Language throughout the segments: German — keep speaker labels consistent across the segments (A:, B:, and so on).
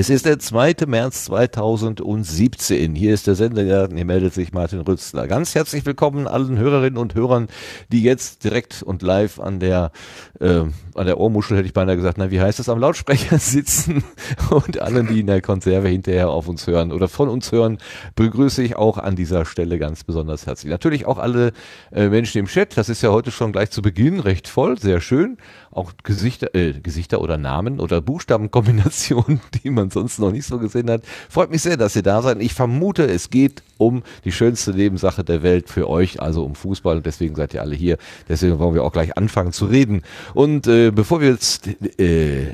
A: Es ist der 2. März 2017. Hier ist der Sendegarten. Hier meldet sich Martin Rützler. Ganz herzlich willkommen allen Hörerinnen und Hörern, die jetzt direkt und live an der, äh, an der Ohrmuschel, hätte ich beinahe gesagt, na, wie heißt es, am Lautsprecher sitzen und allen, die in der Konserve hinterher auf uns hören oder von uns hören, begrüße ich auch an dieser Stelle ganz besonders herzlich. Natürlich auch alle äh, Menschen im Chat. Das ist ja heute schon gleich zu Beginn recht voll. Sehr schön. Auch Gesichter, äh, Gesichter oder Namen oder Buchstabenkombinationen, die man sonst noch nicht so gesehen hat. Freut mich sehr, dass ihr da seid. Ich vermute, es geht um die schönste Nebensache der Welt für euch, also um Fußball. Und deswegen seid ihr alle hier. Deswegen wollen wir auch gleich anfangen zu reden. Und äh, bevor wir jetzt äh,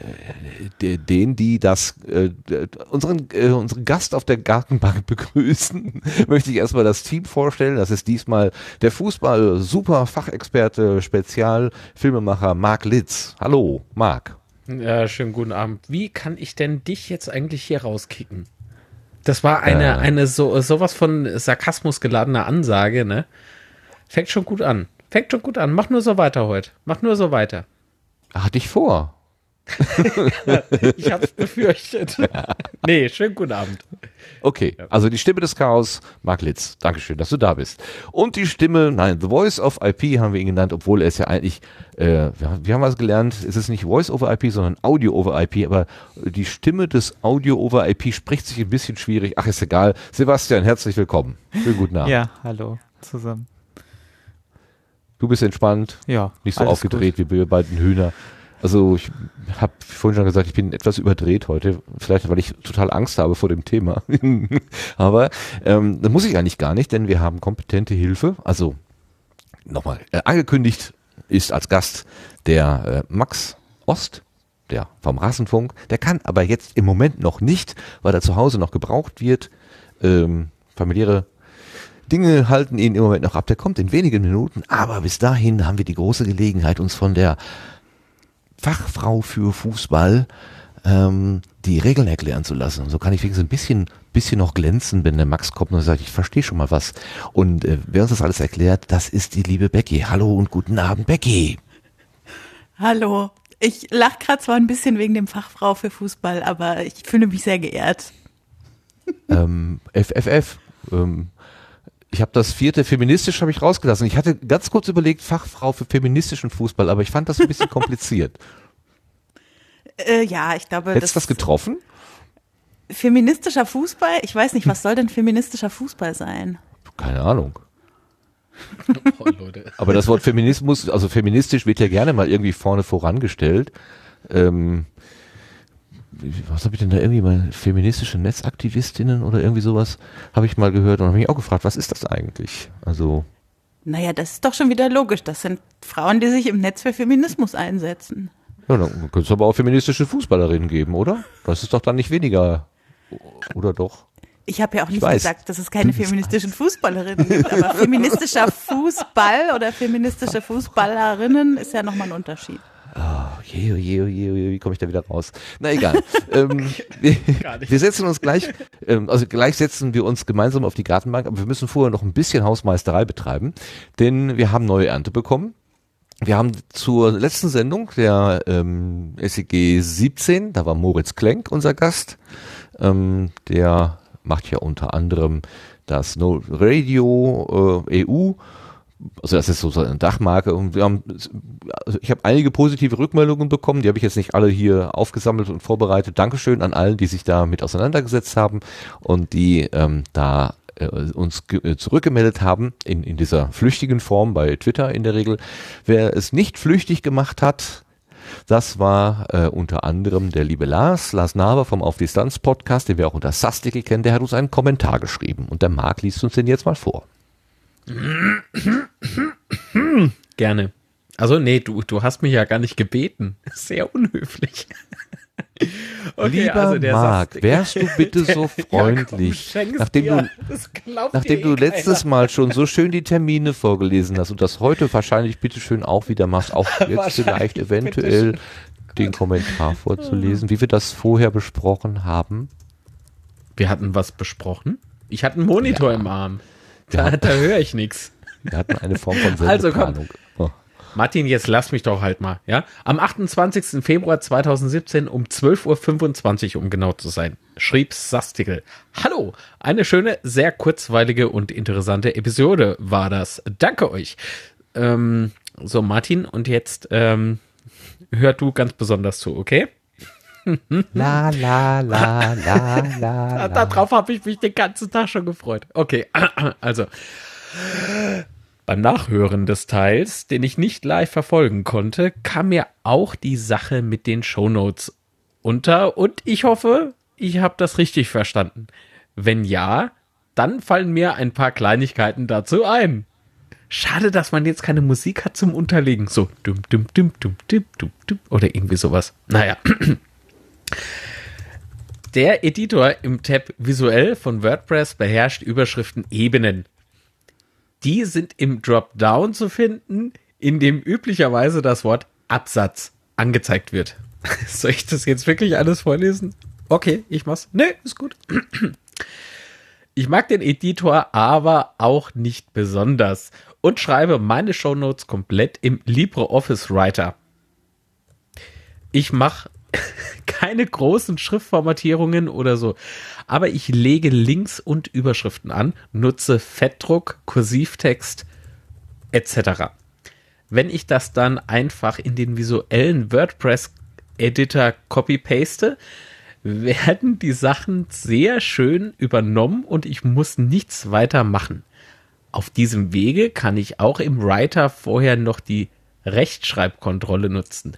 A: den, die das, äh, unseren, äh, unseren Gast auf der Gartenbank begrüßen, möchte ich erstmal das Team vorstellen. Das ist diesmal der Fußball-Super-Fachexperte, Spezial-Filmemacher Marc Litz. Hallo, Marc.
B: Ja, schönen guten Abend. Wie kann ich denn dich jetzt eigentlich hier rauskicken? Das war eine, äh. eine so, sowas von Sarkasmus geladene Ansage, ne? Fängt schon gut an. Fängt schon gut an. Mach nur so weiter heute. Mach nur so weiter.
A: Hatte ich vor.
B: ich hab's befürchtet. nee, schönen guten Abend.
A: Okay, also die Stimme des Chaos, Mark Litz. Dankeschön, dass du da bist. Und die Stimme, nein, The Voice of IP haben wir ihn genannt, obwohl er ist ja eigentlich, äh, wir haben was gelernt, es ist nicht Voice over IP, sondern Audio over IP, aber die Stimme des Audio over IP spricht sich ein bisschen schwierig. Ach, ist egal. Sebastian, herzlich willkommen. Schönen guten Abend.
C: Ja, hallo zusammen.
A: Du bist entspannt,
C: ja,
A: nicht so aufgedreht gut. wie wir beiden Hühner. Also ich habe vorhin schon gesagt, ich bin etwas überdreht heute, vielleicht weil ich total Angst habe vor dem Thema. Aber ähm, das muss ich eigentlich gar nicht, denn wir haben kompetente Hilfe. Also nochmal, äh, angekündigt ist als Gast der äh, Max Ost, der vom Rasenfunk. Der kann aber jetzt im Moment noch nicht, weil er zu Hause noch gebraucht wird. Ähm, familiäre Dinge halten ihn im Moment noch ab. Der kommt in wenigen Minuten, aber bis dahin haben wir die große Gelegenheit, uns von der Fachfrau für Fußball ähm, die Regeln erklären zu lassen. Und so kann ich wenigstens ein bisschen, bisschen noch glänzen, wenn der Max kommt und sagt, ich verstehe schon mal was. Und äh, wer uns das alles erklärt, das ist die liebe Becky. Hallo und guten Abend, Becky.
D: Hallo. Ich lache gerade zwar ein bisschen wegen dem Fachfrau für Fußball, aber ich fühle mich sehr geehrt.
A: Ähm, FFF. Ähm, ich habe das vierte feministisch habe ich rausgelassen. Ich hatte ganz kurz überlegt Fachfrau für feministischen Fußball, aber ich fand das ein bisschen kompliziert.
D: Äh, ja, ich glaube.
A: Hättest du das getroffen?
D: Feministischer Fußball? Ich weiß nicht, was soll denn feministischer Fußball sein?
A: Keine Ahnung. Oh, aber das Wort Feminismus, also feministisch wird ja gerne mal irgendwie vorne vorangestellt. Ähm, was habe ich denn da irgendwie mal feministische Netzaktivistinnen oder irgendwie sowas habe ich mal gehört und habe mich auch gefragt, was ist das eigentlich? Also
D: naja, das ist doch schon wieder logisch. Das sind Frauen, die sich im Netz für Feminismus einsetzen.
A: Ja, dann könnte es aber auch feministische Fußballerinnen geben, oder? Das ist doch dann nicht weniger, oder doch?
D: Ich habe ja auch nicht gesagt, dass es keine feministischen Fußballerinnen gibt, aber feministischer Fußball oder feministische Fußballerinnen ist ja nochmal ein Unterschied.
A: Oh, je, oh je, oh je, oh je, wie komme ich da wieder raus? Na egal. ähm, wir, wir, setzen uns gleich, ähm, also gleich setzen wir uns gemeinsam auf die Gartenbank, aber wir müssen vorher noch ein bisschen Hausmeisterei betreiben, denn wir haben neue Ernte bekommen. Wir haben zur letzten Sendung der ähm, SEG 17, da war Moritz Klenk unser Gast. Ähm, der macht ja unter anderem das No Radio äh, EU also das ist so eine Dachmarke und wir haben, also ich habe einige positive Rückmeldungen bekommen, die habe ich jetzt nicht alle hier aufgesammelt und vorbereitet. Dankeschön an allen, die sich da mit auseinandergesetzt haben und die ähm, da äh, uns äh, zurückgemeldet haben in, in dieser flüchtigen Form bei Twitter in der Regel. Wer es nicht flüchtig gemacht hat, das war äh, unter anderem der liebe Lars, Lars Naber vom Auf Distanz Podcast, den wir auch unter Sastikel kennen, der hat uns einen Kommentar geschrieben und der Marc liest uns den jetzt mal vor.
B: Gerne. Also, nee, du, du hast mich ja gar nicht gebeten. Sehr unhöflich.
A: Okay, Lieber also Marc, wärst du bitte so freundlich, ja, komm, nachdem du, nachdem du letztes keiner. Mal schon so schön die Termine vorgelesen hast und das heute wahrscheinlich bitteschön auch wieder machst, auch jetzt vielleicht eventuell den Kommentar vorzulesen, wie wir das vorher besprochen haben.
B: Wir hatten was besprochen? Ich hatte einen Monitor ja. im Arm. Da, da höre ich nichts.
A: Wir hatten eine Form von Sendeplanung.
B: Also komm. Oh. Martin, jetzt lass mich doch halt mal, ja? Am 28. Februar 2017 um 12.25 Uhr, um genau zu sein, schrieb Sastikel. Hallo, eine schöne, sehr kurzweilige und interessante Episode war das. Danke euch. Ähm, so, Martin, und jetzt ähm, hör du ganz besonders zu, okay?
A: La la la la la.
B: Darauf habe ich mich den ganzen Tag schon gefreut. Okay, also beim Nachhören des Teils, den ich nicht live verfolgen konnte, kam mir auch die Sache mit den Shownotes unter und ich hoffe, ich habe das richtig verstanden. Wenn ja, dann fallen mir ein paar Kleinigkeiten dazu ein. Schade, dass man jetzt keine Musik hat zum Unterlegen. So dum dum dum dum dum dum dum oder irgendwie sowas. Naja. Der Editor im Tab Visuell von WordPress beherrscht Überschriften Ebenen. Die sind im Dropdown zu finden, in dem üblicherweise das Wort Absatz angezeigt wird. Soll ich das jetzt wirklich alles vorlesen? Okay, ich mach's. Nee, ist gut. Ich mag den Editor aber auch nicht besonders und schreibe meine Shownotes komplett im LibreOffice Writer. Ich mache keine großen Schriftformatierungen oder so. Aber ich lege Links und Überschriften an, nutze Fettdruck, Kursivtext etc. Wenn ich das dann einfach in den visuellen WordPress-Editor copy-paste, werden die Sachen sehr schön übernommen und ich muss nichts weiter machen. Auf diesem Wege kann ich auch im Writer vorher noch die Rechtschreibkontrolle nutzen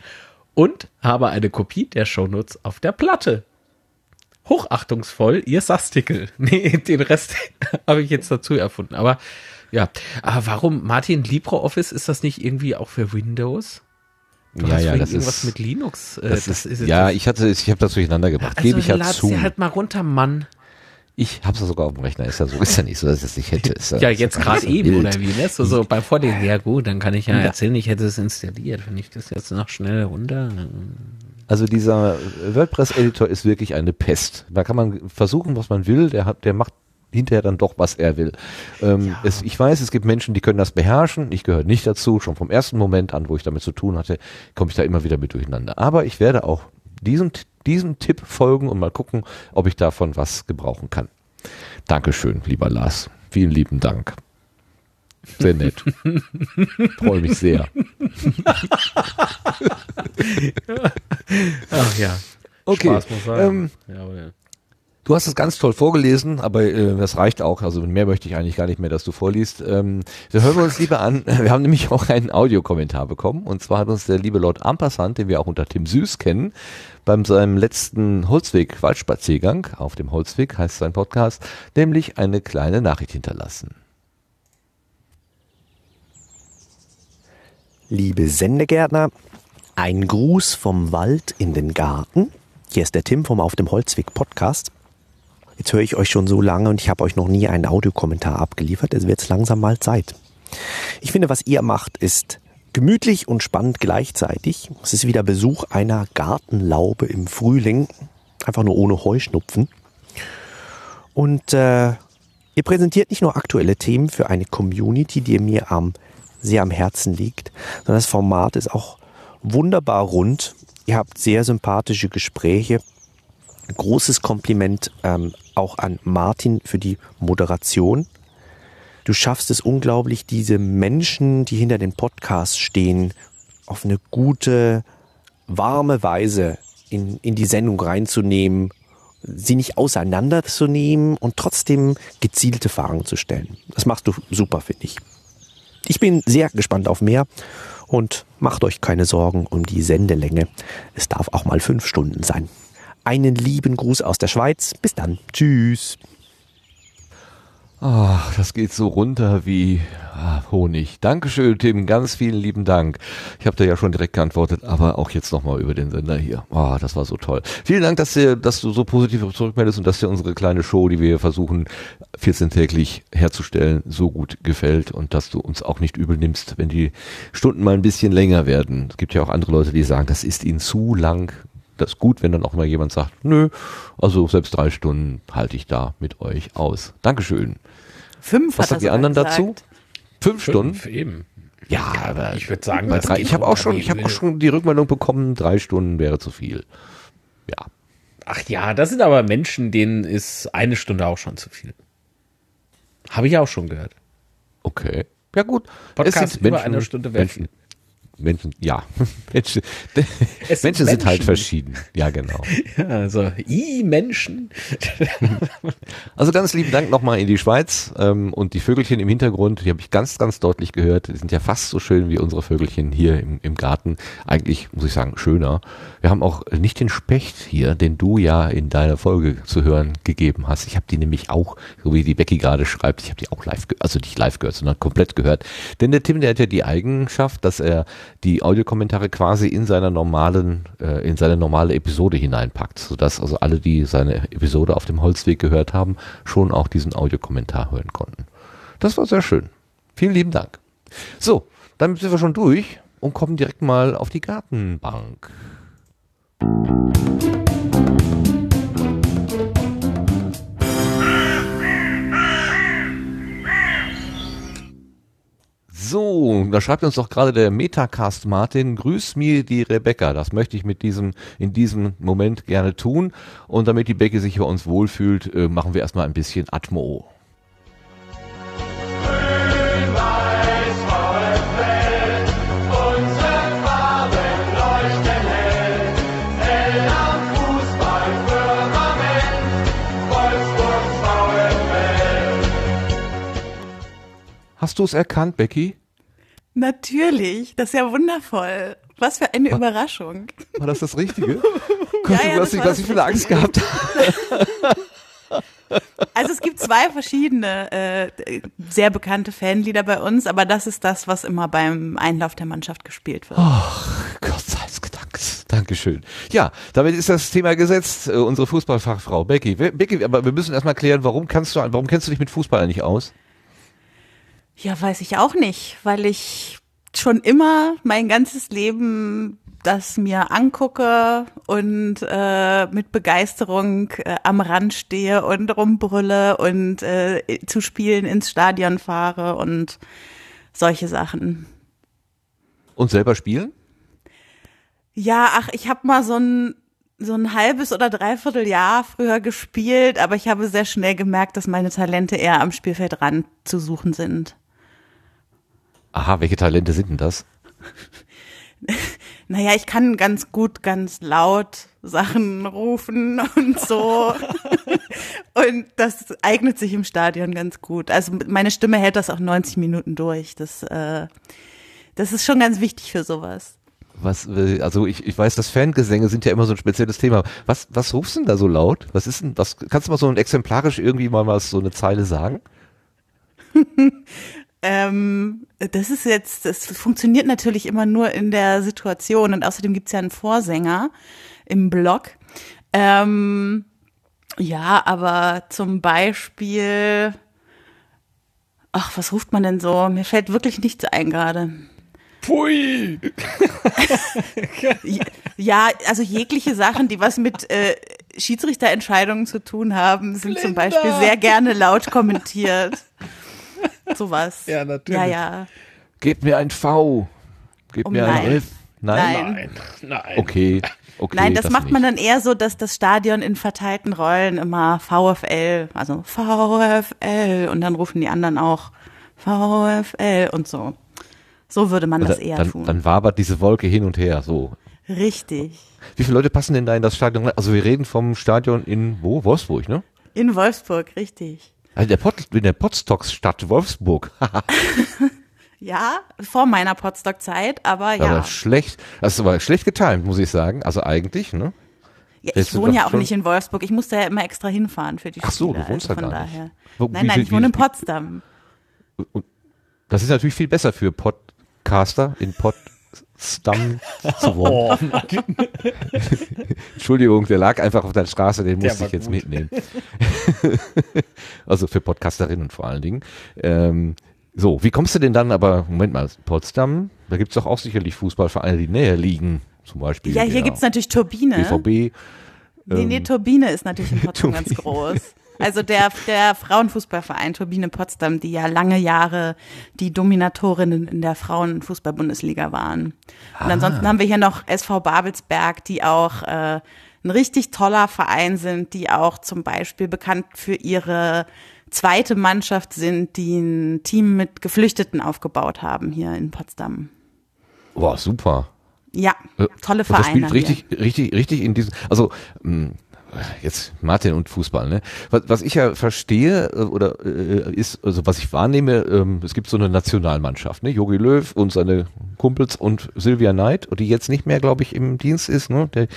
B: und habe eine Kopie der Shownotes auf der Platte. Hochachtungsvoll, ihr Sastikel. Nee, den Rest habe ich jetzt dazu erfunden. Aber ja, aber warum, Martin, LibreOffice, ist das nicht irgendwie auch für Windows?
A: Du ja, ja, das
B: irgendwas
A: ist
B: mit Linux.
A: Äh, das, das ist, ist ja, ich hatte, ich habe das durcheinander gebracht. Also Gebe ich ja zu.
B: Sie halt mal runter, Mann.
A: Ich hab's ja sogar auf dem Rechner. Ist ja so, ist ja nicht so, dass ich es nicht hätte.
B: Ja, ja jetzt gerade eben wild. oder wie, ne? So, so beim Vorlesen. Ja gut, dann kann ich ja, ja, erzählen, ich hätte es installiert. Wenn ich das jetzt noch schnell runter.
A: Also dieser WordPress-Editor ist wirklich eine Pest. Da kann man versuchen, was man will. Der hat, der macht hinterher dann doch, was er will. Ähm, ja. es, ich weiß, es gibt Menschen, die können das beherrschen. Ich gehöre nicht dazu. Schon vom ersten Moment an, wo ich damit zu tun hatte, komme ich da immer wieder mit durcheinander. Aber ich werde auch diesen diesem Tipp folgen und mal gucken, ob ich davon was gebrauchen kann. Dankeschön, lieber Lars. Vielen lieben Dank. Sehr nett. Freue mich sehr.
B: Ach ja.
A: Okay. Spaß muss sein. Ähm, ja, ja. Du hast es ganz toll vorgelesen, aber äh, das reicht auch. Also mehr möchte ich eigentlich gar nicht mehr, dass du vorliest. Ähm, wir hören uns lieber an. Wir haben nämlich auch einen Audiokommentar bekommen. Und zwar hat uns der liebe Lord Ampassant, den wir auch unter Tim Süß kennen, beim seinem letzten Holzweg-Waldspaziergang auf dem Holzweg, heißt sein Podcast, nämlich eine kleine Nachricht hinterlassen.
C: Liebe Sendegärtner, ein Gruß vom Wald in den Garten. Hier ist der Tim vom Auf dem Holzweg Podcast. Jetzt höre ich euch schon so lange und ich habe euch noch nie einen Audiokommentar abgeliefert. Es wird langsam mal Zeit. Ich finde, was ihr macht, ist gemütlich und spannend gleichzeitig. Es ist wieder Besuch einer Gartenlaube im Frühling, einfach nur ohne Heuschnupfen. Und äh, ihr präsentiert nicht nur aktuelle Themen für eine Community, die mir am, sehr am Herzen liegt, sondern das Format ist auch wunderbar rund. Ihr habt sehr sympathische Gespräche großes Kompliment ähm, auch an Martin für die Moderation. Du schaffst es unglaublich, diese Menschen, die hinter dem Podcast stehen, auf eine gute, warme Weise in, in die Sendung reinzunehmen, sie nicht auseinanderzunehmen und trotzdem gezielte Fragen zu stellen. Das machst du super, finde ich. Ich bin sehr gespannt auf mehr und macht euch keine Sorgen um die Sendelänge. Es darf auch mal fünf Stunden sein einen lieben Gruß aus der Schweiz. Bis dann. Tschüss.
A: Ach, das geht so runter wie ah, Honig. Dankeschön, Tim. Ganz vielen lieben Dank. Ich habe da ja schon direkt geantwortet, aber auch jetzt nochmal über den Sender hier. Oh, das war so toll. Vielen Dank, dass, ihr, dass du so positiv zurückmeldest und dass dir unsere kleine Show, die wir versuchen, 14-täglich herzustellen, so gut gefällt und dass du uns auch nicht übel nimmst, wenn die Stunden mal ein bisschen länger werden. Es gibt ja auch andere Leute, die sagen, das ist ihnen zu lang das ist gut, wenn dann auch mal jemand sagt, nö, also selbst drei Stunden halte ich da mit euch aus. Dankeschön.
D: Fünf
A: Was sagt die anderen gesagt. dazu? Fünf, Fünf Stunden?
B: Eben.
A: Ja, aber
B: ich würde sagen,
A: bei drei, ich habe auch schon, ich habe auch schon die Rückmeldung bekommen, drei Stunden wäre zu viel. Ja.
B: Ach ja, das sind aber Menschen, denen ist eine Stunde auch schon zu viel. Habe ich auch schon gehört.
A: Okay. Ja gut.
B: Podcast es sind Menschen, über eine Stunde
A: Menschen, Menschen, ja, Menschen, Menschen sind halt verschieden. Ja, genau.
B: Ja, also, i Menschen.
A: also ganz lieben Dank nochmal in die Schweiz ähm, und die Vögelchen im Hintergrund, die habe ich ganz, ganz deutlich gehört. Die sind ja fast so schön wie unsere Vögelchen hier im, im Garten. Eigentlich, muss ich sagen, schöner. Wir haben auch nicht den Specht hier, den du ja in deiner Folge zu hören gegeben hast. Ich habe die nämlich auch, so wie die Becky gerade schreibt, ich habe die auch live, also nicht live gehört, sondern komplett gehört. Denn der Tim, der hat ja die Eigenschaft, dass er die Audiokommentare quasi in seiner normalen, äh, in seine normale Episode hineinpackt, sodass also alle, die seine Episode auf dem Holzweg gehört haben, schon auch diesen Audiokommentar hören konnten. Das war sehr schön. Vielen lieben Dank. So, dann sind wir schon durch und kommen direkt mal auf die Gartenbank. So, da schreibt uns doch gerade der Metacast Martin, grüß mir die Rebecca. Das möchte ich mit diesem, in diesem Moment gerne tun. Und damit die Becky sich bei uns wohlfühlt, äh, machen wir erstmal ein bisschen Atmo. Hast du es erkannt, Becky?
D: Natürlich, das ist ja wundervoll. Was für eine
A: war,
D: Überraschung.
A: War das das Richtige? Gott, ja, ja, du hast, was ich für eine Angst gehabt.
D: Also es gibt zwei verschiedene äh, sehr bekannte Fanlieder bei uns, aber das ist das, was immer beim Einlauf der Mannschaft gespielt wird.
A: Ach, Gott sei Dank. Dankeschön. Ja, damit ist das Thema gesetzt. Uh, unsere Fußballfachfrau Becky. Becky, aber wir müssen erstmal klären, warum kannst du, warum kennst du dich mit Fußball eigentlich aus?
D: Ja, weiß ich auch nicht, weil ich schon immer mein ganzes Leben das mir angucke und äh, mit Begeisterung äh, am Rand stehe und rumbrülle und äh, zu Spielen ins Stadion fahre und solche Sachen.
A: Und selber spielen?
D: Ja, ach, ich habe mal so ein so ein halbes oder dreiviertel Jahr früher gespielt, aber ich habe sehr schnell gemerkt, dass meine Talente eher am Spielfeldrand zu suchen sind.
A: Aha, welche Talente sind denn das?
D: naja, ich kann ganz gut, ganz laut Sachen rufen und so. und das eignet sich im Stadion ganz gut. Also meine Stimme hält das auch 90 Minuten durch. Das, äh, das ist schon ganz wichtig für sowas.
A: Was, also ich, ich weiß, dass Fangesänge sind ja immer so ein spezielles Thema. Was, was rufst du denn da so laut? Was ist denn, was, kannst du mal so ein exemplarisch irgendwie mal was, so eine Zeile sagen?
D: Ähm, das ist jetzt, das funktioniert natürlich immer nur in der Situation und außerdem gibt's ja einen Vorsänger im Blog. Ähm, ja, aber zum Beispiel, ach, was ruft man denn so? Mir fällt wirklich nichts ein gerade.
B: Pui!
D: ja, also jegliche Sachen, die was mit äh, Schiedsrichterentscheidungen zu tun haben, sind Linda. zum Beispiel sehr gerne laut kommentiert. Sowas.
B: Ja, natürlich.
D: Ja, ja.
A: Gebt mir ein V. Gebt um mir ein F.
D: Nein.
B: Nein. Nein.
A: Okay. Okay,
D: Nein, das, das macht nicht. man dann eher so, dass das Stadion in verteilten Rollen immer VfL, also VfL und dann rufen die anderen auch VfL und so. So würde man das eher
A: dann,
D: tun.
A: Dann wabert diese Wolke hin und her, so.
D: Richtig.
A: Wie viele Leute passen denn da in das Stadion? Also wir reden vom Stadion in wo? Wolfsburg, ne?
D: In Wolfsburg, richtig.
A: Also der Pot, in der Potstock-Stadt Wolfsburg.
D: ja, vor meiner Potstock-Zeit, aber ja.
A: Aber schlecht, das war schlecht getimt, muss ich sagen. Also eigentlich, ne?
D: Ja, ich wohne ja auch nicht in Wolfsburg. Ich musste ja immer extra hinfahren für die Spiele.
A: Ach so, du wohnst also da gar daher. nicht.
D: Wo, nein, nein, ich wohne in Potsdam.
A: Das ist natürlich viel besser für Podcaster in Pod Stamm zu wohnen. Oh, Entschuldigung, der lag einfach auf der Straße, den musste ich jetzt gut. mitnehmen. also für Podcasterinnen vor allen Dingen. Ähm, so, wie kommst du denn dann aber, Moment mal, Potsdam, da gibt es doch auch sicherlich Fußballvereine, die näher liegen, zum Beispiel.
D: Ja, hier gibt es natürlich Turbine.
A: BVB.
D: Nee, nee, ähm, Turbine ist natürlich in Potsdam ganz groß. Also der, der Frauenfußballverein Turbine Potsdam, die ja lange Jahre die Dominatorinnen in der Frauenfußball-Bundesliga waren. Und ansonsten haben wir hier noch SV Babelsberg, die auch äh, ein richtig toller Verein sind, die auch zum Beispiel bekannt für ihre zweite Mannschaft sind, die ein Team mit Geflüchteten aufgebaut haben hier in Potsdam.
A: Boah, super.
D: Ja,
A: Äh,
D: tolle
A: Und das
D: Vereine.
A: spielt richtig, richtig, richtig in diesem, also mh, jetzt Martin und Fußball, ne? Was, was ich ja verstehe äh, oder äh, ist, also was ich wahrnehme, ähm, es gibt so eine Nationalmannschaft, ne? Jogi Löw und seine Kumpels und Sylvia Knight, die jetzt nicht mehr, glaube ich, im Dienst ist, ne? Der,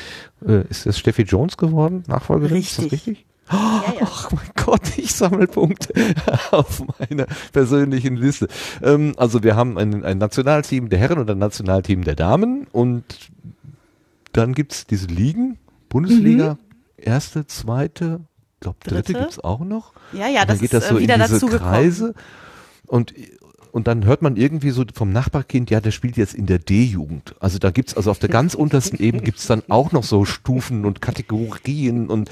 A: äh, ist das Steffi Jones geworden, Nachfolgerin? Ist das
D: Richtig.
A: richtig?
D: Ja, ja.
A: Ach mein Gott, ich sammle Punkte auf meiner persönlichen Liste. Ähm, also wir haben ein, ein Nationalteam der Herren und ein Nationalteam der Damen und dann gibt's diese Ligen, Bundesliga, erste, zweite, glaube dritte.
D: Dritte?
A: gibt's auch noch.
D: Ja, ja, das
A: dann geht
D: ist
A: das so
D: äh, wieder
A: in diese. Kreise und und dann hört man irgendwie so vom Nachbarkind, ja, der spielt jetzt in der D-Jugend. Also da gibt's, also auf der ganz untersten Ebene gibt's dann auch noch so Stufen und Kategorien und,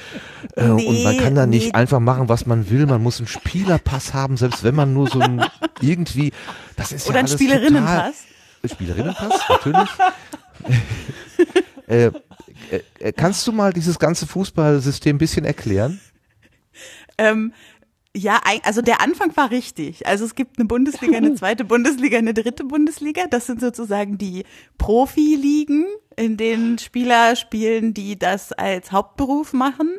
A: äh, und man
D: Nee,
A: kann da nicht
D: nee.
A: einfach machen, was man will. Man muss einen Spielerpass haben, selbst wenn man nur so ein irgendwie, das ist
D: Oder
A: ja
D: ein
A: alles
D: Spielerinnenpass.
A: Total, Spielerinnenpass, natürlich. äh, äh, kannst du mal dieses ganze Fußballsystem ein bisschen erklären?
D: Ähm, ja, also der Anfang war richtig. Also es gibt eine Bundesliga, eine zweite Bundesliga, eine dritte Bundesliga. Das sind sozusagen die Profiligen, in denen Spieler spielen, die das als Hauptberuf machen.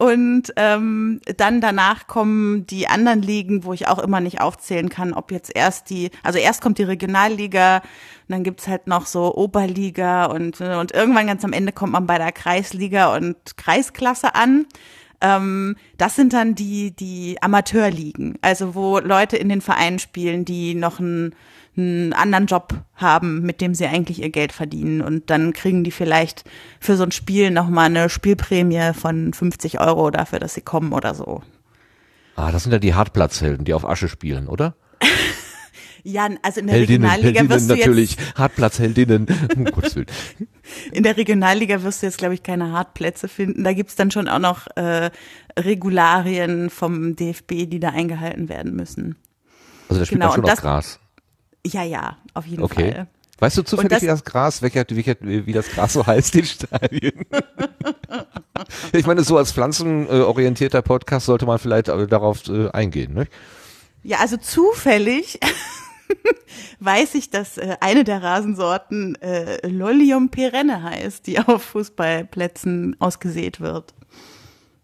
D: Und ähm, dann danach kommen die anderen Ligen, wo ich auch immer nicht aufzählen kann, ob jetzt erst die, also erst kommt die Regionalliga, und dann gibt's halt noch so Oberliga und, äh, und irgendwann ganz am Ende kommt man bei der Kreisliga und Kreisklasse an. Ähm, das sind dann die, die Amateurligen, also wo Leute in den Vereinen spielen, die noch einen, einen anderen Job haben, mit dem sie eigentlich ihr Geld verdienen. Und dann kriegen die vielleicht für so ein Spiel nochmal eine Spielprämie von 50 Euro dafür, dass sie kommen oder so.
A: Ah, das sind ja die Hartplatzhelden, die auf Asche spielen, oder?
D: Ja, also in der
A: Heldinnen,
D: Regionalliga
A: Heldinnen
D: wirst du
A: natürlich,
D: jetzt,
A: Hartplatzheldinnen. Um Gottes Willen.
D: in der Regionalliga wirst du jetzt, glaube ich, keine Hartplätze finden. Da gibt's dann schon auch noch äh, Regularien vom DFB, die da eingehalten werden müssen.
A: Also da spielt
D: Genau,
A: man schon
D: und
A: auf
D: das-
A: Gras.
D: Ja, ja, auf jeden
A: Okay.
D: Fall.
A: Weißt du zufällig,
D: das-
A: wie das Gras, welcher, welcher, wie das Gras so heißt in Stadien? ich meine, so als pflanzenorientierter Podcast sollte man vielleicht äh, darauf äh, eingehen, ne?
D: Ja, also zufällig weiß ich, dass äh, eine der Rasensorten äh, Lolium perenne heißt, die auf Fußballplätzen ausgesät wird.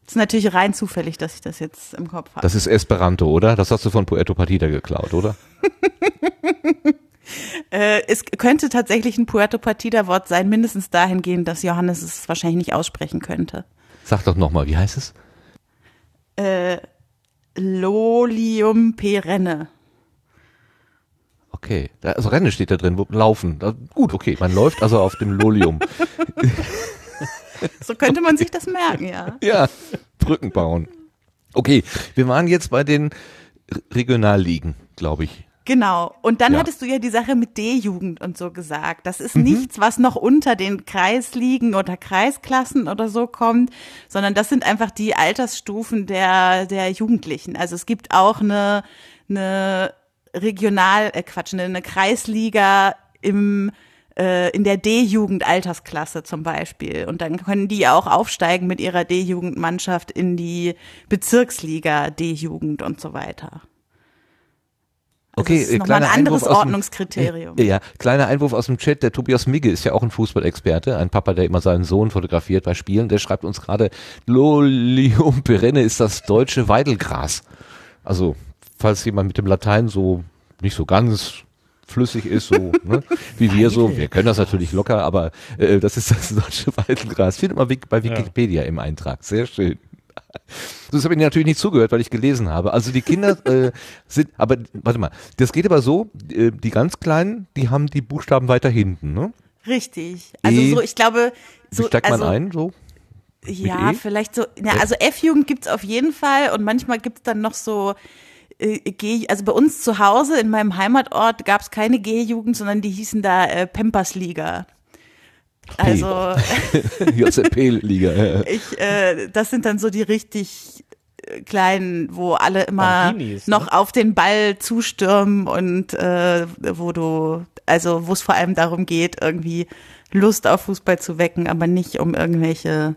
D: Das ist natürlich rein zufällig, dass ich das jetzt im Kopf habe.
A: Das ist Esperanto, oder? Das hast du von Puerto Partida geklaut, oder?
D: Äh, es könnte tatsächlich ein Puerto Partida-Wort sein, mindestens dahingehend, dass Johannes es wahrscheinlich nicht aussprechen könnte.
A: Sag doch nochmal, wie heißt es?
D: Äh, Lolium perenne.
A: Okay, also Rennen steht da drin, wo- laufen. Da, gut, okay, man läuft also auf dem Lolium.
D: So könnte man sich das merken, ja.
A: ja, Brücken bauen. Okay, wir waren jetzt bei den Regionalligen, glaube ich.
D: Genau. Und dann
A: Ja.
D: hattest du ja die Sache mit D-Jugend und so gesagt. Das
A: Mhm.
D: ist nichts, was noch unter den Kreisligen oder Kreisklassen oder so kommt, sondern das sind einfach die Altersstufen der, der Jugendlichen. Also es gibt auch eine, eine Regional, äh Quatsch, eine Kreisliga im äh, in der D-Jugend-Altersklasse zum Beispiel. Und dann können die auch aufsteigen mit ihrer D-Jugendmannschaft in die Bezirksliga D-Jugend und so weiter. Also
A: Okay,
D: das ist nochmal ein anderes
A: Einwurf aus dem-
D: Ordnungskriterium.
A: Ja, kleiner Einwurf aus dem Chat. Der Tobias Migge ist ja auch ein Fußballexperte, ein Papa, der immer seinen Sohn fotografiert bei Spielen. Der schreibt uns gerade, Lolium perenne ist das deutsche Weidelgras. Also, falls jemand mit dem Latein so nicht so ganz flüssig ist, so ne, wie wir so. Wir können das natürlich locker, aber äh, das ist das deutsche Weidelgras. Findet man bei Wikipedia im Eintrag. Sehr schön. Das habe ich natürlich nicht zugehört, weil ich gelesen habe. Also die Kinder äh, sind, aber warte mal, das geht aber so, äh, die ganz Kleinen, die haben die Buchstaben weiter hinten, ne?
D: Richtig. Also
A: E.
D: so, ich glaube,
A: Wie
D: so,
A: steigt man
D: also,
A: ein, so?
D: Ja,
A: E?
D: vielleicht so. Ja, also F-Jugend gibt's auf jeden Fall und manchmal gibt's dann noch so G, also bei uns zu Hause in meinem Heimatort gab's keine G-Jugend, sondern die hießen da äh, Pampersliga. Also
A: JZP-Liga.
D: ich, äh, das sind dann so die richtig kleinen, wo alle immer
B: Bambinis,
D: noch
B: ne?
D: auf den Ball zustürmen und äh, wo du, also wo es vor allem darum geht, irgendwie Lust auf Fußball zu wecken, aber nicht um irgendwelche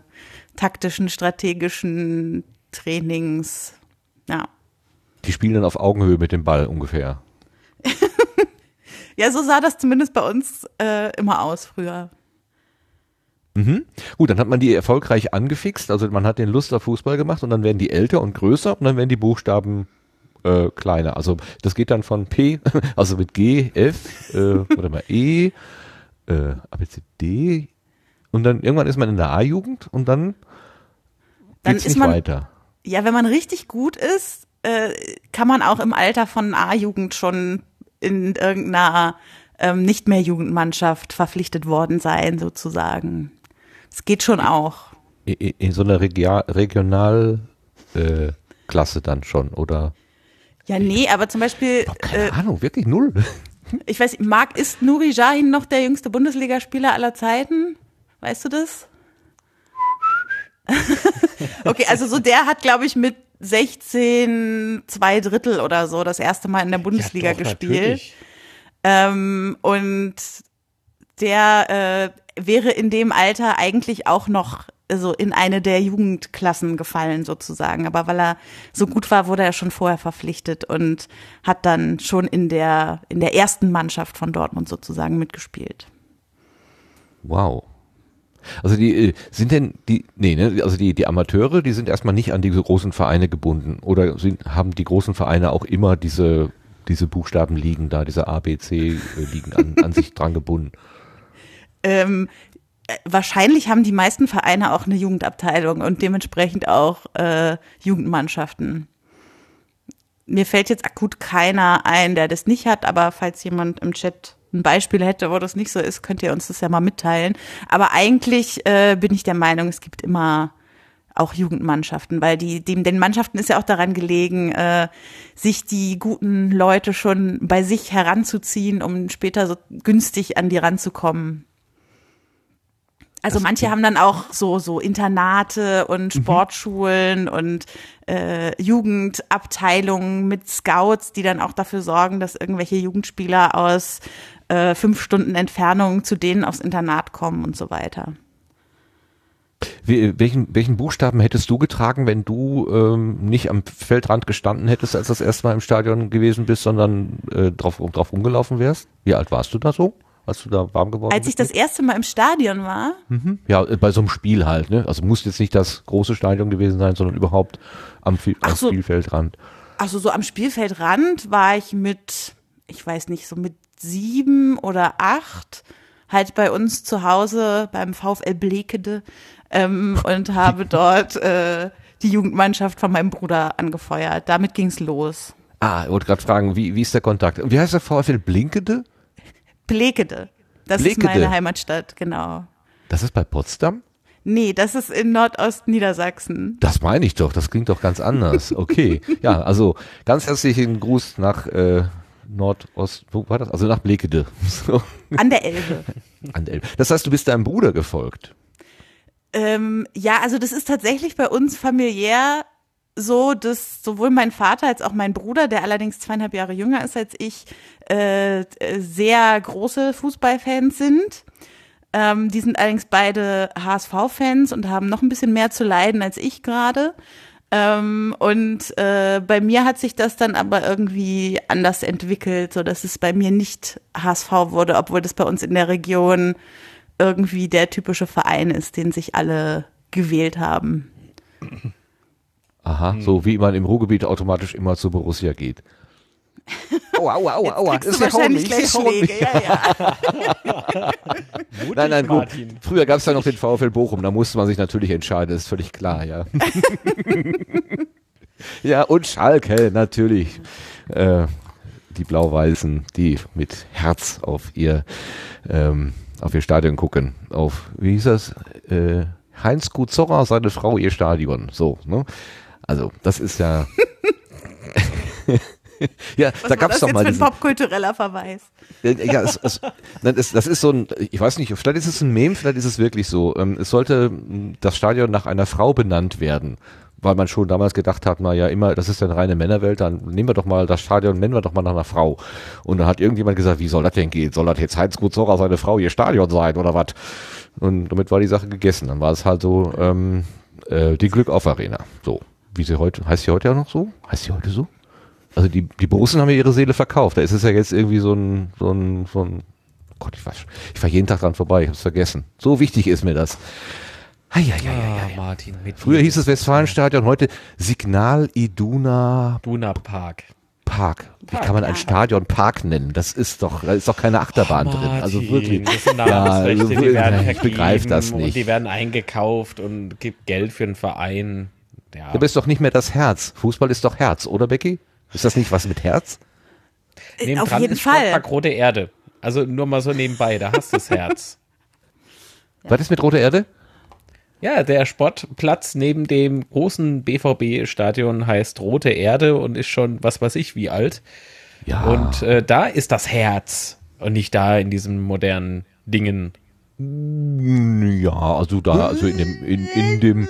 D: taktischen, strategischen Trainings. Ja.
A: Die spielen dann auf Augenhöhe mit dem Ball ungefähr.
D: Ja, so sah das zumindest bei uns äh, immer aus früher.
A: Mhm. Gut, dann hat man die erfolgreich angefixt, also man hat den Lust auf Fußball gemacht und dann werden die älter und größer und dann werden die Buchstaben äh, kleiner. Also das geht dann von P, also mit G, F, äh, oder mal E, äh, A, B, C, D und dann irgendwann ist man in der A-Jugend und dann
D: Dann
A: geht's
D: ist
A: nicht
D: man-
A: weiter.
D: Ja, wenn man richtig gut ist, äh, kann man auch im Alter von A-Jugend schon in irgendeiner ähm, nicht mehr Jugendmannschaft verpflichtet worden sein, sozusagen. Es geht schon auch.
A: I- i- In so einer Regia Regionalklasse äh, dann schon, oder?
D: Ja, nee, aber zum Beispiel,
A: Keine
D: äh,
A: Ahnung, wirklich null.
D: ich weiß, Marc, ist Nuri Sahin noch der jüngste Bundesligaspieler aller Zeiten? Weißt du das? okay, also so der hat, glaube ich, mit 16 zwei Drittel oder so das erste Mal in der Bundesliga
B: Ja, doch,
D: gespielt. Ähm, und der äh, wäre in dem Alter eigentlich auch noch also in eine der Jugendklassen gefallen sozusagen. Aber weil er so gut war, wurde er schon vorher verpflichtet und hat dann schon in der, in der ersten Mannschaft von Dortmund sozusagen mitgespielt.
A: Wow. Also die äh, sind denn die nee, ne, also die die Amateure, die sind erstmal nicht an diese großen Vereine gebunden oder sind haben die großen Vereine auch immer diese diese Buchstaben liegen da, diese A B C äh, liegen an, an sich dran gebunden.
D: Ähm, äh, wahrscheinlich haben die meisten Vereine auch eine Jugendabteilung und dementsprechend auch äh, Jugendmannschaften. Mir fällt jetzt akut keiner ein, der das nicht hat, aber falls jemand im Chat ein Beispiel hätte, wo das nicht so ist, könnt ihr uns das ja mal mitteilen. Aber eigentlich äh, bin ich der Meinung, es gibt immer auch Jugendmannschaften, weil die, dem, den Mannschaften ist ja auch daran gelegen, äh, sich die guten Leute schon bei sich heranzuziehen, um später so günstig an die ranzukommen. Also manche haben dann auch so so Internate und Sportschulen und äh, Jugendabteilungen mit Scouts, die dann auch dafür sorgen, dass irgendwelche Jugendspieler aus äh, fünf Stunden Entfernung zu denen aufs Internat kommen und so weiter.
A: Wie, welchen welchen Buchstaben hättest du getragen, wenn du ähm, nicht am Feldrand gestanden hättest, als das erste Mal im Stadion gewesen bist, sondern äh, drauf drauf rumgelaufen wärst? Wie alt warst du da so? Als du da warm geworden
D: Als ich das erste Mal im Stadion war,
A: Ja, äh, bei so einem Spiel halt, ne? Also muss jetzt nicht das große Stadion gewesen sein, sondern überhaupt am, am
D: so.
A: Spielfeldrand.
D: also so am Spielfeldrand war ich mit, ich weiß nicht, so mit sieben oder acht halt bei uns zu Hause beim VfL Blekede ähm, und habe dort äh, die Jugendmannschaft von meinem Bruder angefeuert. Damit ging's los.
A: Ah, ich wollte gerade fragen, wie, wie ist der Kontakt? Wie heißt der VfL Blinkede?
D: Blekede. Das
A: Blekede.
D: ist meine Heimatstadt, genau.
A: Das ist bei Potsdam?
D: Nee, das ist in Nordostniedersachsen.
A: Das meine ich doch, das klingt doch ganz anders. Okay, ja, also ganz herzlichen Gruß nach äh, Nordost, wo war das? Also nach Blekede. So,
D: An der Elbe.
A: an der Elbe. Das heißt, du bist deinem Bruder gefolgt.
D: Ähm, ja, also das ist tatsächlich bei uns familiär so, dass sowohl mein Vater als auch mein Bruder, der allerdings zweieinhalb Jahre jünger ist als ich, äh, sehr große Fußballfans sind. Ähm, die sind allerdings beide HSV-Fans und haben noch ein bisschen mehr zu leiden als ich gerade. Ähm, und äh, bei mir hat sich das dann aber irgendwie anders entwickelt, so dass es bei mir nicht HSV wurde, obwohl das bei uns in der Region irgendwie der typische Verein ist, den sich alle gewählt haben.
A: Aha, so wie man im Ruhrgebiet automatisch immer zu Borussia geht. Aua, aua, aua, aua.
D: Du
A: sie hauen
D: wahrscheinlich gleich. Schläge, ja, ja.
A: Nein, nein, gut.
B: Martin.
A: Früher gab es ja noch den VfL Bochum, da musste man sich natürlich entscheiden, ist völlig klar, ja. ja, und Schalke, natürlich. Äh, die Blau-Weißen, die mit Herz auf ihr, ähm, auf ihr Stadion gucken. Auf, wie hieß das? Äh, Heinz Guzorra, seine Frau, ihr Stadion. So, ne? Also, das ist ja. ja,
D: Was
A: da gab's
D: war das
A: doch mal
D: für ein
A: diesen,
D: popkultureller Verweis?
A: ja, es, es, nein, es, das ist so ein, ich weiß nicht, vielleicht ist es ein Meme, vielleicht ist es wirklich so. Ähm, es sollte mh, das Stadion nach einer Frau benannt werden. weil man schon damals gedacht hat, na ja, immer, das ist eine reine Männerwelt, dann nehmen wir doch mal das Stadion, nennen wir doch mal nach einer Frau. Und dann hat irgendjemand gesagt, wie soll das denn gehen? Soll das jetzt Heinz-Gut Zora seine Frau ihr Stadion sein oder was? Und damit war die Sache gegessen. Dann war es halt so, ähm, äh, die Glück auf Arena. So. Wie sie heute, heißt sie heute ja noch so? Heißt sie heute so? Also die, die Borussen haben ja ihre Seele verkauft. Da ist es ja jetzt irgendwie so ein, so ein, so ein, Gott, ich weiß, ich fahre jeden Tag dran vorbei, ich hab's vergessen. So wichtig ist mir das. Hei, hei, hei, hei.
B: Ah, Martin,
A: Früher hieß es Westfalenstadion, heute Signal Iduna
B: Duna Park.
A: Park. Wie
D: Park,
A: kann man ein
D: ja.
A: Stadion Park nennen? Das ist doch, da ist doch keine Achterbahn
B: Oh,
A: drin. Also wirklich.
B: Das sind
A: Ja,
B: Namensrechte, die werden
A: ich
B: vergeben
A: begreif das
B: und
A: nicht.
B: die werden eingekauft und gibt Geld für einen Verein. Ja.
A: Du bist doch nicht mehr das Herz. Fußball ist doch Herz, oder Becky? Ist das nicht was mit Herz?
B: Neben
D: Auf
B: dran
D: jeden
B: ist
D: Fall.
B: Sportpark Rote Erde. Also nur mal so nebenbei, da hast du das Herz.
A: Was ist mit Rote Erde?
B: Ja, der Sportplatz neben dem großen BVB-Stadion heißt Rote Erde und ist schon was weiß ich wie alt.
A: Ja.
B: Und äh, da ist das Herz und nicht da in diesen modernen Dingen.
A: Ja, also da, also in dem, in, in dem,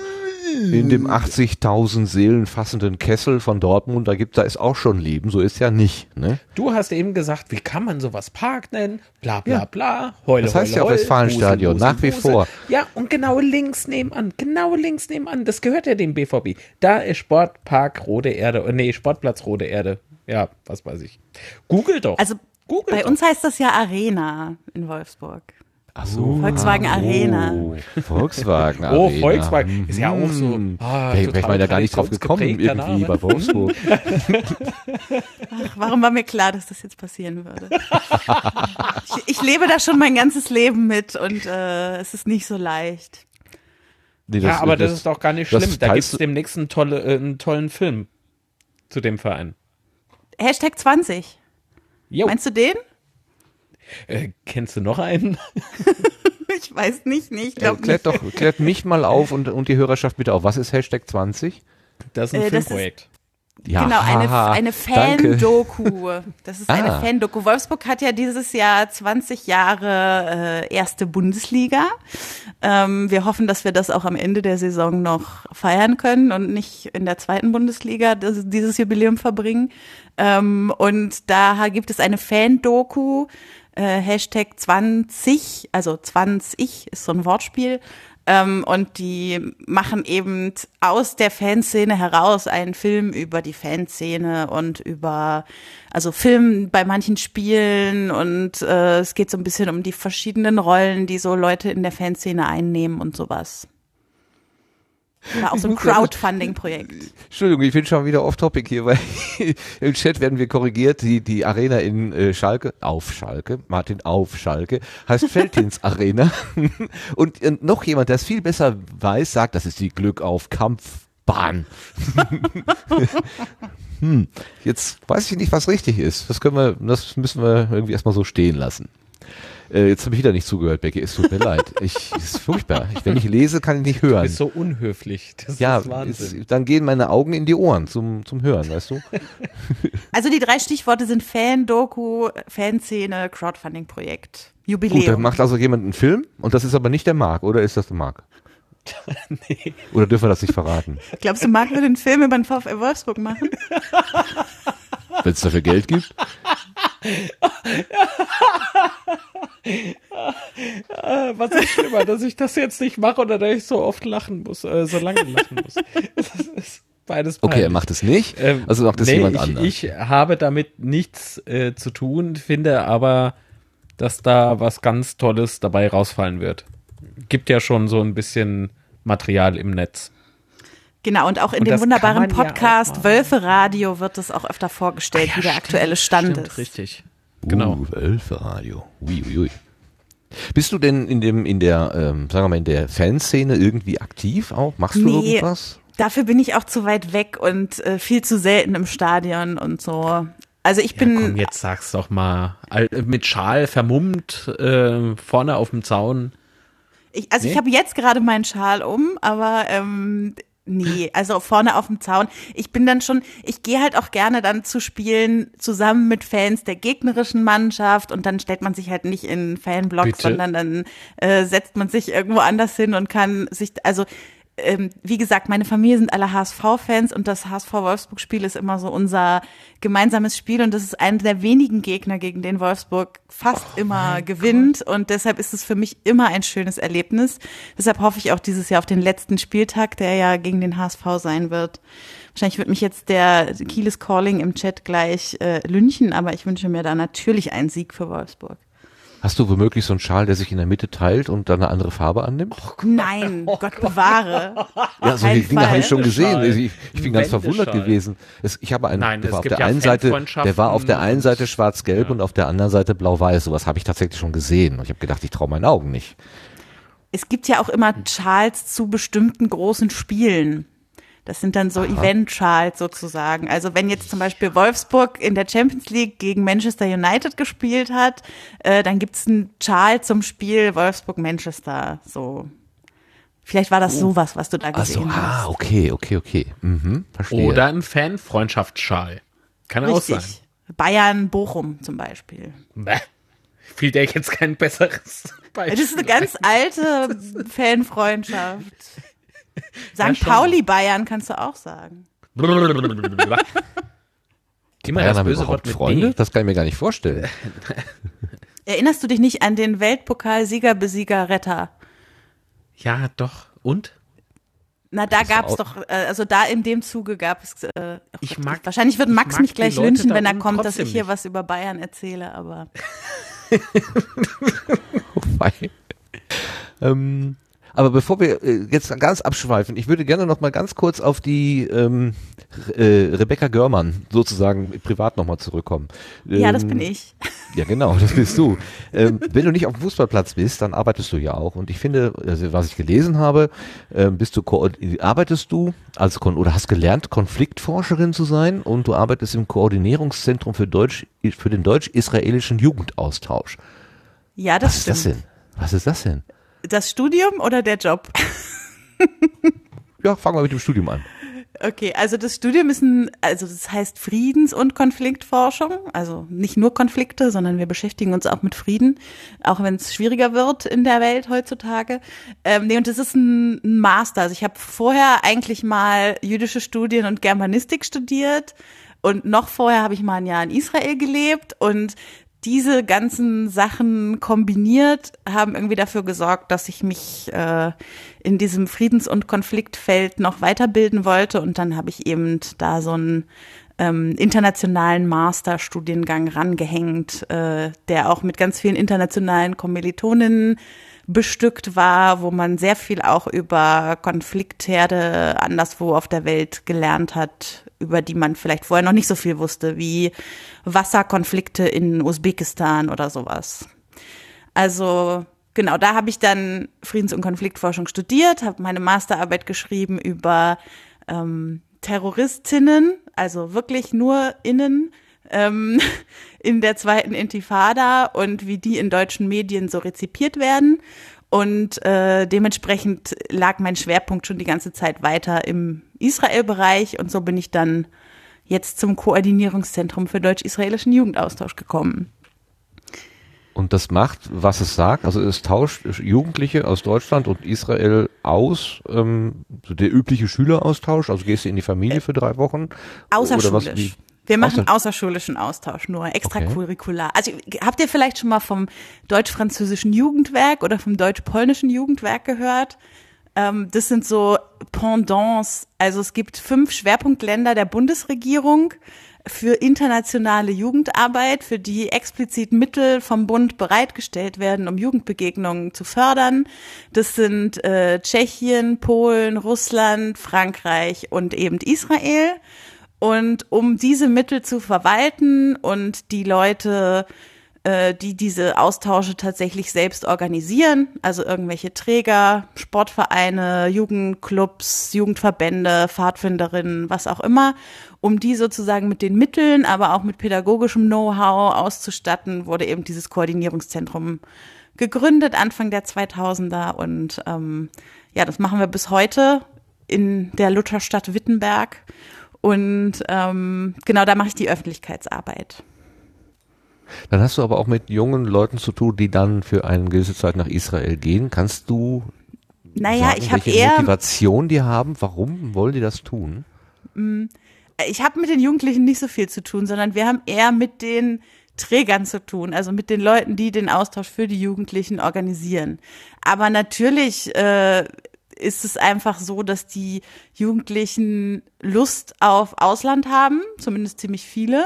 A: in dem 80.000 Seelen fassenden Kessel von Dortmund, da gibt, da ist auch schon Leben, so ist ja nicht, ne?
B: Du hast eben gesagt, wie kann man sowas Park nennen? Bla bla
A: Ja.
B: bla. Heule,
A: Das heißt
B: heule,
A: ja auch Westfalenstadion, nach wie
B: Wusel.
A: vor.
B: Ja, und genau links nebenan, genau links nebenan, das gehört ja dem BVB. Da ist Sportpark Rote Erde, äh, nee, Sportplatz Rote Erde. Ja, was weiß ich. Google doch.
D: Also
B: Google
D: bei
B: doch.
D: uns heißt das ja Arena in Wolfsburg.
A: Ach so.
D: Volkswagen Arena.
A: Oh, Volkswagen
B: Oh,
A: Arena.
B: Volkswagen ist ja auch so.
A: Hm.
B: Ah,
A: Wäre wär ich mal da gar nicht drauf gekommen, irgendwie
B: Name.
A: bei Wolfsburg.
D: Ach, warum war mir klar, dass das jetzt passieren würde? ich, ich lebe da schon mein ganzes Leben mit und äh, es ist nicht so leicht.
A: Nee,
B: Ja, aber das, ist doch gar nicht
A: das
B: schlimm. Da gibt es demnächst einen, tolle, äh, einen tollen Film zu dem Verein.
D: Hashtag 20.
B: Jo,
D: Meinst du den?
B: Äh, kennst du noch einen?
D: Ich weiß nicht, nee, ich
A: Äh,
D: glaube
A: klärt
D: nicht.
A: doch, klärt mich mal auf und, und die Hörerschaft bitte auf. Was ist Hashtag 20?
B: Das ist ein
D: Äh,
B: Filmprojekt.
A: Ja,
D: genau, eine, eine. Fan-Doku. Das ist eine
A: Ah.
D: Fan-Doku. Wolfsburg hat ja dieses Jahr 20 Jahre äh, erste Bundesliga. Ähm, wir hoffen, dass wir das auch am Ende der Saison noch feiern können und nicht in der zweiten Bundesliga das, dieses Jubiläum verbringen. Ähm, und da gibt es eine Fan-Doku, äh, Hashtag 20, also 20 ist so ein Wortspiel. Ähm, und die machen eben aus der Fanszene heraus einen Film über die Fanszene und über, also Film bei manchen Spielen und äh, es geht so ein bisschen um die verschiedenen Rollen, die so Leute in der Fanszene einnehmen und sowas. War auch so ein Crowdfunding-Projekt.
A: Entschuldigung, ich bin schon wieder off-topic hier, weil im Chat werden wir korrigiert. Die, die Arena in äh, Schalke, auf Schalke, Martin auf Schalke, heißt Feldins Arena. Und äh, noch jemand, der es viel besser weiß, sagt, das ist die Glück auf Kampfbahn. hm, jetzt weiß ich nicht, was richtig ist. Das können wir, das müssen wir irgendwie erstmal so stehen lassen. Äh, jetzt habe ich wieder nicht zugehört, Becky. Es tut mir leid. Ich, es ist furchtbar. Ich, wenn ich lese, kann ich nicht hören.
B: Du bist so unhöflich. Das
A: Ja,
B: ist Wahnsinn.
A: ist, dann gehen meine Augen in die Ohren zum, zum Hören, weißt du?
D: Also die drei Stichworte sind Fan-Doku, Fanszene, Crowdfunding-Projekt,
A: Gut,
D: Jubiläum.
A: dann macht also jemand einen Film und das ist aber nicht der Marc, oder ist das der Marc?
B: nee.
A: Oder dürfen wir das nicht verraten?
D: Glaubst du, Marc würde einen Film über den VfL Wolfsburg machen?
A: Wenn es dafür Geld gibt?
B: Was ist schlimmer, dass ich das jetzt nicht mache oder dass ich so oft lachen muss, äh, so lange lachen muss. Das ist beides
A: Okay, er
B: peinlich.
A: macht es nicht,
B: Ähm,
A: also macht es
B: nee,
A: jemand
B: ich,
A: anderes.
B: Ich habe damit nichts äh, zu tun, finde aber, dass da was ganz Tolles dabei rausfallen wird. Gibt ja schon so ein bisschen Material im Netz.
D: Genau, und auch in
B: Und
D: dem wunderbaren
B: ja
D: Podcast
B: machen.
D: Wölfe Radio wird es auch öfter vorgestellt, wie der aktuelle Stand
B: Stimmt,
D: ist.
B: richtig. Genau.
A: Uh, Wölferadio. Ui, ui, ui. Bist du denn in dem, in der, ähm, sagen wir mal, in der Fanszene irgendwie aktiv auch? Machst du
D: Nee.
A: irgendwas?
D: Dafür bin ich auch zu weit weg und äh, viel zu selten im Stadion und so. Also ich
B: Ja,
D: bin,
B: komm, jetzt sag's doch mal. Al- Mit Schal vermummt, äh, vorne auf dem Zaun.
D: ich, also ich
B: Nee?
D: habe jetzt gerade meinen Schal um, aber ähm, nee, also vorne auf dem Zaun. Ich bin dann schon, ich gehe halt auch gerne dann zu spielen zusammen mit Fans der gegnerischen Mannschaft und dann stellt man sich halt nicht in Fanblocks,
B: Bitte?
D: sondern dann äh, setzt man sich irgendwo anders hin und kann sich, also ähm, wie gesagt, meine Familie sind alle HSV-Fans und das HSV-Wolfsburg-Spiel ist immer so unser gemeinsames Spiel und das ist einer der wenigen Gegner, gegen den Wolfsburg fast oh immer gewinnt Gott. und deshalb ist es für mich immer ein schönes Erlebnis. Deshalb hoffe ich auch dieses Jahr auf den letzten Spieltag, der ja gegen den HSV sein wird. Wahrscheinlich wird mich jetzt der Kieles Calling im Chat gleich äh, lynchen, aber ich wünsche mir da natürlich einen Sieg für Wolfsburg.
A: Hast du womöglich so einen Schal, der sich in der Mitte teilt und dann eine andere Farbe annimmt?
D: Oh Nein, oh Gott bewahre.
A: Ja, so die Dinge habe ich schon gesehen. Ich, ich bin ganz verwundert gewesen. Es, ich habe einen, Nein, der war auf der ja einen Seite, der war auf der einen Seite schwarz-gelb ja. und auf der anderen Seite blau-weiß. Sowas habe ich tatsächlich schon gesehen. Und ich habe gedacht, ich traue meinen Augen nicht.
D: Es gibt ja auch immer Schals zu bestimmten großen Spielen. Das sind dann so Event-Charts sozusagen. Also wenn jetzt zum Beispiel Wolfsburg in der Champions League gegen Manchester United gespielt hat, äh, dann gibt's einen Chart zum Spiel Wolfsburg-Manchester. So. Vielleicht war das oh. sowas, was du da gesehen Ach so, hast.
A: Ah, okay, okay, okay. Mhm,
B: verstehe. Oder im Fan-Freundschaftsschal. Kann Richtig. auch sein.
D: Bayern-Bochum zum Beispiel.
B: Bäh. Fiel dir jetzt kein besseres
D: Beispiel. Das ist eine ganz alte Fanfreundschaft. St. Pauli Bayern kannst du auch sagen.
A: Die Bayern haben überhaupt Freunde? Das kann ich mir gar nicht vorstellen.
D: Erinnerst du dich nicht an den Weltpokalsieger, Besieger, Retter?
B: Ja, doch. Und?
D: Na, da gab es doch, äh, also da in dem Zuge gab es. Äh,
B: ich mag,
D: wahrscheinlich wird Max mich gleich lynchen, wenn er kommt, dass ich hier was über Bayern erzähle, aber.
A: Wobei. ähm, aber bevor wir äh, jetzt ganz abschweifen, ich würde gerne noch mal ganz kurz auf die ähm, äh, Rebecca Görmann sozusagen privat noch mal zurückkommen.
D: Ähm, ja, das bin ähm, ich.
A: Ja, genau, das bist du. ähm, wenn du nicht auf dem Fußballplatz bist, dann arbeitest du ja auch. Und ich finde, also was ich gelesen habe, äh, bist du arbeitest du als Kon oder hast gelernt, Konfliktforscherin zu sein und du arbeitest im Koordinierungszentrum für Deutsch für den deutsch-israelischen Jugendaustausch.
D: Ja, das
A: was
D: stimmt.
A: Was ist das denn? Was ist das denn?
D: Das Studium oder der Job?
A: ja, fangen wir mit dem Studium an.
D: Okay, also das Studium ist ein, also das heißt Friedens- und Konfliktforschung. Also nicht nur Konflikte, sondern wir beschäftigen uns auch mit Frieden, auch wenn es schwieriger wird in der Welt heutzutage. Ähm, nee, und das ist ein, ein Master. Also ich habe vorher eigentlich mal jüdische Studien und Germanistik studiert. Und noch vorher habe ich mal ein Jahr in Israel gelebt und diese ganzen Sachen kombiniert haben irgendwie dafür gesorgt, dass ich mich äh, in diesem Friedens- und Konfliktfeld noch weiterbilden wollte. Und dann habe ich eben da so einen ähm, internationalen Masterstudiengang rangehängt, äh, der auch mit ganz vielen internationalen Kommilitoninnen bestückt war, wo man sehr viel auch über Konfliktherde anderswo auf der Welt gelernt hat, über die man vielleicht vorher noch nicht so viel wusste, wie Wasserkonflikte in Usbekistan oder sowas. Also genau, da habe ich dann Friedens- und Konfliktforschung studiert, habe meine Masterarbeit geschrieben über ähm, Terroristinnen, also wirklich nur innen ähm, in der zweiten Intifada und wie die in deutschen Medien so rezipiert werden. Und äh, dementsprechend lag mein Schwerpunkt schon die ganze Zeit weiter im Israel-Bereich und so bin ich dann jetzt zum Koordinierungszentrum für deutsch-israelischen Jugendaustausch gekommen.
A: Und das macht, was es sagt, also es tauscht Jugendliche aus Deutschland und Israel aus, ähm, so der übliche Schüleraustausch, also gehst du in die Familie für drei Wochen?
D: Außerschulisch. Wir machen Außer außerschulischen Austausch nur, extracurricular. Okay. Also habt ihr vielleicht schon mal vom deutsch-französischen Jugendwerk oder vom deutsch-polnischen Jugendwerk gehört? Ähm, das sind so Pendants. Also es gibt fünf Schwerpunktländer der Bundesregierung für internationale Jugendarbeit, für die explizit Mittel vom Bund bereitgestellt werden, um Jugendbegegnungen zu fördern. Das sind äh, Tschechien, Polen, Russland, Frankreich und eben Israel. Und um diese Mittel zu verwalten und die Leute, äh, die diese Austausche tatsächlich selbst organisieren, also irgendwelche Träger, Sportvereine, Jugendclubs, Jugendverbände, Pfadfinderinnen, was auch immer, um die sozusagen mit den Mitteln, aber auch mit pädagogischem Know-how auszustatten, wurde eben dieses Koordinierungszentrum gegründet, Anfang der 2000er. Und ähm, ja, das machen wir bis heute in der Lutherstadt Wittenberg. Und ähm, genau da mache ich die Öffentlichkeitsarbeit.
A: Dann hast du aber auch mit jungen Leuten zu tun, die dann für eine gewisse Zeit nach Israel gehen. Kannst du
D: naja,
A: sagen,
D: ich habe
A: welche
D: eher
A: Motivation die haben? Warum wollen die das tun?
D: ich habe mit den Jugendlichen nicht so viel zu tun, sondern wir haben eher mit den Trägern zu tun, also mit den Leuten, die den Austausch für die Jugendlichen organisieren. Aber natürlich äh, ist es einfach so, dass die Jugendlichen Lust auf Ausland haben, zumindest ziemlich viele.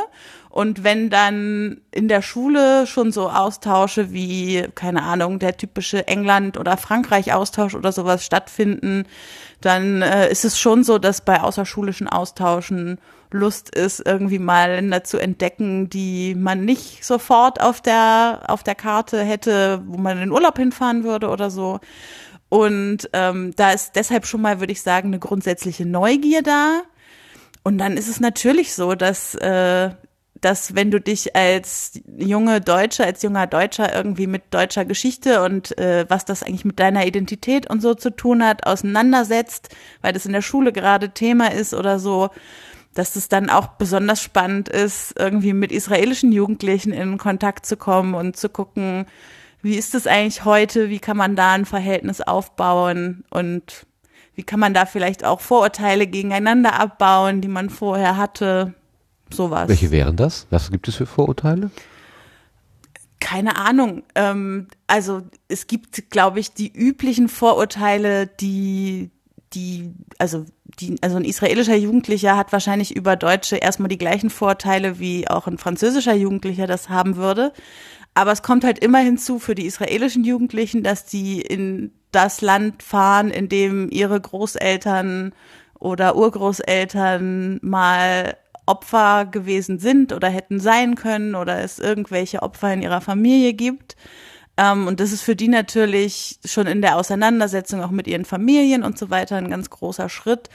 D: Und wenn dann in der Schule schon so Austausche wie, keine Ahnung, der typische England- oder Frankreich-Austausch oder sowas stattfinden, dann äh, ist es schon so, dass bei außerschulischen Austauschen Lust ist, irgendwie mal Länder zu entdecken, die man nicht sofort auf der, auf der Karte hätte, wo man in den Urlaub hinfahren würde oder so. Und ähm, da ist deshalb schon mal, würde ich sagen, eine grundsätzliche Neugier da. Und dann ist es natürlich so, dass, äh, dass wenn du dich als junge Deutsche, als junger Deutscher irgendwie mit deutscher Geschichte und äh, was das eigentlich mit deiner Identität und so zu tun hat, auseinandersetzt, weil das in der Schule gerade Thema ist oder so, dass es dann auch besonders spannend ist, irgendwie mit israelischen Jugendlichen in Kontakt zu kommen und zu gucken, wie ist es eigentlich heute, wie kann man da ein Verhältnis aufbauen und wie kann man da vielleicht auch Vorurteile gegeneinander abbauen, die man vorher hatte, sowas.
A: Welche wären das? Was gibt es für Vorurteile?
D: Keine Ahnung. Ähm, also es gibt, glaube ich, die üblichen Vorurteile, die, die, also die, also ein israelischer Jugendlicher hat wahrscheinlich über Deutsche erstmal die gleichen Vorteile, wie auch ein französischer Jugendlicher das haben würde. Aber es kommt halt immer hinzu für die israelischen Jugendlichen, dass die in das Land fahren, in dem ihre Großeltern oder Urgroßeltern mal Opfer gewesen sind oder hätten sein können oder es irgendwelche Opfer in ihrer Familie gibt. Ähm, und das ist für die natürlich schon in der Auseinandersetzung auch mit ihren Familien und so weiter ein ganz großer Schritt.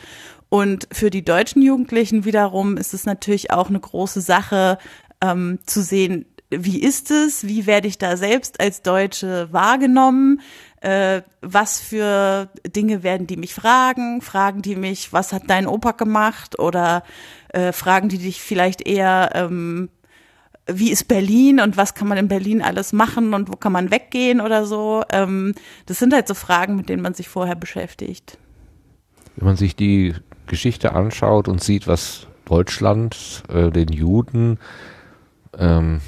D: Und für die deutschen Jugendlichen wiederum ist es natürlich auch eine große Sache, ähm, zu sehen, wie ist es, wie werde ich da selbst als Deutsche wahrgenommen, äh, was für Dinge werden die mich fragen, fragen die mich, was hat dein Opa gemacht oder äh, fragen die dich vielleicht eher, ähm, wie ist Berlin und was kann man in Berlin alles machen und wo kann man weggehen oder so. Ähm, das sind halt so Fragen, mit denen man sich vorher beschäftigt.
A: Wenn man sich die Geschichte anschaut und sieht, was Deutschland äh, den Juden ähm,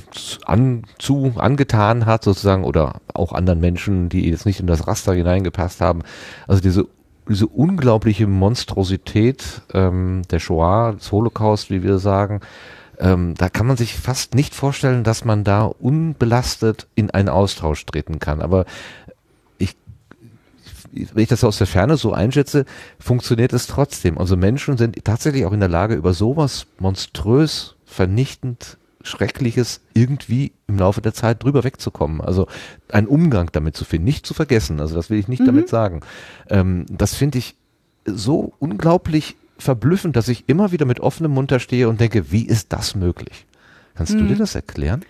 A: an, zu angetan hat sozusagen oder auch anderen Menschen, die jetzt nicht in das Raster hineingepasst haben. Also diese diese unglaubliche Monstrosität ähm, der Shoah, des Holocaust, wie wir sagen, ähm, da kann man sich fast nicht vorstellen, dass man da unbelastet in einen Austausch treten kann. Aber ich, wenn ich das aus der Ferne so einschätze, funktioniert es trotzdem. Also Menschen sind tatsächlich auch in der Lage, über sowas monströs, vernichtend Schreckliches irgendwie im Laufe der Zeit drüber wegzukommen. Also einen Umgang damit zu finden, nicht zu vergessen. Also das will ich nicht mhm. damit sagen. Ähm, das finde ich so unglaublich verblüffend, dass ich immer wieder mit offenem Mund da stehe und denke, wie ist das möglich? Kannst mhm. du dir das erklären?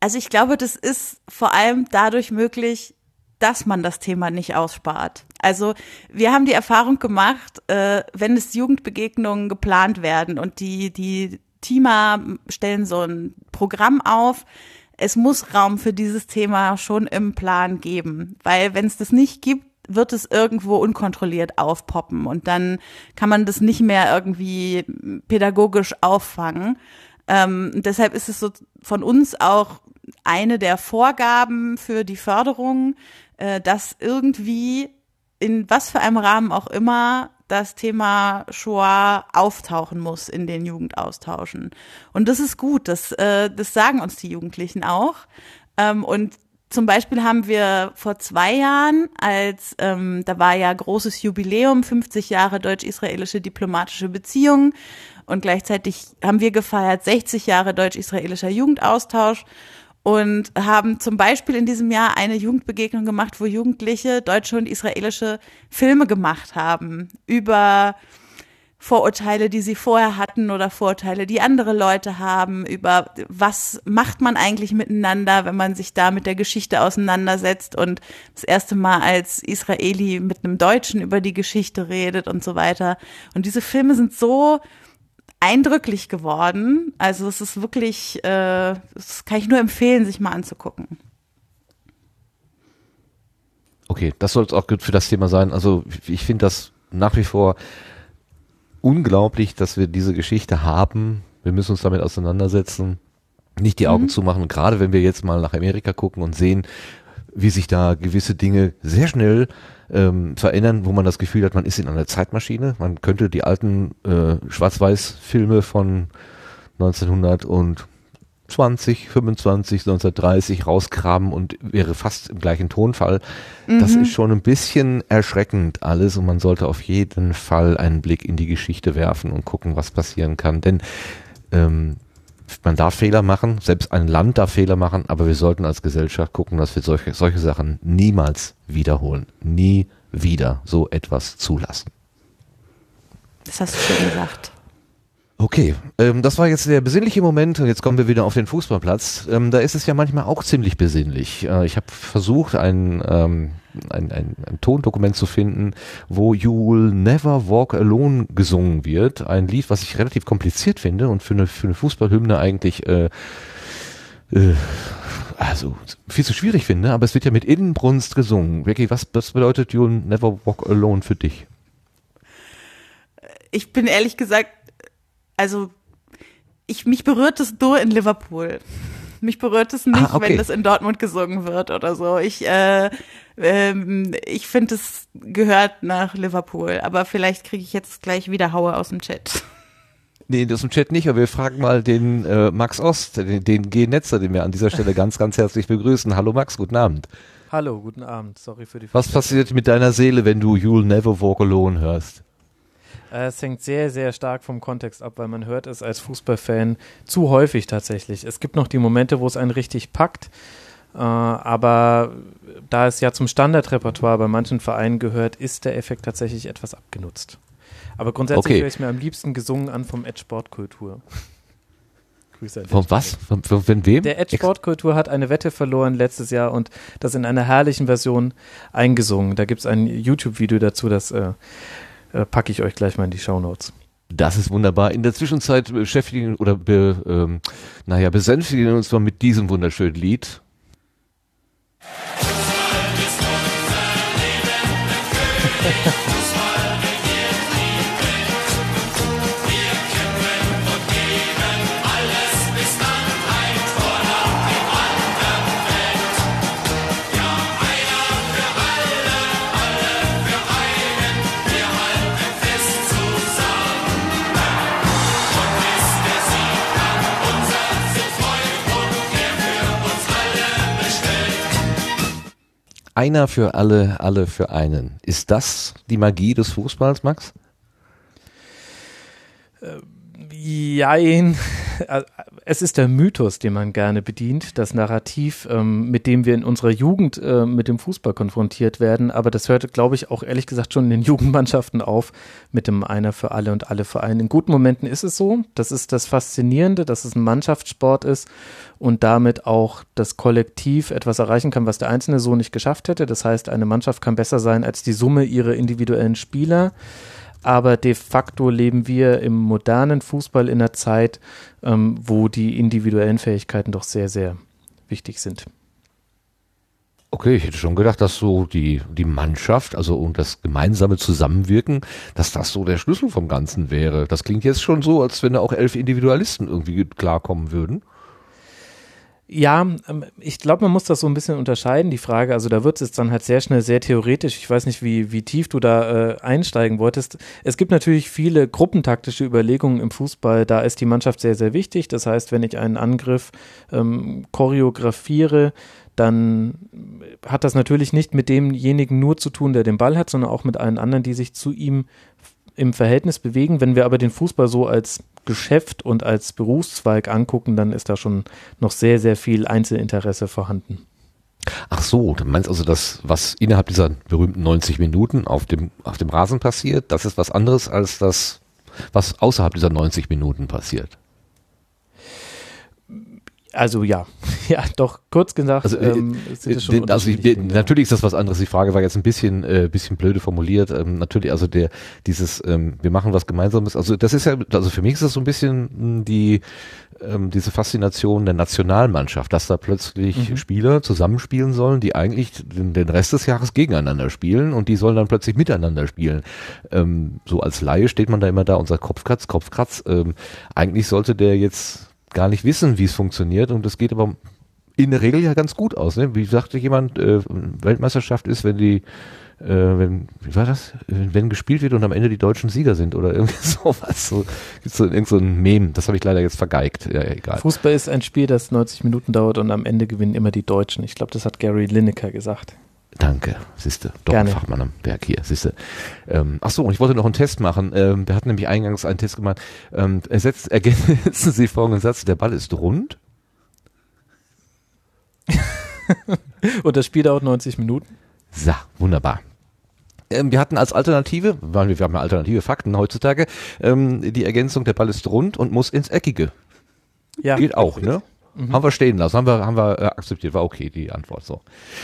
D: Also ich glaube, das ist vor allem dadurch möglich, dass man das Thema nicht ausspart. Also wir haben die Erfahrung gemacht, äh, wenn es Jugendbegegnungen geplant werden und die, die Teamer stellen so ein Programm auf. Es muss Raum für dieses Thema schon im Plan geben, weil wenn es das nicht gibt, wird es irgendwo unkontrolliert aufpoppen und dann kann man das nicht mehr irgendwie pädagogisch auffangen. Ähm, deshalb ist es so von uns auch eine der Vorgaben für die Förderung, äh, dass irgendwie in was für einem Rahmen auch immer das Thema Shoah auftauchen muss in den Jugendaustauschen. Und das ist gut, das, äh, das sagen uns die Jugendlichen auch. Ähm, und zum Beispiel haben wir vor zwei Jahren, als ähm, da war ja großes Jubiläum, 50 Jahre deutsch-israelische diplomatische Beziehungen und gleichzeitig haben wir gefeiert 60 Jahre deutsch-israelischer Jugendaustausch und haben zum Beispiel in diesem Jahr eine Jugendbegegnung gemacht, wo Jugendliche deutsche und israelische Filme gemacht haben über Vorurteile, die sie vorher hatten oder Vorurteile, die andere Leute haben, über was macht man eigentlich miteinander, wenn man sich da mit der Geschichte auseinandersetzt und das erste Mal als Israeli mit einem Deutschen über die Geschichte redet und so weiter. Und diese Filme sind so eindrücklich geworden. Also es ist wirklich, äh, das kann ich nur empfehlen, sich mal anzugucken.
A: Okay, das soll es auch für das Thema sein. Also ich finde das nach wie vor unglaublich, dass wir diese Geschichte haben. Wir müssen uns damit auseinandersetzen, nicht die Augen mhm. zumachen. Gerade wenn wir jetzt mal nach Amerika gucken und sehen, wie sich da gewisse Dinge sehr schnell ähm, verändern, wo man das Gefühl hat, man ist in einer Zeitmaschine. Man könnte die alten äh, Schwarz-Weiß-Filme von 1920, 25, 1930 rausgraben und wäre fast im gleichen Tonfall. Mhm. Das ist schon ein bisschen erschreckend alles und man sollte auf jeden Fall einen Blick in die Geschichte werfen und gucken, was passieren kann. Denn ähm, man darf Fehler machen, selbst ein Land darf Fehler machen, aber wir sollten als Gesellschaft gucken, dass wir solche, solche Sachen niemals wiederholen. Nie wieder so etwas zulassen.
D: Das hast du schon gesagt.
A: Okay, ähm, das war jetzt der besinnliche Moment und jetzt kommen wir wieder auf den Fußballplatz. Ähm, da ist es ja manchmal auch ziemlich besinnlich. Äh, ich habe versucht, ein, ähm, ein, ein, ein Tondokument zu finden, wo You Will Never Walk Alone gesungen wird. Ein Lied, was ich relativ kompliziert finde und für eine, für eine Fußballhymne eigentlich äh, äh, also viel zu schwierig finde, aber es wird ja mit Inbrunst gesungen. Vicky, was, was bedeutet You Will Never Walk Alone für dich?
D: Ich bin ehrlich gesagt also ich, mich berührt es nur in Liverpool. Mich berührt es nicht, ah, okay. wenn das in Dortmund gesungen wird oder so. Ich, äh, ähm, ich finde, es gehört nach Liverpool. Aber vielleicht kriege ich jetzt gleich wieder Haue aus dem Chat.
A: Nee, aus dem Chat nicht, aber wir fragen mal den äh, Max Ost, den, den G-Netzer, den wir an dieser Stelle ganz, ganz herzlich begrüßen. Hallo Max, guten Abend.
E: Hallo, guten Abend. Sorry für die
A: Frage. Was passiert mit deiner Seele, wenn du You'll Never Walk Alone hörst?
E: Äh, es hängt sehr, sehr stark vom Kontext ab, weil man hört es als Fußballfan zu häufig tatsächlich. Es gibt noch die Momente, wo es einen richtig packt. Uh, aber da es ja zum Standardrepertoire bei manchen Vereinen gehört, ist der Effekt tatsächlich etwas abgenutzt. Aber grundsätzlich okay. höre ich es mir am liebsten gesungen an vom Edge Sportkultur.
A: Grüße an Von was? Von, von, von wem?
E: Der Edge Sportkultur hat eine Wette verloren letztes Jahr und das in einer herrlichen Version eingesungen. Da gibt es ein YouTube-Video dazu, das äh, äh, packe ich euch gleich mal in die Show Notes.
A: Das ist wunderbar. In der Zwischenzeit beschäftigen oder be, ähm, naja, besänftigen wir uns mal mit diesem wunderschönen Lied. Einer für alle, alle für einen. Ist das die Magie des Fußballs, Max?
E: Äh, jein. Es ist der Mythos, den man gerne bedient, das Narrativ, ähm, mit dem wir in unserer Jugend äh, mit dem Fußball konfrontiert werden. Aber das hört, glaube ich, auch ehrlich gesagt schon in den Jugendmannschaften auf mit dem Einer für alle und alle für einen. In guten Momenten ist es so. Das ist das Faszinierende, dass es ein Mannschaftssport ist und damit auch das Kollektiv etwas erreichen kann, was der Einzelne so nicht geschafft hätte. Das heißt, eine Mannschaft kann besser sein als die Summe ihrer individuellen Spieler. Aber de facto leben wir im modernen Fußball in einer Zeit, ähm, wo die individuellen Fähigkeiten doch sehr, sehr wichtig sind.
A: Okay, ich hätte schon gedacht, dass so die, die Mannschaft, also und das gemeinsame Zusammenwirken, dass das so der Schlüssel vom Ganzen wäre. Das klingt jetzt schon so, als wenn da auch elf Individualisten irgendwie klarkommen würden.
E: Ja, ähm, ich glaube, man muss das so ein bisschen unterscheiden, die Frage. Also da wird es dann halt sehr schnell sehr theoretisch. Ich weiß nicht, wie, wie tief du da äh, einsteigen wolltest. Es gibt natürlich viele gruppentaktische Überlegungen im Fußball. Da ist die Mannschaft sehr, sehr wichtig. Das heißt, wenn ich einen Angriff ähm, choreografiere, dann hat das natürlich nicht mit demjenigen nur zu tun, der den Ball hat, sondern auch mit allen anderen, die sich zu ihm im Verhältnis bewegen. Wenn wir aber den Fußball so als Geschäft und als Berufszweig angucken, dann ist da schon noch sehr, sehr viel Einzelinteresse vorhanden.
A: Ach so, du meinst also, das, was innerhalb dieser berühmten 90 Minuten auf dem, auf dem Rasen passiert, das ist was anderes als das, was außerhalb dieser 90 Minuten passiert?
E: Also ja, ja, doch kurz gesagt.
A: Also, äh,
E: ähm, schon
A: den, also ich,
E: Dinge.
A: natürlich ist das was anderes. Die Frage war jetzt ein bisschen, äh, bisschen blöde formuliert. Ähm, natürlich, also der dieses, ähm, wir machen was Gemeinsames. Also das ist ja, also für mich ist das so ein bisschen mh, die ähm, diese Faszination der Nationalmannschaft, dass da plötzlich
E: Mhm.
A: Spieler zusammenspielen sollen, die eigentlich den, den Rest des Jahres gegeneinander spielen und die sollen dann plötzlich miteinander spielen. Ähm, so als Laie steht man da immer da und sagt Kopfkratz, Kopfkratz. Ähm, eigentlich sollte der jetzt gar nicht wissen, wie es funktioniert und das geht aber in der Regel ja ganz gut aus. Ne? Wie sagte jemand, äh, Weltmeisterschaft ist, wenn die, äh, wenn, wie war das? Äh, Wenn gespielt wird und am Ende die deutschen Sieger sind oder irgendwie sowas. So, gibt's so irgend so ein Meme, das habe ich leider jetzt vergeigt. Ja, egal.
E: Fußball ist ein Spiel, das 90 Minuten dauert und am Ende gewinnen immer die Deutschen. Ich glaube, das hat Gary Lineker gesagt.
A: Danke, siehste. Doch ein Fachmann am Werk hier, siehste. Ähm, ach so, und ich wollte noch einen Test machen. Ähm, wir hatten nämlich eingangs einen Test gemacht. Ähm, ersetzt, ergänzen Sie folgenden Satz. Der Ball ist rund.
E: Und das Spiel dauert 90 Minuten.
A: So, wunderbar. Ähm, wir hatten als Alternative, weil wir wir haben ja alternative Fakten heutzutage, ähm, die Ergänzung, der Ball ist rund und muss ins Eckige.
E: Ja,
A: Geht auch, ne? Haben wir stehen lassen, haben wir, haben wir äh, akzeptiert, war okay die Antwort so.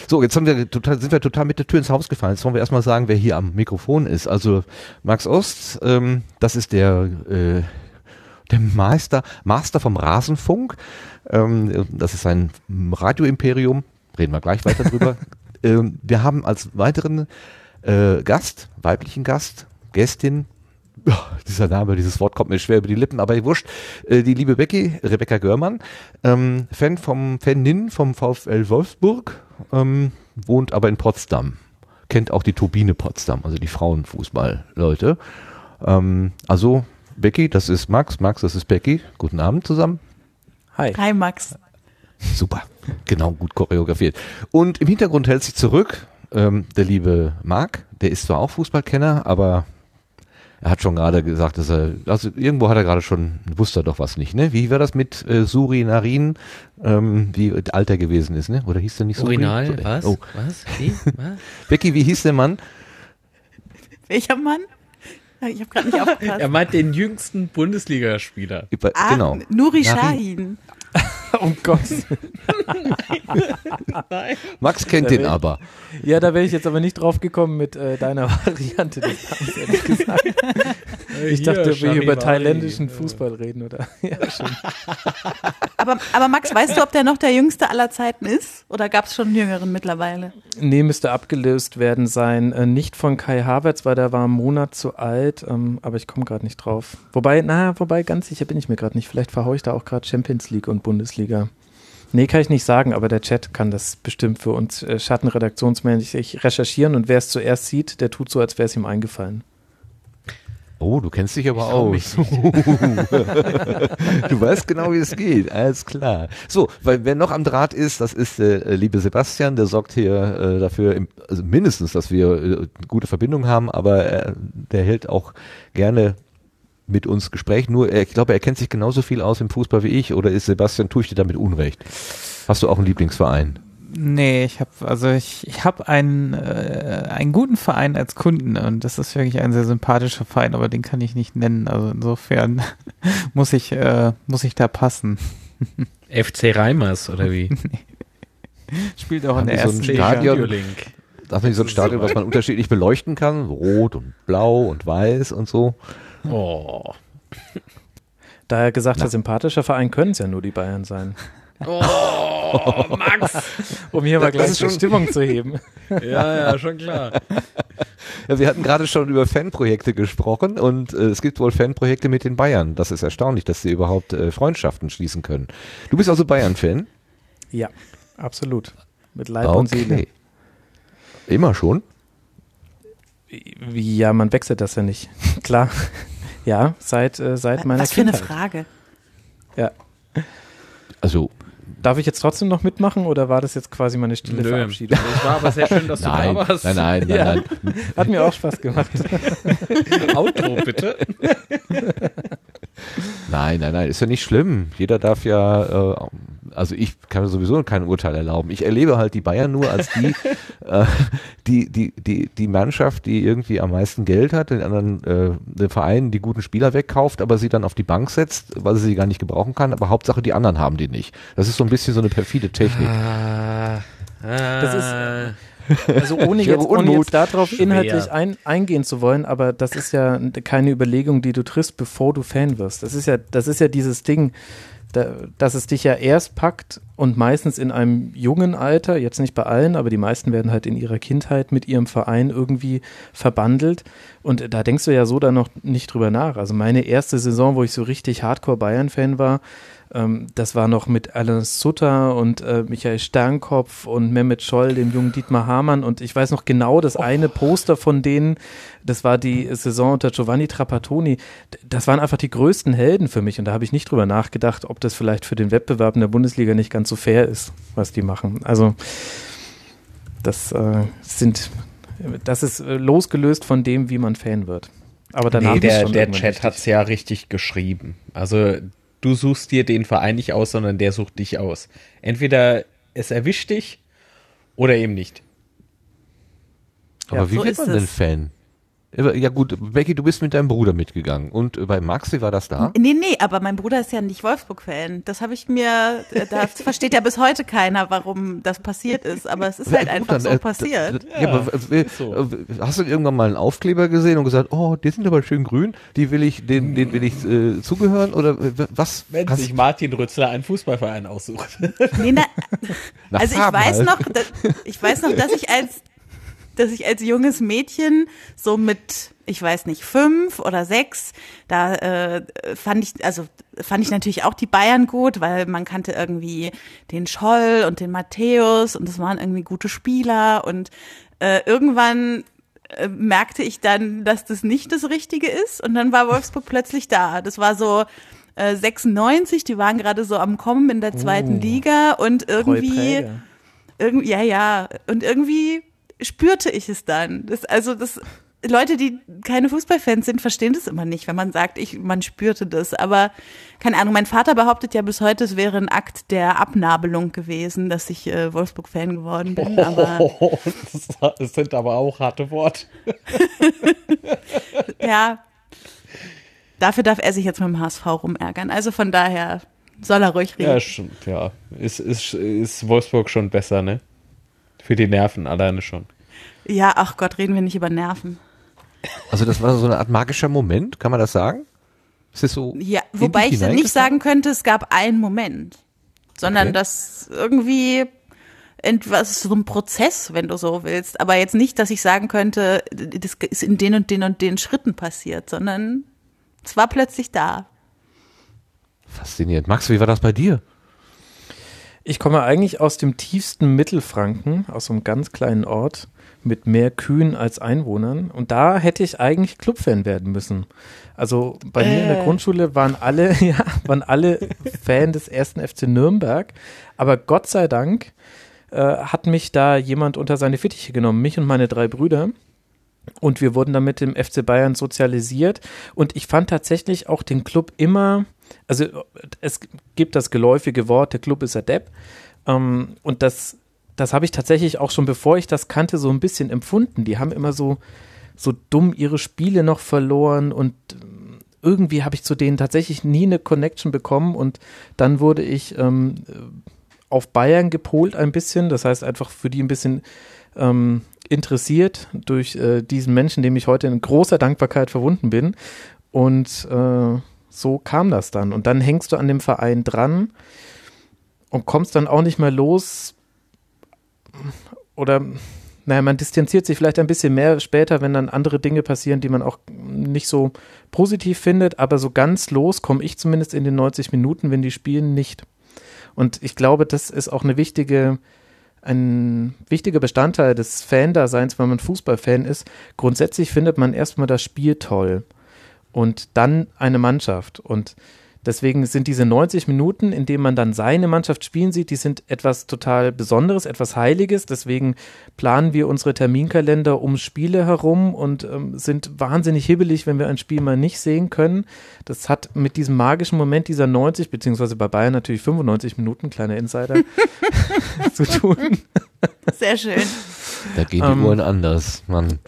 A: So, jetzt haben wir total, sind wir total mit der Tür ins Haus gefallen. Jetzt wollen wir erstmal sagen, wer hier am Mikrofon ist. Also Max Ost, ähm, das ist der, äh, der Meister, Master vom Rasenfunk. Ähm, das ist ein Radioimperium. Reden wir gleich weiter drüber. ähm, wir haben als weiteren äh, Gast, weiblichen Gast, Gästin, dieser Name, dieses Wort kommt mir schwer über die Lippen, aber wurscht. Äh, die liebe Becky, Rebecca Görmann, ähm, Fan vom Fanin vom VfL Wolfsburg, ähm, wohnt aber in Potsdam. Kennt auch die Turbine Potsdam, also die Frauenfußball-Leute. Ähm, also Becky, das ist Max, Max, das ist Becky. Guten Abend zusammen.
E: Hi.
D: Hi Max.
A: Super, genau, gut choreografiert. Und im Hintergrund hält sich zurück ähm, der liebe Marc, der ist zwar auch Fußballkenner, aber er hat schon gerade gesagt, dass er, also irgendwo hat er gerade schon, wusste er doch was nicht, ne? Wie war das mit äh, Suri Narin, ähm, wie alt er gewesen ist, ne? Oder hieß der nicht Suri?
B: Urinal,
A: So, äh,
B: was?
A: Oh.
B: Was? Wie? Was?
A: Becky, wie hieß der Mann?
D: Welcher Mann? Ich habe gerade nicht aufgepasst.
B: Er meint den jüngsten Bundesligaspieler.
A: Über,
D: ah,
A: genau.
D: Nuri
A: Narin.
D: Shahin.
E: Oh Gott.
A: Max kennt
E: Da
A: den
E: will-
A: aber.
E: Ja, da wäre ich jetzt aber nicht drauf gekommen mit äh, deiner Variante des Namens, ehrlich gesagt. Ich dachte, wir hier über thailändischen Fußball reden, oder? Ja, schon.
D: Aber, aber Max, weißt du, ob der noch der jüngste aller Zeiten ist? Oder gab es schon einen jüngeren mittlerweile?
E: Nee, müsste abgelöst werden sein. Äh, nicht von Kai Havertz, weil der war einen Monat zu alt, ähm, aber ich komme gerade nicht drauf. Wobei, na, wobei, ganz sicher bin ich mir gerade nicht. Vielleicht verhaue ich da auch gerade Champions League und Bundesliga. Nee, kann ich nicht sagen, aber der Chat kann das bestimmt für uns äh, schattenredaktionsmäßig recherchieren und wer es zuerst sieht, der tut so, als wäre es ihm eingefallen.
A: Oh, du kennst dich aber aus. du weißt genau, wie es geht. Alles klar. So, weil wer noch am Draht ist, das ist der äh, liebe Sebastian, der sorgt hier äh, dafür, im, also mindestens, dass wir äh, gute Verbindung haben, aber äh, der hält auch gerne mit uns Gespräch. Nur, ich glaube, er kennt sich genauso viel aus im Fußball wie ich. Oder ist Sebastian, tue ich dir damit Unrecht? Hast du auch einen Lieblingsverein?
F: Nee, ich habe also ich, ich habe einen äh, einen guten Verein als Kunden und das ist wirklich ein sehr sympathischer Verein, aber den kann ich nicht nennen. Also insofern muss ich äh, muss ich da passen.
B: FC Reimers oder wie?
F: Spielt auch
A: Haben
F: in der
A: so
F: ersten Liga.
A: Stadion? Darf man nicht so ein Stadion, was man unterschiedlich beleuchten kann? Rot und blau und weiß und so.
B: Oh.
E: Da er gesagt
A: Na.
E: hat, sympathischer Verein können es ja nur die Bayern sein.
B: Oh, Max!
E: Um hier mal
A: Das
E: gleich
A: ist
E: die
A: schon-
E: Stimmung zu heben.
B: Ja, ja, schon klar.
A: Ja, wir hatten gerade schon über Fanprojekte gesprochen und äh, es gibt wohl Fanprojekte mit den Bayern. Das ist erstaunlich, dass sie überhaupt äh, Freundschaften schließen können. Du bist also Bayern-Fan?
E: Ja, absolut. Mit Leib und Seele.
A: Immer schon?
E: Wie, ja, man wechselt das ja nicht. Klar. Ja, seit, äh, seit meiner
D: Was für eine
E: Kindheit.
D: Frage.
E: Ja.
A: Also,
E: Darf ich jetzt trotzdem noch mitmachen oder war das jetzt quasi meine stille
B: Nö.
E: Verabschiedung?
B: Es war aber sehr schön, dass
A: nein,
B: du da warst.
A: nein, nein, nein,
E: Ja.
A: nein.
E: Hat mir auch Spaß gemacht.
B: Outro, bitte.
A: Nein, nein, nein, ist ja nicht schlimm. Jeder darf ja äh, also ich kann sowieso kein Urteil erlauben. Ich erlebe halt die Bayern nur als die, äh, die, die, die, die Mannschaft, die irgendwie am meisten Geld hat, den anderen äh, den Verein die guten Spieler wegkauft, aber sie dann auf die Bank setzt, weil sie sie gar nicht gebrauchen kann. Aber Hauptsache die anderen haben die nicht. Das ist so ein bisschen so eine perfide Technik.
B: Ah,
E: Das ist- Also ohne jetzt, ohne jetzt darauf inhaltlich ein, eingehen zu wollen, aber das ist ja keine Überlegung, die du triffst, bevor du Fan wirst. Das ist ja, das ist ja dieses Ding, da, dass es dich ja erst packt und meistens in einem jungen Alter, jetzt nicht bei allen, aber die meisten werden halt in ihrer Kindheit mit ihrem Verein irgendwie verbandelt. Und da denkst du ja so dann noch nicht drüber nach. Also meine erste Saison, wo ich so richtig Hardcore Bayern-Fan war, ähm, das war noch mit Alan Sutter und äh, Michael Sternkopf und Mehmet Scholl, dem jungen Dietmar Hamann. Und ich weiß noch genau, das eine Poster von denen, das war die Saison unter Giovanni Trapattoni. Das waren einfach die größten Helden für mich. Und da habe ich nicht drüber nachgedacht, ob das vielleicht für den Wettbewerb in der Bundesliga nicht ganz so fair ist, was die machen. Also das äh, sind, das ist äh, losgelöst von dem, wie man Fan wird. Aber danach
B: nee,
E: ist
B: der, der Chat hat es ja richtig geschrieben. Also du suchst dir den Verein nicht aus, sondern der sucht dich aus. Entweder es erwischt dich oder eben nicht.
A: Aber
D: Ja,
A: wie
D: so
A: wird man denn. Fan? Ja gut, Becky, du bist mit deinem Bruder mitgegangen. Und äh, bei Max, wie war das da?
D: Nee, nee, aber mein Bruder ist ja nicht Wolfsburg-Fan. Das habe ich mir, äh, da versteht ja bis heute keiner, warum das passiert ist. Aber es ist halt
A: Ja, gut,
D: einfach
A: dann,
D: so
A: äh,
D: passiert.
A: d- Ja, aber äh,
B: so.
A: äh, hast du irgendwann mal einen Aufkleber gesehen und gesagt, oh, die sind aber schön grün, die will ich, den, den will ich äh, zugehören oder äh, was?
B: Wenn
A: Kannst-
B: sich Martin Rützler einen Fußballverein aussucht.
D: Nee, na, also ich weiß
A: halt.
D: noch, dass, ich weiß noch, dass ich als, dass ich als junges Mädchen so mit, ich weiß nicht, fünf oder sechs, da äh, fand ich, also fand ich natürlich auch die Bayern gut, weil man kannte irgendwie den Scholl und den Matthäus und das waren irgendwie gute Spieler und äh, irgendwann äh, merkte ich dann, dass das nicht das Richtige ist und dann war Wolfsburg plötzlich da. Das war so äh, 96, die waren gerade so am Kommen in der zweiten Liga und irgendwie irgendwie, ja, ja. Und irgendwie spürte ich es dann. Das, also das, Leute, die keine Fußballfans sind, verstehen das immer nicht, wenn man sagt, ich, man spürte das. Aber keine Ahnung, mein Vater behauptet ja bis heute, es wäre ein Akt der Abnabelung gewesen, dass ich äh, Wolfsburg-Fan geworden bin. Aber
B: das, das sind aber auch harte Worte.
D: ja, dafür darf er sich jetzt mit dem HSV rumärgern. Also von daher soll er ruhig reden.
B: Ja, schon, ja. Ist, ist, ist Wolfsburg schon besser, ne? Für die Nerven alleine schon.
D: Ja, ach Gott, reden wir nicht über Nerven.
A: Also das war so eine Art magischer Moment, kann man das sagen? Ist das so?
D: Ja, wobei ich nicht sagen könnte, es gab einen Moment, sondern
A: Okay.
D: das irgendwie etwas so ein Prozess, wenn du so willst, aber jetzt nicht, dass ich sagen könnte, das ist in den und den und den Schritten passiert, sondern es war plötzlich da.
A: Faszinierend. Max, wie war das bei dir?
E: Ich komme eigentlich aus dem tiefsten Mittelfranken, aus einem ganz kleinen Ort mit mehr Kühen als Einwohnern. Und da hätte ich eigentlich Clubfan werden müssen. Also bei mir in der
D: Äh.
E: Grundschule waren alle, ja, waren alle Fan des ersten FC Nürnberg. Aber Gott sei Dank äh, hat mich da jemand unter seine Fittiche genommen, mich und meine drei Brüder. Und wir wurden dann mit dem FC Bayern sozialisiert. Und ich fand tatsächlich auch den Club immer, also es gibt das geläufige Wort, der Club ist ein Depp. Ähm, und das, das habe ich tatsächlich auch schon, bevor ich das kannte, so ein bisschen empfunden. Die haben immer so, so dumm ihre Spiele noch verloren und ähm, irgendwie habe ich zu denen tatsächlich nie eine Connection bekommen und dann wurde ich ähm, auf Bayern gepolt ein bisschen, das heißt einfach für die ein bisschen ähm, interessiert durch äh, diesen Menschen, dem ich heute in großer Dankbarkeit verbunden bin. Und äh, so kam das dann. Und dann hängst du an dem Verein dran und kommst dann auch nicht mehr los. Oder, naja, man distanziert sich vielleicht ein bisschen mehr später, wenn dann andere Dinge passieren, die man auch nicht so positiv findet. Aber so ganz los komme ich zumindest in den 90 Minuten, wenn die spielen, nicht. Und ich glaube, das ist auch eine wichtige, ein wichtiger Bestandteil des Fan-Daseins, wenn man Fußballfan ist. Grundsätzlich findet man erstmal das Spiel toll und dann eine Mannschaft. Und Deswegen sind diese 90 Minuten, in denen man dann seine Mannschaft spielen sieht, die sind etwas total Besonderes, etwas Heiliges. Deswegen planen wir unsere Terminkalender um Spiele herum und ähm, sind wahnsinnig hibbelig, wenn wir ein Spiel mal nicht sehen können. Das hat mit diesem magischen Moment dieser 90, beziehungsweise bei Bayern natürlich 95 Minuten, kleiner Insider, zu tun.
D: Sehr schön.
A: Da gehen die
E: Ähm,
A: Uhren anders, Mann.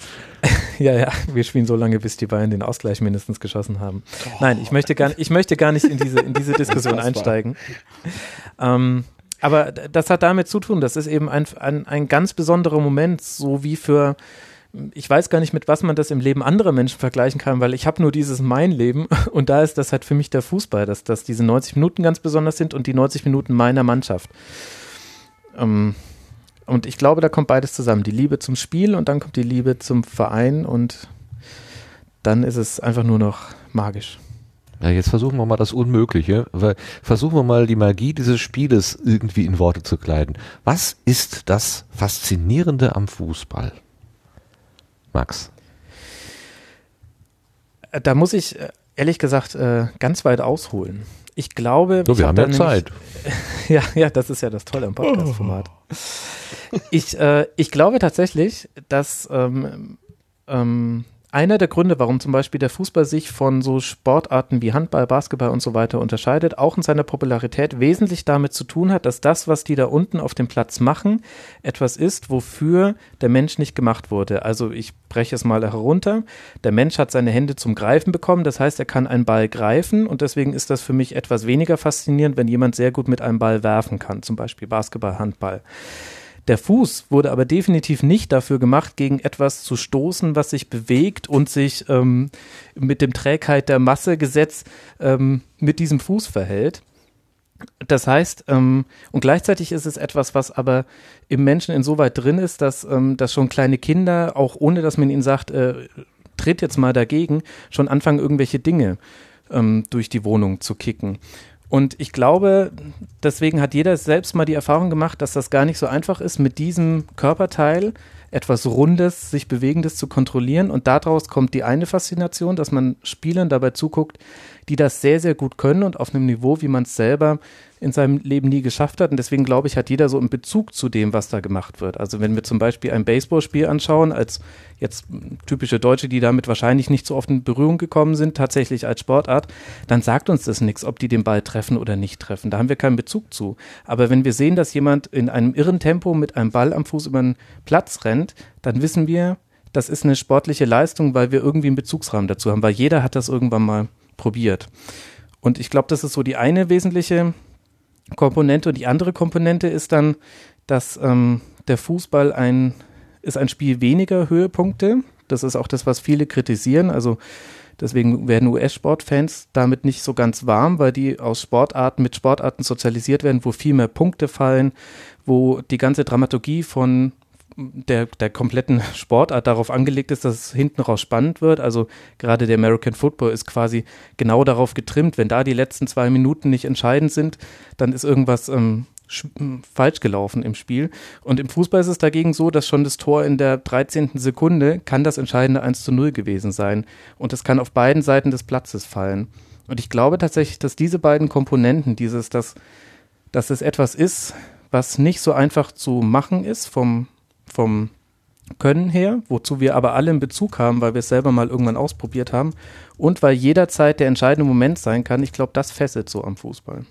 E: Ja, ja, wir spielen so lange, bis die Bayern den Ausgleich mindestens geschossen haben. Nein, ich möchte gar, ich möchte gar nicht in diese, in diese Diskussion einsteigen. Ähm, aber das hat damit zu tun, das ist eben ein, ein, ein ganz besonderer Moment, so wie für, ich weiß gar nicht, mit was man das im Leben anderer Menschen vergleichen kann, weil ich habe nur dieses mein Leben und da ist das halt für mich der Fußball, dass, dass diese 90 Minuten ganz besonders sind und die 90 Minuten meiner Mannschaft. Ähm, und ich glaube, da kommt beides zusammen. Die Liebe zum Spiel und dann kommt die Liebe zum Verein und dann ist es einfach nur noch magisch.
A: Ja, jetzt versuchen wir mal das Unmögliche, versuchen wir mal die Magie dieses Spieles irgendwie in Worte zu kleiden. Was ist das Faszinierende am Fußball? Max.
E: Äh, Da muss ich äh, ehrlich gesagt äh, ganz weit ausholen. Ich glaube,
A: So, wir
E: hab
A: haben ja Zeit.
E: Ja, ja, das ist ja das Tolle am Podcast-Format. Ich, äh, ich glaube tatsächlich, dass ähm, ähm, einer der Gründe, warum zum Beispiel der Fußball sich von so Sportarten wie Handball, Basketball und so weiter unterscheidet, auch in seiner Popularität wesentlich damit zu tun hat, dass das, was die da unten auf dem Platz machen, etwas ist, wofür der Mensch nicht gemacht wurde. Also ich breche es mal herunter. Der Mensch hat seine Hände zum Greifen bekommen, das heißt, er kann einen Ball greifen und deswegen ist das für mich etwas weniger faszinierend, wenn jemand sehr gut mit einem Ball werfen kann, zum Beispiel Basketball, Handball. Der Fuß wurde aber definitiv nicht dafür gemacht, gegen etwas zu stoßen, was sich bewegt und sich ähm, mit dem Trägheit der Massegesetz ähm, mit diesem Fuß verhält. Das heißt, ähm, und gleichzeitig ist es etwas, was aber im Menschen insoweit drin ist, dass, ähm, dass schon kleine Kinder, auch ohne dass man ihnen sagt, äh, tritt jetzt mal dagegen, schon anfangen, irgendwelche Dinge ähm, durch die Wohnung zu kicken. Und ich glaube, deswegen hat jeder selbst mal die Erfahrung gemacht, dass das gar nicht so einfach ist, mit diesem Körperteil etwas Rundes, sich Bewegendes zu kontrollieren. Und daraus kommt die eine Faszination, dass man Spielern dabei zuguckt, die das sehr, sehr gut können und auf einem Niveau, wie man es selber in seinem Leben nie geschafft hat. Und deswegen glaube ich, hat jeder so einen Bezug zu dem, was da gemacht wird. Also wenn wir zum Beispiel ein Baseballspiel anschauen, als jetzt typische Deutsche, die damit wahrscheinlich nicht so oft in Berührung gekommen sind, tatsächlich als Sportart, dann sagt uns das nichts, ob die den Ball treffen oder nicht treffen. Da haben wir keinen Bezug zu. Aber wenn wir sehen, dass jemand in einem irren Tempo mit einem Ball am Fuß über den Platz rennt, dann wissen wir, das ist eine sportliche Leistung, weil wir irgendwie einen Bezugsrahmen dazu haben, weil jeder hat das irgendwann mal probiert. Und ich glaube, das ist so die eine wesentliche Komponente. Und die andere Komponente ist dann, dass ähm, der Fußball ein, ist ein Spiel weniger Höhepunkte. Das ist auch das, was viele kritisieren. Also deswegen werden US-Sportfans damit nicht so ganz warm, weil die aus Sportarten mit Sportarten sozialisiert werden, wo viel mehr Punkte fallen, wo die ganze Dramaturgie von der, der kompletten Sportart darauf angelegt ist, dass es hinten raus spannend wird. Also gerade der American Football ist quasi genau darauf getrimmt. Wenn da die letzten zwei Minuten nicht entscheidend sind, dann ist irgendwas ähm, sch- m, falsch gelaufen im Spiel. Und im Fußball ist es dagegen so, dass schon das Tor in der 13. Sekunde kann das entscheidende 1 zu 0 gewesen sein. Und es kann auf beiden Seiten des Platzes fallen. Und ich glaube tatsächlich, dass diese beiden Komponenten, dieses, dass, dass es etwas ist, was nicht so einfach zu machen ist vom vom Können her, wozu wir aber alle einen Bezug haben, weil wir es selber mal irgendwann ausprobiert haben und weil jederzeit der entscheidende Moment sein kann. Ich glaube, das fesselt so am Fußball.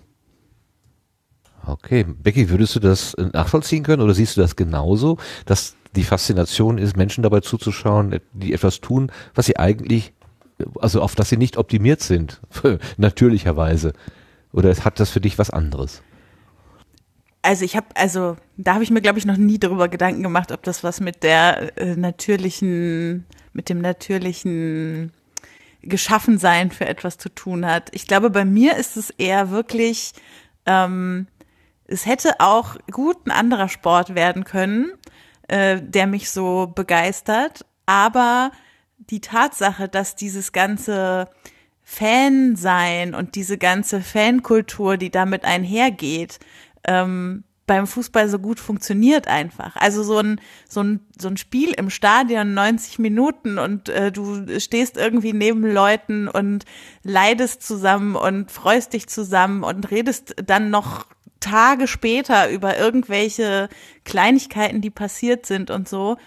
A: Okay, Becky, würdest du das äh, nachvollziehen können oder siehst du das genauso, dass die Faszination ist, Menschen dabei zuzuschauen, die etwas tun, was sie eigentlich, also auf das sie nicht optimiert sind, natürlicherweise? Oder hat das für dich was anderes?
D: Also ich habe, also da habe ich mir, glaube ich, noch nie darüber Gedanken gemacht, ob das was mit der äh, natürlichen, mit dem natürlichen Geschaffensein für etwas zu tun hat. Ich glaube, bei mir ist es eher wirklich, ähm, es hätte auch gut ein anderer Sport werden können, äh, der mich so begeistert, aber die Tatsache, dass dieses ganze Fan sein und diese ganze Fankultur, die damit einhergeht, ähm, beim Fußball so gut funktioniert einfach. Also so ein, so ein, so ein Spiel im Stadion 90 Minuten und äh, du stehst irgendwie neben Leuten und leidest zusammen und freust dich zusammen und redest dann noch Tage später über irgendwelche Kleinigkeiten, die passiert sind und so.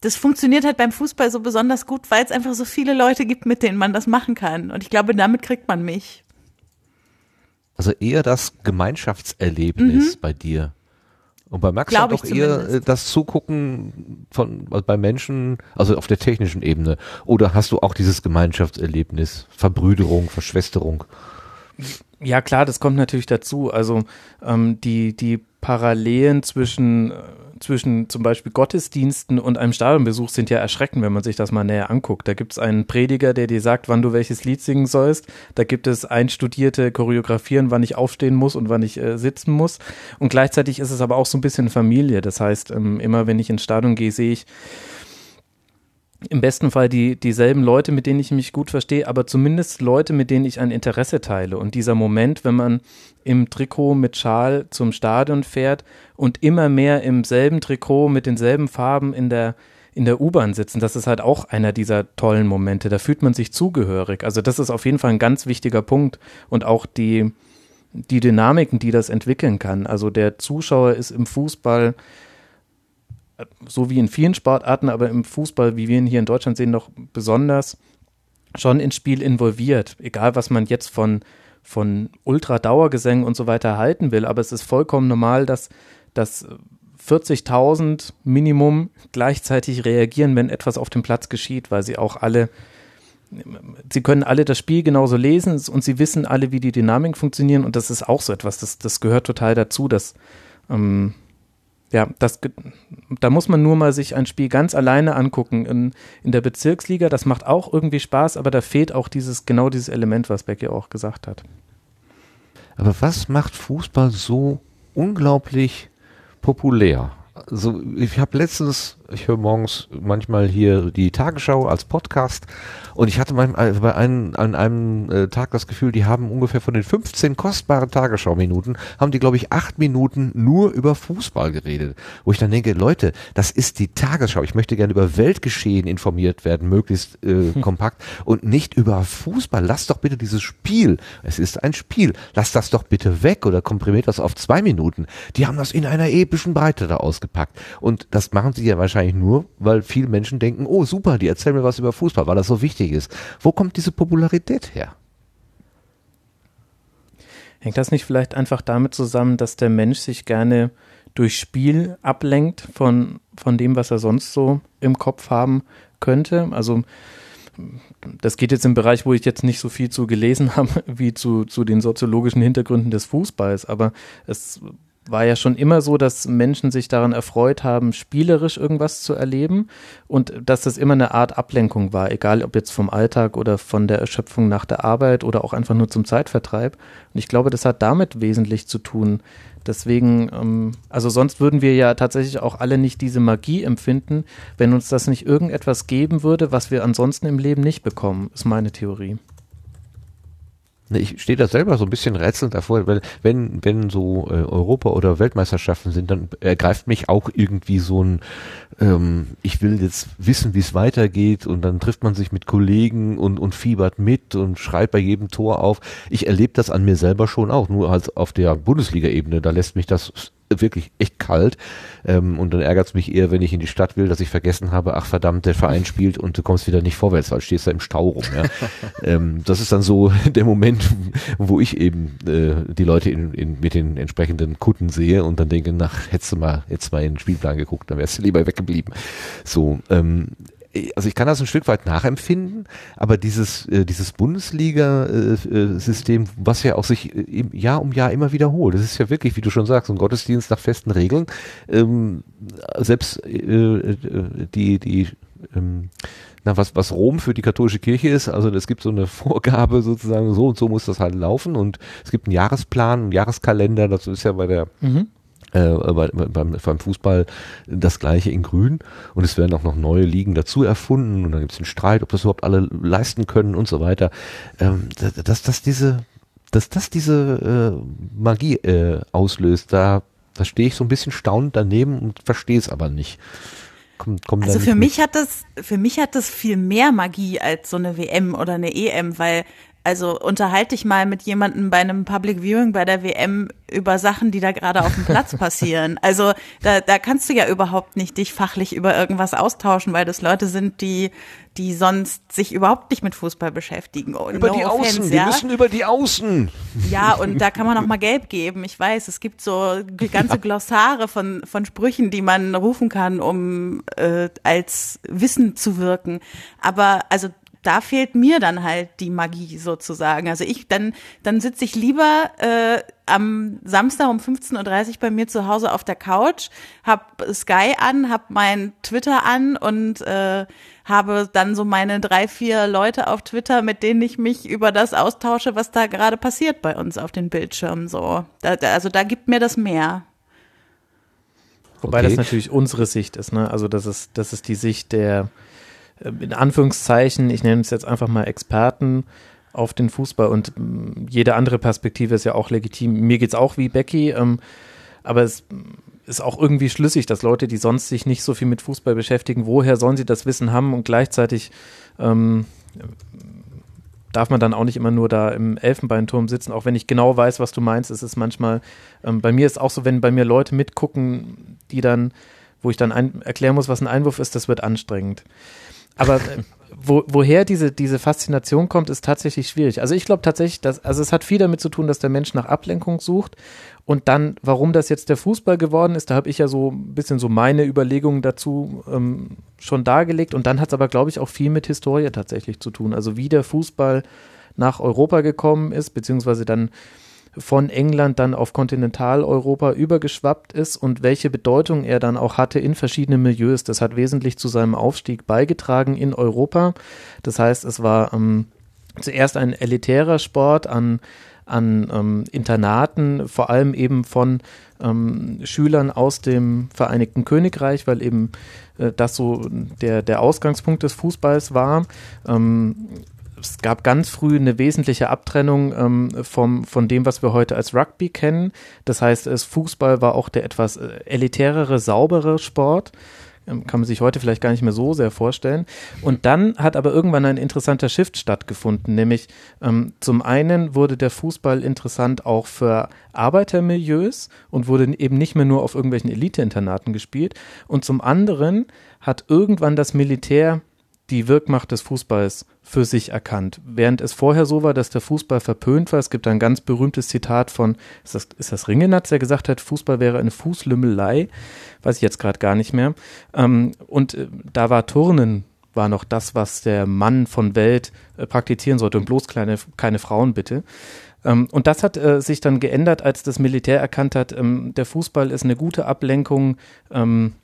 D: Das funktioniert halt beim Fußball so besonders gut, weil es einfach so viele Leute gibt, mit denen man das machen kann. Und ich glaube, damit kriegt man mich.
A: Also eher das Gemeinschaftserlebnis mhm. bei dir. Und bei Max Glaub doch eher zumindest. Äh, das Zugucken von also bei Menschen, also auf der technischen Ebene. Oder hast du auch dieses Gemeinschaftserlebnis, Verbrüderung, Verschwesterung?
E: Ja klar, das kommt natürlich dazu. Also ähm, die die Parallelen zwischen zwischen zum Beispiel Gottesdiensten und einem Stadionbesuch sind ja erschreckend, wenn man sich das mal näher anguckt. Da gibt es einen Prediger, der dir sagt, wann du welches Lied singen sollst. Da gibt es einstudierte Choreografieren, wann ich aufstehen muss und wann ich äh, sitzen muss. Und gleichzeitig ist es aber auch so ein bisschen Familie. Das heißt, ähm, immer wenn ich ins Stadion gehe, sehe ich, im besten Fall die, dieselben Leute, mit denen ich mich gut verstehe, aber zumindest Leute, mit denen ich ein Interesse teile. Und dieser Moment, wenn man im Trikot mit Schal zum Stadion fährt und immer mehr im selben Trikot mit denselben Farben in der, in der U-Bahn sitzen, das ist halt auch einer dieser tollen Momente. Da fühlt man sich zugehörig. Also das ist auf jeden Fall ein ganz wichtiger Punkt. Und auch die, die Dynamiken, die das entwickeln kann. Also der Zuschauer ist im Fußball so wie in vielen Sportarten, aber im Fußball, wie wir ihn hier in Deutschland sehen, noch besonders schon ins Spiel involviert. Egal, was man jetzt von, von Ultra-Dauergesängen und so weiter halten will, aber es ist vollkommen normal, dass, dass 40.000 Minimum gleichzeitig reagieren, wenn etwas auf dem Platz geschieht, weil sie auch alle sie können alle das Spiel genauso lesen und sie wissen alle, wie die Dynamik funktionieren und das ist auch so etwas, das, das gehört total dazu, dass ähm, ja, das, da muss man nur mal sich ein Spiel ganz alleine angucken in, in der Bezirksliga. Das macht auch irgendwie Spaß, aber da fehlt auch dieses, genau dieses Element, was Becky auch gesagt hat.
A: Aber was macht Fußball so unglaublich populär? Also ich habe letztens, ich höre morgens manchmal hier die Tagesschau als Podcast und ich hatte manchmal bei einem, an einem äh, Tag das Gefühl, die haben ungefähr von den 15 kostbaren Tagesschau-Minuten, haben die, glaube ich, acht Minuten nur über Fußball geredet. Wo ich dann denke, Leute, das ist die Tagesschau. Ich möchte gerne über Weltgeschehen informiert werden, möglichst äh, hm. kompakt und nicht über Fußball. Lass doch bitte dieses Spiel, es ist ein Spiel, lass das doch bitte weg oder komprimiert das auf zwei Minuten. Die haben das in einer epischen Breite da ausgepackt. Und das machen sie ja wahrscheinlich nur, weil viele Menschen denken, oh super, die erzählen mir was über Fußball, weil das so wichtig wichtig ist. Wo kommt diese Popularität her?
E: Hängt das nicht vielleicht einfach damit zusammen, dass der Mensch sich gerne durch Spiel ablenkt von, von dem, was er sonst so im Kopf haben könnte? Also das geht jetzt im Bereich, wo ich jetzt nicht so viel zu gelesen habe, wie zu, zu den soziologischen Hintergründen des Fußballs, aber es war ja schon immer so, dass Menschen sich daran erfreut haben, spielerisch irgendwas zu erleben und dass das immer eine Art Ablenkung war, egal ob jetzt vom Alltag oder von der Erschöpfung nach der Arbeit oder auch einfach nur zum Zeitvertreib. Und ich glaube, das hat damit wesentlich zu tun. Deswegen, ähm, also sonst würden wir ja tatsächlich auch alle nicht diese Magie empfinden, wenn uns das nicht irgendetwas geben würde, was wir ansonsten im Leben nicht bekommen, ist meine Theorie.
A: Ne, ich stehe da selber so ein bisschen rätselnd davor, weil wenn, wenn so äh, Europa- oder Weltmeisterschaften sind, dann ergreift mich auch irgendwie so ein, ähm, ich will jetzt wissen, wie es weitergeht und dann trifft man sich mit Kollegen und, und fiebert mit und schreit bei jedem Tor auf. Ich erlebe das an mir selber schon auch, nur als auf der Bundesliga-Ebene, da lässt mich das wirklich echt kalt. Ähm, und dann ärgert es mich eher, wenn ich in die Stadt will, dass ich vergessen habe, ach verdammt, der Verein spielt und du kommst wieder nicht vorwärts, weil du stehst da im Stau rum. Ja. ähm, das ist dann so der Moment, wo ich eben äh, die Leute in, in, mit den entsprechenden Kutten sehe und dann denke, nach, hättest du mal jetzt mal in den Spielplan geguckt, dann wärst du lieber weggeblieben. So, ähm, also ich kann das ein Stück weit nachempfinden, aber dieses, äh, dieses Bundesliga-System, was ja auch sich äh, Jahr um Jahr immer wiederholt, das ist ja wirklich, wie du schon sagst, ein Gottesdienst nach festen Regeln. Ähm, selbst äh, äh, die, die ähm, na, was, was Rom für die katholische Kirche ist, also es gibt so eine Vorgabe sozusagen, so und so muss das halt laufen und es gibt einen Jahresplan, einen Jahreskalender, das ist ja bei der mhm äh, bei, beim, beim Fußball das gleiche in Grün und es werden auch noch neue Ligen dazu erfunden und dann gibt es einen Streit, ob das überhaupt alle leisten können und so weiter. Ähm, dass das diese, dass das diese äh, Magie äh, auslöst, da Da stehe ich so ein bisschen staunend daneben und verstehe es aber nicht.
D: Komm, komm also für mich hat das, für mich hat das viel mehr Magie als so eine WM oder eine EM, weil also unterhalte dich mal mit jemandem bei einem Public Viewing bei der WM über Sachen, die da gerade auf dem Platz passieren. Also da, da kannst du ja überhaupt nicht dich fachlich über irgendwas austauschen, weil das Leute sind, die die sonst sich überhaupt nicht mit Fußball beschäftigen.
A: Oh, über no die offense, Außen, ja? wir müssen über die Außen.
D: Ja, und da kann man auch mal gelb geben. Ich weiß, es gibt so ganze Glossare von, von Sprüchen, die man rufen kann, um äh, als Wissen zu wirken. Aber also da fehlt mir dann halt die Magie sozusagen. Also ich, dann, dann sitze ich lieber äh, am Samstag um 15.30 Uhr bei mir zu Hause auf der Couch, hab Sky an, hab mein Twitter an und äh, habe dann so meine drei, vier Leute auf Twitter, mit denen ich mich über das austausche, was da gerade passiert bei uns auf den Bildschirmen. So, da, da, also da gibt mir das mehr.
E: Wobei okay. das natürlich unsere Sicht ist, ne? Also das ist, das ist die Sicht der äh, in Anführungszeichen, ich nenne es jetzt einfach mal Experten auf den Fußball und mm, jede andere Perspektive ist ja auch legitim. Mir geht es auch wie Becky, ähm, aber es ist auch irgendwie schlüssig, dass Leute, die sonst sich nicht so viel mit Fußball beschäftigen, woher sollen sie das Wissen haben und gleichzeitig ähm, darf man dann auch nicht immer nur da im Elfenbeinturm sitzen, auch wenn ich genau weiß, was du meinst. Es ist manchmal, ähm, bei mir ist auch so, wenn bei mir Leute mitgucken, die dann, wo ich dann ein, erklären muss, was ein Einwurf ist, das wird anstrengend. Aber äh, wo, woher diese, diese Faszination kommt, ist tatsächlich schwierig. Also ich glaube tatsächlich, dass, also es hat viel damit zu tun, dass der Mensch nach Ablenkung sucht. Und dann, warum das jetzt der Fußball geworden ist, da habe ich ja so ein bisschen so meine Überlegungen dazu ähm, schon dargelegt. Und dann hat es aber, glaube ich, auch viel mit Historie tatsächlich zu tun. Also wie der Fußball nach Europa gekommen ist, beziehungsweise dann von England dann auf Kontinentaleuropa übergeschwappt ist und welche Bedeutung er dann auch hatte in verschiedenen Milieus. Das hat wesentlich zu seinem Aufstieg beigetragen in Europa. Das heißt, es war ähm, zuerst ein elitärer Sport an an ähm, Internaten, vor allem eben von ähm, Schülern aus dem Vereinigten Königreich, weil eben äh, das so der, der Ausgangspunkt des Fußballs war. Ähm, es gab ganz früh eine wesentliche Abtrennung ähm, vom, von dem, was wir heute als Rugby kennen. Das heißt, es, Fußball war auch der etwas äh, elitärere, saubere Sport. Ähm, kann man sich heute vielleicht gar nicht mehr so sehr vorstellen. Und dann hat aber irgendwann ein interessanter Shift stattgefunden, nämlich ähm, zum einen wurde der Fußball interessant auch für Arbeitermilieus und wurde eben nicht mehr nur auf irgendwelchen Eliteinternaten gespielt. Und zum anderen hat irgendwann das Militär die Wirkmacht des Fußballs für sich erkannt. Während es vorher so war, dass der Fußball verpönt war. Es gibt ein ganz berühmtes Zitat von, ist das, ist das Ringenatz, der gesagt hat, Fußball wäre eine Fußlümmelei. Weiß ich jetzt gerade gar nicht mehr. Ähm, und äh, da war Turnen war noch das, was der Mann von Welt äh, praktizieren sollte und bloß kleine, keine Frauen bitte. Ähm, und das hat äh, sich dann geändert, als das Militär erkannt hat, ähm, der Fußball ist eine gute Ablenkung ähm,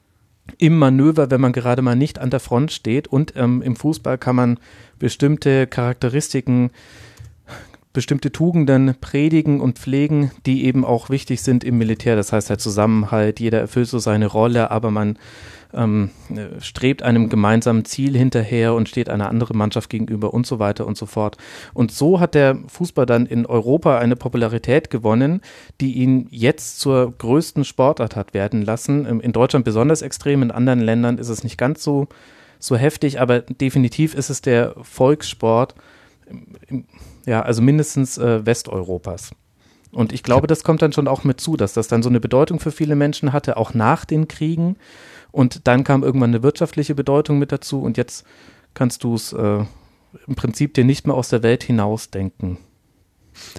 E: im Manöver, wenn man gerade mal nicht an der Front steht. Und ähm, im Fußball kann man bestimmte Charakteristiken, bestimmte Tugenden predigen und pflegen, die eben auch wichtig sind im Militär. Das heißt halt Zusammenhalt, jeder erfüllt so seine Rolle, aber man ähm, strebt einem gemeinsamen Ziel hinterher und steht einer anderen Mannschaft gegenüber und so weiter und so fort. Und so hat der Fußball dann in Europa eine Popularität gewonnen, die ihn jetzt zur größten Sportart hat werden lassen. In Deutschland besonders extrem, in anderen Ländern ist es nicht ganz so, so heftig, aber definitiv ist es der Volkssport, ja, also mindestens äh, Westeuropas. Und ich glaube, das kommt dann schon auch mit zu, dass das dann so eine Bedeutung für viele Menschen hatte, auch nach den Kriegen. Und dann kam irgendwann eine wirtschaftliche Bedeutung mit dazu und jetzt kannst du es äh, im Prinzip dir nicht mehr aus der Welt hinausdenken.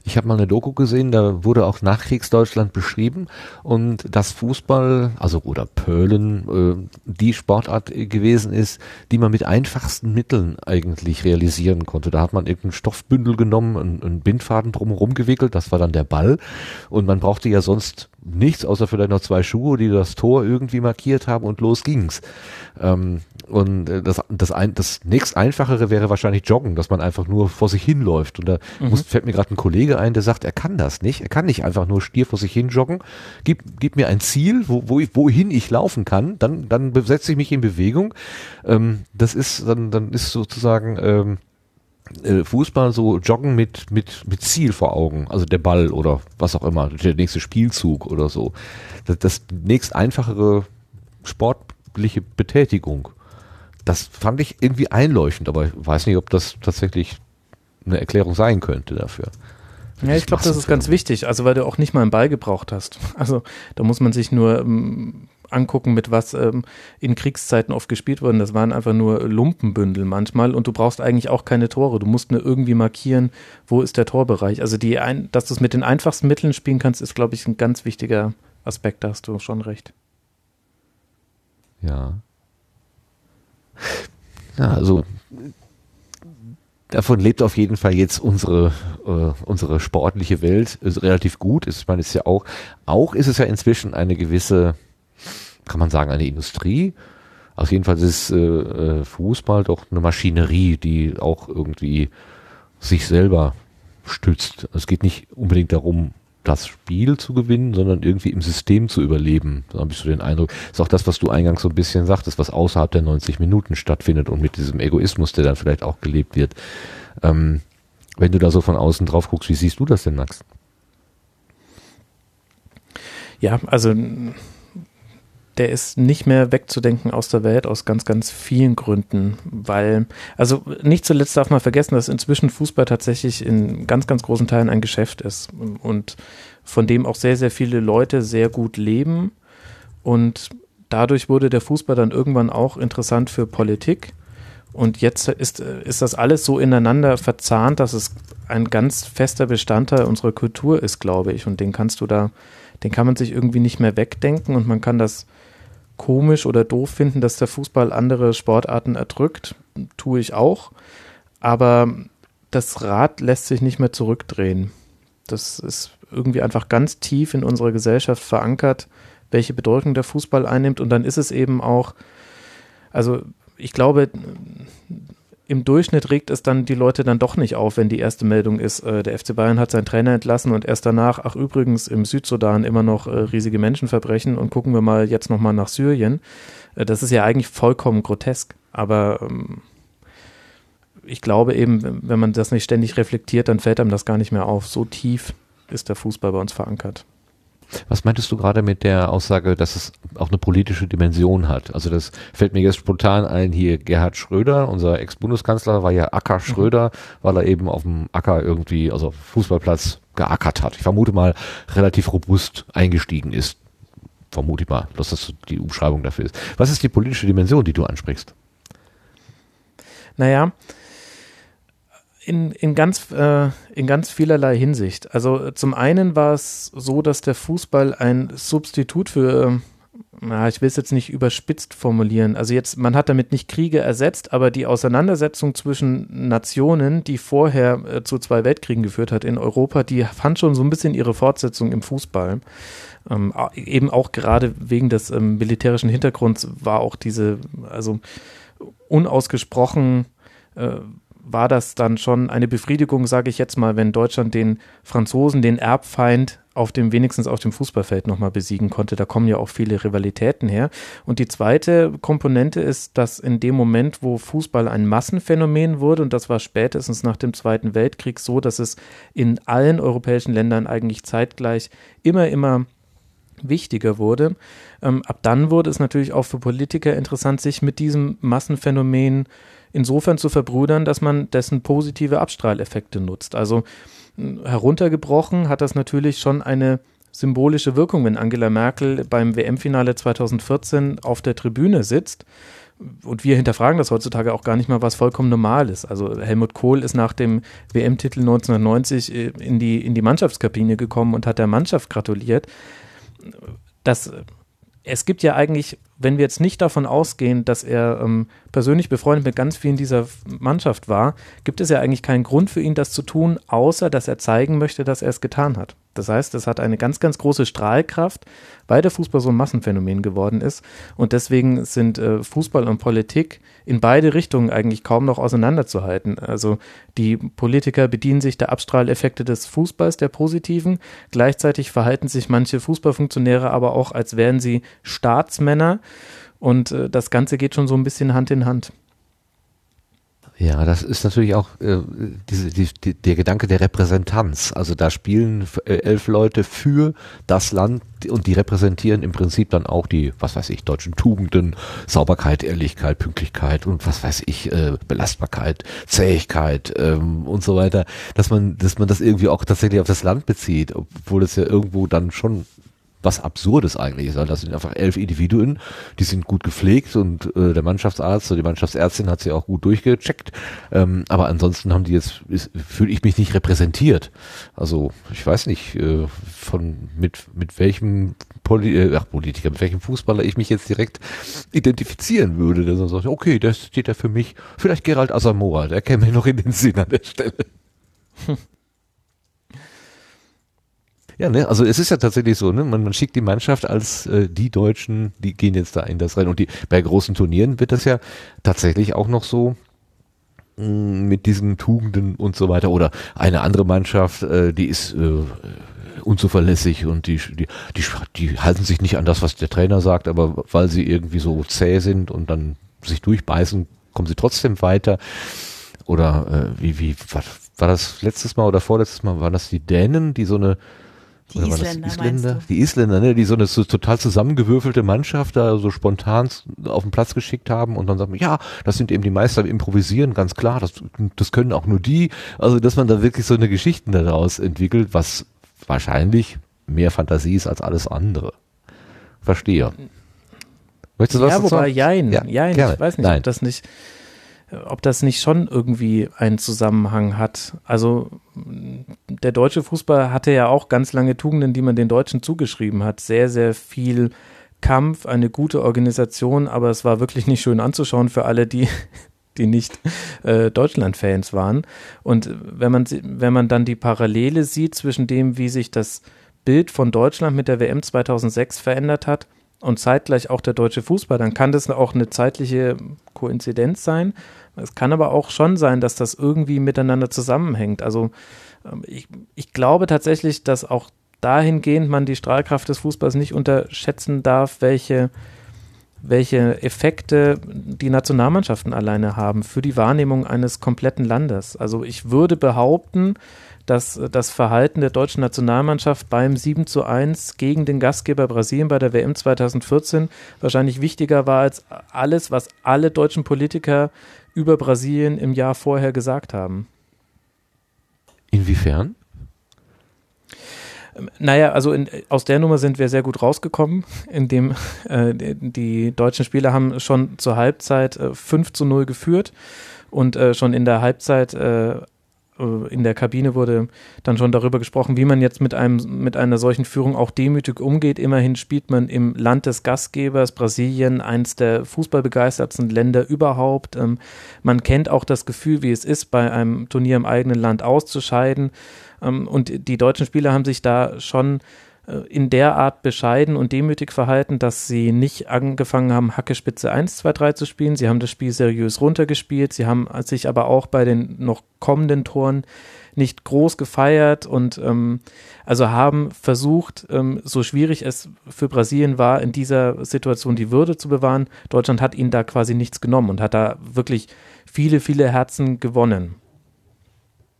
A: Ich habe mal eine Doku gesehen, da wurde auch Nachkriegsdeutschland beschrieben und dass Fußball, also oder Pölen, äh, die Sportart gewesen ist, die man mit einfachsten Mitteln eigentlich realisieren konnte. Da hat man irgendein Stoffbündel genommen, einen, einen Bindfaden drumherum gewickelt, das war dann der Ball und man brauchte ja sonst nichts, außer vielleicht noch zwei Schuhe, die das Tor irgendwie markiert haben und los ging's. Ähm, und äh, das, das, ein, das nächst einfachere wäre wahrscheinlich Joggen, dass man einfach nur vor sich hinläuft. Und da mhm. muss, fällt mir gerade ein Kollege ein, der sagt, er kann das nicht. Er kann nicht einfach nur stier vor sich hin joggen. Gib, gib mir ein Ziel, wo, wo ich, wohin ich laufen kann, dann, dann setze ich mich in Bewegung. Ähm, das ist, dann, dann ist sozusagen, ähm, äh, Fußball so joggen mit, mit, mit Ziel vor Augen, also der Ball oder was auch immer, der nächste Spielzug oder so. Das, das nächst einfachere sportliche Betätigung. Das fand ich irgendwie einleuchtend, aber ich weiß nicht, ob das tatsächlich eine Erklärung sein könnte dafür.
E: Ja, ich glaube, das ist ganz wichtig, also weil du auch nicht mal einen Ball gebraucht hast. Also da muss man sich nur ähm, angucken, mit was ähm, in Kriegszeiten oft gespielt wurde. Das waren einfach nur Lumpenbündel manchmal und du brauchst eigentlich auch keine Tore. Du musst nur irgendwie markieren, wo ist der Torbereich. Also die ein, dass du es mit den einfachsten Mitteln spielen kannst, ist, glaube ich, ein ganz wichtiger Aspekt. Da hast du schon recht.
A: Ja. Ja, also davon lebt auf jeden Fall jetzt unsere, äh, unsere sportliche Welt ist relativ gut. Ich meine, ist ja auch, auch ist es ja inzwischen eine gewisse, kann man sagen, eine Industrie. Auf jeden Fall ist äh, äh, Fußball doch eine Maschinerie, die auch irgendwie sich selber stützt. Es geht nicht unbedingt darum, das Spiel zu gewinnen, sondern irgendwie im System zu überleben. Da habe ich so den Eindruck. Ist auch das, was du eingangs so ein bisschen sagtest, was außerhalb der 90 Minuten stattfindet und mit diesem Egoismus, der dann vielleicht auch gelebt wird. Ähm, wenn du da so von außen drauf guckst, wie siehst du das denn, Max?
E: Ja, also der ist nicht mehr wegzudenken aus der Welt aus ganz, ganz vielen Gründen, weil, also nicht zuletzt darf man vergessen, dass inzwischen Fußball tatsächlich in ganz, ganz großen Teilen ein Geschäft ist und von dem auch sehr, sehr viele Leute sehr gut leben. Und dadurch wurde der Fußball dann irgendwann auch interessant für Politik. Und jetzt ist, ist das alles so ineinander verzahnt, dass es ein ganz fester Bestandteil unserer Kultur ist, glaube ich. Und den kannst du da, den kann man sich irgendwie nicht mehr wegdenken und man kann das komisch oder doof finden, dass der Fußball andere Sportarten erdrückt. Tue ich auch. Aber das Rad lässt sich nicht mehr zurückdrehen. Das ist irgendwie einfach ganz tief in unserer Gesellschaft verankert, welche Bedeutung der Fußball einnimmt. Und dann ist es eben auch, also ich glaube, im Durchschnitt regt es dann die Leute dann doch nicht auf, wenn die erste Meldung ist, äh, der FC Bayern hat seinen Trainer entlassen und erst danach, ach übrigens, im Südsudan immer noch äh, riesige Menschenverbrechen und gucken wir mal jetzt nochmal nach Syrien. Äh, das ist ja eigentlich vollkommen grotesk, aber ähm, ich glaube eben, wenn man das nicht ständig reflektiert, dann fällt einem das gar nicht mehr auf. So tief ist der Fußball bei uns verankert.
A: Was meintest du gerade mit der Aussage, dass es auch eine politische Dimension hat? Also das fällt mir jetzt spontan ein, hier Gerhard Schröder, unser Ex-Bundeskanzler, war ja Acker Schröder, weil er eben auf dem Acker irgendwie, also auf Fußballplatz geackert hat. Ich vermute mal, relativ robust eingestiegen ist. Vermute ich mal, dass das die Umschreibung dafür ist. Was ist die politische Dimension, die du ansprichst?
E: Naja, in, in, ganz, äh, in ganz vielerlei Hinsicht. Also zum einen war es so, dass der Fußball ein Substitut für, na, ich will es jetzt nicht überspitzt formulieren, also jetzt, man hat damit nicht Kriege ersetzt, aber die Auseinandersetzung zwischen Nationen, die vorher äh, zu zwei Weltkriegen geführt hat in Europa, die fand schon so ein bisschen ihre Fortsetzung im Fußball. Ähm, eben auch gerade wegen des ähm, militärischen Hintergrunds war auch diese, also unausgesprochen äh, war das dann schon eine Befriedigung, sage ich jetzt mal, wenn Deutschland den Franzosen, den Erbfeind auf dem wenigstens auf dem Fußballfeld nochmal besiegen konnte. Da kommen ja auch viele Rivalitäten her. Und die zweite Komponente ist, dass in dem Moment, wo Fußball ein Massenphänomen wurde, und das war spätestens nach dem Zweiten Weltkrieg so, dass es in allen europäischen Ländern eigentlich zeitgleich immer, immer wichtiger wurde. Ähm, ab dann wurde es natürlich auch für Politiker interessant, sich mit diesem Massenphänomen insofern zu verbrüdern, dass man dessen positive Abstrahleffekte nutzt. Also heruntergebrochen hat das natürlich schon eine symbolische Wirkung, wenn Angela Merkel beim WM-Finale 2014 auf der Tribüne sitzt. Und wir hinterfragen das heutzutage auch gar nicht mal, was vollkommen normal ist. Also Helmut Kohl ist nach dem WM-Titel 1990 äh, in die, in die Mannschaftskabine gekommen und hat der Mannschaft gratuliert. Das es gibt ja eigentlich, wenn wir jetzt nicht davon ausgehen, dass er ähm, persönlich befreundet mit ganz vielen dieser Mannschaft war, gibt es ja eigentlich keinen Grund für ihn, das zu tun, außer dass er zeigen möchte, dass er es getan hat. Das heißt, es hat eine ganz, ganz große Strahlkraft, weil der Fußball so ein Massenphänomen geworden ist. Und deswegen sind äh, Fußball und Politik in beide Richtungen eigentlich kaum noch auseinanderzuhalten. Also die Politiker bedienen sich der Abstrahleffekte des Fußballs, der positiven. Gleichzeitig verhalten sich manche Fußballfunktionäre aber auch, als wären sie Staatsmänner. Und äh, das Ganze geht schon so ein bisschen Hand in Hand.
A: Ja, das ist natürlich auch äh, diese, die, die, der Gedanke der Repräsentanz. Also da spielen äh, elf Leute für das Land und die repräsentieren im Prinzip dann auch die, was weiß ich, deutschen Tugenden, Sauberkeit, Ehrlichkeit, Pünktlichkeit und was weiß ich, äh, Belastbarkeit, Zähigkeit ähm, und so weiter, dass man, dass man das irgendwie auch tatsächlich auf das Land bezieht, obwohl es ja irgendwo dann schon was Absurdes eigentlich ist. Das sind einfach elf Individuen, die sind gut gepflegt und äh, der Mannschaftsarzt oder die Mannschaftsärztin hat sie auch gut durchgecheckt. Ähm, aber ansonsten haben die jetzt, fühle ich mich nicht repräsentiert. Also ich weiß nicht, äh, von mit, mit welchem Poli äh, ach, Politiker, mit welchem Fußballer ich mich jetzt direkt identifizieren würde, der so sagt, okay, das steht ja für mich, vielleicht Gerald Asamoah, der käme mir noch in den Sinn an der Stelle. Ja, ne, also es ist ja tatsächlich so, ne, man, man schickt die Mannschaft als äh, die Deutschen, die gehen jetzt da in das rein. Und die, bei großen Turnieren wird das ja tatsächlich auch noch so mh, mm, mit diesen Tugenden und so weiter. Oder eine andere Mannschaft, äh, die ist äh, unzuverlässig und die, die, die, die halten sich nicht an das, was der Trainer sagt, aber weil sie irgendwie so zäh sind und dann sich durchbeißen, kommen sie trotzdem weiter. Oder äh, wie, wie, was, war das letztes Mal oder vorletztes Mal, waren das die Dänen, die so eine
D: die Isländer,
A: Isländer? Die Isländer, ne, die so eine so total zusammengewürfelte Mannschaft da so spontan auf den Platz geschickt haben und dann sagen, ja, das sind eben die Meister im Improvisieren, ganz klar, das, das können auch nur die. Also, dass man da wirklich so eine Geschichten daraus entwickelt, was wahrscheinlich mehr Fantasie ist als alles andere. Verstehe.
E: Möchtest du was ja, wobei, sagen? jein, ja, jein, gerne. ich weiß nicht, Nein. ob das nicht ob das nicht schon irgendwie einen Zusammenhang hat. Also der deutsche Fußball hatte ja auch ganz lange Tugenden, die man den Deutschen zugeschrieben hat. Sehr, sehr viel Kampf, eine gute Organisation, aber es war wirklich nicht schön anzuschauen für alle, die die nicht äh, Deutschland-Fans waren. Und wenn man, wenn man dann die Parallele sieht zwischen dem, wie sich das Bild von Deutschland mit der WM 2006 verändert hat und zeitgleich auch der deutsche Fußball, dann kann das auch eine zeitliche Koinzidenz sein. Es kann aber auch schon sein, dass das irgendwie miteinander zusammenhängt. Also ähm, ich, ich glaube tatsächlich, dass auch dahingehend man die Strahlkraft des Fußballs nicht unterschätzen darf, welche, welche Effekte die Nationalmannschaften alleine haben für die Wahrnehmung eines kompletten Landes. Also ich würde behaupten, dass das Verhalten der deutschen Nationalmannschaft beim 7 zu 1 gegen den Gastgeber Brasilien bei der WM 2014 wahrscheinlich wichtiger war als alles, was alle deutschen Politiker über Brasilien im Jahr vorher gesagt haben.
A: Inwiefern?
E: Ähm, naja, also in, aus der Nummer sind wir sehr gut rausgekommen, indem äh, die, deutschen Spieler haben schon zur Halbzeit äh, 5 zu 0 geführt und äh, schon in der Halbzeit äh, in der Kabine wurde dann schon darüber gesprochen, wie man jetzt mit einem mit einer solchen Führung auch demütig umgeht. Immerhin spielt man im Land des Gastgebers Brasilien, eins der fußballbegeistertsten Länder überhaupt. Ähm, man kennt auch das Gefühl, wie es ist, bei einem Turnier im eigenen Land auszuscheiden. Ähm, und die deutschen Spieler haben sich da schon äh, in der Art bescheiden und demütig verhalten, dass sie nicht angefangen haben, Hackespitze 1, 2, 3 zu spielen. Sie haben das Spiel seriös runtergespielt. Sie haben sich aber auch bei den noch kommenden Toren nicht groß gefeiert und ähm, also haben versucht, ähm, so schwierig es für Brasilien war, in dieser Situation die Würde zu bewahren. Deutschland hat ihnen da quasi nichts genommen und hat da wirklich viele, viele Herzen gewonnen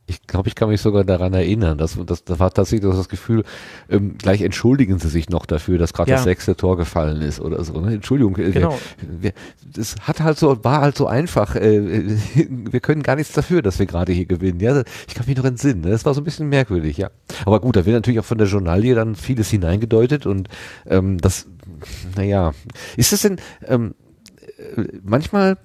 A: ich glaube, ich kann mich sogar daran erinnern, dass das, das war tatsächlich das Gefühl, ähm, gleich entschuldigen sie sich noch dafür, dass gerade ja. das sechste Tor gefallen ist oder so. Ne? Entschuldigung, äh, genau. wir, das hat halt so, war halt so einfach. Äh, wir können gar nichts dafür, dass wir gerade hier gewinnen. Ja, ich kann mich noch entsinnen. Ne? Das war so ein bisschen merkwürdig, ja. Aber gut, da wird natürlich auch von der Journalie dann vieles hineingedeutet und ähm, das, naja, ist das denn ähm, äh, manchmal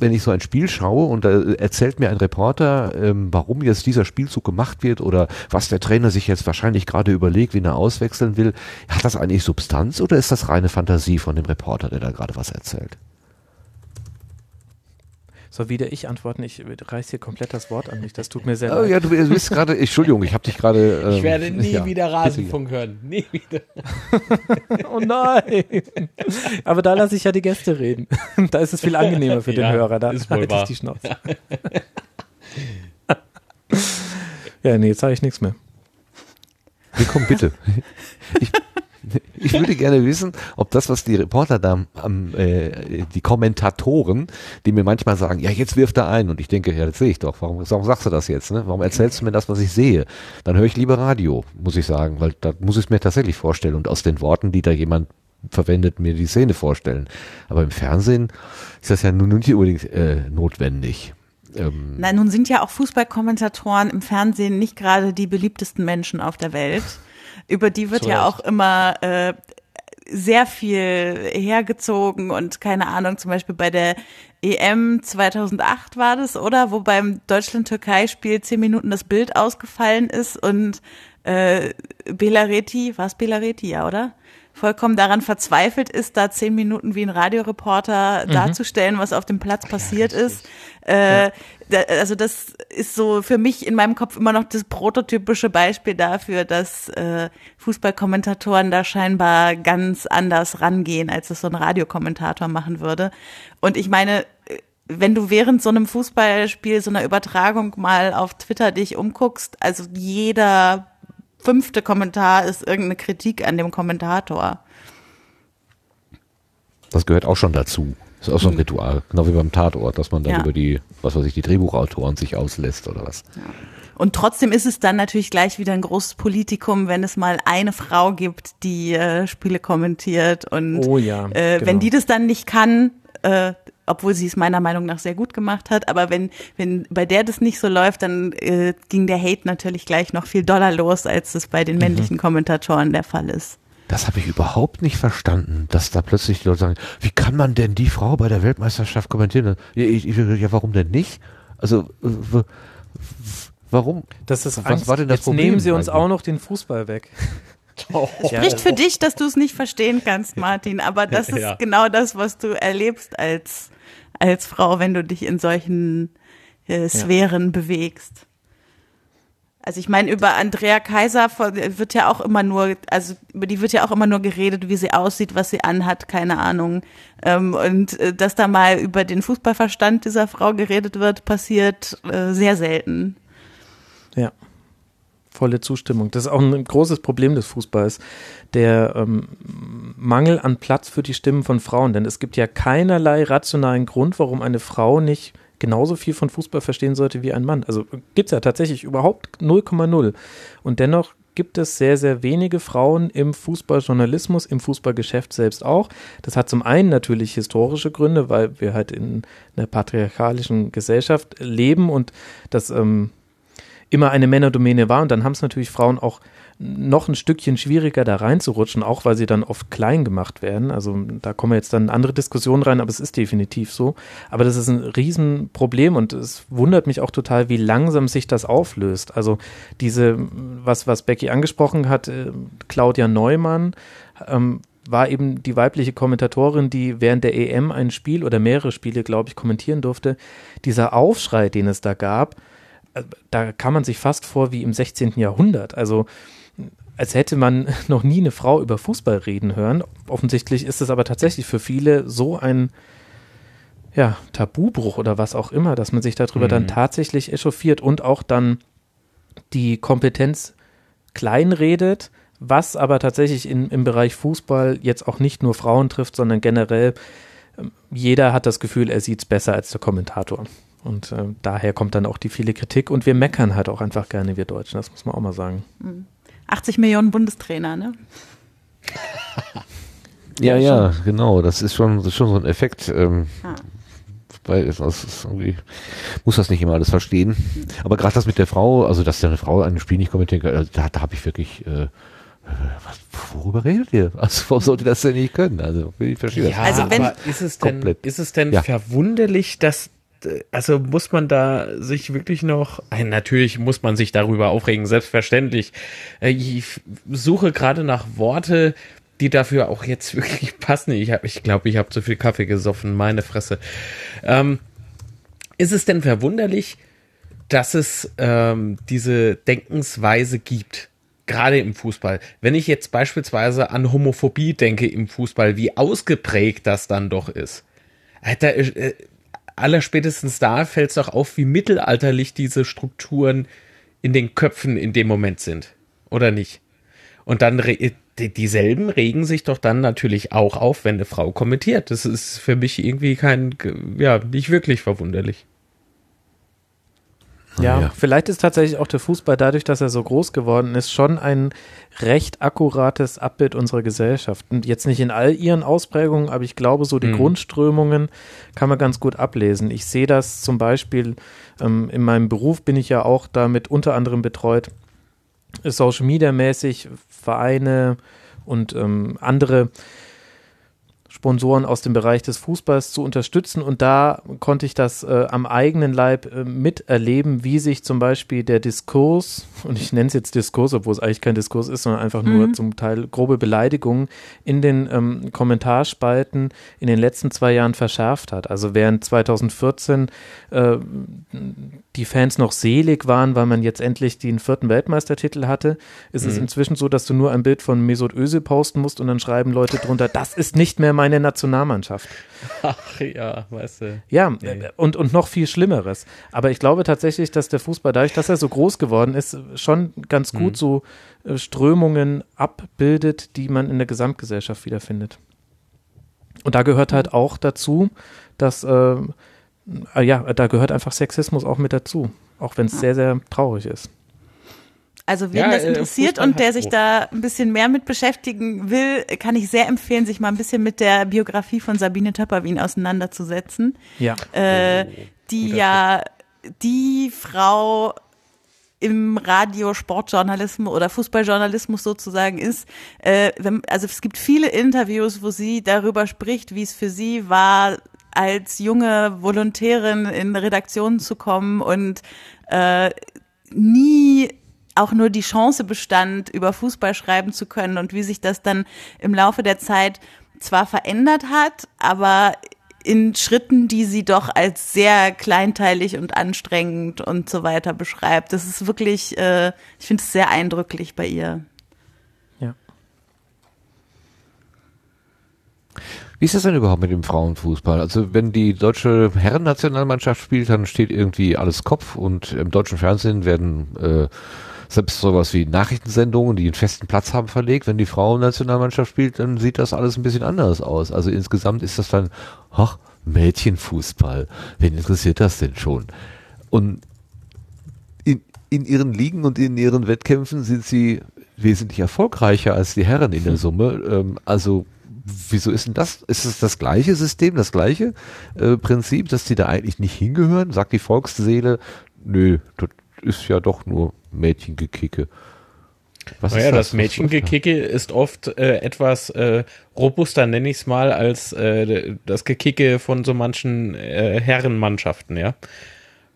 A: wenn ich so ein Spiel schaue und da erzählt mir ein Reporter, ähm, warum jetzt dieser Spielzug gemacht wird oder was der Trainer sich jetzt wahrscheinlich gerade überlegt, wen er auswechseln will, hat das eigentlich Substanz oder ist das reine Fantasie von dem Reporter, der da gerade was erzählt?
E: Soll wieder ich antworten? Ich reiß hier komplett das Wort an mich. Das tut mir sehr
A: oh,
E: leid.
A: Ja, du bist gerade, Entschuldigung, ich habe dich gerade.
B: Ähm, ich werde nie ja, wieder Rasenfunk hören. Nie wieder.
E: oh nein. Aber da lasse ich ja die Gäste reden. Da ist es viel angenehmer für den ja, Hörer. Da ist wohl ich die Schnauze. ja, nee, jetzt sage ich nichts mehr.
A: Komm, bitte. Ich, ich würde gerne wissen, ob das, was die Reporter da, äh, die Kommentatoren, die mir manchmal sagen, ja, jetzt wirft er ein. Und ich denke, ja, das sehe ich doch. Warum, warum sagst du das jetzt? Ne? Warum erzählst du mir das, was ich sehe? Dann höre ich lieber Radio, muss ich sagen, weil da muss ich es mir tatsächlich vorstellen. Und aus den Worten, die da jemand verwendet, mir die Szene vorstellen. Aber im Fernsehen ist das ja nun nicht unbedingt äh, notwendig.
D: Ähm Nein, nun sind ja auch Fußballkommentatoren im Fernsehen nicht gerade die beliebtesten Menschen auf der Welt. Über die wird so ja auch immer äh, sehr viel hergezogen und keine Ahnung, zum Beispiel bei der EM 2008 war das, oder? Wo beim Deutschland-Türkei-Spiel zehn Minuten das Bild ausgefallen ist und äh, Belareti, war es Belareti, ja, oder? Vollkommen daran verzweifelt ist, da zehn Minuten wie ein Radioreporter mhm. darzustellen, was auf dem Platz passiert ja, ist. Äh, ja. da, also das ist so für mich in meinem Kopf immer noch das prototypische Beispiel dafür, dass äh, Fußballkommentatoren da scheinbar ganz anders rangehen, als es so ein Radiokommentator machen würde. Und ich meine, wenn du während so einem Fußballspiel, so einer Übertragung mal auf Twitter dich umguckst, also jeder fünfte Kommentar ist irgendeine Kritik an dem Kommentator.
A: Das gehört auch schon dazu. Das ist auch so ein mhm. Ritual, genau wie beim Tatort, dass man dann ja. über die, was weiß ich, die Drehbuchautoren sich auslässt oder was. Ja.
D: Und trotzdem ist es dann natürlich gleich wieder ein großes Politikum, wenn es mal eine Frau gibt, die äh, Spiele kommentiert. Und
E: oh ja,
D: äh, genau. wenn die das dann nicht kann, äh, obwohl sie es meiner Meinung nach sehr gut gemacht hat. Aber wenn, wenn bei der das nicht so läuft, dann äh, ging der Hate natürlich gleich noch viel doller los, als es bei den mhm. männlichen mhm. Kommentatoren der Fall ist.
A: Das habe ich überhaupt nicht verstanden, dass da plötzlich die Leute sagen, wie kann man denn die Frau bei der Weltmeisterschaft kommentieren? Ja, ich, ich, ja warum denn nicht? Also, warum?
E: Das ist was Angst. war denn das Jetzt Problem nehmen sie uns eigentlich? auch noch den Fußball weg.
D: Oh. Spricht für dich, dass du es nicht verstehen kannst, Martin, aber das ist ja. genau das, was du erlebst als, als Frau, wenn du dich in solchen äh, Sphären ja. bewegst. Also ich meine, über Andrea Kaiser wird ja auch immer nur, also über die wird ja auch immer nur geredet, wie sie aussieht, was sie anhat, keine Ahnung. Ähm, und äh, dass da mal über den Fußballverstand dieser Frau geredet wird, passiert äh, sehr selten.
E: Ja volle Zustimmung. Das ist auch ein großes Problem des Fußballs, der ähm, Mangel an Platz für die Stimmen von Frauen. Denn es gibt ja keinerlei rationalen Grund, warum eine Frau nicht genauso viel von Fußball verstehen sollte wie ein Mann. Also gibt es ja tatsächlich überhaupt 0,0. Und dennoch gibt es sehr, sehr wenige Frauen im Fußballjournalismus, im Fußballgeschäft selbst auch. Das hat zum einen natürlich historische Gründe, weil wir halt in einer patriarchalischen Gesellschaft leben und das ähm, immer eine Männerdomäne war. Und dann haben es natürlich Frauen auch noch ein Stückchen schwieriger da reinzurutschen, auch weil sie dann oft klein gemacht werden. Also da kommen wir jetzt dann in andere Diskussionen rein, aber es ist definitiv so. Aber das ist ein Riesenproblem und es wundert mich auch total, wie langsam sich das auflöst. Also diese, was, was Becky angesprochen hat, äh, Claudia Neumann, ähm, war eben die weibliche Kommentatorin, die während der EM ein Spiel oder mehrere Spiele, glaube ich, kommentieren durfte. Dieser Aufschrei, den es da gab, da kam man sich fast vor wie im 16. Jahrhundert. Also als hätte man noch nie eine Frau über Fußball reden hören. Offensichtlich ist es aber tatsächlich für viele so ein ja, Tabubruch oder was auch immer, dass man sich darüber mhm. dann tatsächlich echauffiert und auch dann die Kompetenz kleinredet, was aber tatsächlich in, im Bereich Fußball jetzt auch nicht nur Frauen trifft, sondern generell ähm, jeder hat das Gefühl, er sieht es besser als der Kommentator. Und äh, daher kommt dann auch die viele Kritik und wir meckern halt auch einfach gerne, wir Deutschen, das muss man auch mal sagen.
D: 80 mhm. Millionen Bundestrainer, ne?
A: ja, ja, genau, das ist schon, das ist schon so ein Effekt. Ähm, ah. Weil das ist irgendwie, muss das nicht immer alles verstehen. Aber gerade das mit der Frau, also dass eine Frau ein Spiel nicht kommentieren kann, also da, da habe ich wirklich äh, was, worüber redet ihr? Also, warum sollte das denn nicht können? Also, ich verstehe
B: ja, das. Also, wenn, aber ist es denn, ist es denn ja. verwunderlich, dass also muss man da sich wirklich noch, natürlich muss man sich darüber aufregen, selbstverständlich. Äh, ich suche gerade nach Worte, die dafür auch jetzt wirklich passen. Ich glaube, ich, glaub, ich habe zu viel Kaffee gesoffen, meine Fresse. Ähm, ist es denn verwunderlich, dass es ähm, diese Denkensweise gibt? Gerade im Fußball. Wenn ich jetzt beispielsweise an Homophobie denke im Fußball, wie ausgeprägt das dann doch ist. Alter, äh, allerspätestens da fällt es doch auf, wie mittelalterlich diese Strukturen in den Köpfen in dem Moment sind. Oder nicht? Und dann die, dieselben regen sich doch dann natürlich auch auf, wenn eine Frau kommentiert. Das ist für mich irgendwie kein, ja, nicht wirklich verwunderlich.
E: Ja, ja, vielleicht ist tatsächlich auch der Fußball dadurch, dass er so groß geworden ist, schon ein recht akkurates Abbild unserer Gesellschaft. Und jetzt nicht in all ihren Ausprägungen, aber ich glaube, so die mhm. Grundströmungen kann man ganz gut ablesen. Ich sehe das zum Beispiel ähm, in meinem Beruf bin ich ja auch damit unter anderem betreut, Social Media mäßig Vereine und ähm, andere Sponsoren aus dem Bereich des Fußballs zu unterstützen. Und da konnte ich das äh, am eigenen Leib äh, miterleben, wie sich zum Beispiel der Diskurs, und ich nenne es jetzt Diskurs, obwohl es eigentlich kein Diskurs ist, sondern einfach nur mhm. zum Teil grobe Beleidigungen, in den ähm, Kommentarspalten in den letzten zwei Jahren verschärft hat. Also während 2014 äh, die Fans noch selig waren, weil man jetzt endlich den vierten Weltmeistertitel hatte, ist mhm. es inzwischen so, dass du nur ein Bild von Mesut Özil posten musst und dann schreiben Leute drunter, das ist nicht mehr meine Nationalmannschaft.
B: Ach ja, weißt du.
E: Ja, nee. und, und noch viel Schlimmeres. Aber ich glaube tatsächlich, dass der Fußball, dadurch, dass er so groß geworden ist, schon ganz gut mhm. so äh, Strömungen abbildet, die man in der Gesamtgesellschaft wiederfindet. Und da gehört halt auch dazu, dass äh, äh, ja, da gehört einfach Sexismus auch mit dazu, auch wenn es ja. sehr, sehr traurig ist.
D: Also wen ja, das äh, interessiert äh, und der sich da ein bisschen mehr mit beschäftigen will, kann ich sehr empfehlen, sich mal ein bisschen mit der Biografie von Sabine Töpperwien auseinanderzusetzen.
E: Ja.
D: Äh, die ja die Frau im Radio, Sportjournalismus oder Fußballjournalismus sozusagen ist. Äh, wenn, also es gibt viele Interviews, wo sie darüber spricht, wie es für sie war, als junge Volontärin in Redaktionen zu kommen und äh, nie auch nur die Chance bestand, über Fußball schreiben zu können und wie sich das dann im Laufe der Zeit zwar verändert hat, aber in Schritten, die sie doch als sehr kleinteilig und anstrengend und so weiter beschreibt. Das ist wirklich, äh, ich finde es sehr eindrücklich bei ihr.
A: Wie ist das denn überhaupt mit dem Frauenfußball? Also wenn die deutsche Herrennationalmannschaft spielt, dann steht irgendwie alles Kopf und im deutschen Fernsehen werden äh, selbst sowas wie Nachrichtensendungen, die einen festen Platz haben, verlegt. Wenn die Frauennationalmannschaft spielt, dann sieht das alles ein bisschen anders aus. Also insgesamt ist das dann, ach, Mädchenfußball. Wen interessiert das denn schon? Und in, in ihren Ligen und in ihren Wettkämpfen sind sie wesentlich erfolgreicher als die Herren in der Summe. Ähm, also wieso ist denn das? Ist es das gleiche System, das gleiche äh, Prinzip, dass die da eigentlich nicht hingehören? Sagt die Volksseele, nö, das ist ja doch nur Mädchengekicke.
B: Was naja, das, das Mädchengekicke ist oft äh, etwas äh, robuster, nenne ich es mal, als äh, das Gekicke von so manchen äh, Herrenmannschaften, ja.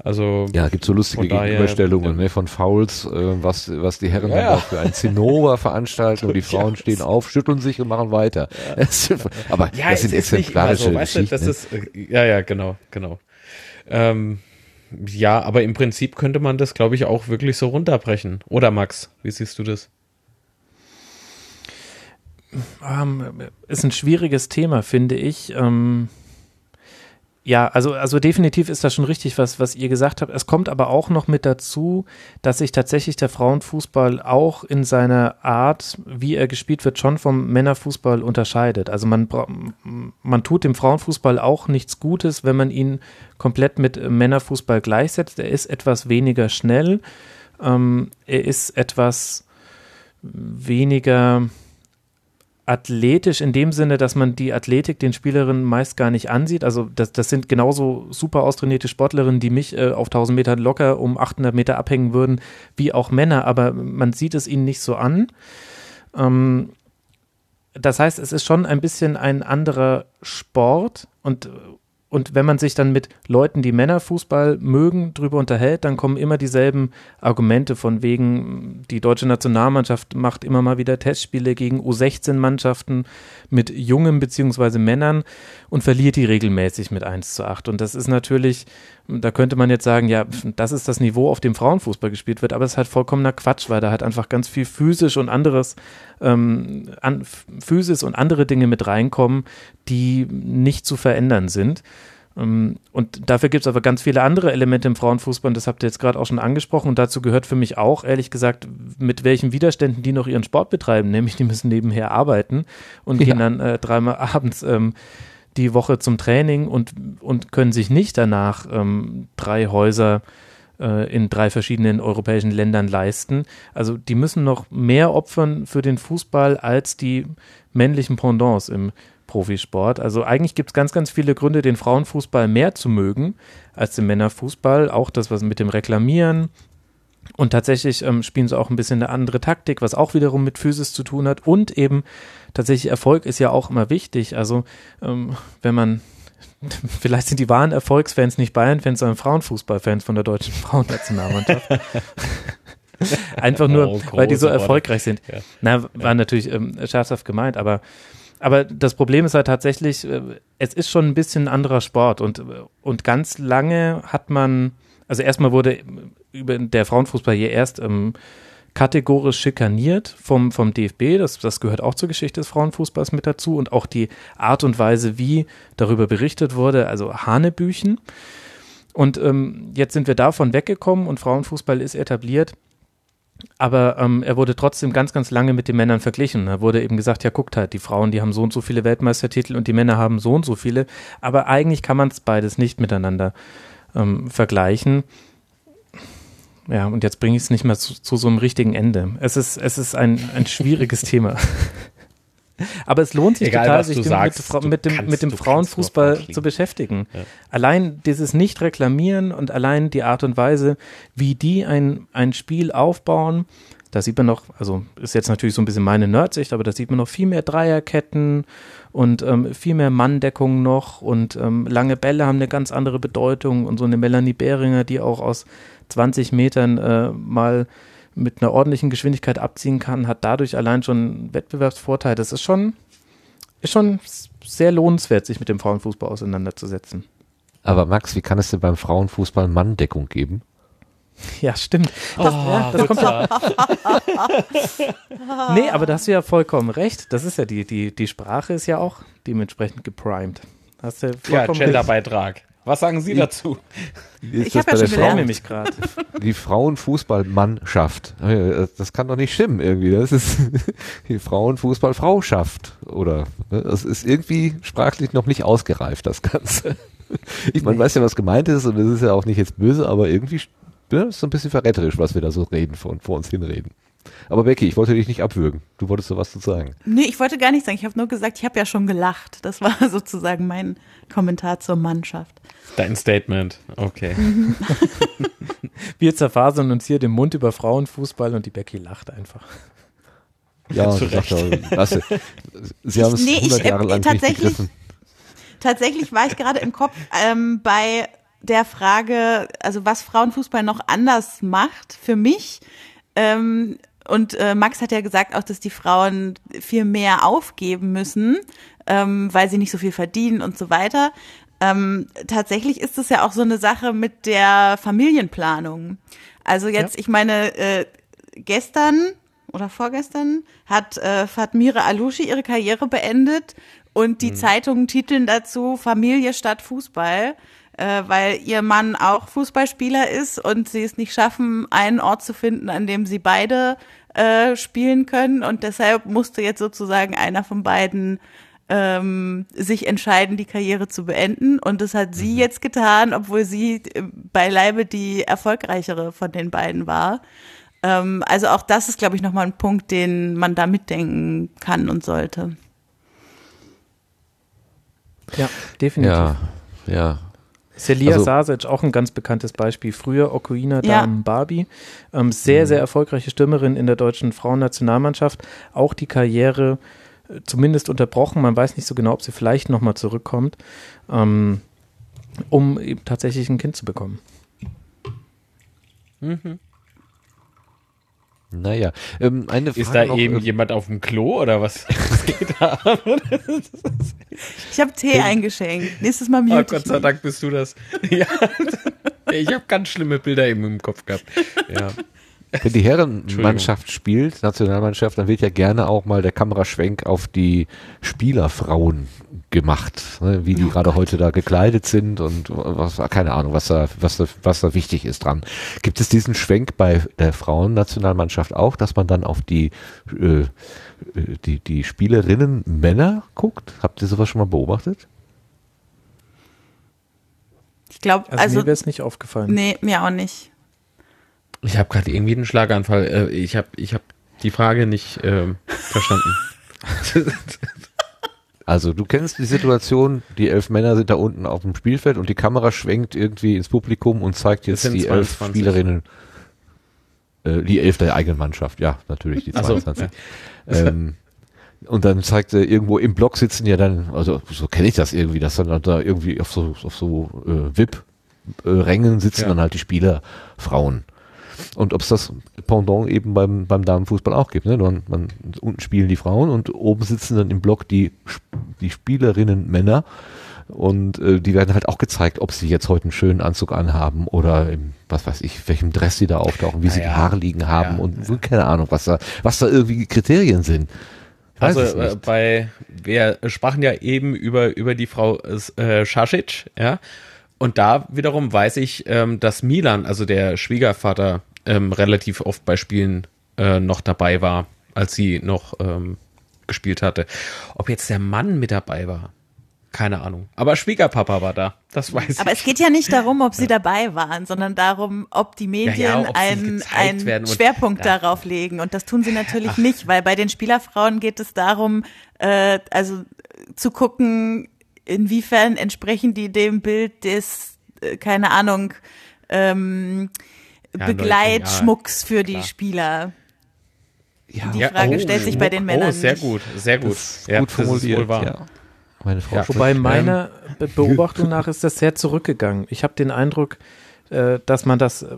B: Also
A: ja, gibt so lustige Gegenüberstellungen ja. ne, von Fouls, äh, was was die Herren ja. dann für ein Zinnober veranstalten und die Frauen stehen auf, schütteln sich und machen weiter. Ja. Aber ja, das sind exemplarische so, weißt du, das ist
B: äh, ja ja genau genau. Ähm, ja, aber im Prinzip könnte man das, glaube ich, auch wirklich so runterbrechen. Oder Max, wie siehst du das?
E: Ähm, ist ein schwieriges Thema, finde ich. Ähm ja, also, also definitiv ist das schon richtig, was, was ihr gesagt habt. Es kommt aber auch noch mit dazu, dass sich tatsächlich der Frauenfußball auch in seiner Art, wie er gespielt wird, schon vom Männerfußball unterscheidet. Also man, man tut dem Frauenfußball auch nichts Gutes, wenn man ihn komplett mit Männerfußball gleichsetzt. Er ist etwas weniger schnell, ähm, er ist etwas weniger, athletisch in dem Sinne, dass man die Athletik den Spielerinnen meist gar nicht ansieht. Also das, das sind genauso super austrainierte Sportlerinnen, die mich äh, auf 1000 Metern locker um 800 Meter abhängen würden, wie auch Männer, aber man sieht es ihnen nicht so an. Ähm, das heißt, es ist schon ein bisschen ein anderer Sport und und wenn man sich dann mit Leuten, die Männerfußball mögen, drüber unterhält, dann kommen immer dieselben Argumente von wegen, die deutsche Nationalmannschaft macht immer mal wieder Testspiele gegen U16-Mannschaften mit Jungen bzw. Männern und verliert die regelmäßig mit 1 zu 8. Und das ist natürlich, da könnte man jetzt sagen, ja, das ist das Niveau, auf dem Frauenfußball gespielt wird, aber es ist halt vollkommener Quatsch, weil da halt einfach ganz viel physisch und anderes, ähm, an, Physis und andere Dinge mit reinkommen, die nicht zu verändern sind. Ähm, und dafür gibt es aber ganz viele andere Elemente im Frauenfußball, und das habt ihr jetzt gerade auch schon angesprochen. Und dazu gehört für mich auch, ehrlich gesagt, mit welchen Widerständen die noch ihren Sport betreiben. Nämlich, die müssen nebenher arbeiten und ja. gehen dann äh, dreimal abends ähm, die Woche zum Training und, und können sich nicht danach ähm, drei Häuser äh, in drei verschiedenen europäischen Ländern leisten. Also die müssen noch mehr opfern für den Fußball als die männlichen Pendants im Profisport. Also eigentlich gibt es ganz, ganz viele Gründe, den Frauenfußball mehr zu mögen als den Männerfußball. Auch das, was mit dem Reklamieren. Und tatsächlich ähm, spielen sie auch ein bisschen eine andere Taktik, was auch wiederum mit Physis zu tun hat. Und eben tatsächlich Erfolg ist ja auch immer wichtig. Also ähm, wenn man Vielleicht sind die wahren Erfolgsfans nicht Bayern-Fans, sondern Frauenfußballfans von der deutschen Frauennationalmannschaft. Einfach nur, oh, weil die so erfolgreich sind. Ja. Na, war ja. natürlich ähm, scherzhaft gemeint, aber aber das Problem ist halt tatsächlich, äh, es ist schon ein bisschen ein anderer Sport und, und ganz lange hat man, also erstmal wurde über der Frauenfußball hier erst ähm, kategorisch schikaniert vom, vom DFB, das, das gehört auch zur Geschichte des Frauenfußballs mit dazu und auch die Art und Weise, wie darüber berichtet wurde, also Hanebüchen. Und ähm, jetzt sind wir davon weggekommen und Frauenfußball ist etabliert. Aber ähm, er wurde trotzdem ganz, ganz lange mit den Männern verglichen. Da wurde eben gesagt, ja, guckt halt, die Frauen, die haben so und so viele Weltmeistertitel und die Männer haben so und so viele. Aber eigentlich kann man es beides nicht miteinander ähm, vergleichen. Ja, und jetzt bringe ich es nicht mehr zu, zu, so einem richtigen Ende. Es ist, es ist ein, ein schwieriges Thema. Aber es lohnt sich Egal, total, sich sagst, mit, mit, dem, kannst, mit dem Frauenfußball zu beschäftigen. Ja. Allein dieses Nicht-Reklamieren und allein die Art und Weise, wie die ein, ein Spiel aufbauen, da sieht man noch, also ist jetzt natürlich so ein bisschen meine Nerdsicht, aber da sieht man noch viel mehr Dreierketten und ähm, viel mehr Manndeckung noch und ähm, lange Bälle haben eine ganz andere Bedeutung und so eine Melanie Behringer, die auch aus 20 Metern äh, mal mit einer ordentlichen Geschwindigkeit abziehen kann, hat dadurch allein schon einen Wettbewerbsvorteil. Das ist schon, ist schon sehr lohnenswert, sich mit dem Frauenfußball auseinanderzusetzen.
A: Aber Max, wie kann es denn beim Frauenfußball Manndeckung geben?
E: Ja, stimmt. Das, oh, ja, das kommt ja. nee, aber da hast du ja vollkommen recht. Das ist ja die, die, die Sprache ist ja auch dementsprechend geprimed. Hast du
B: ja, Genderbeitrag. Was sagen Sie dazu?
A: ich habe ja schon Frau nämlich gerade. Die Frauenfußballmannschaft. Das kann doch nicht stimmen irgendwie. Das ist die Frauenfußballfrauschaft. Oder das ist irgendwie sprachlich noch nicht ausgereift, das Ganze. Ich meine, weiß ja, was gemeint ist und das ist ja auch nicht jetzt böse, aber irgendwie ne, ist so ein bisschen verräterisch, was wir da so reden, vor, vor uns hinreden. Aber Becky, ich wollte dich nicht abwürgen. Du wolltest so was zu sagen.
D: Nee, ich wollte gar nicht sagen. Ich habe nur gesagt, ich habe ja schon gelacht. Das war sozusagen mein Kommentar zur Mannschaft.
B: Dein Statement, okay.
E: Wir zerfasern uns hier den Mund über Frauenfußball und die Becky lacht einfach.
A: Ja, zu Recht. Lasse, Sie haben es nee, 100 ich, Jahre lang tatsächlich, nicht begriffen.
D: Tatsächlich war ich gerade im Kopf ähm, bei der Frage, also was Frauenfußball noch anders macht für mich. Ähm, und äh, Max hat ja gesagt auch, dass die Frauen viel mehr aufgeben müssen, ähm, weil sie nicht so viel verdienen und so weiter. Ähm, tatsächlich ist es ja auch so eine Sache mit der Familienplanung. Also jetzt, ja. ich meine, äh, gestern oder vorgestern hat äh, Fatmire Alushi ihre Karriere beendet und die mhm. Zeitungen titeln dazu Familie statt Fußball äh, weil ihr Mann auch Fußballspieler ist und sie es nicht schaffen, einen Ort zu finden, an dem sie beide äh, spielen können. Und deshalb musste jetzt sozusagen einer von beiden ähm, sich entscheiden, die Karriere zu beenden. Und das hat sie mhm. jetzt getan, obwohl sie äh, beileibe die erfolgreichere von den beiden war. Ähm, also auch das ist, glaube ich, nochmal ein Punkt, den man da mitdenken kann und sollte.
E: Ja, definitiv.
A: Ja, ja.
E: Celia also, Sasic, auch ein ganz bekanntes Beispiel. Früher Okuina ja. Barbie. Ähm, sehr, sehr mhm. erfolgreiche Stürmerin in der deutschen Frauennationalmannschaft. Auch die Karriere äh, zumindest unterbrochen. Man weiß nicht so genau, ob sie vielleicht nochmal zurückkommt, ähm, um eben tatsächlich ein Kind zu bekommen.
A: Mhm. Naja, ähm, eine
B: Frage. Ist da noch, eben ähm, jemand auf dem Klo oder was, was geht da
D: Ich habe Tee eingeschenkt. Nächstes Mal mute
B: Oh Gott sei Dank bist du das. Ja. Ich habe ganz schlimme Bilder eben im Kopf gehabt. Ja.
A: Wenn die Herrenmannschaft spielt, Nationalmannschaft, dann wird ja gerne auch mal der Kameraschwenk auf die Spielerfrauen gemacht, ne, wie die oh gerade Gott. heute da gekleidet sind und was, keine Ahnung, was da, was da, was da wichtig ist dran. Gibt es diesen Schwenk bei der Frauennationalmannschaft auch, dass man dann auf die, äh, die, die Spielerinnen Männer guckt? Habt ihr sowas schon mal beobachtet?
D: Ich glaube, also, also
E: mir wäre es nicht aufgefallen.
D: Nee, mir auch nicht.
B: Ich habe gerade irgendwie einen Schlaganfall. Äh, ich habe ich hab die Frage nicht ähm, verstanden.
A: Also du kennst die Situation, die elf Männer sind da unten auf dem Spielfeld und die Kamera schwenkt irgendwie ins Publikum und zeigt jetzt die 22. elf Spielerinnen, äh, die elf der eigenen Mannschaft, ja, natürlich die 22. So, ja. ähm, und dann zeigt er irgendwo im Block sitzen ja dann, also so kenne ich das irgendwie, dass dann da irgendwie auf so, auf so äh, VIP-Rängen sitzen ja. dann halt die Spielerfrauen. Und ob es das Pendant eben beim, beim Damenfußball auch gibt. Ne? Man, man, unten spielen die Frauen und oben sitzen dann im Block die, die Spielerinnen Männer. Und äh, die werden halt auch gezeigt, ob sie jetzt heute einen schönen Anzug anhaben oder im, was weiß ich, welchem Dress sie da auftauchen, wie ja, sie die Haare liegen haben ja, und ja. keine Ahnung, was da, was da irgendwie Kriterien sind.
B: Also äh, bei, wir sprachen ja eben über, über die Frau äh, Schasic, ja. Und da wiederum weiß ich, ähm, dass Milan, also der Schwiegervater, ähm, relativ oft bei Spielen äh, noch dabei war, als sie noch ähm, gespielt hatte. Ob jetzt der Mann mit dabei war, keine Ahnung. Aber Schwiegerpapa war da, das weiß ich.
D: Aber es geht ja nicht darum, ob sie dabei waren, sondern darum, ob die Medien ja, ja, einen, einen Schwerpunkt und, darauf legen. Und das tun sie natürlich Ach. nicht, weil bei den Spielerfrauen geht es darum, äh, also zu gucken, inwiefern entsprechen die dem Bild des, äh, keine Ahnung, ähm, ja, Begleitschmucks ja, für die klar. Spieler. Ja. Die Frage oh, stellt sich bei den Männern. Oh,
B: sehr gut, sehr gut.
A: Ja, gut formuliert, ja.
E: Meine Frau ja, wobei meiner Beobachtung nach ist das sehr zurückgegangen. Ich habe den Eindruck, äh, dass man das äh,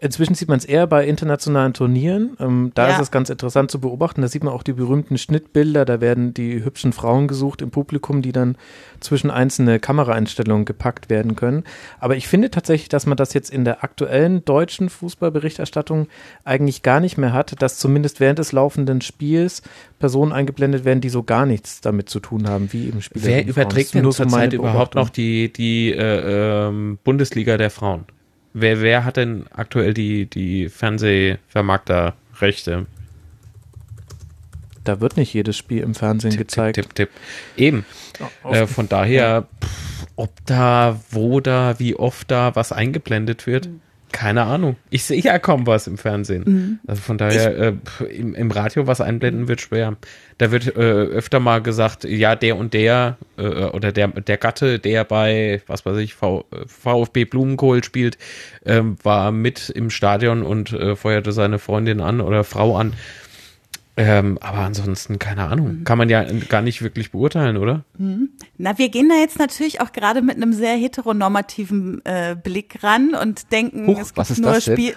E: Inzwischen sieht man es eher bei internationalen Turnieren. Ähm, da ja. ist es ganz interessant zu beobachten. Da sieht man auch die berühmten Schnittbilder. Da werden die hübschen Frauen gesucht im Publikum, die dann zwischen einzelne Kameraeinstellungen gepackt werden können. Aber ich finde tatsächlich, dass man das jetzt in der aktuellen deutschen Fußballberichterstattung eigentlich gar nicht mehr hat, dass zumindest während des laufenden Spiels Personen eingeblendet werden, die so gar nichts damit zu tun haben, wie im Spiel.
B: Wer überträgt denn zurzeit überhaupt noch die, die äh, ähm, Bundesliga der Frauen? Wer, wer hat denn aktuell die, die Fernsehvermarkterrechte?
E: Da wird nicht jedes Spiel im Fernsehen tipp, gezeigt.
B: Tipp, tipp, tipp. Eben. Oh, äh, von daher, pff, ob da, wo da, wie oft da was eingeblendet wird. Mhm. Keine Ahnung. Ich sehe ja kaum was im Fernsehen. Mhm. Also von daher, äh, im, im, Radio was einblenden wird schwer. Da wird äh, öfter mal gesagt, ja, der und der äh, oder der, der Gatte, der bei, was weiß ich, v, VfB Blumenkohl spielt, ähm, war mit im Stadion und äh, feuerte seine Freundin an oder Frau an. Ähm, aber ansonsten, keine Ahnung, mhm. kann man ja gar nicht wirklich beurteilen, oder?
D: Mhm. Na, wir gehen da jetzt natürlich auch gerade mit einem sehr heteronormativen äh, Blick ran und denken,
A: Huch, es gibt nur Spiel.